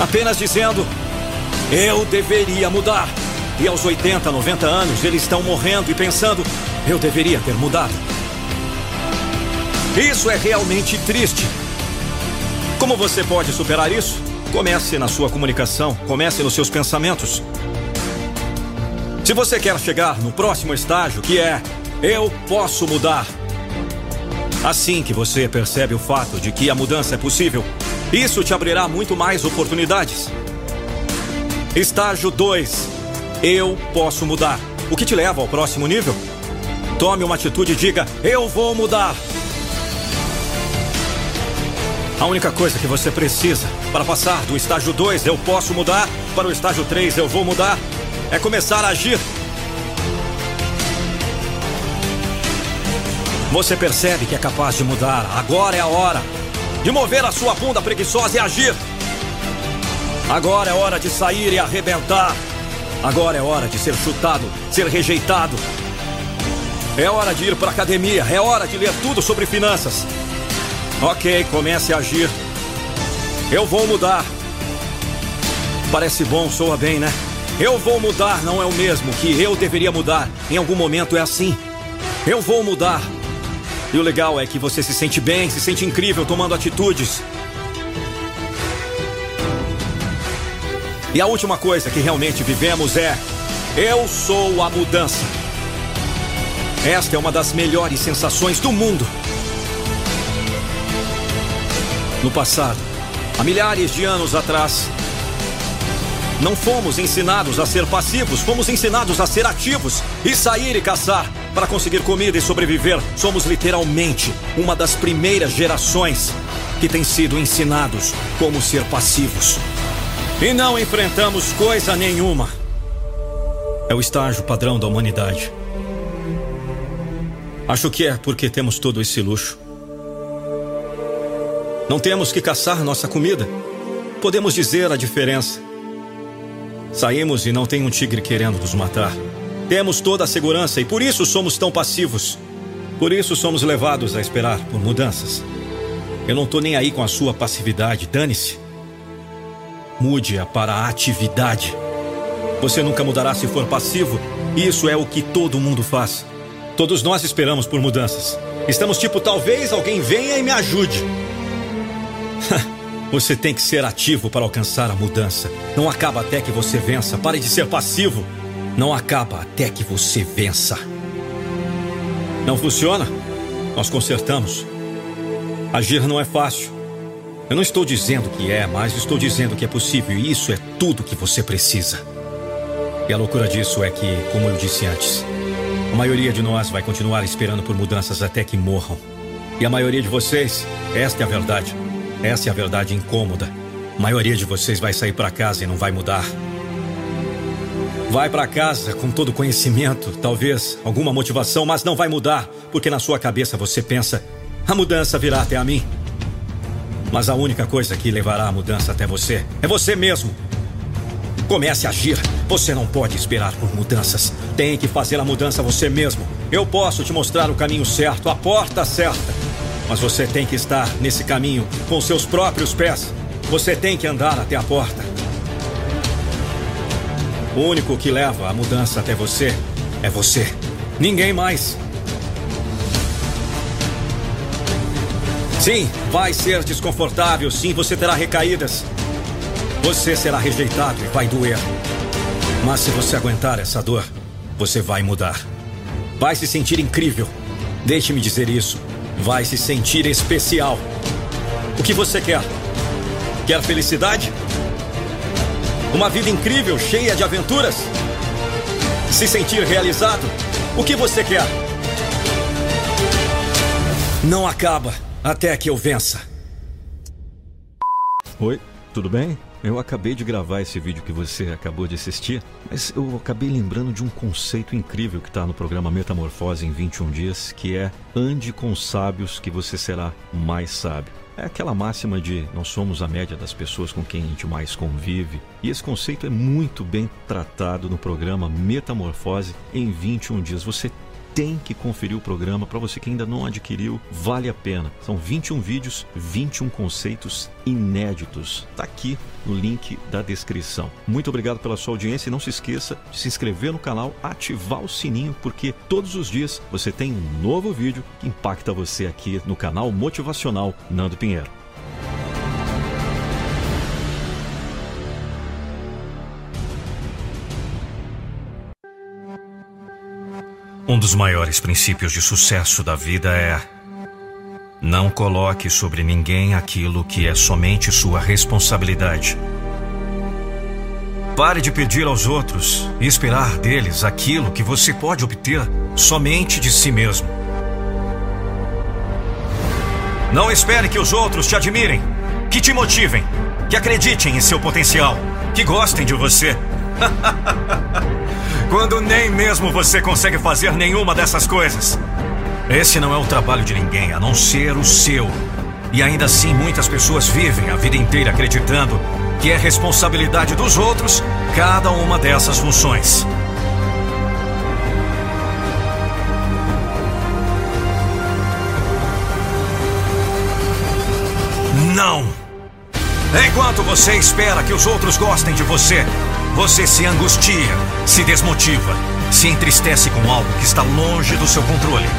apenas dizendo: eu deveria mudar. E aos 80, 90 anos, eles estão morrendo e pensando: eu deveria ter mudado. Isso é realmente triste. Como você pode superar isso? Comece na sua comunicação, comece nos seus pensamentos. Se você quer chegar no próximo estágio, que é eu posso mudar. Assim que você percebe o fato de que a mudança é possível, isso te abrirá muito mais oportunidades. Estágio 2. Eu posso mudar. O que te leva ao próximo nível? Tome uma atitude e diga: Eu vou mudar. A única coisa que você precisa para passar do estágio 2, eu posso mudar, para o estágio 3, eu vou mudar, é começar a agir. Você percebe que é capaz de mudar. Agora é a hora de mover a sua bunda preguiçosa e agir. Agora é hora de sair e arrebentar. Agora é hora de ser chutado, ser rejeitado. É hora de ir para academia, é hora de ler tudo sobre finanças. Ok, comece a agir. Eu vou mudar. Parece bom, soa bem, né? Eu vou mudar não é o mesmo que eu deveria mudar. Em algum momento é assim. Eu vou mudar. E o legal é que você se sente bem, se sente incrível tomando atitudes. E a última coisa que realmente vivemos é: eu sou a mudança. Esta é uma das melhores sensações do mundo. No passado, há milhares de anos atrás, não fomos ensinados a ser passivos, fomos ensinados a ser ativos e sair e caçar para conseguir comida e sobreviver. Somos literalmente uma das primeiras gerações que tem sido ensinados como ser passivos. E não enfrentamos coisa nenhuma. É o estágio padrão da humanidade. Acho que é porque temos todo esse luxo. Não temos que caçar nossa comida. Podemos dizer a diferença. Saímos e não tem um tigre querendo nos matar. Temos toda a segurança e por isso somos tão passivos. Por isso somos levados a esperar por mudanças. Eu não tô nem aí com a sua passividade, dane-se. Mude-a para a atividade. Você nunca mudará se for passivo. Isso é o que todo mundo faz. Todos nós esperamos por mudanças. Estamos tipo, talvez alguém venha e me ajude. Você tem que ser ativo para alcançar a mudança. Não acaba até que você vença. Pare de ser passivo. Não acaba até que você vença. Não funciona? Nós consertamos. Agir não é fácil. Eu não estou dizendo que é, mas estou dizendo que é possível e isso é tudo que você precisa. E a loucura disso é que, como eu disse antes, a maioria de nós vai continuar esperando por mudanças até que morram. E a maioria de vocês, esta é a verdade. Essa é a verdade incômoda. A maioria de vocês vai sair para casa e não vai mudar. Vai para casa com todo conhecimento, talvez alguma motivação, mas não vai mudar, porque na sua cabeça você pensa: a mudança virá até a mim. Mas a única coisa que levará a mudança até você é você mesmo. Comece a agir. Você não pode esperar por mudanças. Tem que fazer a mudança você mesmo. Eu posso te mostrar o caminho certo, a porta certa. Mas você tem que estar nesse caminho com seus próprios pés. Você tem que andar até a porta. O único que leva a mudança até você é você. Ninguém mais. Sim, vai ser desconfortável. Sim, você terá recaídas. Você será rejeitado e vai doer. Mas se você aguentar essa dor, você vai mudar. Vai se sentir incrível. Deixe-me dizer isso vai se sentir especial. O que você quer? Quer felicidade? Uma vida incrível, cheia de aventuras? Se sentir realizado? O que você quer? Não acaba até que eu vença. Oi, tudo bem? Eu acabei de gravar esse vídeo que você acabou de assistir, mas eu acabei lembrando de um conceito incrível que está no programa Metamorfose em 21 Dias, que é ande com sábios que você será mais sábio. É aquela máxima de nós somos a média das pessoas com quem a gente mais convive. E esse conceito é muito bem tratado no programa Metamorfose em 21 dias. Você tem que conferir o programa. Para você que ainda não adquiriu, vale a pena. São 21 vídeos, 21 conceitos inéditos. Tá aqui no link da descrição. Muito obrigado pela sua audiência e não se esqueça de se inscrever no canal, ativar o sininho, porque todos os dias você tem um novo vídeo que impacta você aqui no canal motivacional Nando Pinheiro. Um dos maiores princípios de sucesso da vida é: não coloque sobre ninguém aquilo que é somente sua responsabilidade. Pare de pedir aos outros e esperar deles aquilo que você pode obter somente de si mesmo. Não espere que os outros te admirem, que te motivem, que acreditem em seu potencial, que gostem de você. Quando nem mesmo você consegue fazer nenhuma dessas coisas. Esse não é o trabalho de ninguém, a não ser o seu. E ainda assim, muitas pessoas vivem a vida inteira acreditando que é responsabilidade dos outros cada uma dessas funções. Não! Enquanto você espera que os outros gostem de você, você se angustia, se desmotiva, se entristece com algo que está longe do seu controle.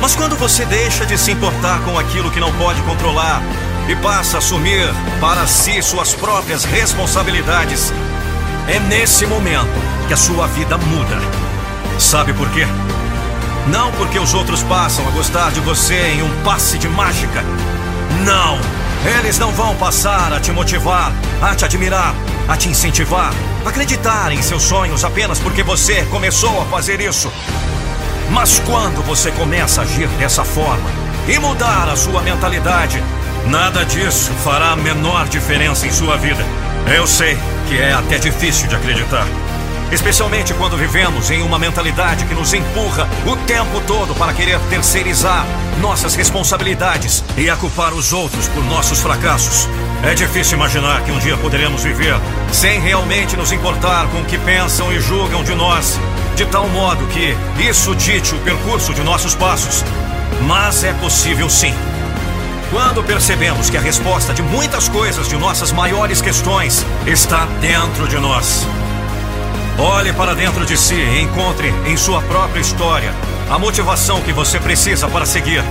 Mas quando você deixa de se importar com aquilo que não pode controlar e passa a assumir para si suas próprias responsabilidades, é nesse momento que a sua vida muda. Sabe por quê? Não porque os outros passam a gostar de você em um passe de mágica. Não! Eles não vão passar a te motivar, a te admirar, a te incentivar, a acreditar em seus sonhos apenas porque você começou a fazer isso. Mas quando você começa a agir dessa forma e mudar a sua mentalidade, nada disso fará a menor diferença em sua vida. Eu sei que é até difícil de acreditar. Especialmente quando vivemos em uma mentalidade que nos empurra o tempo todo para querer terceirizar nossas responsabilidades e a culpar os outros por nossos fracassos. É difícil imaginar que um dia poderemos viver sem realmente nos importar com o que pensam e julgam de nós, de tal modo que isso dite o percurso de nossos passos. Mas é possível sim. Quando percebemos que a resposta de muitas coisas de nossas maiores questões está dentro de nós. Olhe para dentro de si e encontre em sua própria história a motivação que você precisa para seguir.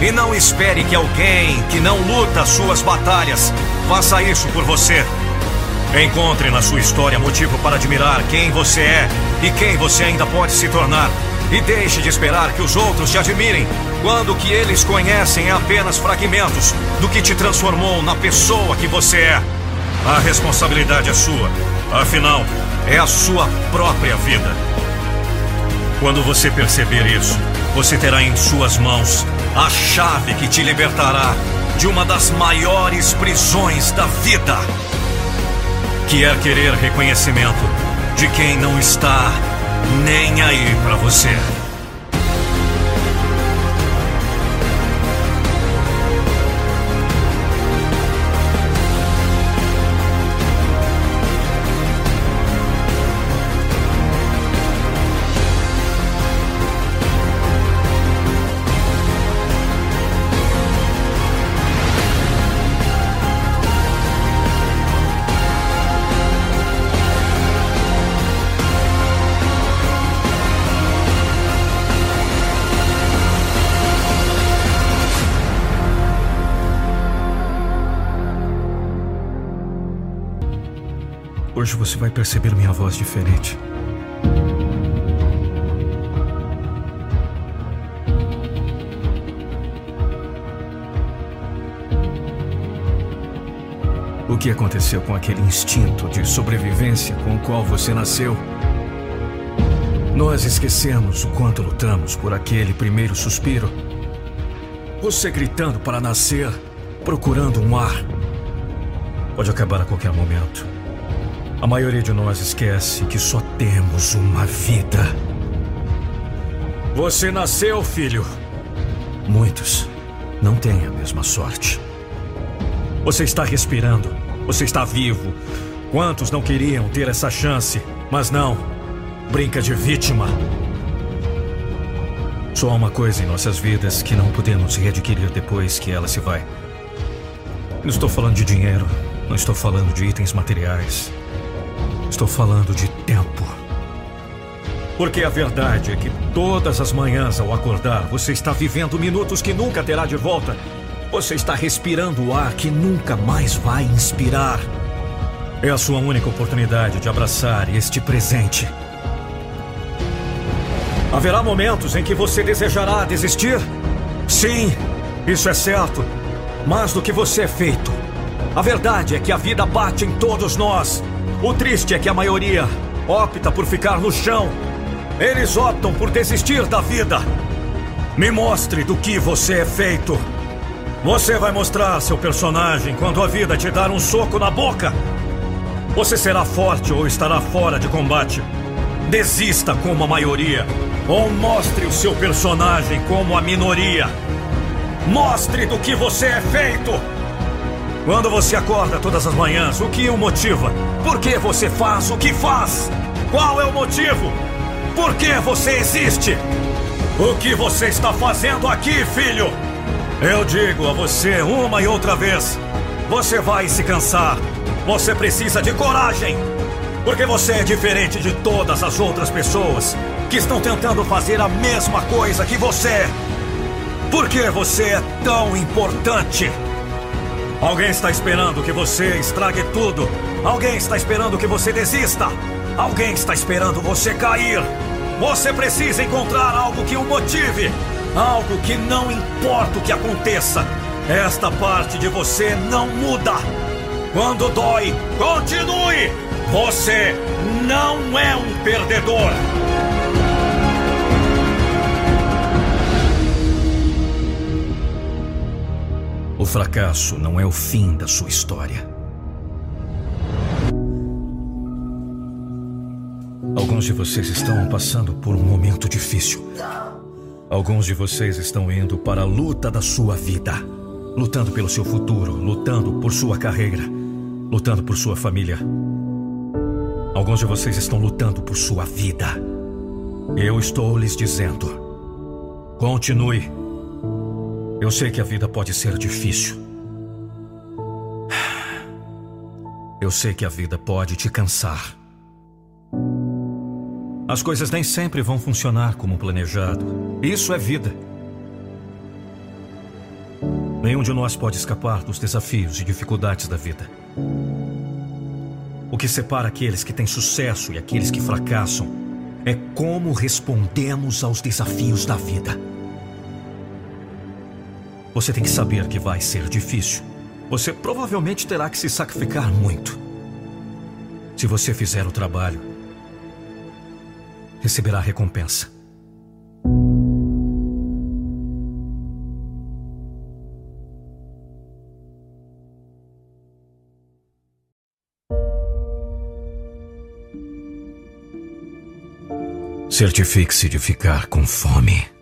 E não espere que alguém que não luta suas batalhas faça isso por você. Encontre na sua história motivo para admirar quem você é e quem você ainda pode se tornar. E deixe de esperar que os outros te admirem quando o que eles conhecem é apenas fragmentos do que te transformou na pessoa que você é. A responsabilidade é sua. Afinal, é a sua própria vida. Quando você perceber isso, você terá em suas mãos a chave que te libertará de uma das maiores prisões da vida, que é querer reconhecimento de quem não está nem aí para você. Hoje você vai perceber minha voz diferente. O que aconteceu com aquele instinto de sobrevivência com o qual você nasceu? Nós esquecemos o quanto lutamos por aquele primeiro suspiro. Você gritando para nascer, procurando um ar. Pode acabar a qualquer momento. A maioria de nós esquece que só temos uma vida. Você nasceu, filho. Muitos não têm a mesma sorte. Você está respirando. Você está vivo. Quantos não queriam ter essa chance, mas não. Brinca de vítima. Só há uma coisa em nossas vidas que não podemos readquirir depois que ela se vai. Não estou falando de dinheiro, não estou falando de itens materiais. Estou falando de tempo. Porque a verdade é que todas as manhãs ao acordar, você está vivendo minutos que nunca terá de volta. Você está respirando o ar que nunca mais vai inspirar. É a sua única oportunidade de abraçar este presente. Haverá momentos em que você desejará desistir? Sim, isso é certo. Mas do que você é feito? A verdade é que a vida bate em todos nós. O triste é que a maioria opta por ficar no chão. Eles optam por desistir da vida. Me mostre do que você é feito. Você vai mostrar seu personagem quando a vida te dar um soco na boca. Você será forte ou estará fora de combate. Desista como a maioria. Ou mostre o seu personagem como a minoria. Mostre do que você é feito! Quando você acorda todas as manhãs, o que o motiva? Por que você faz o que faz? Qual é o motivo? Por que você existe? O que você está fazendo aqui, filho? Eu digo a você uma e outra vez: você vai se cansar. Você precisa de coragem. Porque você é diferente de todas as outras pessoas que estão tentando fazer a mesma coisa que você. Por que você é tão importante? Alguém está esperando que você estrague tudo. Alguém está esperando que você desista. Alguém está esperando você cair. Você precisa encontrar algo que o motive. Algo que não importa o que aconteça. Esta parte de você não muda. Quando dói, continue. Você não é um perdedor. Fracasso não é o fim da sua história. Alguns de vocês estão passando por um momento difícil. Alguns de vocês estão indo para a luta da sua vida, lutando pelo seu futuro, lutando por sua carreira, lutando por sua família. Alguns de vocês estão lutando por sua vida. Eu estou lhes dizendo: continue. Eu sei que a vida pode ser difícil. Eu sei que a vida pode te cansar. As coisas nem sempre vão funcionar como planejado. Isso é vida. Nenhum de nós pode escapar dos desafios e dificuldades da vida. O que separa aqueles que têm sucesso e aqueles que fracassam é como respondemos aos desafios da vida. Você tem que saber que vai ser difícil. Você provavelmente terá que se sacrificar muito. Se você fizer o trabalho, receberá recompensa. Certifique-se de ficar com fome.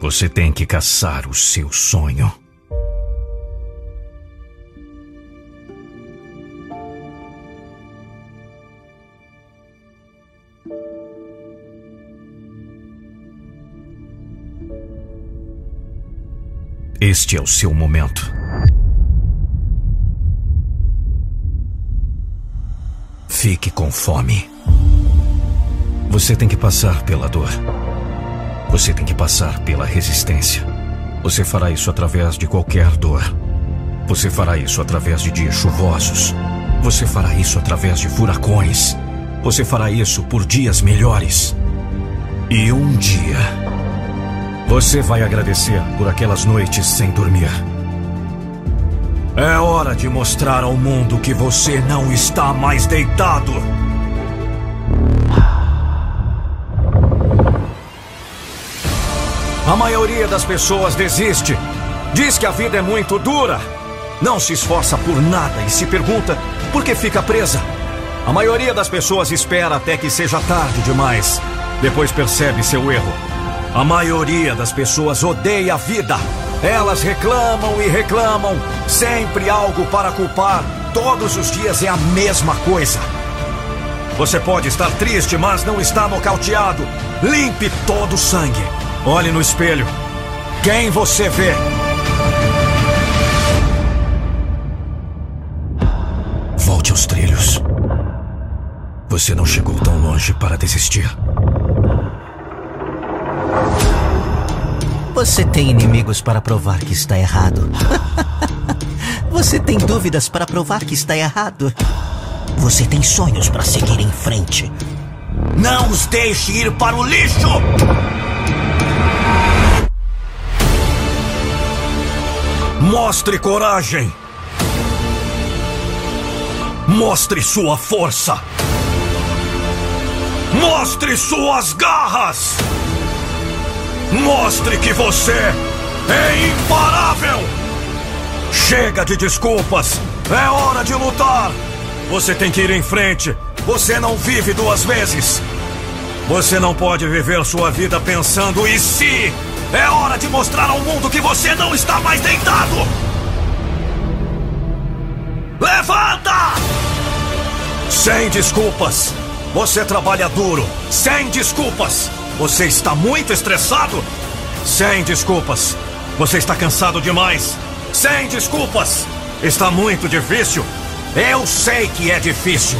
Você tem que caçar o seu sonho. Este é o seu momento. Fique com fome. Você tem que passar pela dor. Você tem que passar pela resistência. Você fará isso através de qualquer dor. Você fará isso através de dias chuvosos. Você fará isso através de furacões. Você fará isso por dias melhores. E um dia, você vai agradecer por aquelas noites sem dormir. É hora de mostrar ao mundo que você não está mais deitado. A maioria das pessoas desiste. Diz que a vida é muito dura. Não se esforça por nada e se pergunta por que fica presa. A maioria das pessoas espera até que seja tarde demais. Depois percebe seu erro. A maioria das pessoas odeia a vida. Elas reclamam e reclamam. Sempre algo para culpar. Todos os dias é a mesma coisa. Você pode estar triste, mas não está nocauteado. Limpe todo o sangue. Olhe no espelho. Quem você vê? Volte aos trilhos. Você não chegou tão longe para desistir. Você tem inimigos para provar que está errado. Você tem dúvidas para provar que está errado. Você tem sonhos para seguir em frente. Não os deixe ir para o lixo! Mostre coragem! Mostre sua força! Mostre suas garras! Mostre que você é imparável! Chega de desculpas! É hora de lutar! Você tem que ir em frente! Você não vive duas vezes! Você não pode viver sua vida pensando e se! É hora de mostrar ao mundo que você não está mais deitado! Levanta! Sem desculpas! Você trabalha duro, sem desculpas! Você está muito estressado? Sem desculpas! Você está cansado demais? Sem desculpas! Está muito difícil? Eu sei que é difícil!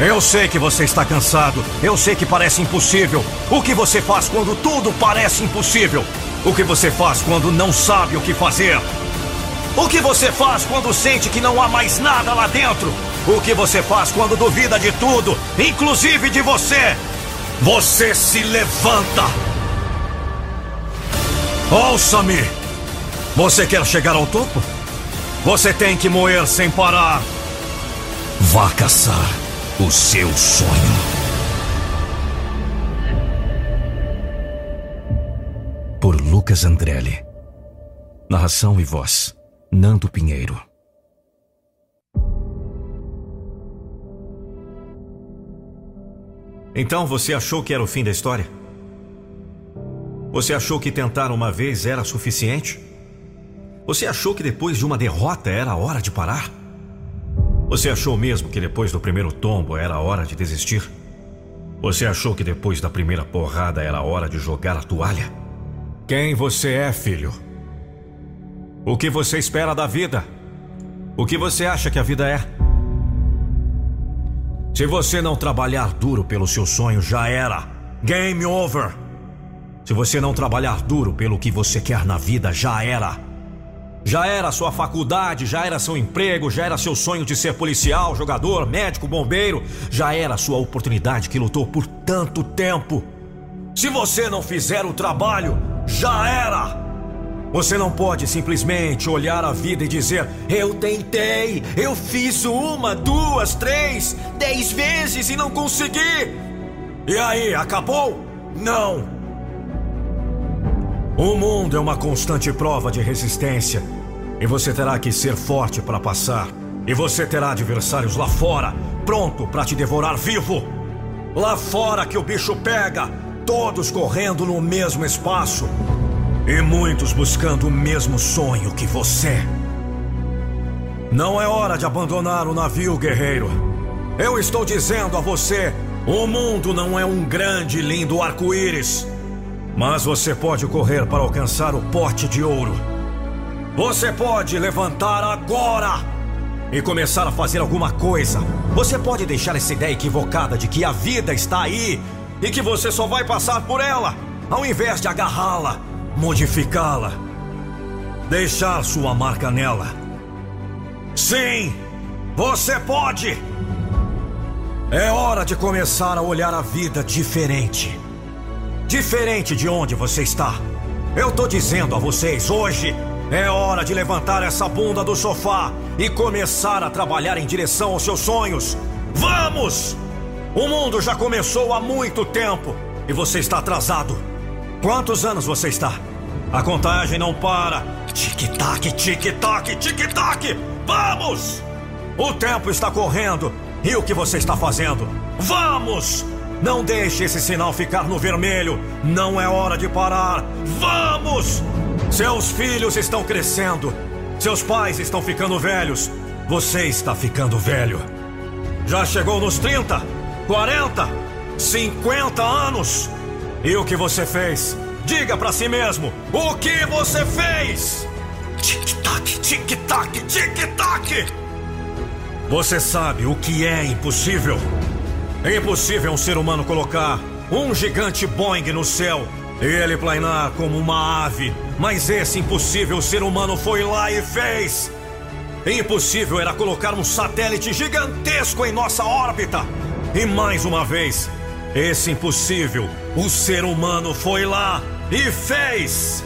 Eu sei que você está cansado. Eu sei que parece impossível. O que você faz quando tudo parece impossível? O que você faz quando não sabe o que fazer? O que você faz quando sente que não há mais nada lá dentro? O que você faz quando duvida de tudo, inclusive de você? Você se levanta! Ouça-me! Você quer chegar ao topo? Você tem que moer sem parar. Vá caçar o seu sonho. Por Lucas Andrelli. Narração e voz: Nando Pinheiro. Então você achou que era o fim da história? Você achou que tentar uma vez era suficiente? Você achou que depois de uma derrota era a hora de parar? Você achou mesmo que depois do primeiro tombo era hora de desistir? Você achou que depois da primeira porrada era hora de jogar a toalha? Quem você é, filho? O que você espera da vida? O que você acha que a vida é? Se você não trabalhar duro pelo seu sonho, já era. Game over. Se você não trabalhar duro pelo que você quer na vida, já era. Já era sua faculdade, já era seu emprego, já era seu sonho de ser policial, jogador, médico, bombeiro, já era sua oportunidade que lutou por tanto tempo. Se você não fizer o trabalho, já era. Você não pode simplesmente olhar a vida e dizer: Eu tentei, eu fiz uma, duas, três, dez vezes e não consegui. E aí, acabou? Não. O mundo é uma constante prova de resistência. E você terá que ser forte para passar. E você terá adversários lá fora, pronto para te devorar vivo. Lá fora que o bicho pega, todos correndo no mesmo espaço. E muitos buscando o mesmo sonho que você. Não é hora de abandonar o navio, guerreiro. Eu estou dizendo a você: o mundo não é um grande e lindo arco-íris. Mas você pode correr para alcançar o pote de ouro. Você pode levantar agora e começar a fazer alguma coisa. Você pode deixar essa ideia equivocada de que a vida está aí e que você só vai passar por ela, ao invés de agarrá-la, modificá-la, deixar sua marca nela. Sim, você pode! É hora de começar a olhar a vida diferente. Diferente de onde você está. Eu tô dizendo a vocês hoje é hora de levantar essa bunda do sofá e começar a trabalhar em direção aos seus sonhos. Vamos! O mundo já começou há muito tempo e você está atrasado. Quantos anos você está? A contagem não para. Tic-tac, tic-tac, tic-tac! Vamos! O tempo está correndo. E o que você está fazendo? Vamos! Não deixe esse sinal ficar no vermelho. Não é hora de parar. Vamos! Seus filhos estão crescendo. Seus pais estão ficando velhos. Você está ficando velho. Já chegou nos 30, 40, 50 anos. E o que você fez? Diga para si mesmo: o que você fez? Tic-tac, tic-tac, tic-tac. Você sabe o que é impossível? É impossível um ser humano colocar um gigante Boeing no céu e ele planar como uma ave. Mas esse impossível ser humano foi lá e fez. Impossível era colocar um satélite gigantesco em nossa órbita. E mais uma vez, esse impossível, o ser humano foi lá e fez.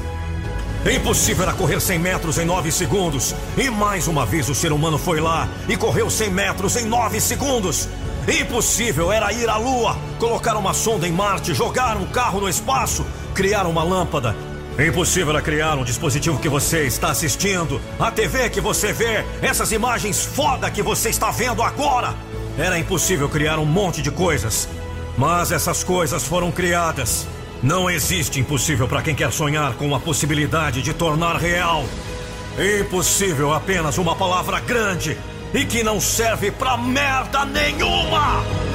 Impossível era correr 100 metros em 9 segundos. E mais uma vez o ser humano foi lá e correu 100 metros em 9 segundos. Impossível era ir à Lua, colocar uma sonda em Marte, jogar um carro no espaço, criar uma lâmpada. Impossível era criar um dispositivo que você está assistindo, a TV que você vê, essas imagens foda que você está vendo agora. Era impossível criar um monte de coisas. Mas essas coisas foram criadas. Não existe impossível para quem quer sonhar com a possibilidade de tornar real. Impossível apenas uma palavra grande e que não serve pra merda nenhuma!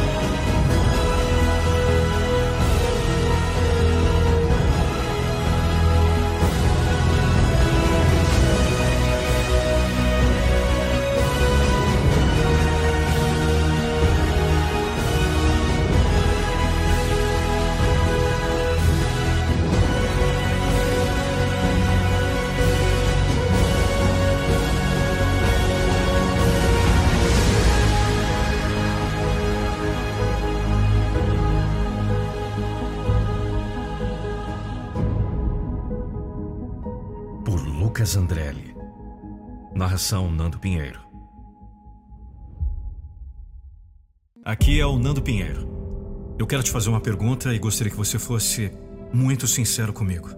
Nando Pinheiro. Aqui é o Nando Pinheiro. Eu quero te fazer uma pergunta e gostaria que você fosse muito sincero comigo.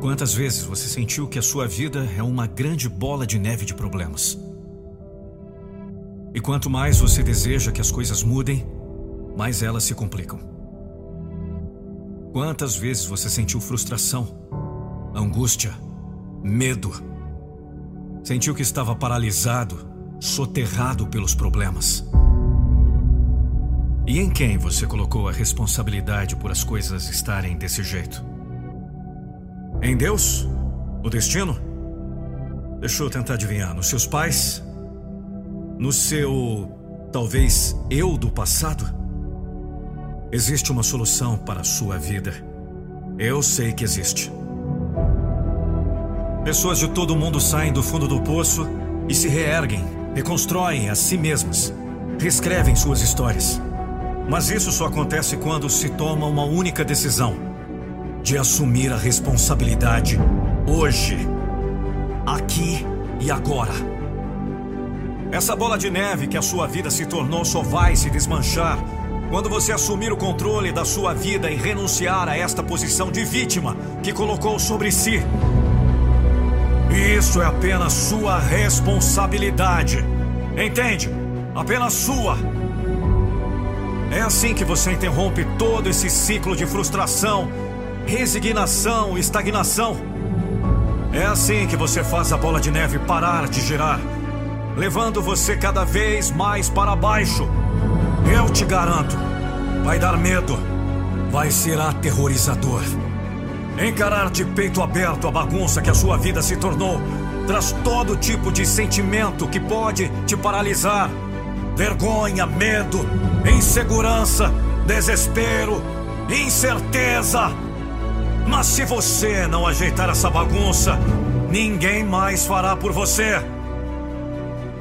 Quantas vezes você sentiu que a sua vida é uma grande bola de neve de problemas? E quanto mais você deseja que as coisas mudem, mais elas se complicam. Quantas vezes você sentiu frustração angústia, medo. Sentiu que estava paralisado, soterrado pelos problemas. E em quem você colocou a responsabilidade por as coisas estarem desse jeito? Em Deus? O destino? Deixa eu tentar adivinhar. Nos seus pais? No seu. talvez eu do passado? Existe uma solução para a sua vida. Eu sei que existe. Pessoas de todo o mundo saem do fundo do poço e se reerguem, reconstroem a si mesmas, reescrevem suas histórias. Mas isso só acontece quando se toma uma única decisão: de assumir a responsabilidade hoje, aqui e agora. Essa bola de neve que a sua vida se tornou só vai se desmanchar quando você assumir o controle da sua vida e renunciar a esta posição de vítima que colocou sobre si. Isso é apenas sua responsabilidade. Entende? Apenas sua. É assim que você interrompe todo esse ciclo de frustração, resignação estagnação. É assim que você faz a bola de neve parar de girar, levando você cada vez mais para baixo. Eu te garanto, vai dar medo, vai ser aterrorizador. Encarar de peito aberto a bagunça que a sua vida se tornou traz todo tipo de sentimento que pode te paralisar: vergonha, medo, insegurança, desespero, incerteza. Mas se você não ajeitar essa bagunça, ninguém mais fará por você.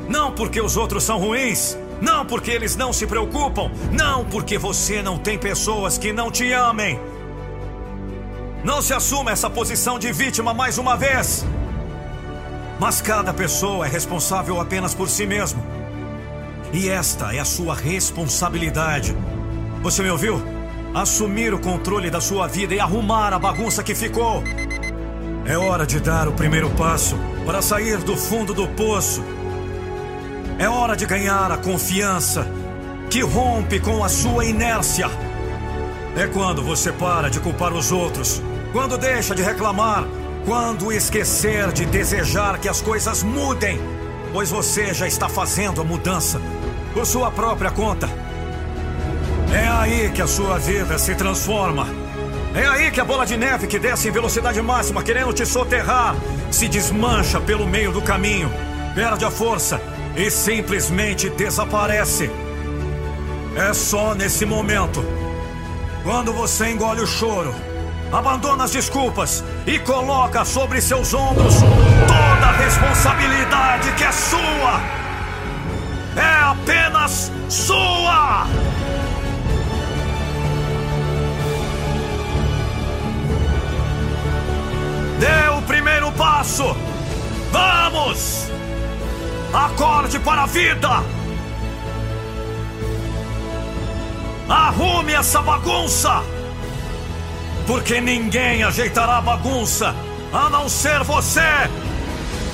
Não porque os outros são ruins, não porque eles não se preocupam, não porque você não tem pessoas que não te amem. Não se assuma essa posição de vítima mais uma vez. Mas cada pessoa é responsável apenas por si mesmo. E esta é a sua responsabilidade. Você me ouviu? Assumir o controle da sua vida e arrumar a bagunça que ficou. É hora de dar o primeiro passo para sair do fundo do poço. É hora de ganhar a confiança que rompe com a sua inércia. É quando você para de culpar os outros quando deixa de reclamar, quando esquecer de desejar que as coisas mudem, pois você já está fazendo a mudança por sua própria conta. É aí que a sua vida se transforma. É aí que a bola de neve que desce em velocidade máxima, querendo te soterrar, se desmancha pelo meio do caminho, perde a força e simplesmente desaparece. É só nesse momento, quando você engole o choro abandona as desculpas e coloca sobre seus ombros toda a responsabilidade que é sua. É apenas sua! Dê o primeiro passo! Vamos! Acorde para a vida! Arrume essa bagunça! Porque ninguém ajeitará a bagunça a não ser você!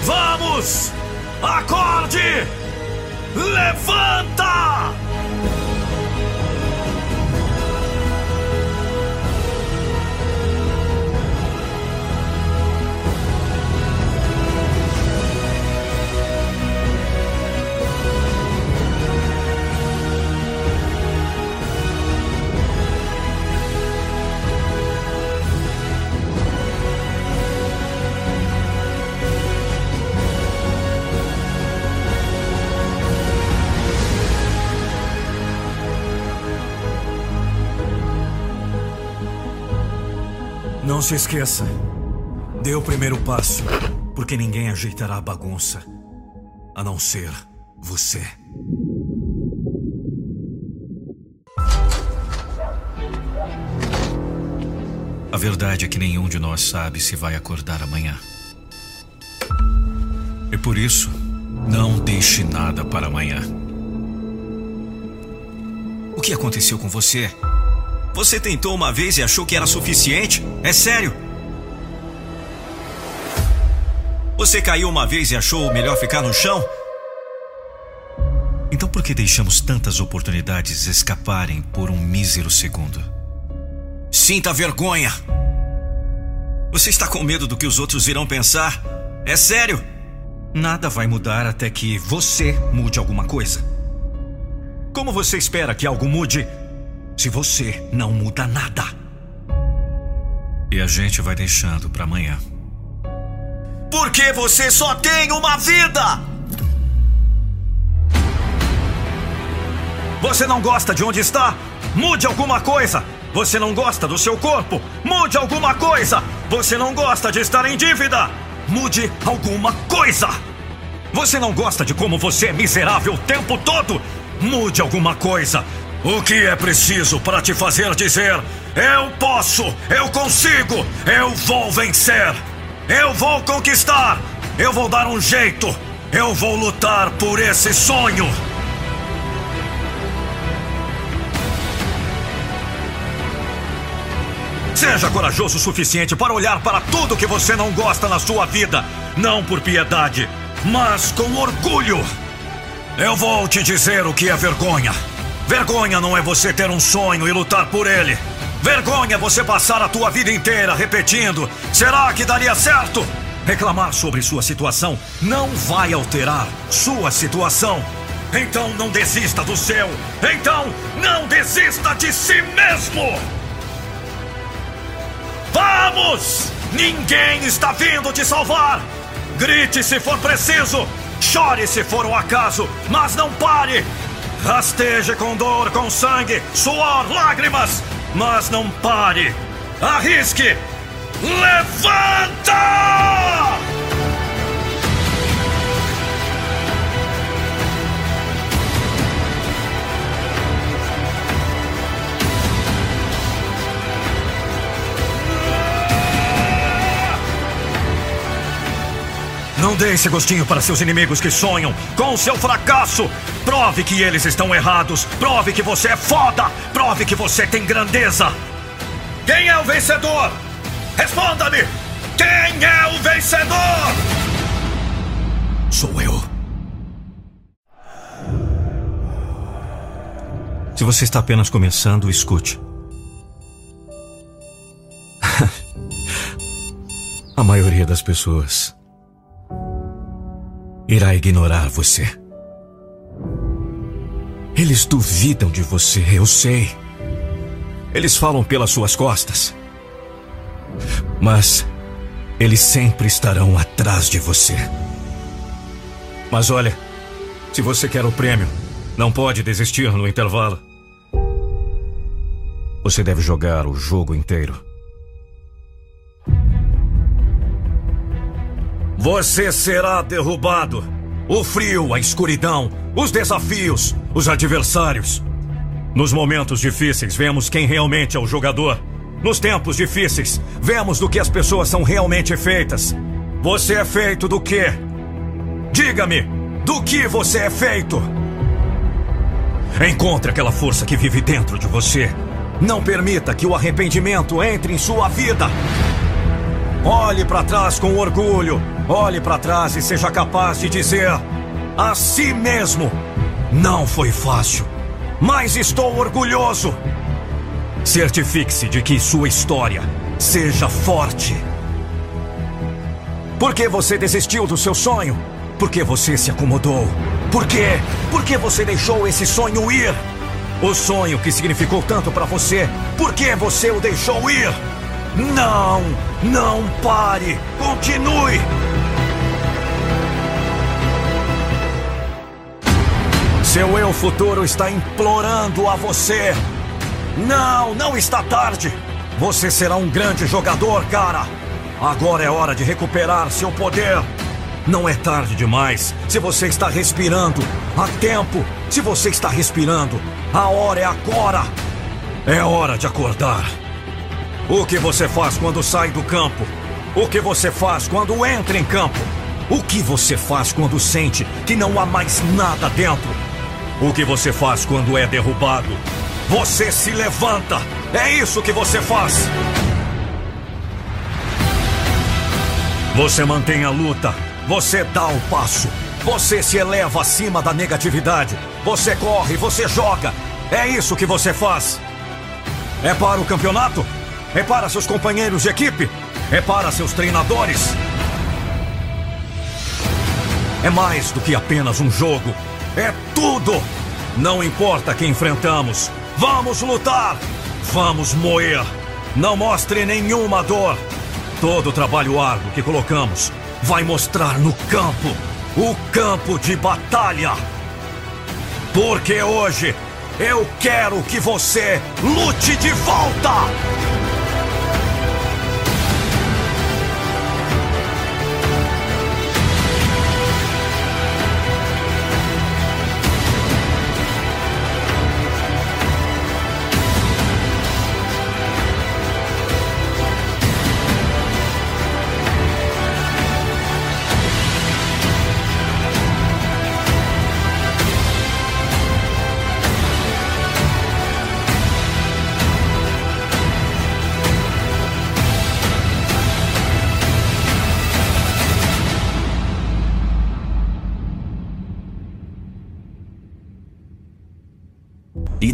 Vamos! Acorde! Levanta! Não se esqueça. Dê o primeiro passo, porque ninguém ajeitará a bagunça, a não ser você. A verdade é que nenhum de nós sabe se vai acordar amanhã. E por isso, não deixe nada para amanhã. O que aconteceu com você? Você tentou uma vez e achou que era suficiente? É sério? Você caiu uma vez e achou melhor ficar no chão? Então por que deixamos tantas oportunidades escaparem por um mísero segundo? Sinta vergonha! Você está com medo do que os outros irão pensar? É sério? Nada vai mudar até que você mude alguma coisa. Como você espera que algo mude se você não muda nada. E a gente vai deixando para amanhã. Porque você só tem uma vida! Você não gosta de onde está? Mude alguma coisa! Você não gosta do seu corpo? Mude alguma coisa! Você não gosta de estar em dívida? Mude alguma coisa! Você não gosta de como você é miserável o tempo todo? Mude alguma coisa! O que é preciso para te fazer dizer: Eu posso, eu consigo, eu vou vencer, eu vou conquistar, eu vou dar um jeito, eu vou lutar por esse sonho? Seja corajoso o suficiente para olhar para tudo que você não gosta na sua vida, não por piedade, mas com orgulho. Eu vou te dizer o que é vergonha. Vergonha não é você ter um sonho e lutar por ele. Vergonha é você passar a tua vida inteira repetindo: será que daria certo? Reclamar sobre sua situação não vai alterar sua situação. Então não desista do seu. Então não desista de si mesmo. Vamos! Ninguém está vindo te salvar. Grite se for preciso. Chore se for o acaso, mas não pare. Rasteje com dor, com sangue, suor, lágrimas, mas não pare. Arrisque. Levanta! Não dê esse gostinho para seus inimigos que sonham com seu fracasso. Prove que eles estão errados. Prove que você é foda. Prove que você tem grandeza. Quem é o vencedor? Responda-me! Quem é o vencedor? Sou eu. Se você está apenas começando, escute. A maioria das pessoas irá ignorar você. Eles duvidam de você, eu sei. Eles falam pelas suas costas. Mas eles sempre estarão atrás de você. Mas olha, se você quer o prêmio, não pode desistir no intervalo. Você deve jogar o jogo inteiro. Você será derrubado. O frio, a escuridão, os desafios, os adversários. Nos momentos difíceis, vemos quem realmente é o jogador. Nos tempos difíceis, vemos do que as pessoas são realmente feitas. Você é feito do quê? Diga-me, do que você é feito? Encontre aquela força que vive dentro de você. Não permita que o arrependimento entre em sua vida. Olhe para trás com orgulho. Olhe para trás e seja capaz de dizer a si mesmo: Não foi fácil, mas estou orgulhoso. Certifique-se de que sua história seja forte. Por que você desistiu do seu sonho? Por que você se acomodou? Por quê? Por que você deixou esse sonho ir? O sonho que significou tanto para você, por que você o deixou ir? Não! Não pare! Continue! Seu eu futuro está implorando a você. Não, não está tarde. Você será um grande jogador, cara. Agora é hora de recuperar seu poder. Não é tarde demais. Se você está respirando, há tempo. Se você está respirando, a hora é agora. É hora de acordar. O que você faz quando sai do campo? O que você faz quando entra em campo? O que você faz quando sente que não há mais nada dentro? O que você faz quando é derrubado? Você se levanta. É isso que você faz. Você mantém a luta. Você dá o passo. Você se eleva acima da negatividade. Você corre, você joga. É isso que você faz. É para o campeonato? É para seus companheiros de equipe? É para seus treinadores? É mais do que apenas um jogo. É tudo! Não importa quem enfrentamos. Vamos lutar! Vamos moer! Não mostre nenhuma dor. Todo o trabalho árduo que colocamos vai mostrar no campo o campo de batalha. Porque hoje eu quero que você lute de volta!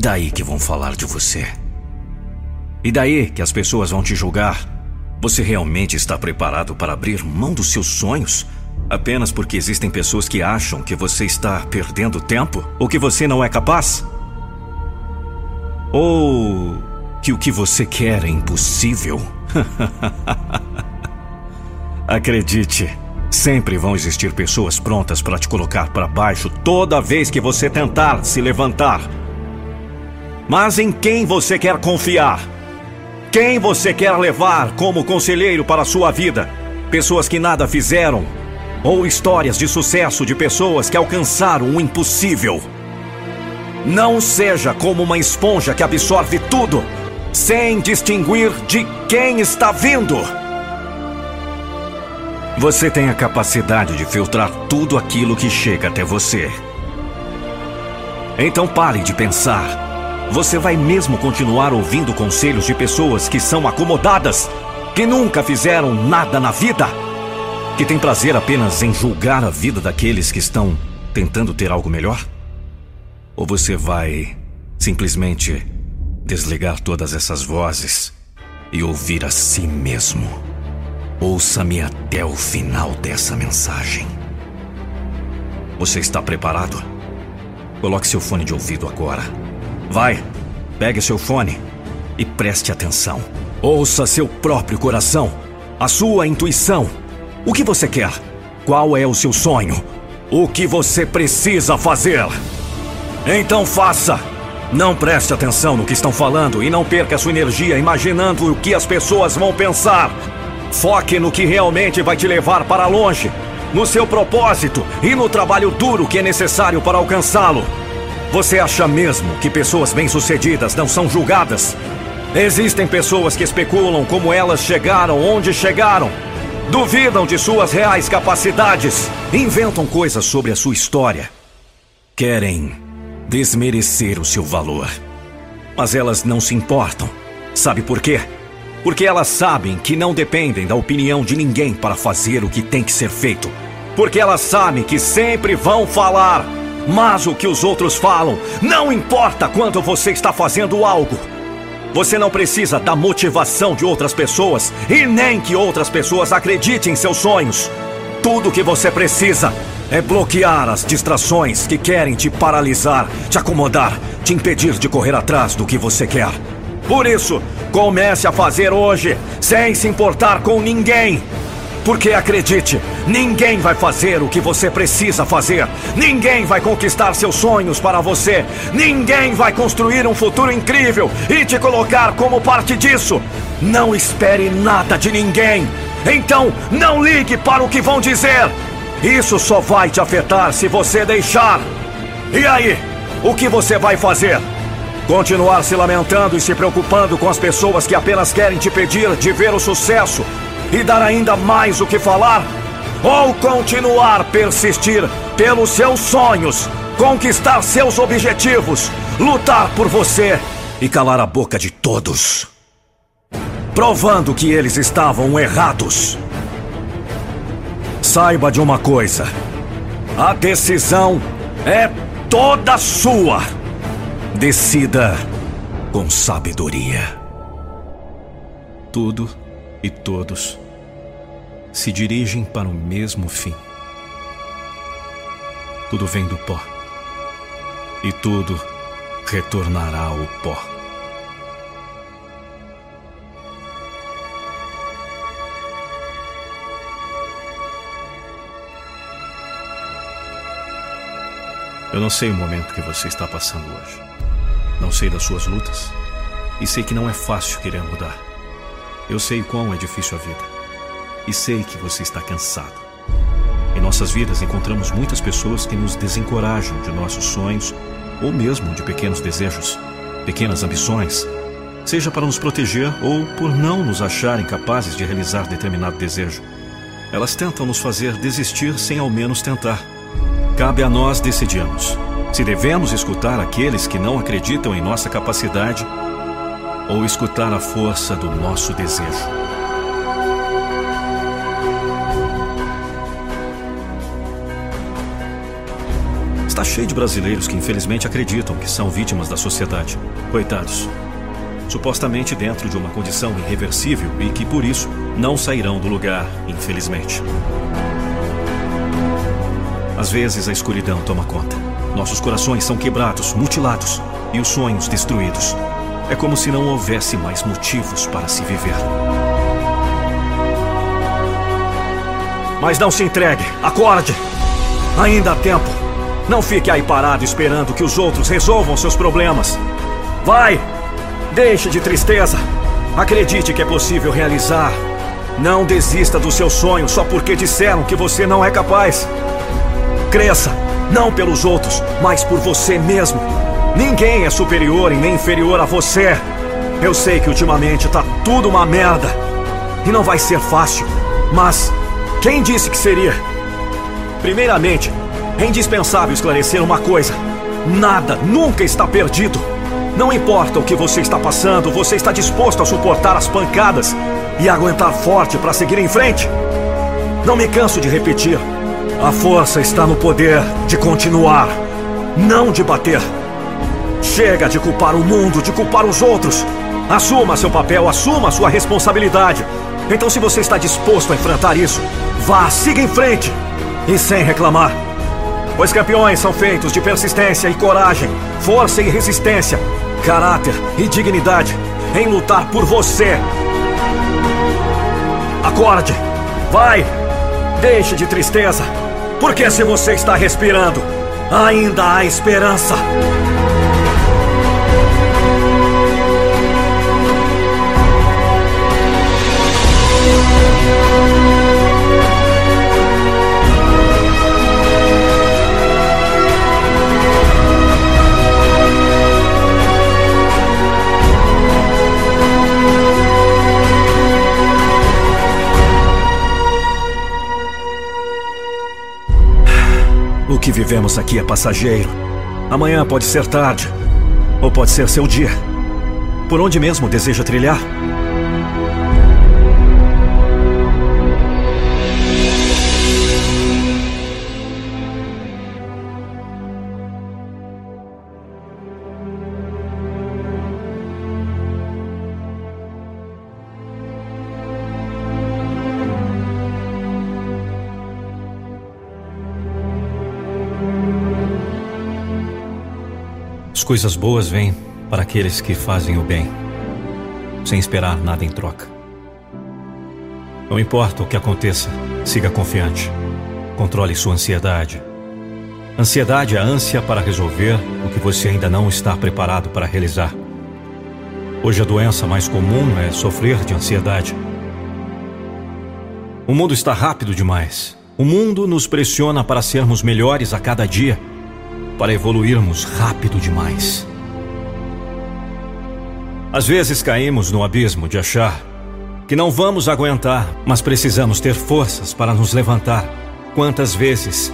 Daí que vão falar de você? E daí que as pessoas vão te julgar? Você realmente está preparado para abrir mão dos seus sonhos? Apenas porque existem pessoas que acham que você está perdendo tempo? Ou que você não é capaz? Ou que o que você quer é impossível? Acredite, sempre vão existir pessoas prontas para te colocar para baixo toda vez que você tentar se levantar. Mas em quem você quer confiar? Quem você quer levar como conselheiro para a sua vida? Pessoas que nada fizeram? Ou histórias de sucesso de pessoas que alcançaram o impossível? Não seja como uma esponja que absorve tudo, sem distinguir de quem está vindo. Você tem a capacidade de filtrar tudo aquilo que chega até você. Então pare de pensar você vai mesmo continuar ouvindo conselhos de pessoas que são acomodadas, que nunca fizeram nada na vida, que têm prazer apenas em julgar a vida daqueles que estão tentando ter algo melhor? Ou você vai simplesmente desligar todas essas vozes e ouvir a si mesmo? Ouça-me até o final dessa mensagem. Você está preparado? Coloque seu fone de ouvido agora. Vai, pegue seu fone e preste atenção. Ouça seu próprio coração, a sua intuição. O que você quer? Qual é o seu sonho? O que você precisa fazer? Então faça! Não preste atenção no que estão falando e não perca sua energia imaginando o que as pessoas vão pensar. Foque no que realmente vai te levar para longe, no seu propósito e no trabalho duro que é necessário para alcançá-lo. Você acha mesmo que pessoas bem-sucedidas não são julgadas? Existem pessoas que especulam como elas chegaram onde chegaram. Duvidam de suas reais capacidades. Inventam coisas sobre a sua história. Querem desmerecer o seu valor. Mas elas não se importam. Sabe por quê? Porque elas sabem que não dependem da opinião de ninguém para fazer o que tem que ser feito. Porque elas sabem que sempre vão falar. Mas o que os outros falam não importa quando você está fazendo algo. Você não precisa da motivação de outras pessoas e nem que outras pessoas acreditem em seus sonhos. Tudo que você precisa é bloquear as distrações que querem te paralisar, te acomodar, te impedir de correr atrás do que você quer. Por isso, comece a fazer hoje, sem se importar com ninguém. Porque acredite, ninguém vai fazer o que você precisa fazer. Ninguém vai conquistar seus sonhos para você. Ninguém vai construir um futuro incrível e te colocar como parte disso. Não espere nada de ninguém. Então, não ligue para o que vão dizer. Isso só vai te afetar se você deixar. E aí? O que você vai fazer? Continuar se lamentando e se preocupando com as pessoas que apenas querem te pedir de ver o sucesso e dar ainda mais o que falar? Ou continuar persistir pelos seus sonhos, conquistar seus objetivos, lutar por você e calar a boca de todos? Provando que eles estavam errados. Saiba de uma coisa: a decisão é toda sua. Decida com sabedoria. Tudo e todos se dirigem para o mesmo fim. Tudo vem do pó e tudo retornará ao pó. Eu não sei o momento que você está passando hoje. Não sei das suas lutas. E sei que não é fácil querer mudar. Eu sei quão é difícil a vida. E sei que você está cansado. Em nossas vidas encontramos muitas pessoas que nos desencorajam de nossos sonhos ou mesmo de pequenos desejos, pequenas ambições, seja para nos proteger ou por não nos acharem capazes de realizar determinado desejo. Elas tentam nos fazer desistir sem ao menos tentar. Cabe a nós decidirmos se devemos escutar aqueles que não acreditam em nossa capacidade ou escutar a força do nosso desejo. Está cheio de brasileiros que infelizmente acreditam que são vítimas da sociedade. Coitados. Supostamente dentro de uma condição irreversível e que por isso não sairão do lugar, infelizmente. Às vezes a escuridão toma conta. Nossos corações são quebrados, mutilados e os sonhos destruídos. É como se não houvesse mais motivos para se viver. Mas não se entregue, acorde! Ainda há tempo. Não fique aí parado esperando que os outros resolvam seus problemas. Vai! Deixe de tristeza. Acredite que é possível realizar. Não desista do seu sonho só porque disseram que você não é capaz. Cresça, não pelos outros, mas por você mesmo. Ninguém é superior e nem inferior a você. Eu sei que ultimamente tá tudo uma merda. E não vai ser fácil. Mas quem disse que seria? Primeiramente, é indispensável esclarecer uma coisa: nada nunca está perdido. Não importa o que você está passando, você está disposto a suportar as pancadas e aguentar forte para seguir em frente. Não me canso de repetir: a força está no poder de continuar, não de bater. Chega de culpar o mundo, de culpar os outros. Assuma seu papel, assuma sua responsabilidade. Então, se você está disposto a enfrentar isso, vá, siga em frente e sem reclamar. Os campeões são feitos de persistência e coragem, força e resistência, caráter e dignidade em lutar por você. Acorde, vai, deixe de tristeza, porque se você está respirando, ainda há esperança. Que vivemos aqui é passageiro. Amanhã pode ser tarde, ou pode ser seu dia. Por onde mesmo deseja trilhar? Coisas boas vêm para aqueles que fazem o bem, sem esperar nada em troca. Não importa o que aconteça, siga confiante. Controle sua ansiedade. Ansiedade é a ânsia para resolver o que você ainda não está preparado para realizar. Hoje a doença mais comum é sofrer de ansiedade. O mundo está rápido demais. O mundo nos pressiona para sermos melhores a cada dia para evoluirmos rápido demais. Às vezes caímos no abismo de achar que não vamos aguentar, mas precisamos ter forças para nos levantar quantas vezes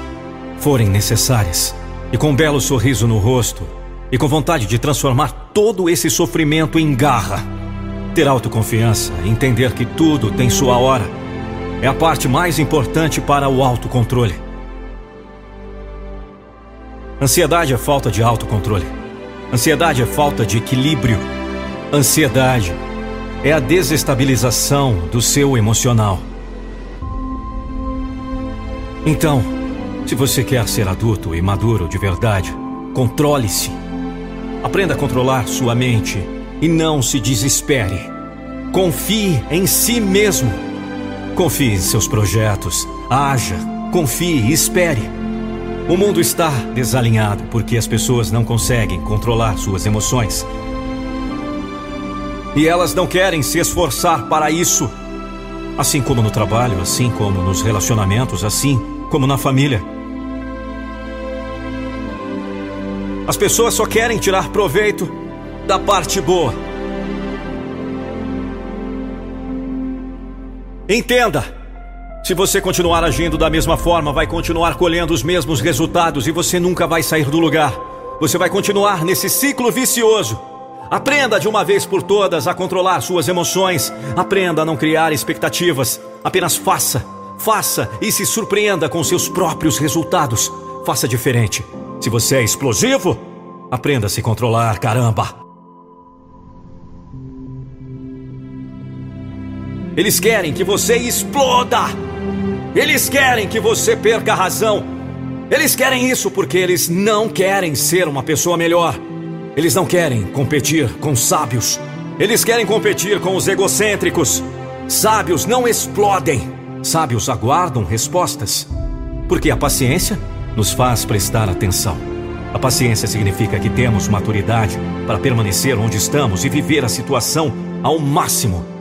forem necessárias. E com um belo sorriso no rosto e com vontade de transformar todo esse sofrimento em garra. Ter autoconfiança e entender que tudo tem sua hora é a parte mais importante para o autocontrole. Ansiedade é falta de autocontrole. Ansiedade é falta de equilíbrio. Ansiedade é a desestabilização do seu emocional. Então, se você quer ser adulto e maduro de verdade, controle-se. Aprenda a controlar sua mente e não se desespere. Confie em si mesmo. Confie em seus projetos. Haja, confie e espere. O mundo está desalinhado porque as pessoas não conseguem controlar suas emoções. E elas não querem se esforçar para isso. Assim como no trabalho, assim como nos relacionamentos, assim como na família. As pessoas só querem tirar proveito da parte boa. Entenda! Se você continuar agindo da mesma forma, vai continuar colhendo os mesmos resultados e você nunca vai sair do lugar. Você vai continuar nesse ciclo vicioso. Aprenda de uma vez por todas a controlar suas emoções. Aprenda a não criar expectativas. Apenas faça, faça e se surpreenda com seus próprios resultados. Faça diferente. Se você é explosivo, aprenda a se controlar, caramba. Eles querem que você exploda. Eles querem que você perca a razão. Eles querem isso porque eles não querem ser uma pessoa melhor. Eles não querem competir com sábios. Eles querem competir com os egocêntricos. Sábios não explodem. Sábios aguardam respostas. Porque a paciência nos faz prestar atenção. A paciência significa que temos maturidade para permanecer onde estamos e viver a situação ao máximo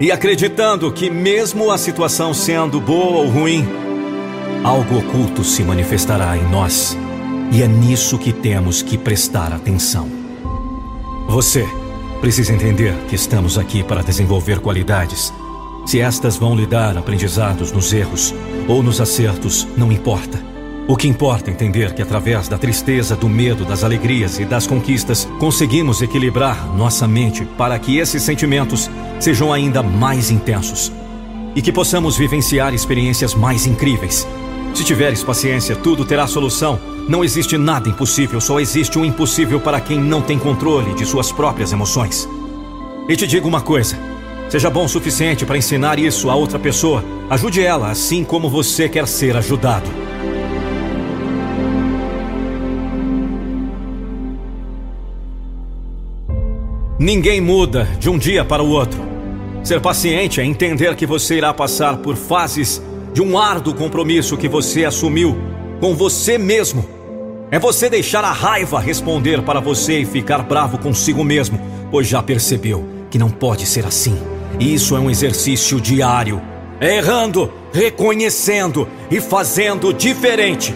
e acreditando que, mesmo a situação sendo boa ou ruim, algo oculto se manifestará em nós. E é nisso que temos que prestar atenção. Você precisa entender que estamos aqui para desenvolver qualidades. Se estas vão lhe dar aprendizados nos erros ou nos acertos, não importa. O que importa é entender que, através da tristeza, do medo, das alegrias e das conquistas, conseguimos equilibrar nossa mente para que esses sentimentos sejam ainda mais intensos e que possamos vivenciar experiências mais incríveis. Se tiveres paciência, tudo terá solução. Não existe nada impossível, só existe um impossível para quem não tem controle de suas próprias emoções. E te digo uma coisa: seja bom o suficiente para ensinar isso a outra pessoa. Ajude ela assim como você quer ser ajudado. Ninguém muda de um dia para o outro. Ser paciente é entender que você irá passar por fases de um árduo compromisso que você assumiu com você mesmo. É você deixar a raiva responder para você e ficar bravo consigo mesmo, pois já percebeu que não pode ser assim. Isso é um exercício diário. É errando, reconhecendo e fazendo diferente.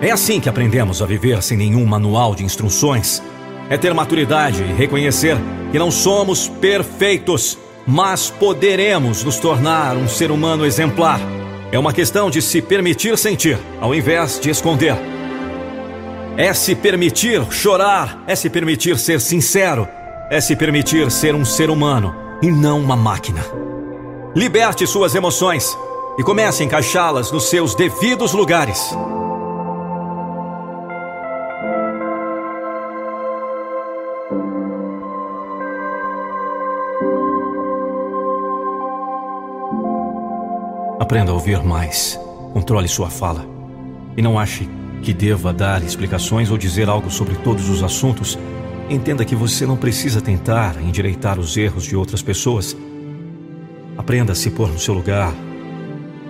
É assim que aprendemos a viver sem nenhum manual de instruções é ter maturidade e reconhecer que não somos perfeitos, mas poderemos nos tornar um ser humano exemplar. É uma questão de se permitir sentir, ao invés de esconder. É se permitir chorar, é se permitir ser sincero, é se permitir ser um ser humano e não uma máquina. Liberte suas emoções e comece a encaixá-las nos seus devidos lugares. Aprenda a ouvir mais. Controle sua fala. E não ache que deva dar explicações ou dizer algo sobre todos os assuntos. Entenda que você não precisa tentar endireitar os erros de outras pessoas. Aprenda a se pôr no seu lugar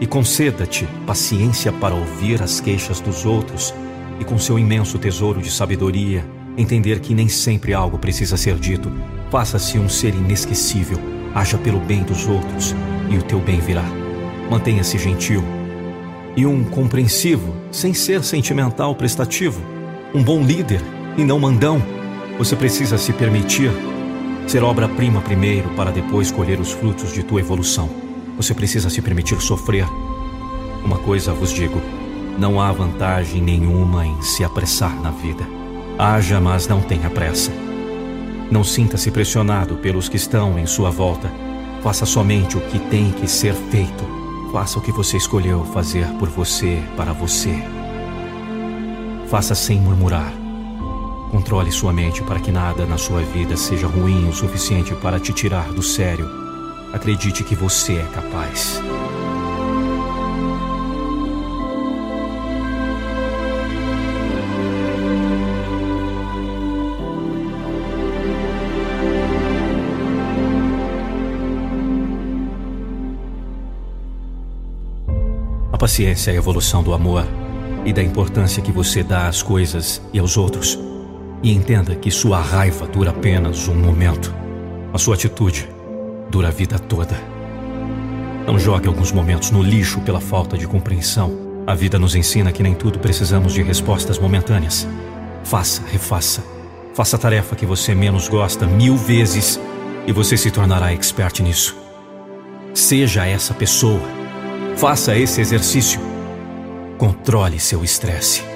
e conceda-te paciência para ouvir as queixas dos outros e, com seu imenso tesouro de sabedoria, entender que nem sempre algo precisa ser dito. Faça-se um ser inesquecível, haja pelo bem dos outros e o teu bem virá. Mantenha-se gentil e um compreensivo, sem ser sentimental prestativo. Um bom líder e não mandão. Você precisa se permitir ser obra-prima primeiro para depois colher os frutos de tua evolução. Você precisa se permitir sofrer. Uma coisa vos digo: não há vantagem nenhuma em se apressar na vida. Haja, mas não tenha pressa. Não sinta-se pressionado pelos que estão em sua volta. Faça somente o que tem que ser feito Faça o que você escolheu fazer por você, para você. Faça sem murmurar. Controle sua mente para que nada na sua vida seja ruim o suficiente para te tirar do sério. Acredite que você é capaz. Paciência é a evolução do amor e da importância que você dá às coisas e aos outros. E entenda que sua raiva dura apenas um momento. A sua atitude dura a vida toda. Não jogue alguns momentos no lixo pela falta de compreensão. A vida nos ensina que nem tudo precisamos de respostas momentâneas. Faça, refaça. Faça a tarefa que você menos gosta mil vezes e você se tornará expert nisso. Seja essa pessoa Faça esse exercício. Controle seu estresse.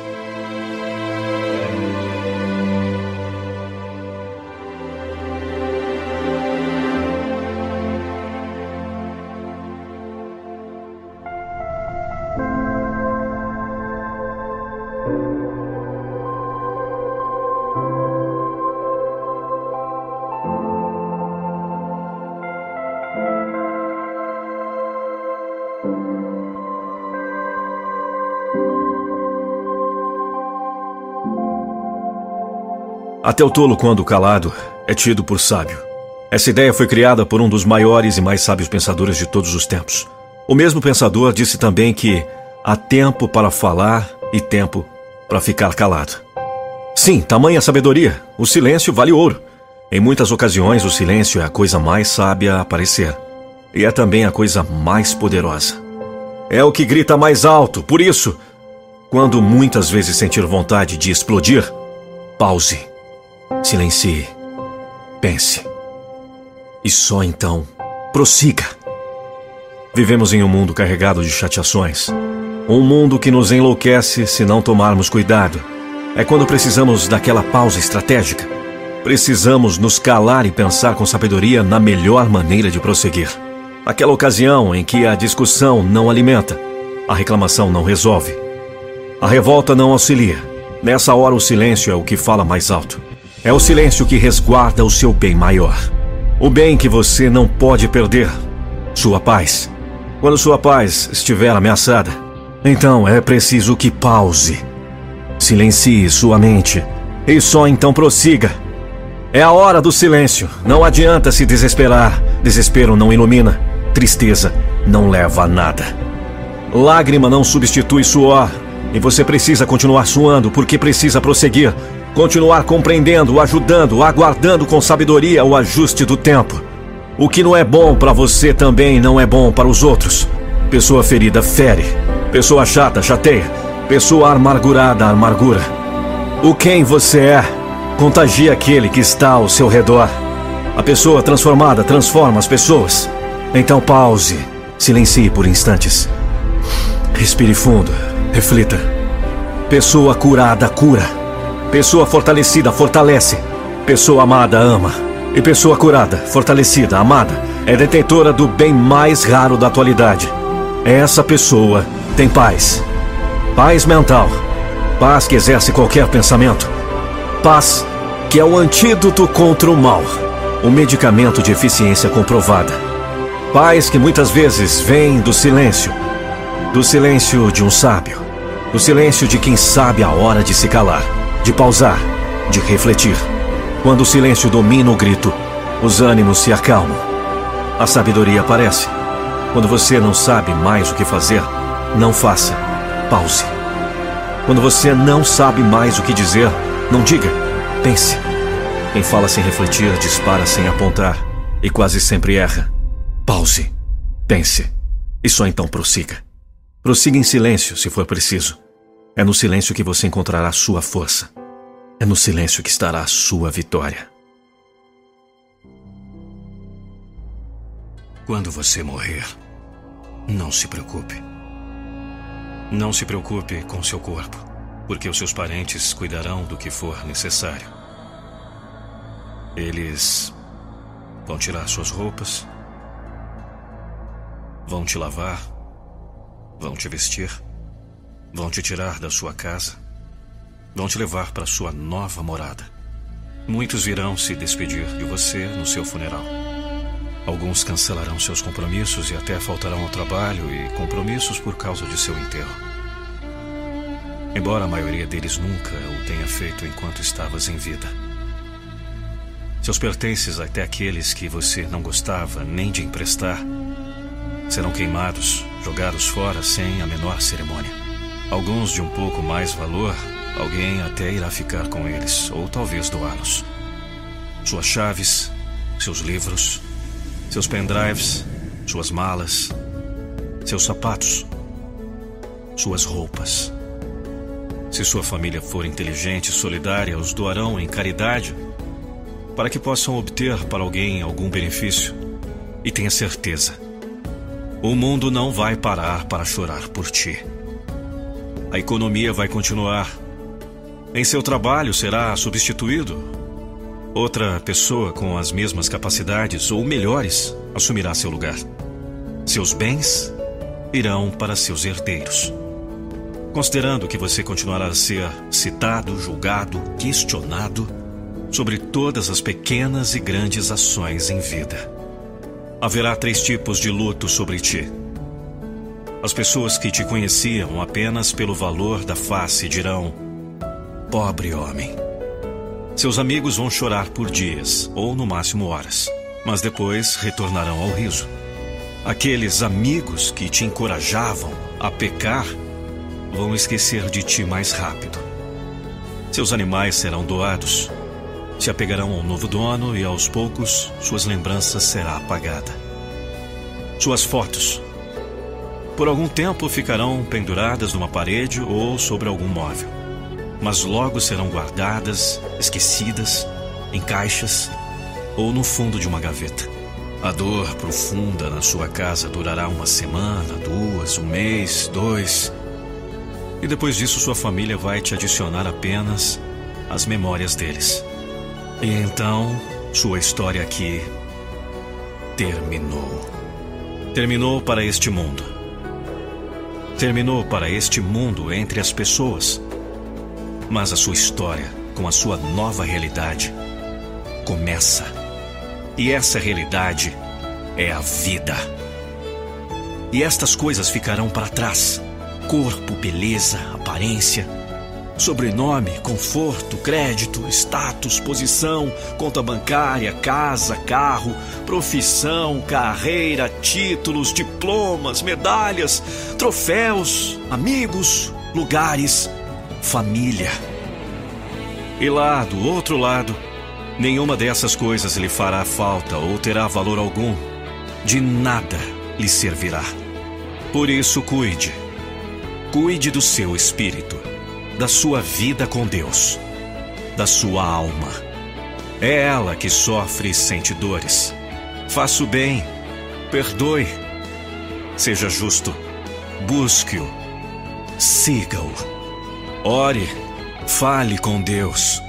Até o tolo, quando calado, é tido por sábio. Essa ideia foi criada por um dos maiores e mais sábios pensadores de todos os tempos. O mesmo pensador disse também que há tempo para falar e tempo para ficar calado. Sim, tamanha sabedoria. O silêncio vale ouro. Em muitas ocasiões, o silêncio é a coisa mais sábia a aparecer. E é também a coisa mais poderosa. É o que grita mais alto. Por isso, quando muitas vezes sentir vontade de explodir, pause Silencie. Pense. E só então prossiga. Vivemos em um mundo carregado de chateações. Um mundo que nos enlouquece se não tomarmos cuidado. É quando precisamos daquela pausa estratégica. Precisamos nos calar e pensar com sabedoria na melhor maneira de prosseguir. Aquela ocasião em que a discussão não alimenta, a reclamação não resolve, a revolta não auxilia. Nessa hora, o silêncio é o que fala mais alto. É o silêncio que resguarda o seu bem maior. O bem que você não pode perder. Sua paz. Quando sua paz estiver ameaçada, então é preciso que pause. Silencie sua mente e só então prossiga. É a hora do silêncio. Não adianta se desesperar. Desespero não ilumina. Tristeza não leva a nada. Lágrima não substitui suor. E você precisa continuar suando porque precisa prosseguir Continuar compreendendo, ajudando, aguardando com sabedoria o ajuste do tempo. O que não é bom para você também não é bom para os outros. Pessoa ferida fere. Pessoa chata chateia. Pessoa amargurada amargura. O quem você é contagia aquele que está ao seu redor. A pessoa transformada transforma as pessoas. Então pause, silencie por instantes. Respire fundo. Reflita. Pessoa curada cura. Pessoa fortalecida fortalece. Pessoa amada ama. E pessoa curada, fortalecida, amada, é detentora do bem mais raro da atualidade. Essa pessoa tem paz. Paz mental. Paz que exerce qualquer pensamento. Paz que é o antídoto contra o mal. Um medicamento de eficiência comprovada. Paz que muitas vezes vem do silêncio. Do silêncio de um sábio. Do silêncio de quem sabe a hora de se calar, de pausar, de refletir. Quando o silêncio domina o grito, os ânimos se acalmam. A sabedoria aparece. Quando você não sabe mais o que fazer, não faça. Pause. Quando você não sabe mais o que dizer, não diga. Pense. Quem fala sem refletir dispara sem apontar e quase sempre erra. Pause. Pense. E só então prossiga. Prossiga em silêncio, se for preciso. É no silêncio que você encontrará sua força. É no silêncio que estará a sua vitória. Quando você morrer, não se preocupe. Não se preocupe com seu corpo, porque os seus parentes cuidarão do que for necessário. Eles vão tirar suas roupas, vão te lavar, vão te vestir, vão te tirar da sua casa, vão te levar para sua nova morada. Muitos virão se despedir de você no seu funeral. Alguns cancelarão seus compromissos e até faltarão ao trabalho e compromissos por causa de seu enterro. Embora a maioria deles nunca o tenha feito enquanto estavas em vida. Seus pertences, até aqueles que você não gostava nem de emprestar, serão queimados, jogados fora sem a menor cerimônia. Alguns de um pouco mais valor, alguém até irá ficar com eles, ou talvez doá-los. Suas chaves, seus livros, seus pendrives, suas malas, seus sapatos, suas roupas. Se sua família for inteligente e solidária, os doarão em caridade para que possam obter para alguém algum benefício. E tenha certeza, o mundo não vai parar para chorar por ti. A economia vai continuar. Em seu trabalho será substituído Outra pessoa com as mesmas capacidades ou melhores assumirá seu lugar. Seus bens irão para seus herdeiros. Considerando que você continuará a ser citado, julgado, questionado sobre todas as pequenas e grandes ações em vida. Haverá três tipos de luto sobre ti. As pessoas que te conheciam apenas pelo valor da face dirão: Pobre homem. Seus amigos vão chorar por dias, ou no máximo horas, mas depois retornarão ao riso. Aqueles amigos que te encorajavam a pecar vão esquecer de ti mais rápido. Seus animais serão doados, se apegarão ao novo dono e aos poucos suas lembranças será apagada. Suas fotos por algum tempo ficarão penduradas numa parede ou sobre algum móvel mas logo serão guardadas, esquecidas, em caixas ou no fundo de uma gaveta. A dor profunda na sua casa durará uma semana, duas, um mês, dois. E depois disso, sua família vai te adicionar apenas as memórias deles. E então, sua história aqui terminou. Terminou para este mundo. Terminou para este mundo entre as pessoas mas a sua história, com a sua nova realidade, começa. E essa realidade é a vida. E estas coisas ficarão para trás: corpo, beleza, aparência, sobrenome, conforto, crédito, status, posição, conta bancária, casa, carro, profissão, carreira, títulos, diplomas, medalhas, troféus, amigos, lugares família. E lá, do outro lado, nenhuma dessas coisas lhe fará falta ou terá valor algum. De nada lhe servirá. Por isso, cuide. Cuide do seu espírito, da sua vida com Deus, da sua alma. É ela que sofre e sente dores. Faça o bem, perdoe, seja justo, busque-o siga-o. Ore, fale com Deus.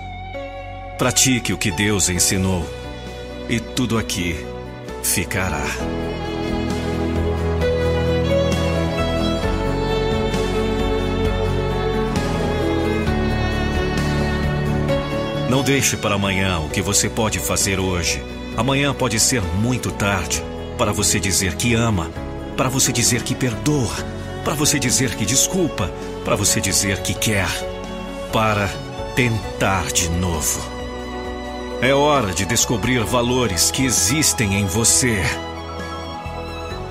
Pratique o que Deus ensinou. E tudo aqui ficará. Não deixe para amanhã o que você pode fazer hoje. Amanhã pode ser muito tarde para você dizer que ama, para você dizer que perdoa, para você dizer que desculpa, para você dizer que quer, para tentar de novo. É hora de descobrir valores que existem em você.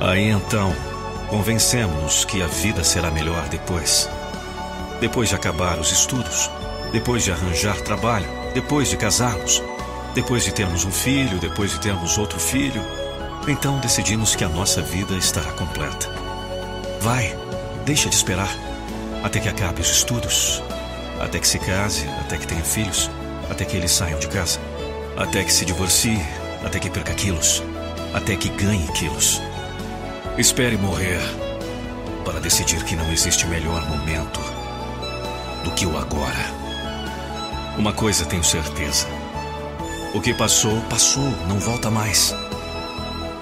Aí então, convencemos-nos que a vida será melhor depois. Depois de acabar os estudos, depois de arranjar trabalho, depois de casarmos, depois de termos um filho, depois de termos outro filho, então decidimos que a nossa vida estará completa. Vai, deixa de esperar até que acabe os estudos, até que se case, até que tenha filhos, até que eles saiam de casa, até que se divorcie, até que perca quilos, até que ganhe quilos. Espere morrer para decidir que não existe melhor momento do que o agora. Uma coisa tenho certeza. O que passou, passou, não volta mais.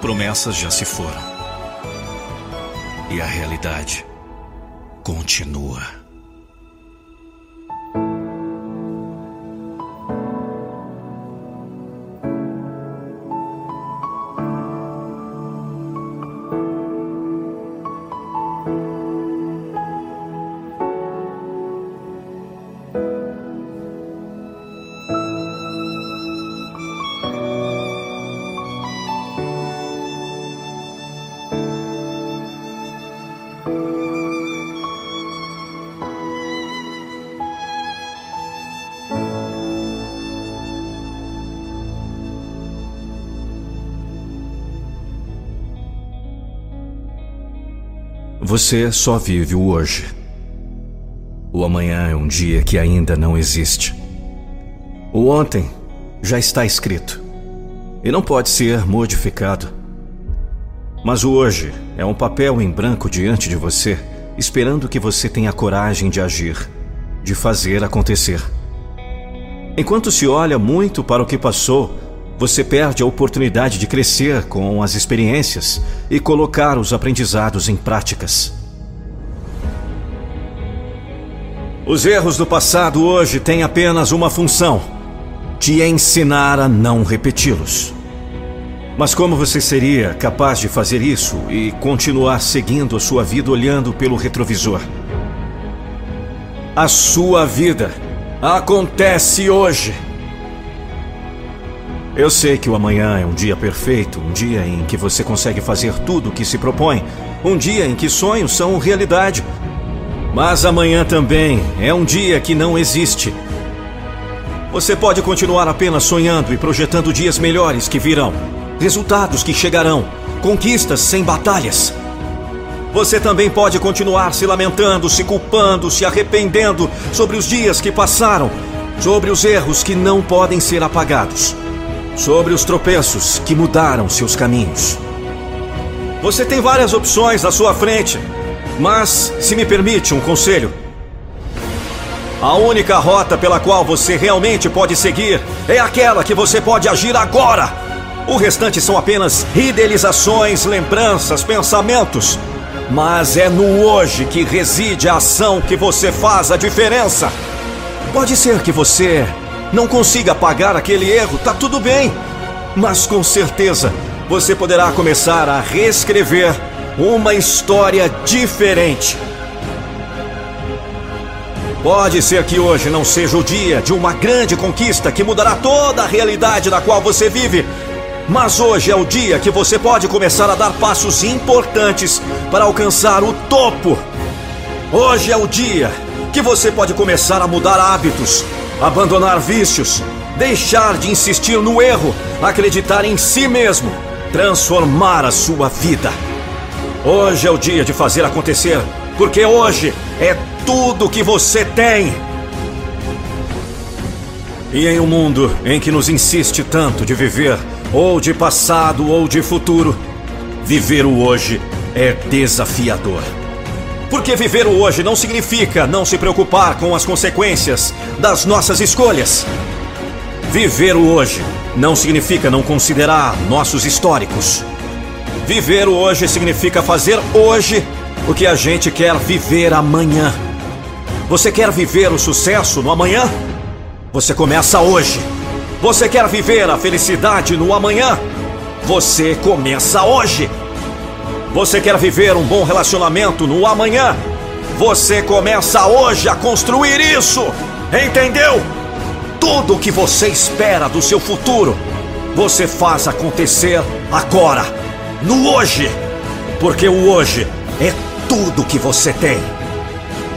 Promessas já se foram. E a realidade continua. Você só vive o hoje. O amanhã é um dia que ainda não existe. O ontem já está escrito e não pode ser modificado. Mas o hoje é um papel em branco diante de você, esperando que você tenha coragem de agir, de fazer acontecer. Enquanto se olha muito para o que passou, você perde a oportunidade de crescer com as experiências e colocar os aprendizados em práticas. Os erros do passado hoje têm apenas uma função: te ensinar a não repeti-los. Mas como você seria capaz de fazer isso e continuar seguindo a sua vida olhando pelo retrovisor? A sua vida acontece hoje. Eu sei que o amanhã é um dia perfeito, um dia em que você consegue fazer tudo o que se propõe, um dia em que sonhos são realidade. Mas amanhã também é um dia que não existe. Você pode continuar apenas sonhando e projetando dias melhores que virão, resultados que chegarão, conquistas sem batalhas. Você também pode continuar se lamentando, se culpando, se arrependendo sobre os dias que passaram, sobre os erros que não podem ser apagados sobre os tropeços que mudaram seus caminhos. Você tem várias opções à sua frente, mas, se me permite um conselho, a única rota pela qual você realmente pode seguir é aquela que você pode agir agora. O restante são apenas idealizações, lembranças, pensamentos. Mas é no hoje que reside a ação que você faz a diferença. Pode ser que você não consiga apagar aquele erro, tá tudo bem. Mas com certeza você poderá começar a reescrever uma história diferente. Pode ser que hoje não seja o dia de uma grande conquista que mudará toda a realidade da qual você vive. Mas hoje é o dia que você pode começar a dar passos importantes para alcançar o topo. Hoje é o dia que você pode começar a mudar hábitos, abandonar vícios, deixar de insistir no erro, acreditar em si mesmo, transformar a sua vida. Hoje é o dia de fazer acontecer, porque hoje é tudo que você tem. E em um mundo em que nos insiste tanto de viver, ou de passado ou de futuro, viver o hoje é desafiador. Porque viver o hoje não significa não se preocupar com as consequências das nossas escolhas. Viver o hoje não significa não considerar nossos históricos. Viver o hoje significa fazer hoje o que a gente quer viver amanhã. Você quer viver o sucesso no amanhã? Você começa hoje. Você quer viver a felicidade no amanhã? Você começa hoje. Você quer viver um bom relacionamento no amanhã? Você começa hoje a construir isso. Entendeu? Tudo o que você espera do seu futuro, você faz acontecer agora, no hoje. Porque o hoje é tudo que você tem.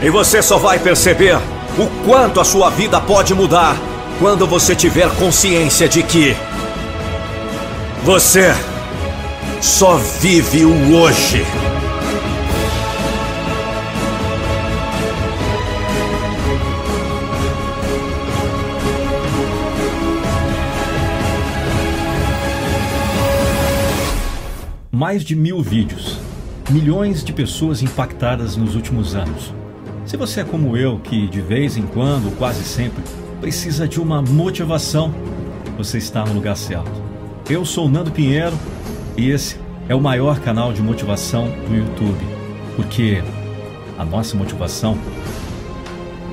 E você só vai perceber o quanto a sua vida pode mudar quando você tiver consciência de que você só vive o hoje. Mais de mil vídeos, milhões de pessoas impactadas nos últimos anos. Se você é como eu, que de vez em quando, quase sempre, precisa de uma motivação, você está no lugar certo. Eu sou Nando Pinheiro e esse é o maior canal de motivação do YouTube, porque a nossa motivação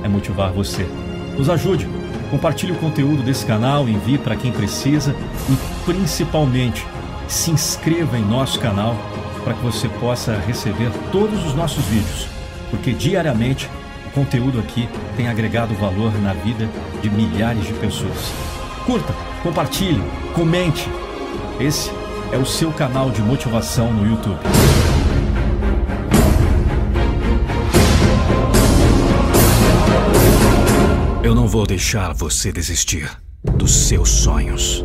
é motivar você. Nos ajude, compartilhe o conteúdo desse canal, envie para quem precisa e principalmente se inscreva em nosso canal para que você possa receber todos os nossos vídeos porque diariamente o conteúdo aqui tem agregado valor na vida de milhares de pessoas. Curta, compartilhe, comente. Esse é o seu canal de motivação no YouTube. Eu não vou deixar você desistir dos seus sonhos.